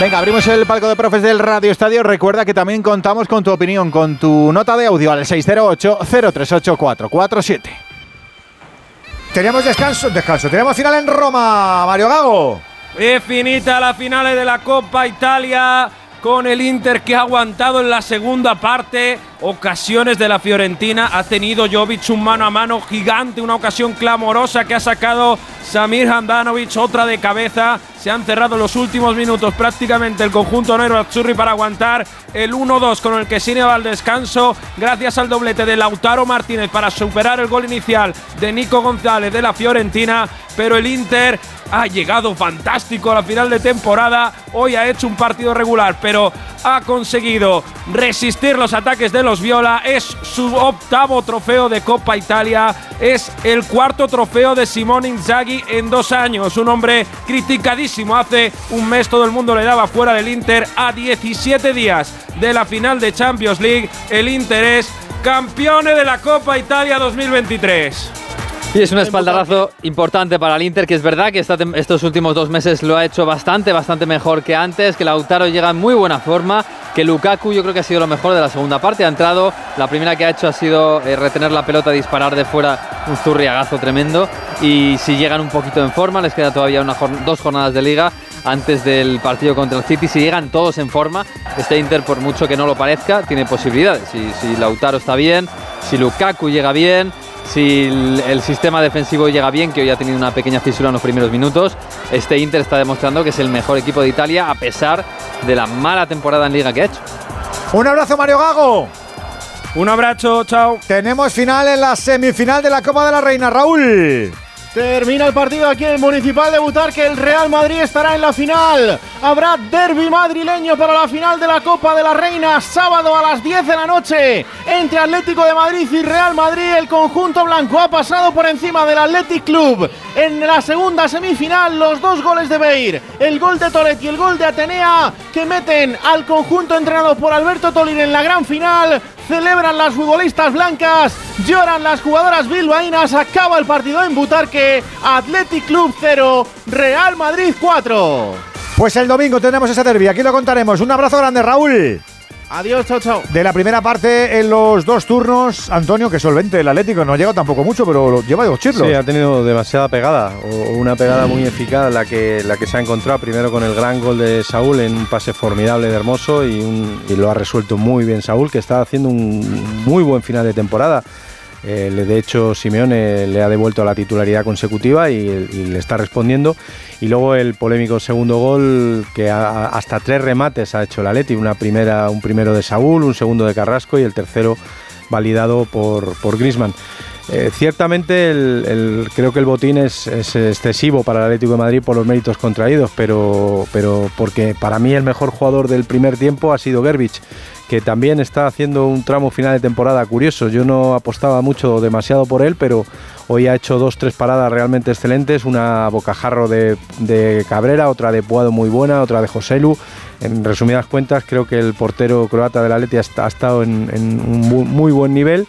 Venga, abrimos el palco de profes del Radio Estadio. Recuerda que también contamos con tu opinión, con tu nota de audio al 608-038-447. Teníamos descanso, descanso. Tenemos final en Roma, Mario Gago. Es finita la finales de la Copa Italia con el Inter que ha aguantado en la segunda parte. Ocasiones de la Fiorentina. Ha tenido Jovic un mano a mano gigante, una ocasión clamorosa que ha sacado Samir Handanovic, otra de cabeza. Se han cerrado los últimos minutos prácticamente el conjunto Nero Azzurri para aguantar el 1-2 con el que se va al descanso. Gracias al doblete de Lautaro Martínez para superar el gol inicial de Nico González de la Fiorentina. Pero el Inter ha llegado fantástico a la final de temporada. Hoy ha hecho un partido regular, pero ha conseguido resistir los ataques de los Viola. Es su octavo trofeo de Copa Italia. Es el cuarto trofeo de Simone Inzaghi en dos años. Un hombre criticadísimo. Hace un mes todo el mundo le daba fuera del Inter. A 17 días de la final de Champions League, el Inter es campeón de la Copa Italia 2023. Y es un espaldarazo importante para el Inter, que es verdad que esta estos últimos dos meses lo ha hecho bastante, bastante mejor que antes, que Lautaro llega en muy buena forma, que Lukaku yo creo que ha sido lo mejor de la segunda parte, ha entrado, la primera que ha hecho ha sido eh, retener la pelota, disparar de fuera, un zurriagazo tremendo, y si llegan un poquito en forma, les queda todavía una jorn- dos jornadas de liga antes del partido contra el City, si llegan todos en forma, este Inter por mucho que no lo parezca, tiene posibilidades, si, si Lautaro está bien, si Lukaku llega bien, si el, el sistema defensivo llega bien, que hoy ha tenido una pequeña fisura en los primeros minutos, este Inter está demostrando que es el mejor equipo de Italia a pesar de la mala temporada en liga que ha hecho. Un abrazo, Mario Gago. Un abrazo, chao. Tenemos final en la semifinal de la Copa de la Reina, Raúl. Termina el partido aquí en el Municipal de Butarque. El Real Madrid estará en la final. Habrá derby madrileño para la final de la Copa de la Reina. Sábado a las 10 de la noche. Entre Atlético de Madrid y Real Madrid. El conjunto blanco ha pasado por encima del Athletic Club. En la segunda semifinal, los dos goles de Beir. El gol de Toret y el gol de Atenea. Que meten al conjunto entrenado por Alberto Tolín en la gran final. Celebran las futbolistas blancas, lloran las jugadoras bilbaínas, acaba el partido en Butarque, Athletic Club 0, Real Madrid 4. Pues el domingo tendremos ese derbi, aquí lo contaremos. Un abrazo grande, Raúl. Adiós, chao, chao. De la primera parte en los dos turnos, Antonio, que solvente el Atlético, no ha llegado tampoco mucho, pero lo- lleva dos chirlos. Sí, ha tenido demasiada pegada, o una pegada muy eficaz la que, la que se ha encontrado, primero con el gran gol de Saúl en un pase formidable de Hermoso y, un- y lo ha resuelto muy bien Saúl, que está haciendo un muy buen final de temporada. Eh, de hecho, Simeone le ha devuelto la titularidad consecutiva y, le está respondiendo. Y luego el polémico segundo gol, que ha- hasta tres remates ha hecho el Atleti, una primera, un primero de Saúl, un segundo de Carrasco y el tercero validado por, por Griezmann. Eh, ciertamente el- creo que el botín es, es excesivo para el Atlético de Madrid por los méritos contraídos, pero, pero porque para mí el mejor jugador del primer tiempo ha sido Gerbich, que también está haciendo un tramo final de temporada curioso. Yo no apostaba mucho demasiado por él, pero hoy ha hecho dos, tres paradas realmente excelentes, una bocajarro de, de Cabrera, otra de Puado muy buena, otra de Joselu. En resumidas cuentas, creo que el portero croata del Atleti ha, ha estado en, un mu- muy buen nivel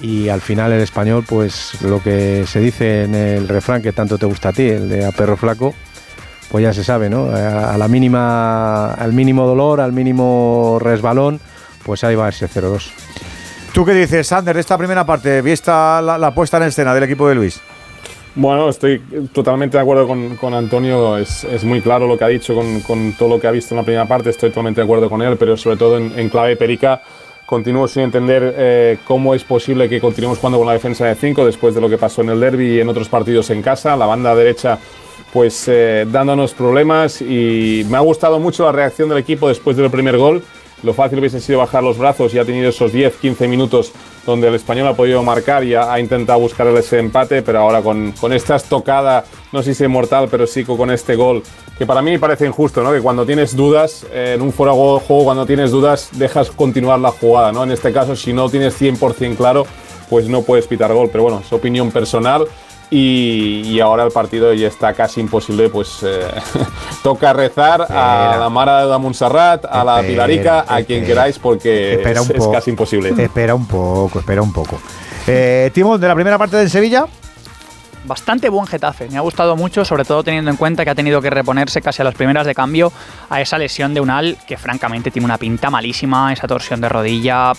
y al final el español, pues lo que se dice en el refrán que tanto te gusta a ti, el de a perro flaco, pues ya se sabe, ¿no? A la mínima, al mínimo dolor, al mínimo resbalón, pues ahí va ese 0-2. ¿Tú qué dices, Sander, de esta primera parte? ¿Vista la, la puesta en escena del equipo de Luis? Bueno, estoy totalmente de acuerdo con, con Antonio. Es, es muy claro lo que ha dicho con, con todo lo que ha visto en la primera parte. Estoy totalmente de acuerdo con él, pero sobre todo en, en clave perica. Continúo sin entender eh, cómo es posible que continuemos jugando con la defensa de 5 después de lo que pasó en el derby y en otros partidos en casa. La banda derecha, pues eh, dándonos problemas. Y me ha gustado mucho la reacción del equipo después del primer gol. Lo fácil hubiese sido bajar los brazos y ha tenido esos 10-15 minutos donde el español ha podido marcar y ha, intentado buscar ese empate, pero ahora con, con esta estocada, no sé si es mortal, pero sí con este gol, que para mí parece injusto, ¿no? que cuando tienes dudas, eh, en un fuera de juego, cuando tienes dudas, dejas continuar la jugada. ¿no? En este caso, si no tienes 100% claro, pues no puedes pitar gol, pero bueno, es opinión personal. Y, y ahora el partido ya está casi imposible, pues eh, toca rezar a la Mara de Montserrat, a la Espera, Pilarica, a quien queráis, porque Espera es, un es poco. casi imposible. Espera un poco, espera un poco. Eh, Timón, de la primera parte de Sevilla. bastante buen Getafe. Me ha gustado mucho, sobre todo teniendo en cuenta que ha tenido que reponerse casi a las primeras de cambio a esa lesión de Unal, que francamente tiene una pinta malísima, esa torsión de rodilla.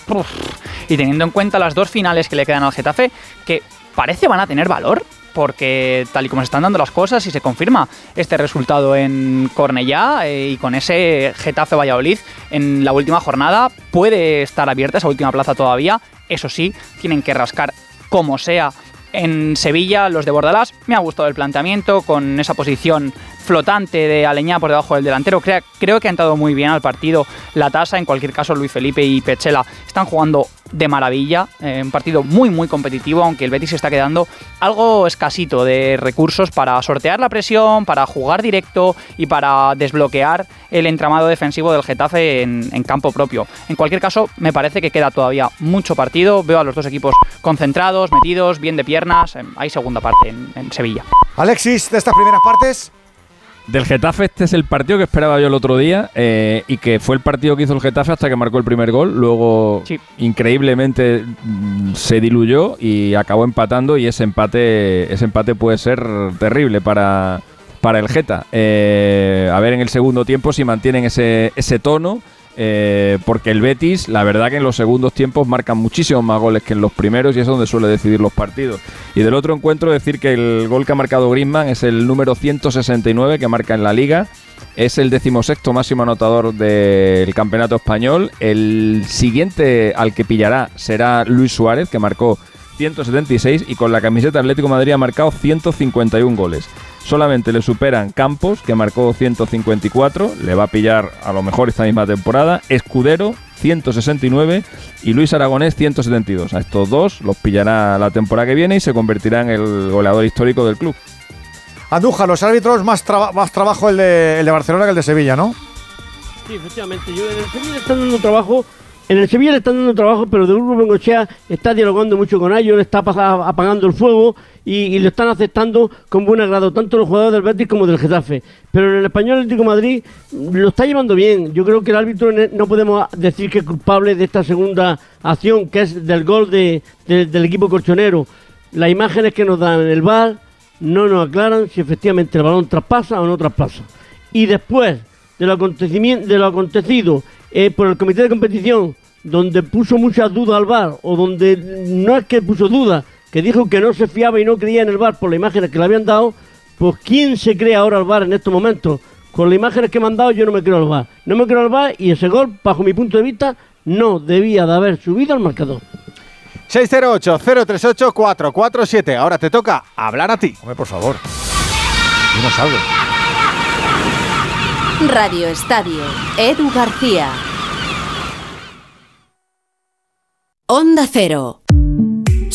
Y teniendo en cuenta las dos finales que le quedan al Getafe, que parece van a tener valor. Porque tal y como se están dando las cosas y se confirma este resultado en Cornellá eh, y con ese Getafe Valladolid en la última jornada puede estar abierta esa última plaza todavía. Eso sí, tienen que rascar como sea en Sevilla, los de Bordalás, me ha gustado el planteamiento con esa posición flotante de Aleñá por debajo del delantero. Creo, creo que ha entrado muy bien al partido la tasa. En cualquier caso, Luis Felipe y Pechela están jugando de maravilla. eh, un partido muy, muy competitivo, aunque el Betis está quedando algo escasito de recursos para sortear la presión, para jugar directo y para desbloquear el entramado defensivo del Getafe en, campo propio. En cualquier caso, me parece que queda todavía mucho partido. Veo a los dos equipos concentrados, metidos, bien de piernas. Hay segunda parte en Sevilla. Alexis, de estas primeras partes. Del Getafe, este es el partido que esperaba yo el otro día eh, y que fue el partido que hizo el Getafe hasta que marcó el primer gol. Luego, increíblemente, mm, se diluyó y acabó empatando. Y ese empate, ese empate puede ser terrible para, para el Geta. Eh, a ver en el segundo tiempo si mantienen ese, ese tono. Eh, porque el Betis, la verdad que en los segundos tiempos marcan muchísimos más goles que en los primeros y es donde suele decidir los partidos. Y del otro encuentro decir que el gol que ha marcado Griezmann es el número 169 que marca en la liga. Es el decimosexto máximo anotador del campeonato español. El siguiente al que pillará será Luis Suárez, que marcó 176 y con la camiseta Atlético Madrid ha marcado 151 goles. Solamente le superan Campos, que marcó 154, le va a pillar a lo mejor esta misma temporada. Escudero, 169 y Luis Aragonés 172. A estos dos los pillará la temporada que viene y se convertirá en el goleador histórico del club. Andújar, los árbitros más, traba- más trabajo el de, el de Barcelona que el de Sevilla, ¿no? Sí, efectivamente. Yo en el Sevilla le están dando trabajo. En el Sevilla le están dando trabajo, pero de Rubén Bengochea está dialogando mucho con ellos, le está apa- apagando el fuego y, lo están aceptando con buen agrado, tanto los jugadores del Betis como del Getafe. Pero en el Español Atlético Madrid lo está llevando bien. Yo creo que el árbitro no podemos decir que es culpable de esta segunda acción, que es del gol de- de- del equipo colchonero. Las imágenes que nos dan en el bar no nos aclaran si efectivamente el balón traspasa o no traspasa. Y después de lo, acontecimiento, de lo acontecido eh, por el comité de competición, donde puso muchas dudas al VAR, o donde no es que puso dudas, que dijo que no se fiaba y no creía en el VAR por las imágenes que le habían dado, pues ¿quién se cree ahora al VAR en estos momentos? Con las imágenes que me han dado yo no me creo al VAR. No me creo al VAR y ese gol, bajo mi punto de vista, no debía de haber subido al marcador. 608-038-447. Ahora te toca hablar a ti. Hombre, por favor. Radio Estadio. Edu García. Onda Cero.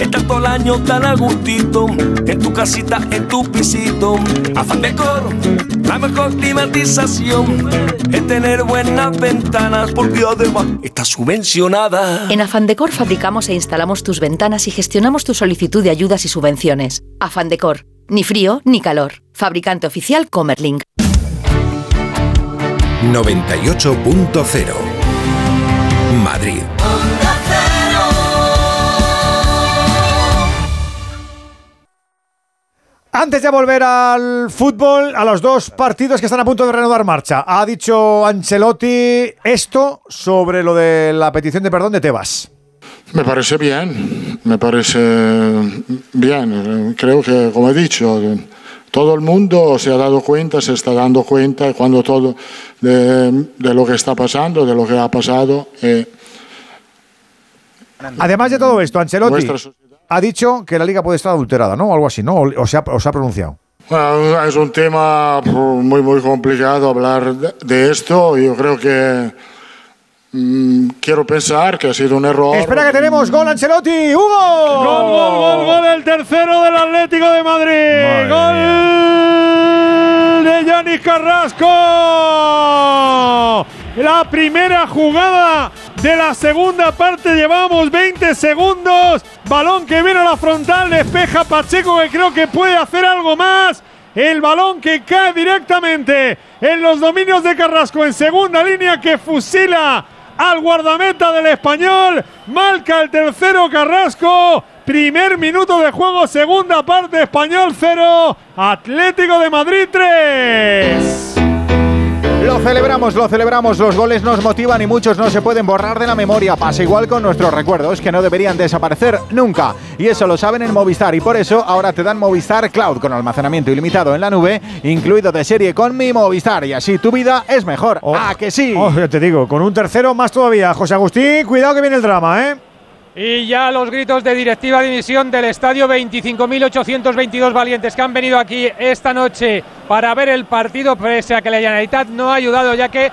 Estás todo el año tan a gustito, en tu casita, en tu pisito. Afán de coro, la mejor climatización es tener buenas ventanas, porque además está subvencionada. En Afandecor fabricamos e instalamos tus ventanas y gestionamos tu solicitud de ayudas y subvenciones. Afandecor, ni frío ni calor. Fabricante oficial Comerlink. 98.0 Madrid. Antes de volver al fútbol, a los dos partidos que están a punto de reanudar marcha, ha dicho Ancelotti esto sobre lo de la petición de perdón de Tebas. Me parece bien, me parece bien. Creo que, como he dicho, todo el mundo se ha dado cuenta, se está dando cuenta cuando todo de, de lo que está pasando, de lo que ha pasado. eh, Además de todo esto, Ancelotti ha dicho que la liga puede estar adulterada, ¿no? O algo así, ¿no? O, o se, ha, o se ha pronunciado. Bueno, es un tema pf, muy, muy complicado hablar de, esto. Yo creo que mm, quiero pensar que ha sido un error. Espera que tenemos gol, Ancelotti. ¡Hugo! Gol, gol, gol, gol, el tercero del Atlético de Madrid. gol de Yanis Carrasco. La primera jugada de la segunda parte. Llevamos 20 segundos. Balón que viene a la frontal. Despeja Pacheco que creo que puede hacer algo más. El balón que cae directamente en los dominios de Carrasco en segunda línea que fusila al guardameta del español. Marca el tercero Carrasco. Primer minuto de juego, segunda parte, español 0, Atlético de Madrid 3. Lo celebramos, lo celebramos, los goles nos motivan y muchos no se pueden borrar de la memoria. Pasa igual con nuestros recuerdos que no deberían desaparecer nunca. Y eso lo saben en Movistar y por eso ahora te dan Movistar Cloud con almacenamiento ilimitado en la nube, incluido de serie con mi Movistar y así tu vida es mejor. ¡Ah, que sí! Oh, ya te digo, con un tercero más todavía. José Agustín, cuidado que viene el drama, ¿eh? Y ya los gritos de directiva división del estadio 25.822 valientes que han venido aquí esta noche para ver el partido, pese a que la Generalitat no ha ayudado, ya que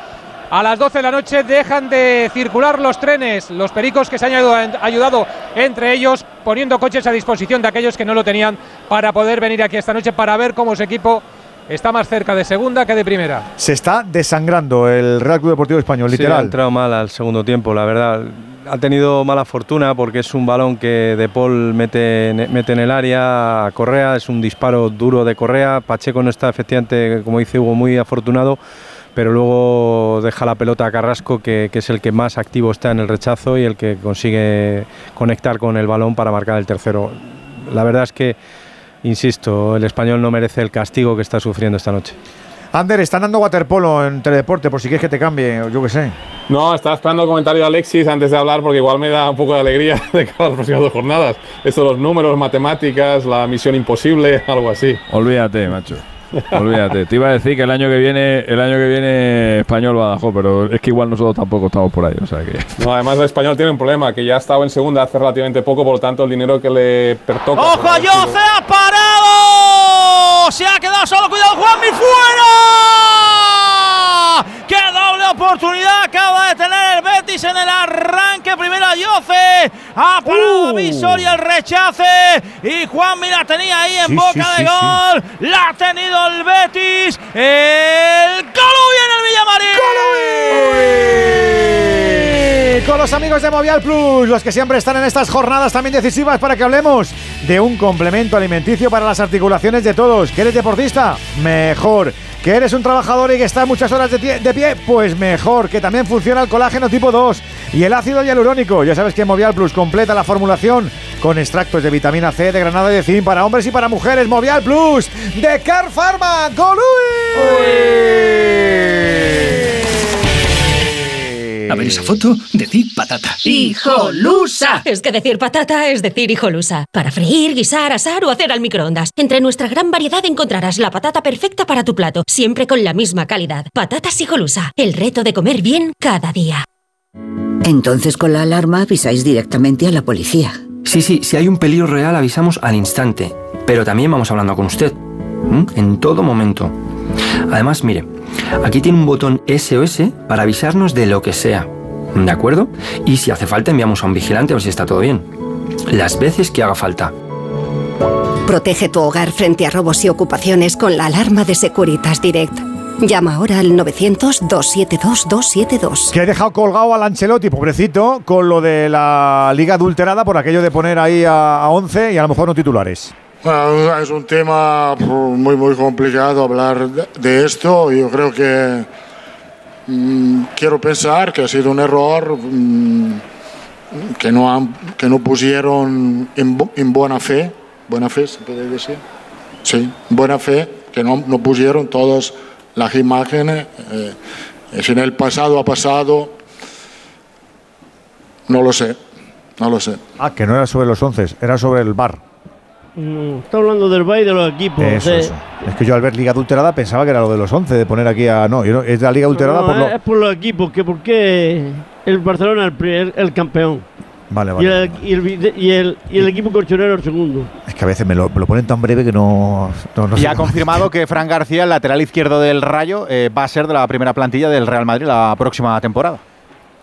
a las 12 de la noche dejan de circular los trenes, los pericos que se han ayudado, entre ellos, poniendo coches a disposición de aquellos que no lo tenían para poder venir aquí esta noche para ver cómo su equipo está más cerca de segunda que de primera. Se está desangrando el Real Club Deportivo Español, Sí, ha literal. entrado mal al segundo tiempo, la verdad. Ha tenido mala fortuna porque es un balón que De Paul mete, en- mete en el área a Correa, es un disparo duro de Correa. Pacheco no está efectivamente, como dice Hugo, muy afortunado, pero luego deja la pelota a Carrasco, que, que es el que más activo está en el rechazo y el que consigue conectar con el balón para marcar el tercero. La verdad es que, insisto, el español no merece el castigo que está sufriendo esta noche. Ander, están dando waterpolo en Teledeporte, por si quieres que te cambie, o yo qué sé. No, estaba esperando el comentario de Alexis antes de hablar porque igual me da un poco de alegría de cara a las próximas dos jornadas. Esto de los números, matemáticas, la misión imposible, algo así. Olvídate, macho. Olvídate. Te iba a decir que el año que viene, el año que viene español Badajoz, pero es que igual nosotros tampoco estamos por ahí, o sea que. No, además el español tiene un problema, que ya ha estado en segunda hace relativamente poco, por lo tanto el dinero que le pertoca... ¡Ojo a Jose! ¡Ha parado! Se ha quedado solo. ¡Cuidado, Juanmi! ¡Fuera! ¡Qué doble oportunidad acaba de tener el Betis en el arranque! Primero a Jose. Ha parado Visor y el rechace. Y Juanmi la tenía ahí en Sí, boca sí, de sí, gol. La ha tenido el Betis. El Colubi en el Villamarín. Los amigos de Movial Plus, los que siempre están en estas jornadas también decisivas para que hablemos de un complemento alimenticio para las articulaciones de todos. ¿Que eres deportista? Mejor. ¿Que eres un trabajador y que está muchas horas de, pie? Pues mejor. Que también funciona el colágeno tipo 2 y el ácido hialurónico. Ya sabes que Movial Plus completa la formulación con extractos de vitamina C, de granada y de zinc para hombres y para mujeres. Movial Plus de Car Pharma. A ver esa foto, decid patata. ¡Hijolusa! Es que decir patata es decir hijolusa. Para freír, guisar, asar o hacer al microondas. Entre nuestra gran variedad encontrarás la patata perfecta para tu plato, siempre con la misma calidad. Patatas hijolusa. El reto de comer bien cada día. Entonces con la alarma avisáis directamente a la policía. Sí, sí, si hay un peligro real avisamos al instante, pero también vamos hablando con usted, en todo momento. Además, mire, aquí tiene un botón SOS para avisarnos de lo que sea, ¿de acuerdo? Y si hace falta enviamos a un vigilante a ver si está todo bien. Las veces que haga falta. Protege tu hogar frente a robos y ocupaciones con la alarma de Securitas Direct. Llama ahora al 900-272-272. Que he dejado colgado al Ancelotti, pobrecito, con lo de la liga adulterada por aquello de poner ahí a, a 11 y a lo mejor no titulares. Bueno, es un tema muy, muy complicado hablar de, esto. Yo creo que mm, quiero pensar que ha sido un error mm, que, no han- que no pusieron en, en buena fe. ¿Buena fe se puede decir? Sí, buena fe, que no, no pusieron todas las imágenes. eh, y si en el pasado ha pasado, no lo sé, no lo sé. Ah, que no era sobre los 11, era sobre el bar. Mm, Está hablando del Bay de los equipos. Eso, eso. Es que yo al ver liga adulterada pensaba que era lo de los 11, de poner aquí a... No, yo no- es la liga adulterada No, por lo... Es por los equipos, que por qué el Barcelona es el, el- el campeón. Vale, Y vale. el, y, el, y, el, y el equipo colchonero el segundo. Es que a veces me lo, me lo ponen tan breve que no... no, no Y ha confirmado que Fran García, el lateral izquierdo del Rayo, eh, va a ser de la primera plantilla del Real Madrid la próxima temporada.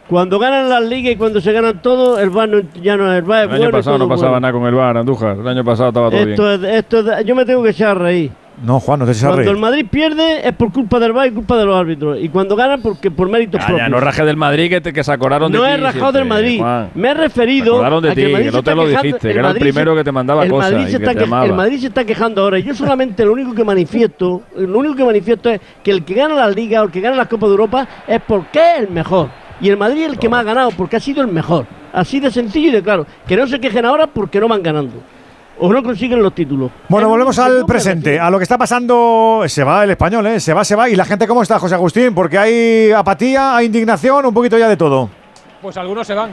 Cuando ganan las ligas y cuando se ganan todo, el VAR no- ya no es el VAR. es El año bueno pasado no pasaba bueno. nada con el bar, Andújar. El año pasado estaba todo Esto bien. es, esto es- yo me tengo que echar a reír. No, Juan, no te echas a Cuando reír. el Madrid pierde es por culpa del VAR y culpa de los árbitros. Y cuando ganan porque por méritos Ya, propios. ya, no rajes del Madrid que, te, que se acordaron de No ti. he rajado siempre, del Madrid. Juan. Me he referido. Se de que el ti, Madrid que se no te está lo quejando- dijiste, que era el Madrid primero se- que te mandaba el cosas Madrid y se que está te que-. El Madrid se está quejando ahora. Yo solamente lo único que manifiesto, lo único que manifiesto es que el que gana la Liga o el que gana la Copa de Europa es porque es el mejor. Y el Madrid es el que más ha ganado porque ha sido el mejor. Así de sencillo y de claro. Que no se quejen ahora porque no van ganando. o no consiguen los títulos. Bueno, volvemos al presente, a lo que está pasando. Se va el español, ¿eh? Se va, se va. ¿Y la gente cómo está, José Agustín? Porque hay apatía, hay indignación, un poquito ya de todo. Pues algunos se van.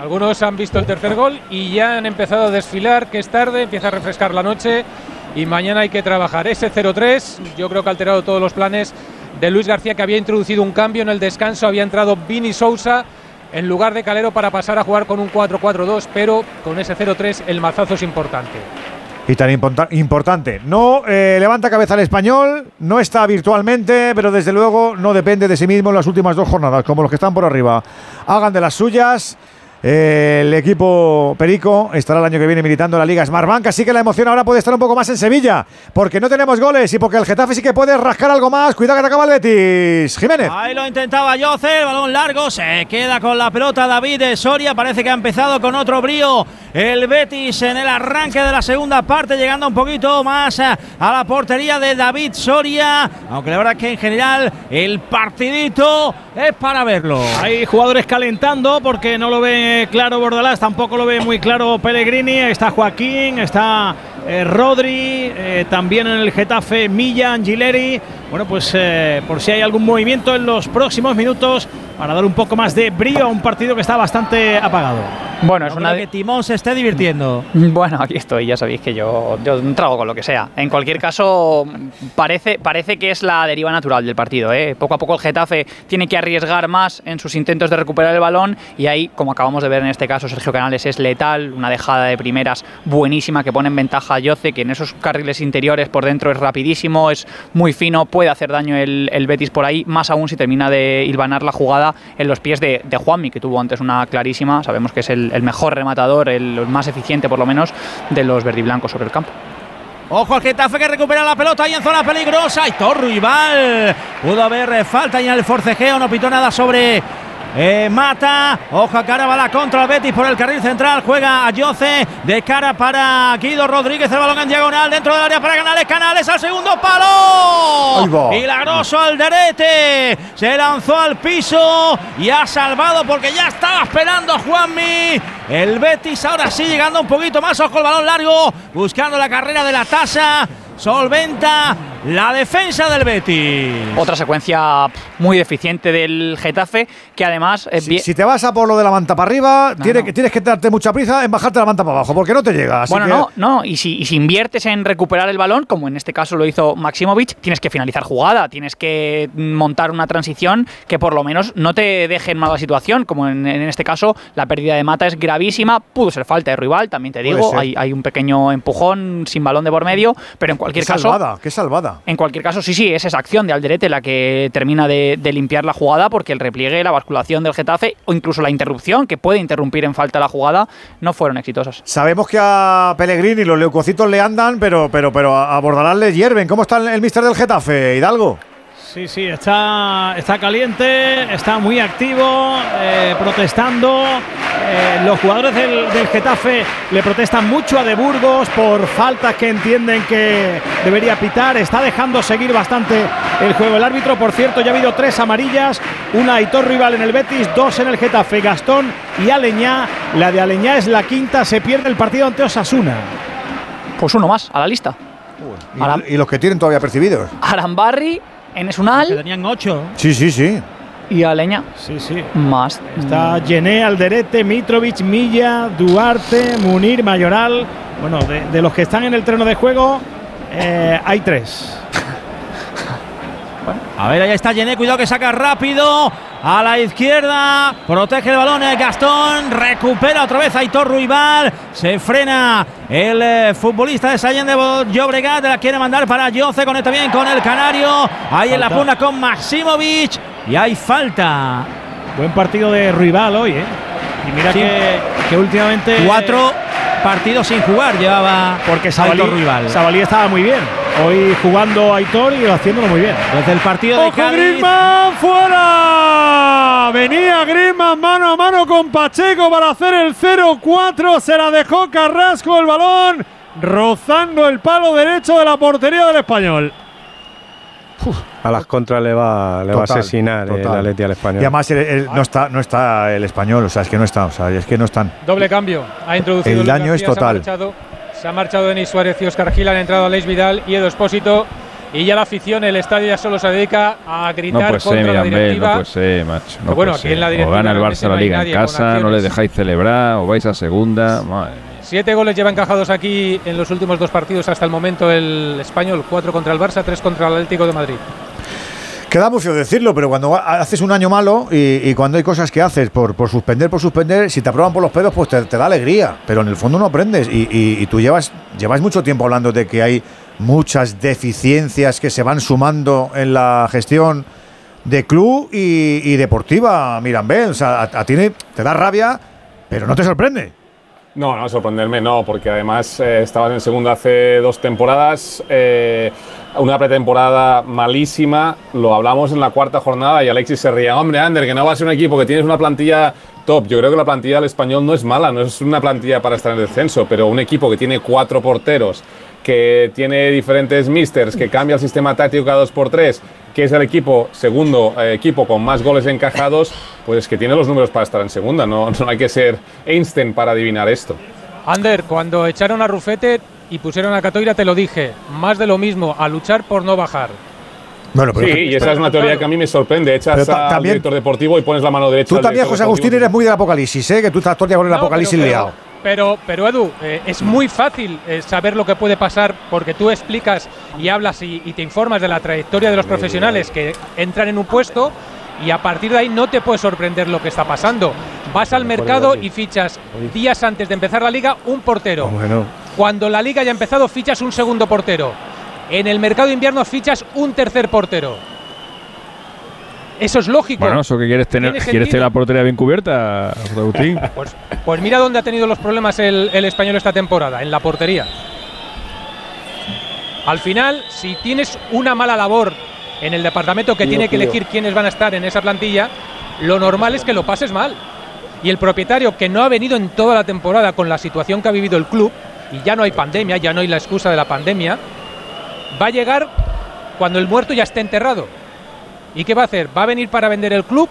Algunos han visto el tercer gol y ya han empezado a desfilar, que es tarde, empieza a refrescar la noche y mañana hay que trabajar. Ese 0-3, yo creo que ha alterado todos los planes de Luis García, que había introducido un cambio en el descanso, había entrado Vini Sousa en lugar de Calero para pasar a jugar con un 4-4-2, pero con ese 0-3 el mazazo es importante. Y tan importa- importante. No eh, levanta cabeza el español, no está virtualmente, pero desde luego no depende de sí mismo en las últimas dos jornadas, como los que están por arriba. Hagan de las suyas. El equipo Perico estará el año que viene militando en la Liga Smartbank, así que la emoción ahora puede estar un poco más en Sevilla, porque no tenemos goles y porque el Getafe sí que puede rascar algo más. Cuidado que te acaba el Betis. Jiménez. Ahí lo intentaba Yoce, el balón largo, se queda con la pelota David Soria, parece que ha empezado con otro brío el Betis en el arranque de la segunda parte, llegando un poquito más a, la portería de David Soria, aunque la verdad es que en general el partidito es para verlo. Hay jugadores calentando porque no lo claro Bordalás, tampoco lo ve muy claro Pellegrini. Está Joaquín, está eh, Rodri, eh, también en el Getafe Milla, Angileri. Bueno, pues eh, por si hay algún movimiento en los próximos minutos para dar un poco más de brío a un partido que está bastante apagado. Bueno, es una que Timón se esté divirtiendo. Bueno, aquí estoy, ya sabéis que yo, yo trago con lo que sea. En cualquier caso, parece, parece que es la deriva natural del partido. ¿eh? Poco a poco el Getafe tiene que arriesgar más en sus intentos de recuperar el balón y ahí, como acabamos de ver en este caso, Sergio Canales es letal, una dejada de primeras buenísima que pone en ventaja que en esos carriles interiores por dentro es rapidísimo, es muy fino, puede hacer daño el, el Betis por ahí, más aún si termina de hilvanar la jugada en los pies de, de Juanmi, que tuvo antes una clarísima, sabemos que es el, mejor rematador, el, más eficiente por lo menos de los verdiblancos sobre el campo. Ojo al Getafe que recupera la pelota ahí en zona peligrosa. Y Torruibal pudo haber falta y en el forcejeo no pitó nada sobre eh, Mata. Ojo a cara va la contra el Betis por el carril central. Juega a Yoce de cara para Guido Rodríguez. El balón en diagonal dentro del área para Canales. Canales al segundo palo. Milagroso Alderete. Se lanzó al piso y ha salvado porque ya estaba esperando a Juanmi. El Betis ahora sí llegando un poquito más. Ojo el balón largo. Buscando la carrera de la tasa. Solventa la defensa del Betis. Otra secuencia muy deficiente del Getafe, que además... eh, Si, te vas a por lo de la manta para arriba, tienes que darte mucha prisa en bajarte la manta para abajo, porque no te llega. así Bueno, que- no, no, y si, y si inviertes en recuperar el balón, como en este caso lo hizo Maximovic, tienes que finalizar jugada, tienes que montar una transición que por lo menos no te deje en mala situación, como en, en este caso la pérdida de Mata es gravísima, pudo ser falta de rival, también te digo, hay, hay un pequeño empujón sin balón de por medio, pero en cualquier Qué caso... salvada, qué salvada. En cualquier caso, sí, sí, es esa acción de Alderete la que termina de, de limpiar la jugada porque el repliegue, la basculación del Getafe o incluso la interrupción que puede interrumpir en falta la jugada no fueron exitosas. Sabemos que a Pellegrini los leucocitos le andan, pero, pero, pero a a Bordalás le hierven. ¿Cómo está el, el mister del Getafe, Hidalgo? Sí, sí, está, está caliente, está muy activo, eh, protestando. Eh, los jugadores del, del Getafe le protestan mucho a De Burgos por faltas que entienden que debería pitar. Está dejando seguir bastante el juego. El árbitro, por cierto, ya ha habido tres amarillas: una a Aitor Rival en el Betis, dos en el Getafe, Gastón y Aleñá. La de Aleñá es la quinta, se pierde el partido ante Osasuna. Pues uno más a la lista. Y, y los que tienen todavía percibidos. Arambarri, Enes Unal. Que tenían ocho. Sí, sí, sí. Y Aleña. Sí, sí. Más. Está Gené, Alderete, Mitrovic, Milla, Duarte, Munir, Mayoral. Bueno, de, de los que están en el terreno de juego, eh, hay tres. A ver, ahí está Gené, cuidado que saca rápido a la izquierda, protege el balón eh, Gastón, recupera otra vez Aitor Ruibal, se frena el eh, futbolista de Sallén de Llobregat, la quiere mandar para Yoce, conecta bien con el Canario, ahí en la punta con Maximovic y hay falta. Buen partido de Ruibal hoy, ¿eh? Y mira Sí. que, que últimamente. Cuatro partidos sin jugar llevaba Porque Sabalí, Ruibal. Sabalí estaba muy bien. Hoy jugando Aitor y haciéndolo muy bien. Desde el partido de ¡Ojo, Cádiz. Griezmann! ¡Fuera! Venía Griezmann mano a mano con Pacheco para hacer el 0-4. Se la dejó Carrasco el balón, rozando el palo derecho de la portería del español. A las contras le va, le va a Total, asesinar el total. Atleti al español. Y además el- el- no, está, no está el español, o sea, es que no está, o sea, es que no están. Doble cambio. Ha introducido El Luis daño es García, se ha total. marchado Se ha marchado Denis Suárez y Oscar Gil, han entrado Aleix Vidal y Edo Espósito. Y ya la afición, el estadio ya solo se dedica a gritar No puede contra la Mirambel, directiva. no puede ser, macho. No Pero bueno, puede aquí en la ser. O directiva gana el Barça la liga en casa, no le dejáis celebrar, o vais a segunda. Madre mía. Siete goles lleva encajados aquí en los últimos dos partidos hasta el momento el español. Cuatro contra el Barça, tres contra el Atlético de Madrid. Queda muy feo decirlo, pero cuando haces un año malo y, cuando hay cosas que haces por, suspender, por suspender, si te aprueban por los pedos, pues te, da alegría. Pero en el fondo no aprendes. Y, tú llevas, llevas mucho tiempo hablando de que hay muchas deficiencias que se van sumando en la gestión de club y, deportiva, Mirambel. O sea, a ti te da rabia, pero no te sorprende. No, no, sorprenderme no, porque además eh, estabas en segunda hace dos temporadas, eh, una pretemporada malísima, lo hablamos en la cuarta jornada y Alexis se ría, hombre, Ander, que no va a ser un equipo que tienes una plantilla top. Yo creo que la plantilla del español no es mala, no es una plantilla para estar en el descenso, pero un equipo que tiene cuatro porteros, que tiene diferentes misters, que cambia el sistema táctico cada dos por tres, que es el equipo, segundo eh, equipo con más goles encajados, pues que tiene los números para estar en segunda. No, no hay que ser Einstein para adivinar esto. Ander, cuando echaron a Rufete y pusieron a Catoira, te lo dije, más de lo mismo, a luchar por no bajar. Bueno, sí, y esa es una teoría que a mí me sorprende. Echas Pero ta- al también- director deportivo y pones la mano derecha. Tú también, José Agustín, deportivo. eres muy del apocalipsis, ¿eh? Que tú estás todo el día con el No, apocalipsis pero- liado. Pero, pero Edu, eh, es muy fácil eh, saber lo que puede pasar porque tú explicas y hablas y, y te informas de la trayectoria de los profesionales que entran en un puesto y a partir de ahí no te puede sorprender lo que está pasando. Vas al mercado y fichas días antes de empezar la liga un portero. Bueno. Cuando la liga ya ha empezado fichas un segundo portero. En el mercado de invierno fichas un tercer portero. Eso es lógico. Bueno, eso que quieres tener, quieres sentido. tener la portería bien cubierta, Agustín. Pues, pues mira dónde ha tenido los problemas el, el español esta temporada, en la portería. Al final, si tienes una mala labor en el departamento que Tío, tiene que tío. elegir quiénes van a estar en esa plantilla, lo normal es que lo pases mal. Y el propietario, que no ha venido en toda la temporada con la situación que ha vivido el club, y ya no hay pandemia, ya no hay la excusa de la pandemia, va a llegar cuando el muerto ya esté enterrado. ¿Y qué va a hacer? ¿Va a venir para vender el club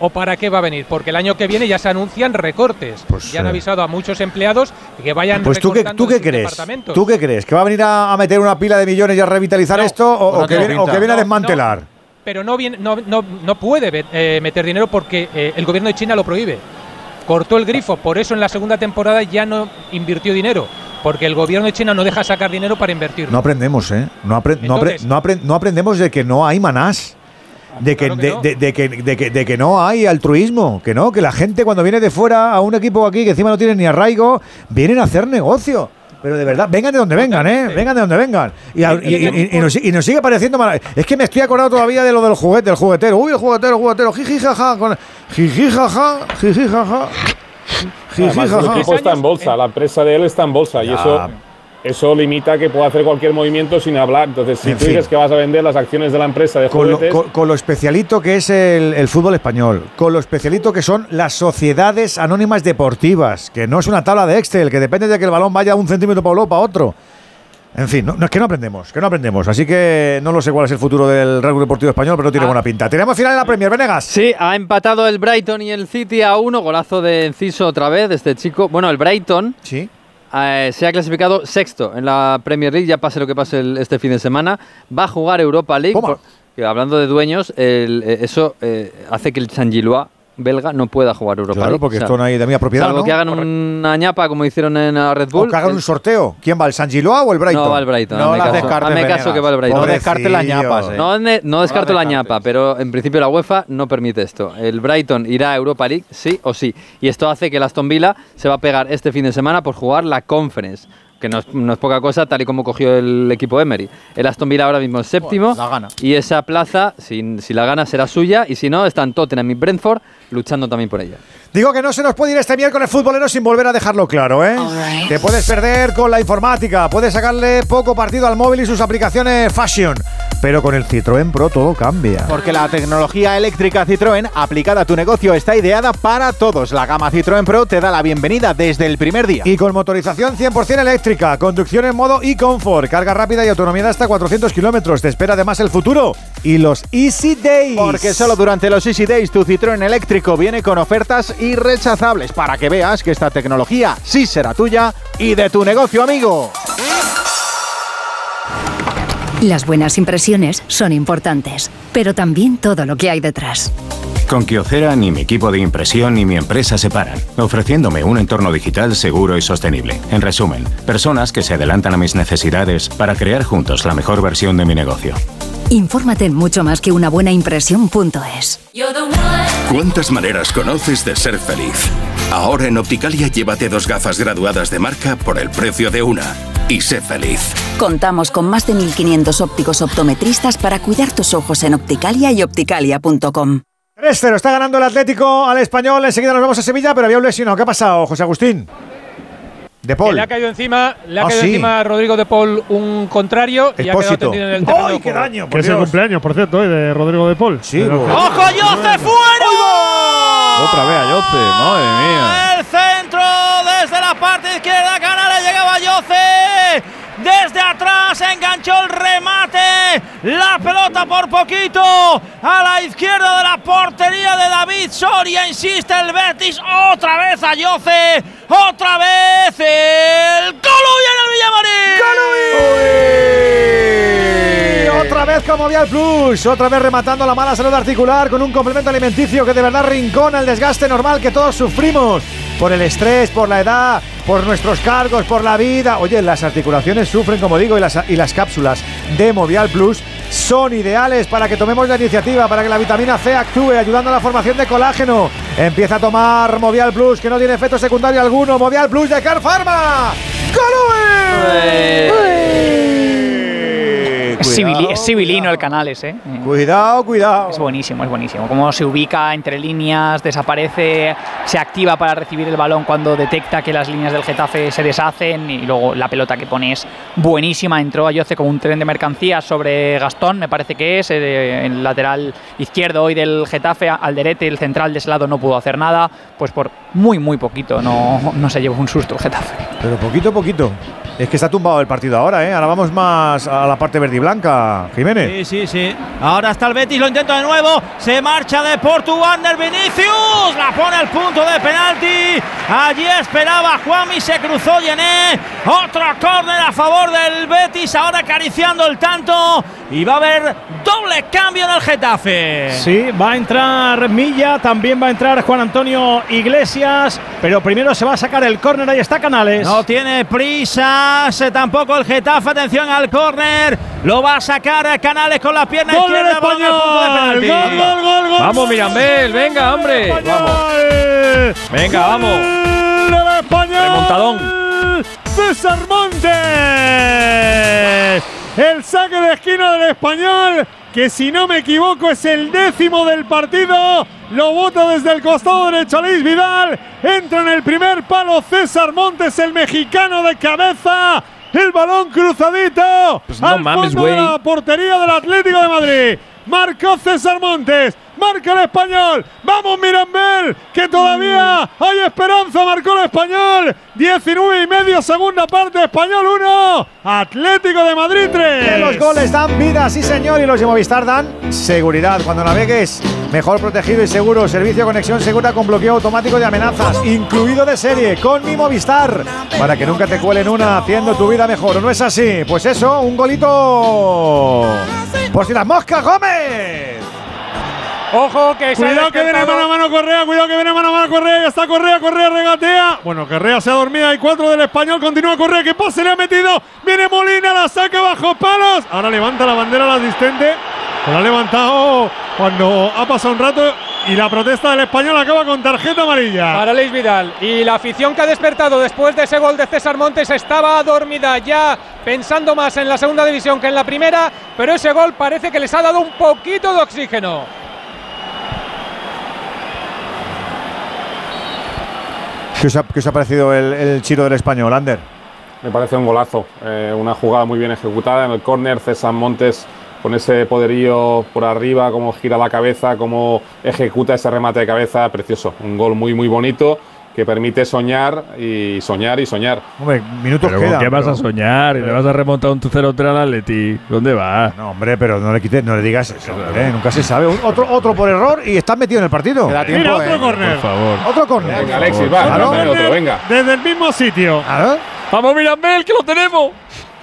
o para qué va a venir? Porque el año que viene ya se anuncian recortes. ya han eh. avisado a muchos empleados que vayan Pues tú qué, tú qué crees? ¿Tú qué crees? ¿Que va a venir a, a meter una pila de millones y a revitalizar esto o, pues no o que viene, o pinta. que viene a No, desmantelar? Pero no, viene, no, no, no puede eh, meter dinero porque eh, el gobierno de China lo prohíbe. Cortó el grifo, por eso en la segunda temporada ya no invirtió dinero. Porque el gobierno de China no deja sacar dinero para invertir. No aprendemos, ¿eh? No, apre- no, apre- no apre- no aprendemos de que no hay manás. De que, Claro que de, no. de- de que, de que- de que no hay altruismo, que no, que la gente cuando viene de fuera a un equipo aquí que encima no tiene ni arraigo, vienen a hacer negocio. Pero de verdad, vengan de donde vengan, ¿eh? Vengan de donde vengan. Y, y- y- y nos, y nos sigue pareciendo mal. Es que me estoy acordado todavía de lo del juguete, del juguetero. Uy, el juguetero, el juguetero. Jiji, jaja. Con, jiji, jaja. Jiji, jaja. Jiji, Además, el jaja. equipo está en bolsa, la empresa de él está en bolsa y Ya. eso, eso limita que pueda hacer cualquier movimiento sin hablar. Entonces, si En tú fin. dices que vas a vender las acciones de la empresa de Con lo, con- con lo especialito que es el, el fútbol español, con lo especialito que son las sociedades anónimas deportivas, que no es una tabla de Excel, que depende de que el balón vaya un centímetro para un lado o para otro. En fin, no, no, es que no aprendemos, que no aprendemos. Así que no lo sé cuál es el futuro del Real Deportivo Español, pero no tiene buena pinta. Tenemos final en la Premier, Venegas. Sí, ha empatado el Brighton y el City a uno, golazo de Enciso otra vez, de este chico. Bueno, el Brighton sí. Eh, se ha clasificado sexto en la Premier League, ya pase lo que pase el- este fin de semana. Va a jugar Europa League. por- que hablando de dueños, el- eh, eso eh, hace que el Gilois belga no pueda jugar Europa Claro, League. porque esto no hay de mía propiedad, Salvo ¿no? que hagan una ñapa como hicieron en la Red Bull. O que hagan el- un sorteo. ¿Quién va, el San Gilois o el Brighton? No va el Brighton. No caso, descartes, hazme caso que va el Brighton. No descartes las ñapas, eh. No, ne- no descarto No la ñapa, pero en principio la UEFA no permite esto. El Brighton irá a Europa League, sí o sí. Y esto hace que el Aston Villa se va a pegar este fin de semana por jugar la Conference. Que no es, no es poca cosa, tal y como cogió el equipo Emery. El Aston Villa ahora mismo es séptimo. la gana. Y esa plaza, si, si la gana, será suya. Y si no, están Tottenham y Brentford luchando también por ella. Digo que no se nos puede ir este miércoles futbolero sin volver a dejarlo claro, ¿eh? Te puedes perder con la informática, puedes sacarle poco partido al móvil y sus aplicaciones fashion, Pero con el Citroën Pro todo cambia. Porque la tecnología eléctrica Citroën aplicada a tu negocio está ideada para todos. La gama Citroën Pro te da la bienvenida desde el primer día. Y con motorización 100% eléctrica, conducción en modo e-comfort, carga rápida y autonomía de hasta 400 kilómetros. Te espera además el futuro y los Easy Days. Porque solo durante los Easy Days tu Citroën eléctrico viene con ofertas irrechazables para que veas que esta tecnología sí será tuya y de tu negocio, amigo. Las buenas impresiones son importantes, pero también todo lo que hay detrás. Con Kyocera ni mi equipo de impresión ni mi empresa se paran, ofreciéndome un entorno digital seguro y sostenible. En resumen, personas que se adelantan a mis necesidades para crear juntos la mejor versión de mi negocio. Infórmate en mucho más que una buena impresión.es. ¿Cuántas maneras conoces de ser feliz? Ahora en Opticalia llévate dos gafas graduadas de marca por el precio de una. Y sé feliz. Contamos con más de 1.500 ópticos optometristas para cuidar tus ojos en Opticalia y opticalia.com. 3-0, está ganando el Atlético al español. Enseguida nos vamos a Sevilla, pero había un lesionado. ¿Qué ha pasado, José Agustín? De Paul. Le ha caído encima, le ha Ah, caído sí. encima a Rodrigo de Paul un contrario y ha quedado en el terreno. ¡Ay, qué juego. daño! Que es el cumpleaños, por cierto, de Rodrigo de Paul. Sí, Pero- ¡Ojo, Yoce fuera! Otra vez a Yoce, madre mía. El centro desde la parte izquierda, Canales llegaba Yoce. Desde atrás enganchó el remate. La pelota por poquito a la izquierda de la portería de David Soria. Insiste el Betis. Otra vez a Yoce. Otra vez el Coluy en el Villamarín. Otra vez con Movial Plus, otra vez rematando la mala salud articular con un complemento alimenticio que de verdad rincona el desgaste normal que todos sufrimos por el estrés, por la edad, por nuestros cargos, por la vida. Oye, las articulaciones sufren, como digo, y las, y las cápsulas de Movial Plus son ideales para que tomemos la iniciativa, para que la vitamina C actúe ayudando a la formación de colágeno. Empieza a tomar Movial Plus, que no tiene efecto secundario alguno. Movial Plus de Car Pharma. Es, civili- es civilino el Canales, ¿eh? Cuidado, cuidado. Es buenísimo, es buenísimo. Cómo se ubica entre líneas, desaparece, se activa para recibir el balón cuando detecta que las líneas del Getafe se deshacen y luego la pelota que pone es buenísima. Entró a Yoce como un tren de mercancías sobre Gastón, me parece que es, eh, el lateral izquierdo hoy del Getafe, Alderete, el central de ese lado no pudo hacer nada, pues por muy, muy poquito no, no se llevó un susto el Getafe. Pero poquito poquito. Es que está tumbado el partido ahora, ¿eh? Ahora vamos más a la parte verde y blanca, Jiménez. Sí, sí, sí. Ahora está el Betis, lo intenta de nuevo. Se marcha de Portu Wander Vinicius. La pone al punto de penalti. Allí esperaba Juanmi, se cruzó Yené. Otro córner a favor del Betis. Ahora acariciando el tanto. Y va a haber doble cambio en el Getafe. Sí, va a entrar Milla, también va a entrar Juan Antonio Iglesias, pero primero se va a sacar el córner, ahí está Canales. No tiene prisa, tampoco el Getafe, atención al córner, lo va a sacar a Canales con la pierna Gol izquierda, punto de penalti. gol, gol, gol, gol. Vamos, Mirambel, venga, hombre. Vamos. Venga, vamos. Remontadón. César Montes. El saque de esquina del español, que si no me equivoco es el décimo del partido. Lo bota desde el costado derecho Luis Vidal. Entra en el primer palo César Montes, el mexicano de cabeza. El balón cruzadito Pues no al mames, fondo de la portería del Atlético de Madrid. Marcó César Montes. Marca el español. Vamos, Mirambel, que todavía hay esperanza. Marcó el español. 19 y medio, segunda parte. Español 1. Atlético de Madrid 3. Que los goles dan vida, sí señor, y los de Movistar dan seguridad. Cuando navegues, mejor protegido y seguro. Servicio conexión segura con bloqueo automático de amenazas, incluido de serie, con mi Movistar. Para que nunca te cuelen una, haciendo tu vida mejor. ¿O no es así? Pues eso, un golito. Por si las moscas, Gómez. Ojo que Cuidado que viene mano a mano Correa, cuidado que viene mano a mano Correa, ya está Correa, Correa regatea. Bueno, Correa se ha dormido, hay cuatro del español, continúa Correa, que pase le ha metido, viene Molina, la saca bajo palos. Ahora levanta la bandera al asistente, la ha levantado cuando ha pasado un rato y la protesta del español acaba con tarjeta amarilla. Para Luis Vidal. Y la afición que ha despertado después de ese gol de César Montes estaba dormida ya pensando más en la segunda división que en la primera, pero ese gol parece que les ha dado un poquito de oxígeno. ¿Qué os ha, parecido el, el chiro del español, Ander? Me parece un golazo, eh, una jugada muy bien ejecutada en el córner. César Montes con ese poderío por arriba, cómo gira la cabeza, cómo ejecuta ese remate de cabeza, precioso. Un gol muy, muy bonito que permite soñar y soñar y soñar. Hombre, minutos Pero ¿con quedan. qué vas a soñar? ¿Y le vas a remontar un 0-3 al Atleti? ¿Dónde vas? No, hombre, pero no le quites, no le digas eso, hombre, nunca se sabe. Un- Otro, otro por error y estás metido en el partido. Mira, otro ¿eh? córner. Por favor. Otro córner. Venga, Alexis, va, Claro. dame otro, venga. Desde el mismo sitio. ¡Vamos, Mirambel, que lo tenemos!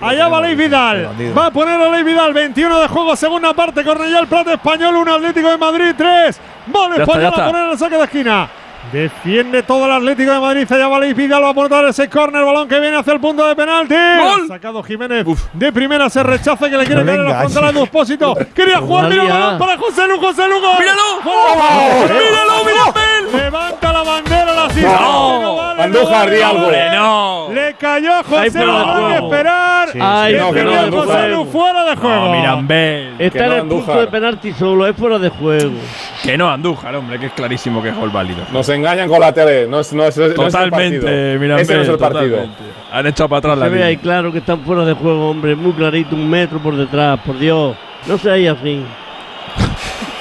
Allá va Ley Vidal. Va a poner a Ley Vidal. 21 de juego, segunda parte. Cornellá el plato español. 1 Atlético de Madrid. 3. Vale, español a poner el saque de esquina. Defiende todo el Atlético de Madrid. Allá va Ley Vidal. Va a aportar ese córner. Balón que viene hacia el punto de penalti. ¡Gol! Sacado Jiménez. De primera se rechaza que le quiere No caer en la frontal a Despósito. Quería jugar. Mira balón para José Lu. José Lu. gol. ¡Míralo! ¡Gol! ¡Míralo, Mirambel! Levanta la bandera la asistente. No. No vale, Andújar, no di algo. ¡Hombre, no! Le cayó a Hay José Hay esperar. Sí, Ay, sí, no, que no. José fuera de juego. No, Mirambel. Está Que en no, el punto de penalti solo, es fuera de juego. Que no, Andújar, hombre, que es clarísimo que es gol válido. Nos engañan con la tele, no es, no es, no es el partido. Totalmente, Mirambel. Ese no es el partido. totalmente. Han echado para atrás la Se ve ahí claro que están fuera de juego, hombre. Muy clarito, un metro por detrás, por Dios. No seáis así.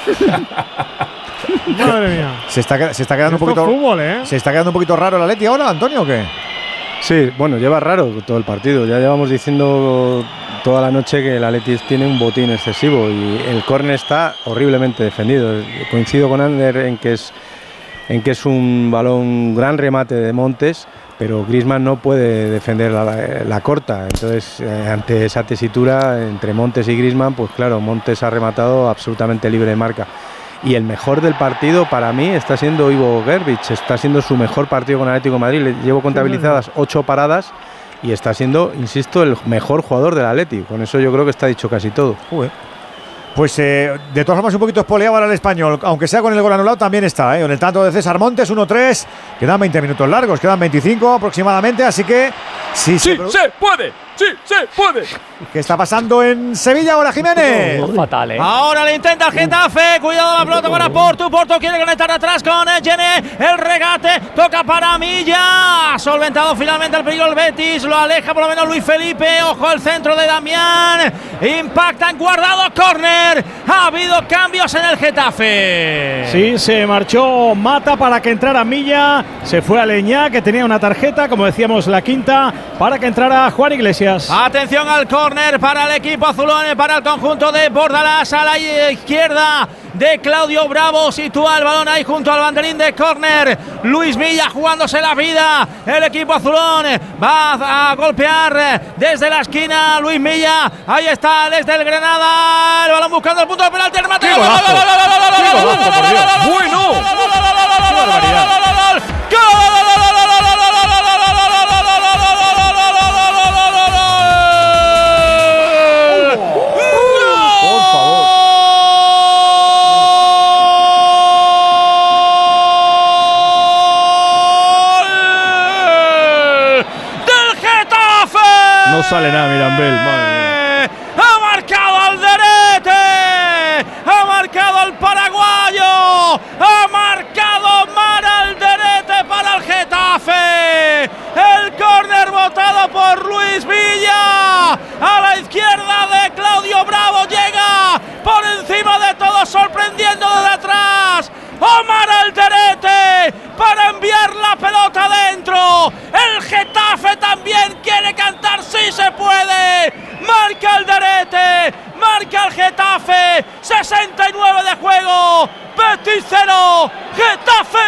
Madre mía. Se está, se está quedando un poquito. fútbol, ¿eh? ¿Se está quedando un poquito raro el Atleti ahora, Antonio, o qué? Sí, bueno, lleva raro todo el partido. Ya llevamos diciendo toda la noche que el Atleti tiene un botín excesivo y el córner está horriblemente defendido. Coincido con Ander en que es en que es un balón un gran remate de Montes, pero Griezmann no puede defender la, la corta. Entonces, eh, ante esa tesitura entre Montes y Griezmann, pues claro, Montes ha rematado absolutamente libre de marca. Y el mejor del partido para mí está siendo Ivo Gerbich, está siendo su mejor partido con Atlético de Madrid. Le llevo contabilizadas ocho paradas y está siendo, insisto, el mejor jugador del Atlético. Con eso yo creo que está dicho casi todo. Pues eh, de todas formas un poquito espoleado ahora el español, aunque sea con el gol anulado también está, ¿eh? con el tanto de César Montes 1-3, quedan 20 minutos largos, quedan 25 aproximadamente, así que sí, ¡Sí, se- se puede! ¡Sí, se puede! ¿Qué está pasando en Sevilla ahora, Jiménez? Fatal, ¿eh? Ahora le intenta el Getafe. Cuidado la pelota para Porto. Porto quiere conectar atrás con Gene. El regate toca para Milla. Solventado finalmente el peligro el Betis. Lo aleja por lo menos Luis Felipe. Ojo el centro de Damián. Impacta en guardado. Corner. Ha habido cambios en el Getafe. Sí, se marchó Mata para que entrara Milla. Se fue a Leñá, que tenía una tarjeta, como decíamos, la quinta, para que entrara Juan Iglesias. Atención al córner para el equipo azulón, para el conjunto de Bordalás a la izquierda de Claudio Bravo. Sitúa el balón ahí junto al banderín de córner. Luis Villa jugándose la vida. El equipo azulón va a golpear desde la esquina. Luis Villa, ahí está, desde el Granada. El balón buscando el punto de penalti. Remate. ¡Qué ¡Gol, golazo! gol, gol, gol, gol, gol, ¡Qué golazo, sale nada, Mirambel. Ha marcado Alderete. Ha marcado el paraguayo. Ha marcado Mar Alderete para el Getafe. El córner votado por Luis Villa. A la izquierda de Claudio Bravo llega por encima de todo sorprendiendo desde atrás. Omar Alderete para enviar la pelota dentro. El Getafe también quiere cantar, sí se puede. Marca Alderete, marca el Getafe. 69 de juego. Betis 0, Getafe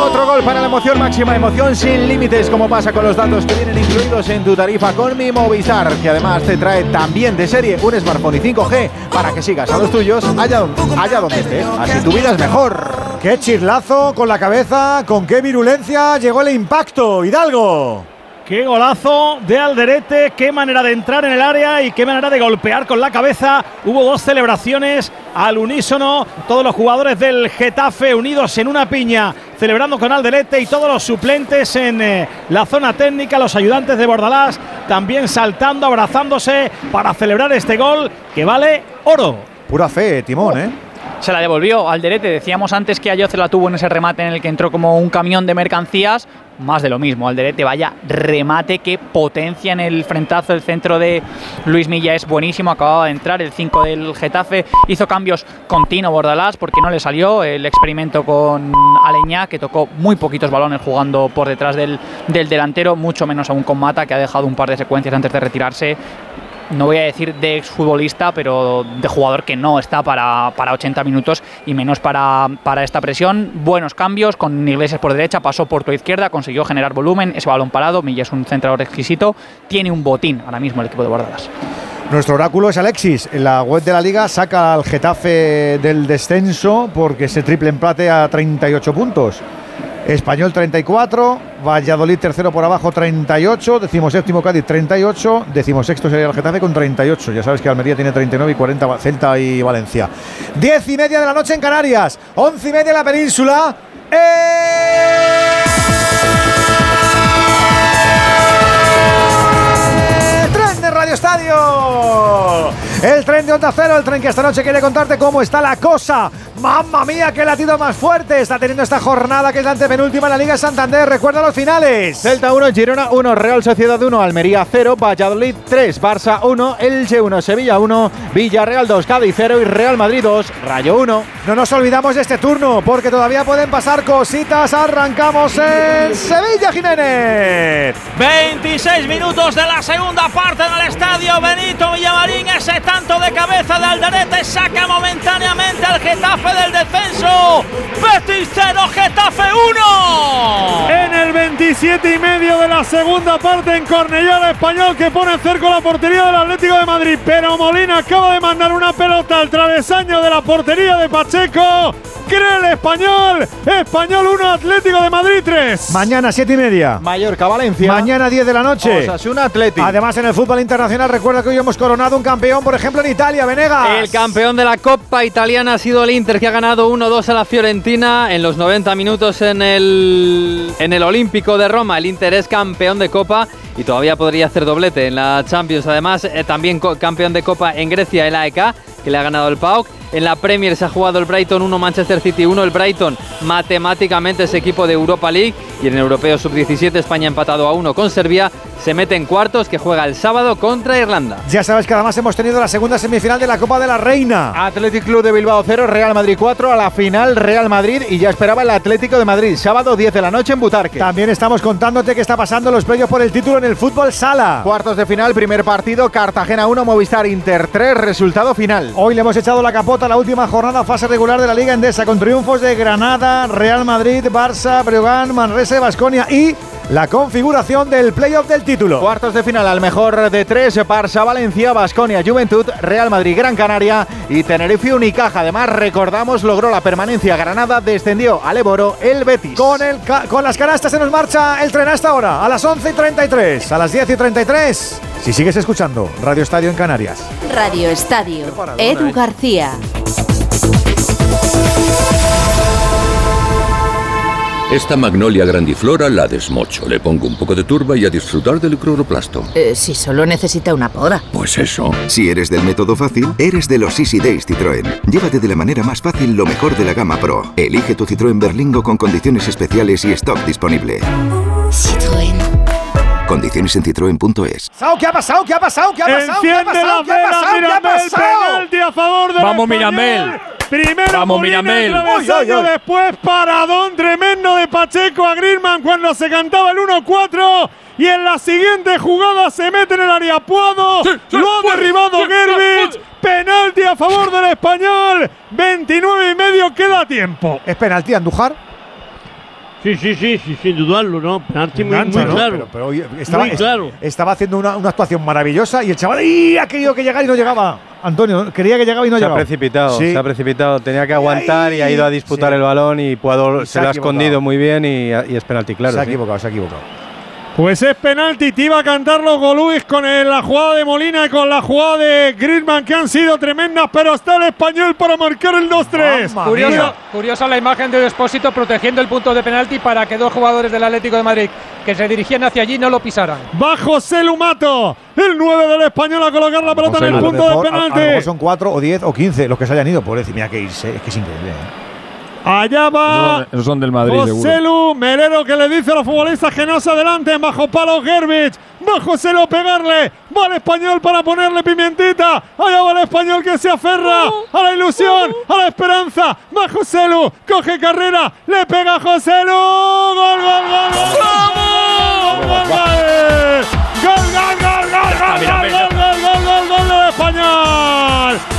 1. Otro gol para la emoción, máxima emoción sin límites, como pasa con los datos que vienen incluidos en tu tarifa con mi Movistar, que además te trae también de serie un smartphone y 5G para que sigas a los tuyos allá, allá donde estés. Así tu vida es mejor. Qué chirlazo con la cabeza, con qué virulencia llegó el impacto, Hidalgo. Qué golazo de Alderete, qué manera de entrar en el área y qué manera de golpear con la cabeza. Hubo dos celebraciones al unísono, todos los jugadores del Getafe unidos en una piña, celebrando con Alderete y todos los suplentes en eh, la zona técnica, los ayudantes de Bordalás también saltando, abrazándose para celebrar este gol que vale oro. Pura fe, Timón, ¿eh? Se la devolvió al Derete. Decíamos antes que Ayoce la tuvo en ese remate en el que entró como un camión de mercancías. Más de lo mismo, Alderete, vaya remate, que potencia en el frentazo. El centro de Luis Milla es buenísimo, acababa de entrar. El 5 del Getafe hizo cambios con Tino Bordalás porque no le salió el experimento con Aleñá, que tocó muy poquitos balones jugando por detrás del, del delantero, mucho menos aún con Mata, que ha dejado un par de secuencias antes de retirarse no voy a decir de exfutbolista, pero de jugador que no está para, para 80 minutos y menos para, para, esta presión. Buenos cambios, con Iglesias por derecha, pasó por tu izquierda, consiguió generar volumen, ese balón parado, Milla es un centrador exquisito, tiene un botín ahora mismo el equipo de Bordalas. Nuestro oráculo es Alexis. En la web de la liga saca al Getafe del descenso porque se triple empate a 38 puntos. Español 34, Valladolid tercero por abajo 38, decimos séptimo Cádiz 38, decimos sexto sería el Getafe con 38. Ya sabes que Almería tiene 39 y 40 Celta y Valencia. 10 y media de la noche en Canarias, 11 y media en la península. ¡Eh! ¡Tren de Radio Estadio! El tren de Onda Cero, el tren que esta noche quiere contarte cómo está la cosa. ¡Mamma mía, qué latido más fuerte está teniendo esta jornada que es la antepenúltima en la Liga Santander! Recuerda los finales. Celta 1, Girona 1, Real Sociedad 1, Almería 0, Valladolid 3, Barça 1, Elche 1, Sevilla 1, Villarreal 2, Cádiz 0 y Real Madrid 2, Rayo 1. No nos olvidamos de este turno porque todavía pueden pasar cositas. Arrancamos en Sevilla, Jiménez. 26 minutos de la segunda parte del estadio Benito Villamarín. Ese tanto de cabeza de Alderete saca momentáneamente al Getafe del descenso. Betis 0, Getafe 1. En el 27 y medio de la segunda parte en Cornellá, el español que pone cerco la portería del Atlético de Madrid. Pero Molina acaba de mandar una pelota al travesaño de la portería de Pacheco. Cree el español. Español 1, Atlético de Madrid 3. Mañana 7 y media. Mallorca, Valencia. Mañana 10 de la noche. Osasuna, Atlético. Además, en el fútbol internacional, recuerda que hoy hemos coronado un campeón, por ejemplo, en Italia, Venegas. El campeón de la Copa Italiana ha sido el Inter, que ha ganado 1-2 a la Fiorentina en los 90 minutos en el, en el Olímpico de Roma. El Inter es campeón de Copa y todavía podría hacer doblete en la Champions. Además, eh, también campeón de Copa en Grecia, el AEK, que le ha ganado el PAOK. En la Premier se ha jugado el Brighton 1, Manchester City 1. El Brighton matemáticamente es equipo de Europa League. Y en el Europeo Sub-17 España empatado a 1 con Serbia. Se mete en cuartos que juega el sábado contra Irlanda. Ya sabes que además hemos tenido la segunda semifinal de la Copa de la Reina. Athletic Club de Bilbao 0, Real Madrid 4. A la final Real Madrid y ya esperaba el Atlético de Madrid. Sábado 10 de la noche en Butarque. También estamos contándote qué está pasando los playoffs por el título en el fútbol sala. Cuartos de final, primer partido, Cartagena 1, Movistar Inter 3, resultado final. Hoy le hemos echado la capota la última jornada fase regular de la Liga Endesa con triunfos de Granada, Real Madrid, Barça, Breogán, Manresa, Basconia y la configuración del playoff del título. Cuartos de final al mejor de tres, Barça, Valencia, Basconia, Juventud, Real Madrid, Gran Canaria y Tenerife Unicaja. Además, recordamos, logró la permanencia Granada, descendió al Eboro el Betis. Con, el con las canastas se nos marcha el tren hasta ahora, a las 11 y 33, a las 10 y 33. Si sigues escuchando, Radio Estadio en Canarias. Radio Estadio, Edu García. Esta magnolia grandiflora la desmocho. Le pongo un poco de turba y a disfrutar del cloroplasto. Eh, si solo necesita una poda. Pues eso. Si eres del método fácil, eres de los Easy Days Citroën. Llévate de la manera más fácil lo mejor de la gama Pro. Elige tu Citroën Berlingo con condiciones especiales y stock disponible. Citroën. Condiciones en citroen.es. ¿Qué ha pasado? ¿Qué ha pasado? ¿Qué ha pasado? ¿Qué ha pasado? la ¿Qué ha pasado? ¿Qué ha pasado? Vamos. Miramel. Primero Vamos, Miramel. Uy, uy, uy. después paradón tremendo de Pacheco a Griezmann cuando se cantaba el 1-4 y en la siguiente jugada se mete en el área Puado, sí, lo ha puede, derribado sí, Gervich, penalti a favor del español, 29 y medio queda tiempo. ¿Es penalti Andújar? Sí, sí, sí, sí, sin dudarlo, ¿no? Penalti muy, Engancha, muy ¿no? claro. Pero, pero, oye, estaba, Muy claro. estaba haciendo una, una actuación maravillosa y el chaval ¡ih! ha querido que llegara y no llegaba. Antonio, quería que llegaba y no se ha llegaba. precipitado, Sí. se ha precipitado. Tenía que aguantar y ha ido a disputar Sí. el balón y Puado Y se, lo ha escondido muy bien y, y es penalti, claro. se ha sí. equivocado, se ha equivocado. Pues es penalti, te iba a cantar los Golúis con el- la jugada de Molina y con la jugada de Griezmann que han sido tremendas, pero está el español para marcar el 2-3. Curioso, curiosa la imagen de Expósito protegiendo el punto de penalti para que dos jugadores del Atlético de Madrid que se dirigían hacia allí no lo pisaran. Va José Lumato, el 9 del español a colocar la pelota en el A punto mejor- de a- A, lo penalti. mejor son 4 o 10 o 15 los que se hayan ido. Por decir, mira que irse. Es que es increíble. ¿eh? Allá va Esos son del Madrid. Joselu, Melero que le dice a los futbolistas que no se adelanten bajo palo Gerbich. Va Joselu a pegarle. Va el español para ponerle pimientita. Allá va el español que se aferra a la ilusión, a la esperanza. Va Joselu, coge carrera, le pega a Joselu. Gol, gol, gol, gol. ¡Vamos! Gol, gol, gol. Gol, gol, gol, gol, gol, gol, gol, gol, gol, gol, gol del español. Le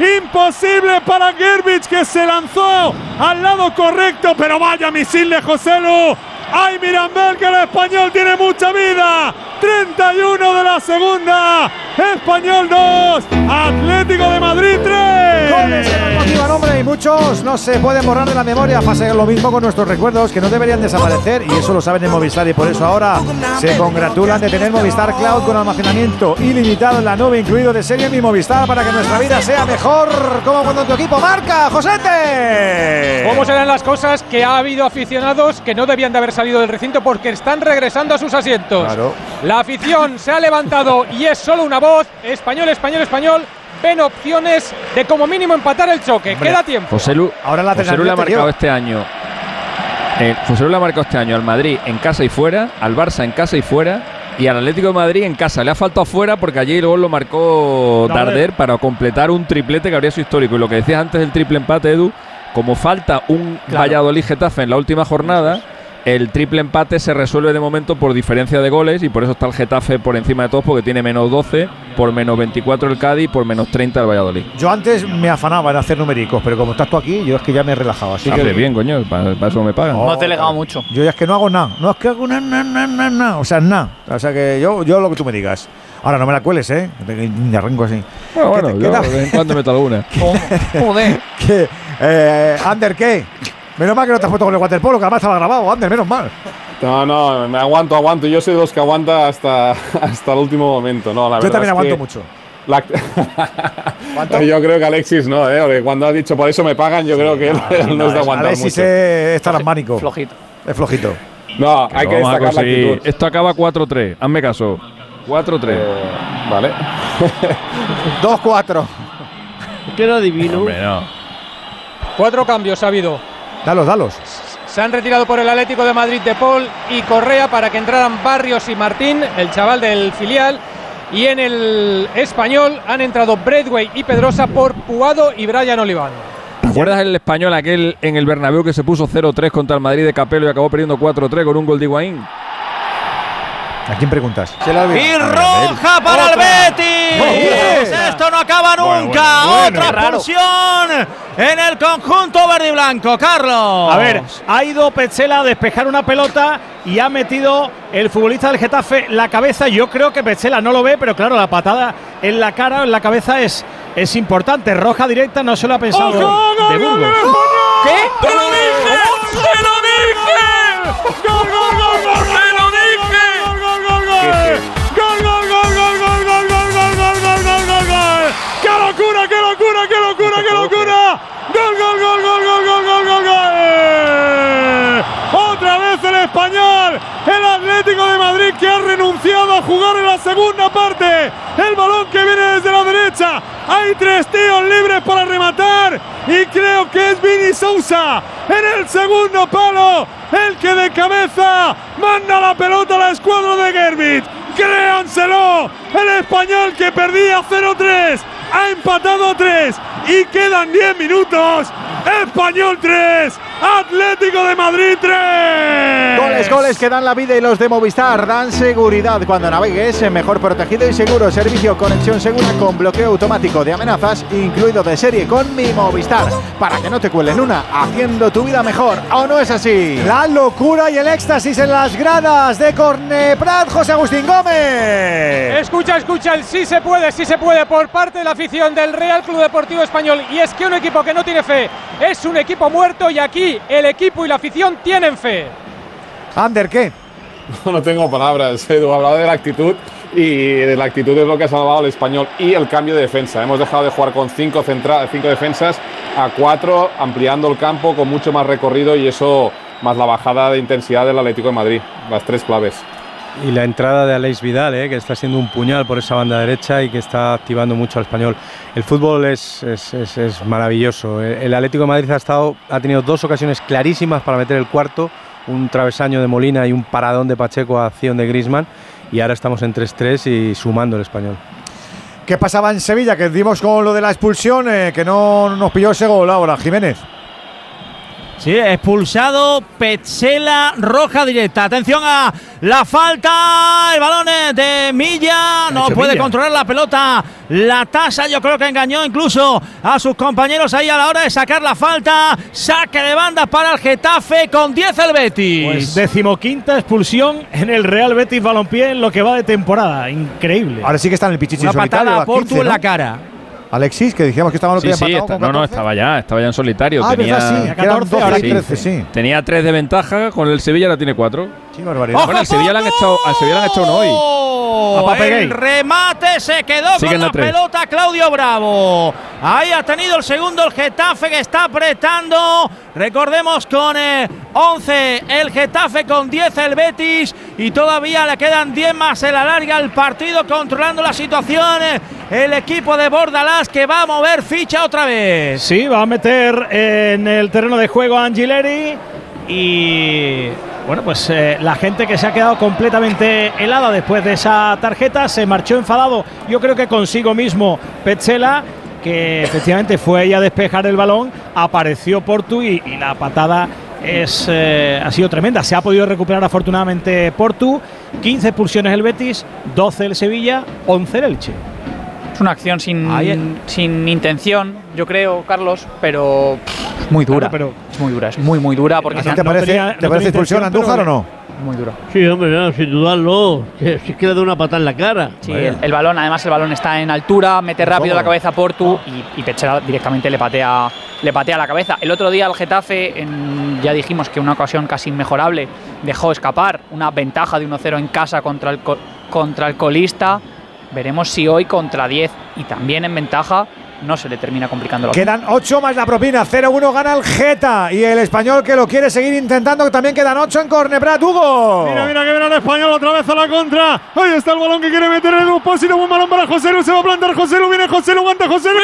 Imposible para Gerbich que se lanzó al lado correcto, pero vaya misil de Joselu. ¡Ay, Mirambel, que el español tiene mucha vida! 31 de la segunda. Español 2. Atlético de Madrid 3. Goles que nos motivan, hombre, y muchos no se pueden borrar de la memoria. Pasa lo mismo con nuestros recuerdos que no deberían desaparecer y eso lo saben en Movistar y por eso ahora se congratulan de tener Movistar Cloud con almacenamiento ilimitado en la nube, incluido de serie Mi Movistar para que nuestra vida sea mejor. Como cuando tu equipo marca, Josete. ¿Cómo serán las cosas que ha habido aficionados que no debían de haber salido del recinto porque están regresando a sus asientos? Claro. La afición se ha levantado y es solo una voz. Español, español, español. Ven opciones de como mínimo empatar el choque. Queda tiempo. José Lu, Ahora la José Lu le ha marcado este año. eh, José Lu le ha marcado este año al Madrid en casa y fuera, al Barça en casa y fuera y al Atlético de Madrid en casa. Le ha faltado fuera porque allí luego lo marcó Darder. Darder para completar un triplete que habría sido histórico. Y lo que decías antes del triple empate, Edu, como falta un Claro. Valladolid-Getafe en la última jornada, el triple empate se resuelve de momento por diferencia de goles y por eso está el Getafe por encima de todos porque tiene menos 12, por menos 24 el Cádiz y por menos 30 el Valladolid. Yo antes me afanaba en hacer numericos, pero como estás tú aquí, yo es que ya me he relajado. Así que Hace bien, coño, para, para eso me pagan. Oh, Hemos delegado mucho. Yo ya es que no hago nada. No es que hago nada, nada, nada, nada, nada. O sea, nada. O sea, que yo, yo lo que tú me digas. Ahora no me la cueles, ¿eh? Te- Me arranco así. Bueno, bueno, ¿Qué te- yo qué tal? de vez en cuando meto alguna. Joder. ¿Qué? Eh, Ander, ¿qué? Menos mal que no te has puesto con el waterpolo, que además estaba grabado, Ander, menos mal. No, no, me aguanto, aguanto. Yo soy de los que aguanta hasta, hasta el último momento. No, la Yo verdad también es aguanto que mucho. la- yo creo que Alexis no, ¿eh? Porque Cuando ha dicho por eso me pagan, yo creo que él, él no, es de aguantar Alexis mucho. es, es talasmánico. Flojito. Es flojito. No, hay que Vamos a destacar la actitud. Esto acaba 4-3. Hazme caso. 4-3. Eh, vale. 2-4. Que era divino. Hombre, no. Cuatro cambios ha habido. Dalos, dalos. Se han retirado por el Atlético de Madrid de Paul y Correa para que entraran Barrios y Martín, el chaval del filial. Y en el español han entrado Bradway y Pedrosa por Puado y Brian Oliván. ¿Te acuerdas el español aquel en el Bernabéu que se puso 0-3 contra el Madrid de Capello y acabó perdiendo 4-3 con un gol de Higuaín? ¿A quién preguntas? Y roja para el Betis. Esto no acaba nunca. bueno, bueno. Otra Raro. expulsión en el conjunto verde y blanco. Carlos. A ver, ha ido Petzela a despejar una pelota y ha metido el futbolista del Getafe la cabeza. Yo creo que Petzela no lo ve, pero claro, la patada en la cara o en la cabeza es, es importante. Roja directa no se lo ha pensado ¡Ojo, de Burgos. gol, ¿Qué? ¡Te lo dije! ¡Te lo dije! ¡Gol, gol, gol, Atlético de Madrid que ha renunciado a jugar en la segunda parte. El balón que viene desde la derecha. Hay tres tíos libres para rematar y creo que es Vini Sousa en el segundo palo, el que de cabeza manda la pelota a la escuadra de Gerbit. Créanselo, el español que perdía 0-3 ha empatado 3 y quedan 10 minutos. Español 3, Atlético de Madrid 3. Goles, goles que dan la vida y los de Movistar dan seguridad cuando navegues en mejor protegido y seguro. Servicio conexión segura con bloqueo automático de amenazas, incluido de serie con mi Movistar. Para que no te cuelen una, haciendo tu vida mejor. ¿O no es así? La locura y el éxtasis en las gradas de Corneprat, José Agustín Gómez. Escucha, escucha, el sí se puede, sí se puede por parte de la afición del Real Club Deportivo Español. Y es que un equipo que no tiene fe es un equipo muerto y aquí sí, el equipo y la afición tienen fe. Ander, ¿qué? No, no tengo palabras, Edu. Hablaba de la actitud y de la actitud es lo que ha salvado al español y el cambio de defensa. Hemos dejado de jugar con cinco, centra cinco defensas a cuatro, ampliando el campo con mucho más recorrido y eso más la bajada de intensidad del Atlético de Madrid. Las tres claves. Y la entrada de Aleix Vidal, eh, que está siendo un puñal por esa banda derecha y que está activando mucho al español. El fútbol es, es, es, maravilloso. El Atlético de Madrid ha, estado, ha tenido dos ocasiones clarísimas para meter el cuarto, un travesaño de Molina y un paradón de Pacheco a acción de Grisman. Y ahora estamos en 3-3 y sumando el español. ¿Qué pasaba en Sevilla? Que dimos con lo de la expulsión, eh, que no nos pilló ese gol ahora, Jiménez. Sí, expulsado Petzela, roja directa. Atención a la falta. El balón es de Milla. No puede Milla. controlar la pelota. La tasa, yo creo que engañó incluso a sus compañeros ahí a la hora de sacar la falta. Saque de banda para el Getafe con 10 el Betis. Pues decimoquinta expulsión en el Real Betis Balompié en lo que va de temporada. Increíble. Ahora sí que está en el pichichi Una patada a Portu 15, en la cara. Alexis, que dijimos que estaba no Sí, sí, está- no, no, estaba ya, estaba ya en solitario. Ah, tenía, verdad, sí, que eran 12 ahora y 13, sí. Tenía tres de ventaja, con el Sevilla ahora tiene cuatro. Qué barbaridad. Bueno, al Sevilla le han echado, al Sevilla le han echado uno hoy. Oh, el remate se quedó Sigue con la, la pelota Claudio Bravo. Ahí ha tenido el segundo el Getafe que está apretando. Recordemos con eh, 11 el Getafe con 10 el Betis y todavía le quedan 10 más. Se la larga el partido controlando la situación. eh, El equipo de Bordalás que va a mover ficha otra vez. Sí, va a meter en el terreno de juego a Angileri y bueno, pues eh, la gente que se ha quedado completamente helada después de esa tarjeta se marchó enfadado, yo creo que consigo mismo Petzela, que efectivamente fue ahí a despejar el balón, apareció Portu y, la patada es, eh, ha sido tremenda. Se ha podido recuperar afortunadamente Portu, 15 expulsiones el Betis, 12 el Sevilla, 11 el Elche. Es una acción sin, Ahí- sin intención, yo creo, Carlos, pero pff, muy dura. Claro, es muy dura, es muy, muy dura. Porque ¿A ti se te han- parece, ¿te parece expulsión Andújar o no? Muy dura. Sí, hombre, no, sin dudarlo. Si es que le da una patada en la cara. Sí, el, el balón, además el balón está en altura, mete rápido la cabeza a Portu y, y Pechera directamente le patea, le patea la cabeza. El otro día el Getafe, en- ya dijimos que una ocasión casi inmejorable, dejó escapar una ventaja de 1-0 en casa contra el, co- contra el colista. Veremos si hoy contra 10 y también en ventaja no se le termina complicando la Quedan 8 más la propina. 0-1 gana el Geta. Y el español que lo quiere seguir intentando. que También quedan 8 en Cornebrat. Hugo. Mira, mira que viene el español otra vez a la contra. Ahí está el balón que quiere meter en el depósito. Buen balón para José Lu. Se va a plantar José Lu. Viene José Lu. Aguanta José Lu.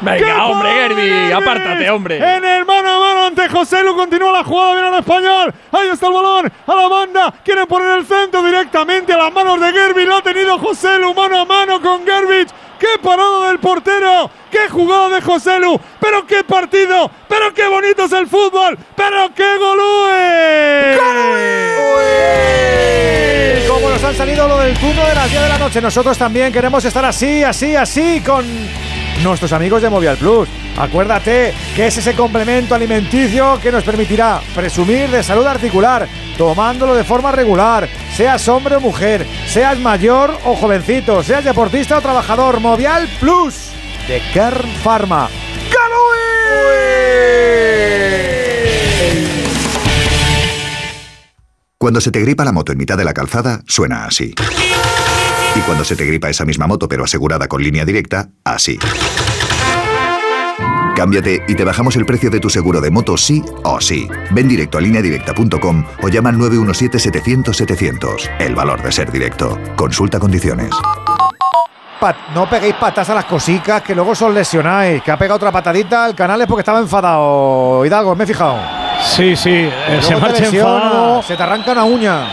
Venga, hombre, Gerbi, apártate, hombre. En el mano a mano ante José Lu. Continúa la jugada. Viene el español. Ahí está el balón. A la banda. Quiere poner el centro directamente a las manos de Gerbi. Lo ha tenido José Lu mano a mano con Gerbich. ¡Qué parada del portero! ¡Qué jugada de José Lu! ¡Pero qué partido! ¡Pero qué bonito es el fútbol! ¡Pero qué golúe! Y Como nos han salido lo del turno de las 10 de la noche, nosotros también queremos estar así, así, así con nuestros amigos de Movial Plus. Acuérdate que es ese complemento alimenticio que nos permitirá presumir de salud articular, tomándolo de forma regular, seas hombre o mujer, seas mayor o jovencito, seas deportista o trabajador. Movial Plus de Kern Pharma. Cuando se te gripa la moto en mitad de la calzada, suena así. Y cuando se te gripa esa misma moto pero asegurada con línea directa, así. Cámbiate y te bajamos el precio de tu seguro de moto sí o sí. Ven directo a lineadirecta.com o llama al 917-700-700. El valor de ser directo. Consulta condiciones. Pat- no peguéis patas a las cositas que luego os lesionáis. Que ha pegado otra patadita al canal es porque estaba enfadado. Hidalgo, me he fijado. Sí, sí, eh, se marcha enfadado. Se te arranca una uña.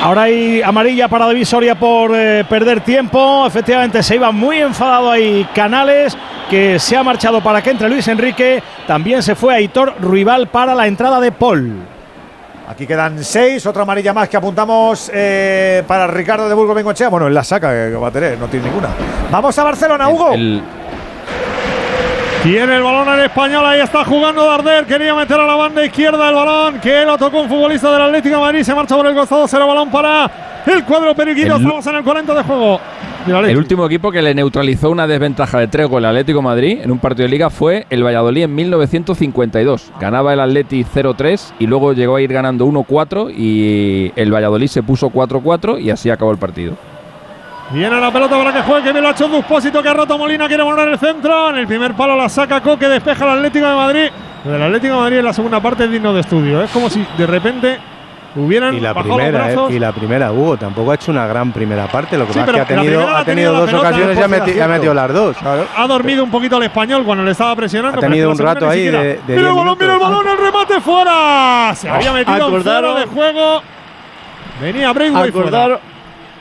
Ahora hay amarilla para Divisoria por eh, perder tiempo. Efectivamente, se iba muy enfadado ahí Canales, que se ha marchado para que entre Luis Enrique. También se fue Aitor Ruibal para la entrada de Paul. Aquí quedan seis, otra amarilla más que apuntamos eh, para Ricardo de Burgos Bengochea. Bueno, él la saca, que va a tener, no tiene ninguna. Vamos a Barcelona, Hugo. Tiene el balón el español, ahí está jugando Darder, quería meter a la banda izquierda el balón, que lo tocó un futbolista del Atlético de Madrid, se marcha por el costado, será balón para el cuadro periquito, El- estamos en el 40 de juego. El último equipo que le neutralizó una desventaja de tres con el Atlético de Madrid en un partido de liga fue el Valladolid en 1952. Ganaba el Atleti 0-3 y luego llegó a ir ganando 1-4 y el Valladolid se puso 4-4 y así acabó el partido. Viene la pelota para que juegue, que bien lo ha hecho un Duspósito, que ha roto Molina, quiere poner el centro. En el primer palo la saca Coque, despeja el Atlético de Madrid. El Atlético de Madrid en la segunda parte es digno de estudio. Es como si de repente hubieran Y la bajado los primera, eh, y la primera, Hugo, tampoco ha hecho una gran primera parte. Lo que Sí, pasa es que ha tenido, ha tenido dos pelota, ocasiones y ha, meti- metido las dos. Ha dormido un poquito el español cuando le estaba presionando. Ha tenido un rato ahí de- Mira el 10 balón, mira el balón, el remate fuera. Se había metido fuera Acordaros- de juego. Venía Braithwaite fuera. Acordaros,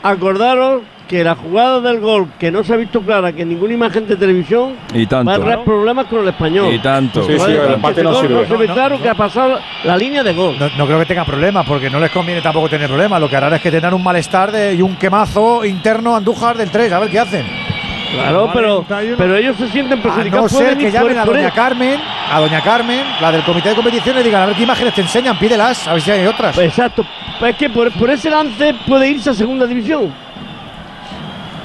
acordaros que la jugada del gol, que no se ha visto clara que ninguna imagen de televisión, Y tanto. va a traer problemas con el español. Y tanto. A que ese gol no se ve claro que ha pasado la línea de gol. No, no creo que tengan problemas, porque no les conviene tampoco tener problemas. Lo que harán es que tendrán un malestar de- y un quemazo interno a Andújar del 3, a ver qué hacen. Claro, pero, pero ellos se sienten A perjudicados. no pueden ser que llamen a Doña. Carmen, a Doña Carmen, la del comité de competición, y digan a ver qué imágenes te enseñan, pídelas, a ver si hay otras. Exacto. Es que por, por ese lance puede irse a segunda división.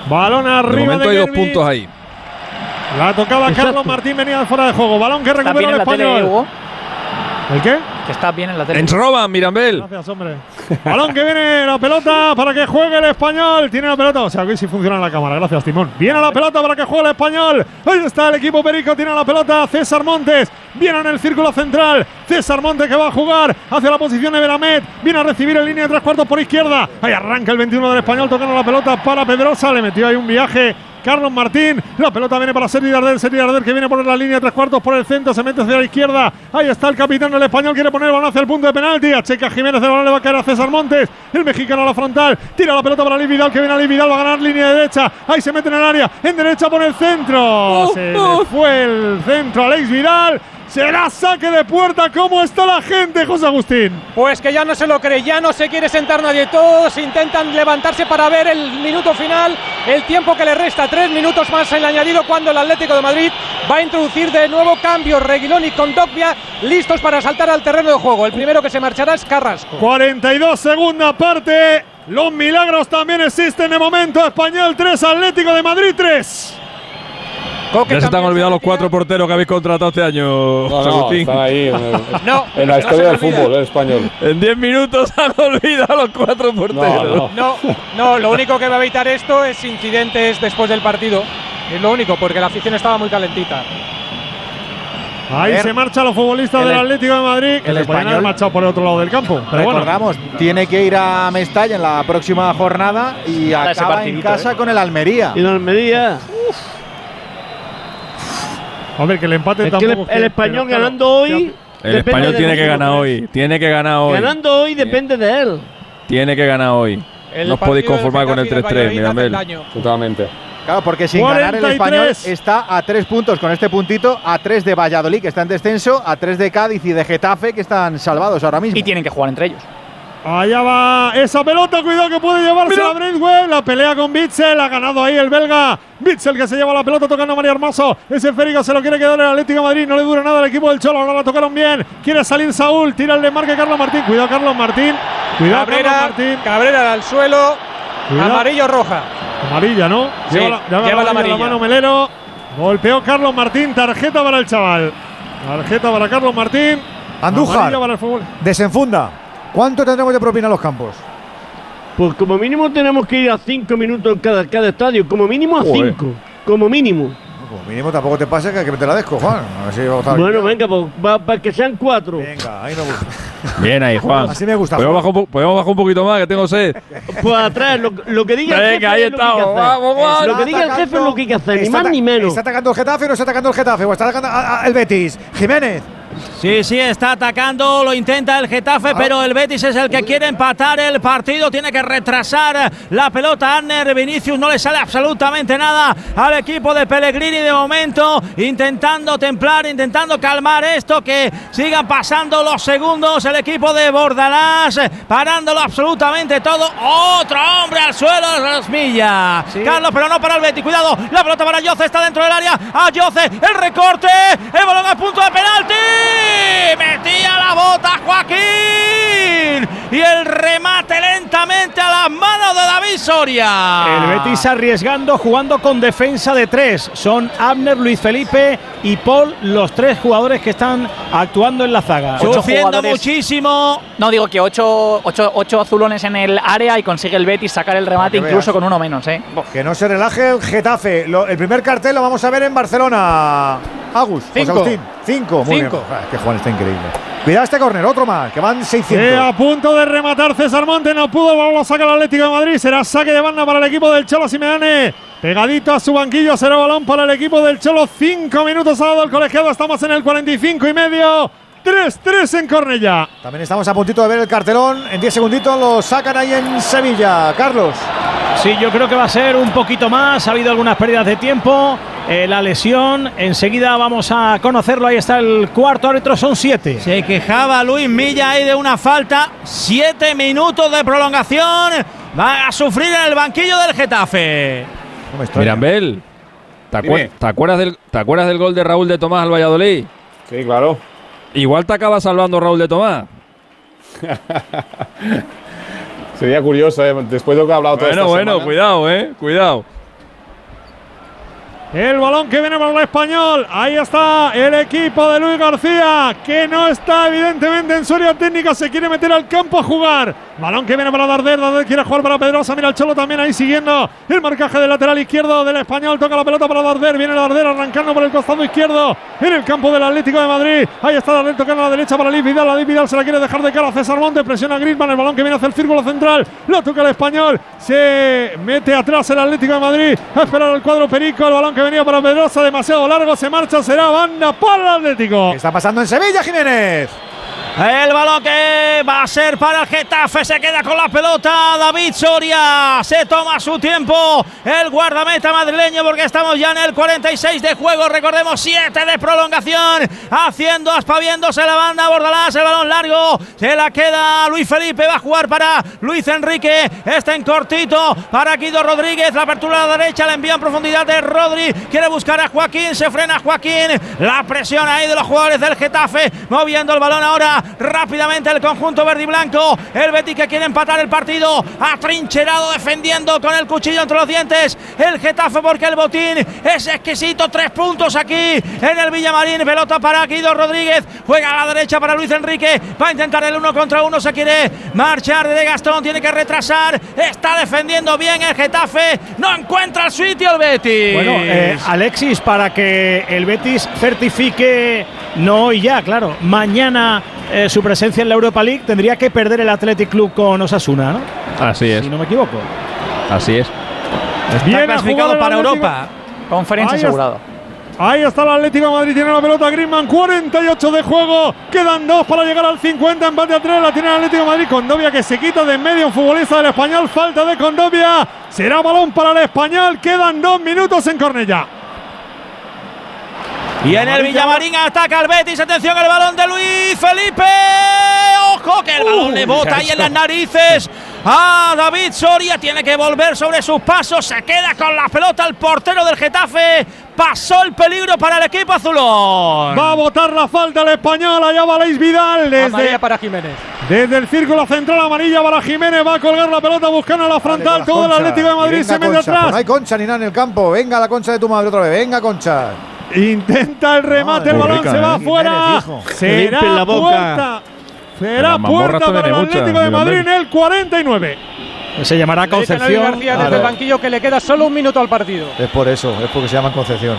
Balón De arriba momento de hay dos Gervi. puntos ahí. La tocaba Exacto. Carlos Martín, venía de fuera de juego. Balón que ¿Estás recupera el español. ¿El qué? Que estás bien en la tele. En roban, Mirambel. Gracias, hombre. Balón que viene la pelota para que juegue el español. Tiene la pelota. O sea, que sí funciona la cámara. Gracias, Timón. Viene la pelota para que juegue el español. Ahí está el equipo Perico. Tiene la pelota César Montes. Viene en el círculo central. César Montes que va a jugar hacia la posición de Beramet. Viene a recibir en línea de tres cuartos por izquierda. Ahí arranca el 21 del español tocando la pelota para Pedrosa. Le metió ahí un viaje. Carlos Martín, la pelota viene para Sergi Darder, Sergi Darder que viene por la línea tres cuartos por el centro, se mete hacia la izquierda, ahí está el capitán del español, quiere poner el balón hacia el punto de penalti, a Checa Jiménez, el balón le va a caer a César Montes, el mexicano a la frontal, tira la pelota para Luis Vidal, que viene a Luis Vidal, va a ganar línea de derecha, ahí se mete en el área, en derecha por el centro, se le fue el centro a Alex Vidal, será saque de puerta, ¿cómo está la gente, José Agustín? Pues que ya no se lo cree, ya no se quiere sentar nadie. Todos intentan levantarse para ver el minuto final, el tiempo que le resta. Tres minutos más en el añadido cuando el Atlético de Madrid va a introducir de nuevo cambios. Reguilón y Condogbia listos para saltar al terreno de juego. El primero que se marchará es Carrasco. 42 segunda parte. Los milagros también existen de momento. Español 3, Atlético de Madrid 3. Ya se te han olvidado los cuatro porteros que habéis contratado este año. No, no, están ahí en, el- No, en la historia del fútbol, el español. En 10 minutos se han olvidado los cuatro porteros. No, no, lo único que va a evitar esto es incidentes después del partido. Es lo único, porque la afición estaba muy calentita. Ahí se marchan los futbolistas El- del Atlético de Madrid. Que el español- marchado por el otro lado del campo. Pero bueno. Recordamos, tiene que ir a Mestalla en la próxima jornada y acaba en casa ¿eh? con el Almería. Y la Almería. A ver, que el empate Es que el, español pero, claro, ganando hoy. El español de tiene que ganar hoy. Tiene que ganar hoy. Ganando hoy depende de él. Tiene que ganar hoy. El no os podéis conformar con el Getafe y del 3-3, Valladolid hace Mirambel. Totalmente. Claro, porque sin ganar el 43. español está a tres puntos con este puntito, a tres de Valladolid, que está en descenso, a tres de Cádiz y de Getafe, que están salvados ahora mismo. Y tienen que jugar entre ellos. Allá va esa pelota, cuidado que puede llevarse a Braithwaite. La pelea con Bitzel, ha ganado ahí el belga. Bitzel que se lleva la pelota tocando a María Hermoso. Ese esférico se lo quiere quedar el Atlético de Madrid. No le dura nada al equipo del Cholo. Ahora la tocaron bien. Quiere salir Saúl. Tira el desmarque Carlos Martín. Cuidado, Carlos Martín. Cuidado, Cabrera, Carlos Martín. Cabrera al suelo. Cuidado. Amarillo roja. Amarilla, ¿no? Sí, lleva la, lleva lleva la la amarilla amarilla. la mano Melero. Golpeó Carlos Martín. Tarjeta para el chaval. Tarjeta para Carlos Martín. Andújar. Amarilla para el fútbol. Desenfunda. ¿Cuánto tendremos de propina a los campos? Pues como mínimo tenemos que ir a cinco minutos en cada, cada estadio. Como mínimo a Joder. cinco. Como mínimo. Como mínimo tampoco te pase que hay que meter la desco, Juan. A ver si vamos a estar- Bueno, venga, pues para que sean cuatro. Venga, ahí me gusta. Bien ahí, Juan. Así me gusta, ¿Podemos bajar, un po- podemos bajar un poquito más, que tengo sed. Pues atrás, lo, lo que diga el Venga, jefe ahí es lo que hay que estamos. hacer. Vamos, Juan. Lo que diga el jefe es lo que hay que hacer, ni más ni menos. ¿Está atacando el Getafe o no está atacando el Getafe? ¿O está atacando a- a- el Betis? Jiménez. Sí, sí, está atacando, lo intenta el Getafe, Ah. pero el Betis es el que quiere empatar el partido, tiene que retrasar la pelota. Anner Vinicius no le sale absolutamente nada al equipo de Pellegrini de momento, intentando templar, intentando calmar esto, que sigan pasando los segundos. El equipo de Bordalás parándolo absolutamente todo. Otro hombre al suelo, Rasmilla. Carlos, pero no para el Betis, cuidado, la pelota para Yoce, está dentro del área. A Yoce, el recorte, el balón a punto de penalti. Metía la bota Joaquín. Y el remate lentamente a las manos de David Soria. El Betis arriesgando, jugando con defensa de tres. Son Abner, Luis Felipe y Paul, los tres jugadores que están actuando en la zaga. Sufriendo muchísimo. No, digo que ocho, ocho- ocho azulones en el área y consigue el Betis sacar el remate incluso veas. con uno menos, ¿eh? Que no se relaje el Getafe. Lo- el primer cartel lo vamos a ver en Barcelona. Agus, José Cinco. Agustín. Cinco. Muy Cinco. bien. Ah, que Juan está increíble. Cuidado este córner, otro más, que van 600. Eh, a punto de rematar César Monte, no pudo, el balón lo saca el Atlético de Madrid, será saque de banda para el equipo del Cholo Simeone. Pegadito a su banquillo, será balón para el equipo del Cholo. Cinco minutos ha dado el colegiado, estamos en el 45 y medio. 3-3 en Cornella. También estamos a puntito de ver el cartelón. En 10 segunditos lo sacan ahí en Sevilla. Carlos. Sí, yo creo que va a ser un poquito más. Ha habido algunas pérdidas de tiempo. Eh, la lesión, enseguida vamos a conocerlo. Ahí está el cuarto árbitro, son siete. Se quejaba Luis Milla ahí de una falta. Siete minutos de prolongación. Va a sufrir en el banquillo del Getafe. Mirambel, ¿te, acuer- te acuerdas del, ¿te acuerdas del gol de Raúl de Tomás al Valladolid? Sí, claro. Igual te acaba salvando Raúl de Tomás. Sería curioso, eh, después de lo que ha hablado toda Bueno, bueno, semana. cuidado, eh, cuidado. El balón que viene para el español. Ahí está el equipo de Luis García, que no está evidentemente en su área técnica. Se quiere meter al campo a jugar. Balón que viene para Darder. Darder quiere jugar para Pedrosa. Mira el Cholo también ahí siguiendo el marcaje del lateral izquierdo del español. Toca la pelota para Darder. Viene Darder arrancando por el costado izquierdo en el campo del Atlético de Madrid. Ahí está Darder tocando a la derecha para Liz Vidal. La Liz Vidal se la quiere dejar de cara a César Montes. Presiona a Griezmann. El balón que viene hacia el círculo central. Lo toca el español. Se mete atrás el Atlético de Madrid. A esperar el cuadro Perico. El balón que venía para Pedrosa. Demasiado largo. Se marcha. Será banda para el Atlético. ¿Qué está pasando en Sevilla, Jiménez? El balón que va a ser para el Getafe. Se queda con la pelota. David Soria se toma su tiempo. El guardameta madrileño porque estamos ya en el 46 de juego. Recordemos 7 de prolongación. Haciendo, aspaviéndose la banda. Bordalás, el balón largo. Se la queda Luis Felipe. Va a jugar para Luis Enrique. Está en cortito para Guido Rodríguez. La apertura a la derecha. La envía en profundidad de Rodri. Quiere buscar a Joaquín. Se frena Joaquín. La presión ahí de los jugadores del Getafe. Moviendo el balón ahora rápidamente el conjunto verde y blanco. El Betis que quiere empatar el partido. Atrincherado defendiendo con el cuchillo entre los dientes. El Getafe porque el botín es exquisito. Tres puntos aquí en el Villamarín. Pelota para Guido Rodríguez. Juega a la derecha para Luis Enrique. Va a intentar el uno contra uno. Se quiere marchar de Gastón. Tiene que retrasar. Está defendiendo bien el Getafe. No encuentra el sitio el Betis. Bueno, eh, Alexis, para que el Betis certifique, no hoy ya, claro, mañana eh, su presencia en la Europa League, tendría que perder el Athletic Club con Osasuna, ¿no? Así es. Si no me equivoco. Así es. Bien clasificado para. Europa. Conferencia está. asegurada. Ahí está el Atlético de Madrid, tiene la pelota Griezmann, 48 de juego, quedan dos para llegar al 50, empate a 3, la tiene el Atlético de Madrid, Condovia que se quita de en medio, un futbolista del Español, falta de Condovia, será balón para el Español, quedan dos minutos en Cornella. Y en el Villamarín ataca el Betis. Atención al balón de Luis Felipe. Ojo que el balón le bota ahí en las narices. A David Soria tiene que volver sobre sus pasos. Se queda con la pelota el portero del Getafe. Pasó el peligro para el equipo azulón. Va a botar la falta el Español, allá va Leis Vidal desde, Amarilla para Jiménez. desde el círculo central amarilla para Jiménez, va a colgar la pelota buscando la frontal, todo el. Atlético de Madrid venga, se mete atrás. pues no hay concha ni nada en el campo. Venga la concha de tu madre otra vez. Venga, concha. Intenta el remate, el balón rica, se va ¿eh? afuera. Hijo. Será la boca. puerta. Será puerta para el Atlético de Madrid en el 49. Se llamará Concepción. García desde el banquillo que le queda solo un minuto al partido. Es por eso, es porque se llama Concepción.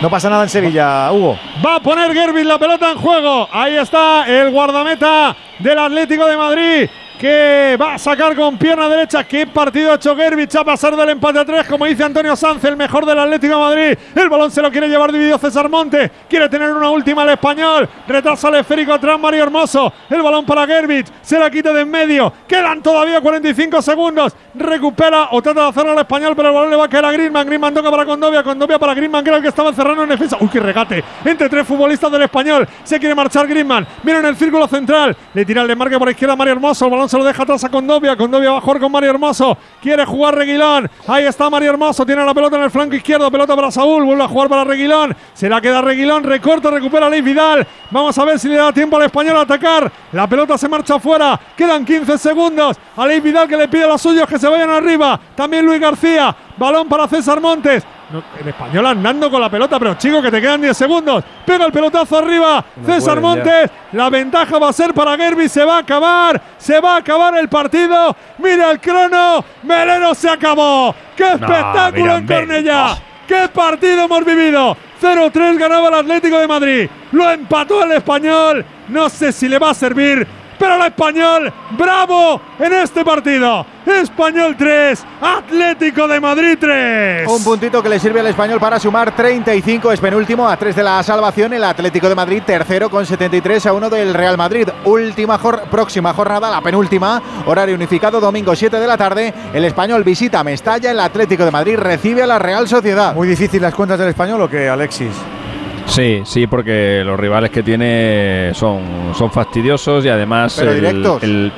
No pasa nada en Sevilla, Hugo. Va a poner Gervin la pelota en juego. Ahí está el guardameta del Atlético de Madrid. Que va a sacar con pierna derecha. Qué partido ha hecho Gerbich a pasar del empate a tres. Como dice Antonio Sanz, el mejor del Atlético Madrid. El balón se lo quiere llevar dividido César Monte. Quiere tener una última al español. Retrasa el esférico atrás Mario Hermoso. El balón para Gerbich. Se la quita de en medio. Quedan todavía 45 segundos. Recupera o trata de hacerlo al español, pero el balón le va a caer a Griezmann. Griezmann toca para Condovia. Condovia para Griezmann, que era el que estaba encerrado en defensa. Uy, qué regate. Entre tres futbolistas del español. Se quiere marchar Griezmann. Viene en el círculo central. Le tira el desmarque por izquierda Mario Hermoso. El balón se lo deja atrás a Condovia. Condovia va a jugar con Mario Hermoso. Quiere jugar Reguilón. Ahí está Mario Hermoso. Tiene la pelota en el flanco izquierdo. Pelota para Saúl. Vuelve a jugar para Reguilón. Se la queda Reguilón. Recorta, recupera Ley Vidal. Vamos a ver si le da tiempo al español a atacar. La pelota se marcha afuera. Quedan 15 segundos. A Ley Vidal que le pide a los suyos que se vayan arriba. También Luis García. Balón para César Montes. No, el español andando con la pelota, pero chico, que te quedan 10 segundos. Pega el pelotazo arriba. César ya. Montes. La ventaja va a ser para Gerby. Se va a acabar. Se va a acabar el partido. Mira el crono. Melero se acabó. ¡Qué espectáculo en Cornellá! oh. ¡Qué partido hemos vivido! 0-3 ganaba el Atlético de Madrid. Lo empató el español. No sé si le va a servir. Pero el español, bravo en este partido. Español 3, Atlético de Madrid 3. Un puntito que le sirve al español para sumar 35, es penúltimo a 3 de la salvación. El Atlético de Madrid, tercero con 73 a 1 del Real Madrid. Última jor- próxima jornada, la penúltima, horario unificado, domingo 7 de la tarde. El español visita Mestalla, el Atlético de Madrid recibe a la Real Sociedad. Muy difícil las cuentas del español o qué, Alexis. Sí, sí, porque los rivales que tiene son, son fastidiosos y además. Pero el- directos. el-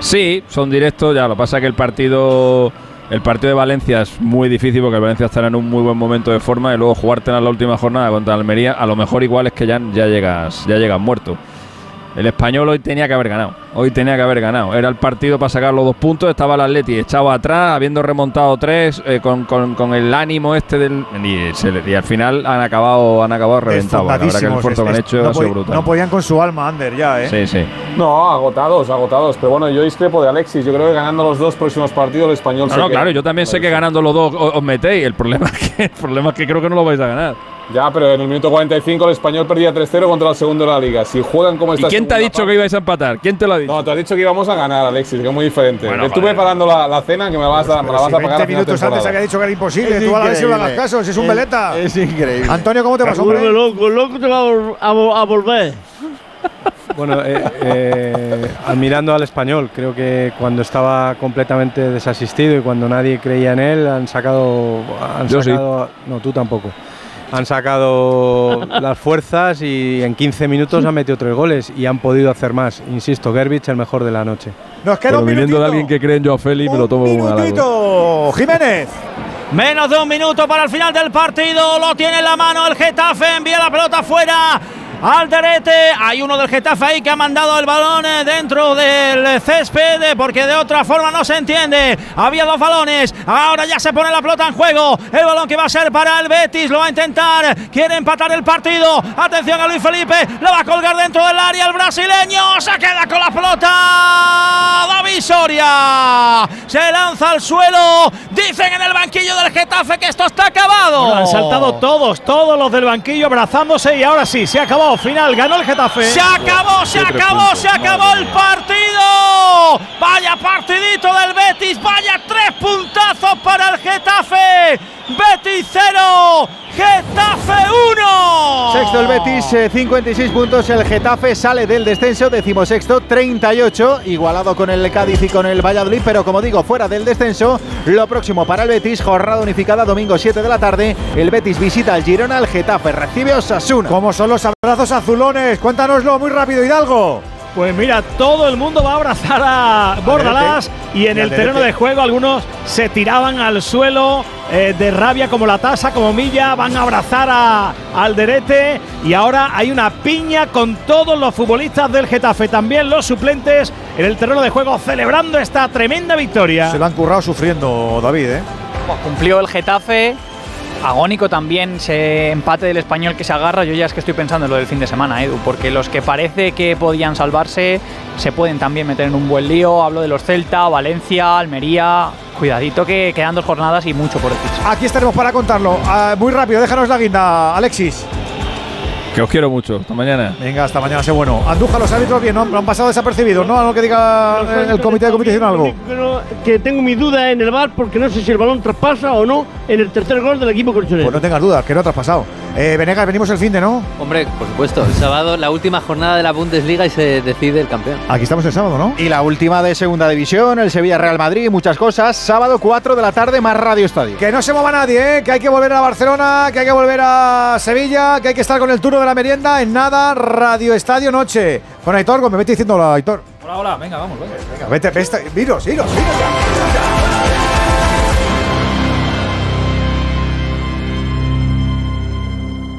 sí, son directos. Ya lo pasa que el partido. El partido de Valencia es muy difícil porque el Valencia estará en un muy buen momento de forma y luego jugártela en la última jornada contra Almería, a lo mejor igual es que ya, ya llegas, ya llegas muerto. El español hoy tenía que haber ganado. Hoy tenía que haber ganado. Era el partido para sacar los dos puntos. Estaba el Atleti echado atrás, habiendo remontado tres, eh, con, con- con el ánimo este del. Y, se le- y al final han acabado, han acabado reventados. La verdad que el esfuerzo que han hecho no ha sido pod- brutal. No podían con su alma, Ander, ya, ¿eh? Sí, sí. No, agotados, agotados. Pero bueno, yo discrepo de Alexis. Yo creo que ganando los dos próximos partidos, el español No, se no, queda. claro, yo también sé que ganando los dos os, os metéis. El problema, es que, el problema es que creo que no lo vais a ganar. Ya, pero en el minuto 45 el español perdía 3-0 contra el segundo de la liga. Si juegan como ¿Y está quién te ha dicho que ibais a empatar? ¿Quién te lo ha dicho? No, te has dicho que íbamos a ganar, Alexis, que es muy diferente. Bueno, Estuve joder. parando la, la cena que me, vas a, me la vas Si a pagar 20 a final de minutos antes había dicho que era imposible. Es Tú a la vez no hagas increíble. caso, si es un Es- veleta. Es increíble. Antonio, ¿cómo te vas, Vuelve hombre? loco, loco te va a vol- a, vo- a volver. Bueno, eh, eh, admirando al español, creo que cuando estaba completamente desasistido y cuando nadie creía en él, han sacado. Han Yo sí. sacado no, tú tampoco. Han sacado las fuerzas y en 15 minutos han metido tres goles y han podido hacer más. Insisto, Gerbich el mejor de la noche. Nos queda Pero un viniendo de alguien que cree en Joao Félix, me lo tomo como un minutito. Jiménez. Menos de un minuto para el final del partido. Lo tiene en la mano el Getafe. Envía la pelota afuera. Alderete, hay uno del Getafe ahí que ha mandado el balón eh, dentro del césped eh, porque de otra forma no se entiende. Había dos balones, ahora ya se pone la pelota en juego. El balón que va a ser para el Betis, lo va a intentar. Quiere empatar el partido. Atención a Luis Felipe, lo va a colgar dentro del área el brasileño. Se queda con la pelota. David se lanza al suelo. Dicen en el banquillo del Getafe que esto está acabado. Bueno, han saltado todos, todos los del banquillo abrazándose y ahora sí, se acabó. Final, ganó el Getafe. Se acabó, se acabó, puntos, se acabó el partido. Vaya partidito del Betis, vaya tres puntazos para el Getafe. Betis 0, Getafe 1. Sexto el Betis, eh, 56 puntos. El Getafe sale del descenso, decimosexto, 38, igualado con el Cádiz y con el Valladolid, pero como digo, fuera del descenso. Lo próximo para el Betis, jornada unificada, domingo 7 de la tarde. El Betis visita al Girona, el Getafe recibe a Osasuna. ¿Cómo son los abrazos azulones? Cuéntanoslo muy rápido, Hidalgo. Pues mira, todo el mundo va a abrazar a Bordalás y en el terreno de juego algunos se tiraban al suelo eh, de rabia como la tasa, como Milla, van a abrazar a Alderete y ahora hay una piña con todos los futbolistas del Getafe, también los suplentes en el terreno de juego celebrando esta tremenda victoria. Se lo han currado sufriendo, David, ¿eh? Buah, Cumplió el Getafe. Agónico también ese empate del español que se agarra. Yo ya es que estoy pensando en lo del fin de semana, Edu, porque los que parece que podían salvarse se pueden también meter en un buen lío. Hablo de los Celta, Valencia, Almería. Cuidadito que quedan dos jornadas y mucho por decirse. Aquí estaremos para contarlo. Ah, muy rápido, déjanos la guinda, Alexis. Que os quiero mucho. Hasta mañana. Venga, hasta mañana, sé bueno. Anduja, los árbitros bien, ¿no? Han pasado desapercibidos, ¿no? A lo que diga eh, el comité de competición algo. Que tengo mi duda en el bar porque no sé si el balón traspasa o no en el tercer gol del equipo colchonero. Pues no tengas dudas, que no te has pasado. Eh, Venegas, venimos el fin de, ¿no? Hombre, por supuesto, el sábado la última jornada de la Bundesliga y se decide el campeón. Aquí estamos el sábado, ¿no? Y la última de segunda división, el Sevilla Real Madrid, muchas cosas. Sábado 4 de la tarde, más Radio Estadio. Que no se mueva nadie, ¿eh? que hay que volver a Barcelona, que hay que volver a Sevilla, que hay que estar con el turno de la merienda. En nada, Radio Estadio Noche. Con Aitor, me vete diciendo Aitor. Hola, hola, venga, vamos, venga. Venga, vete, vete, iros, iros, iros ya.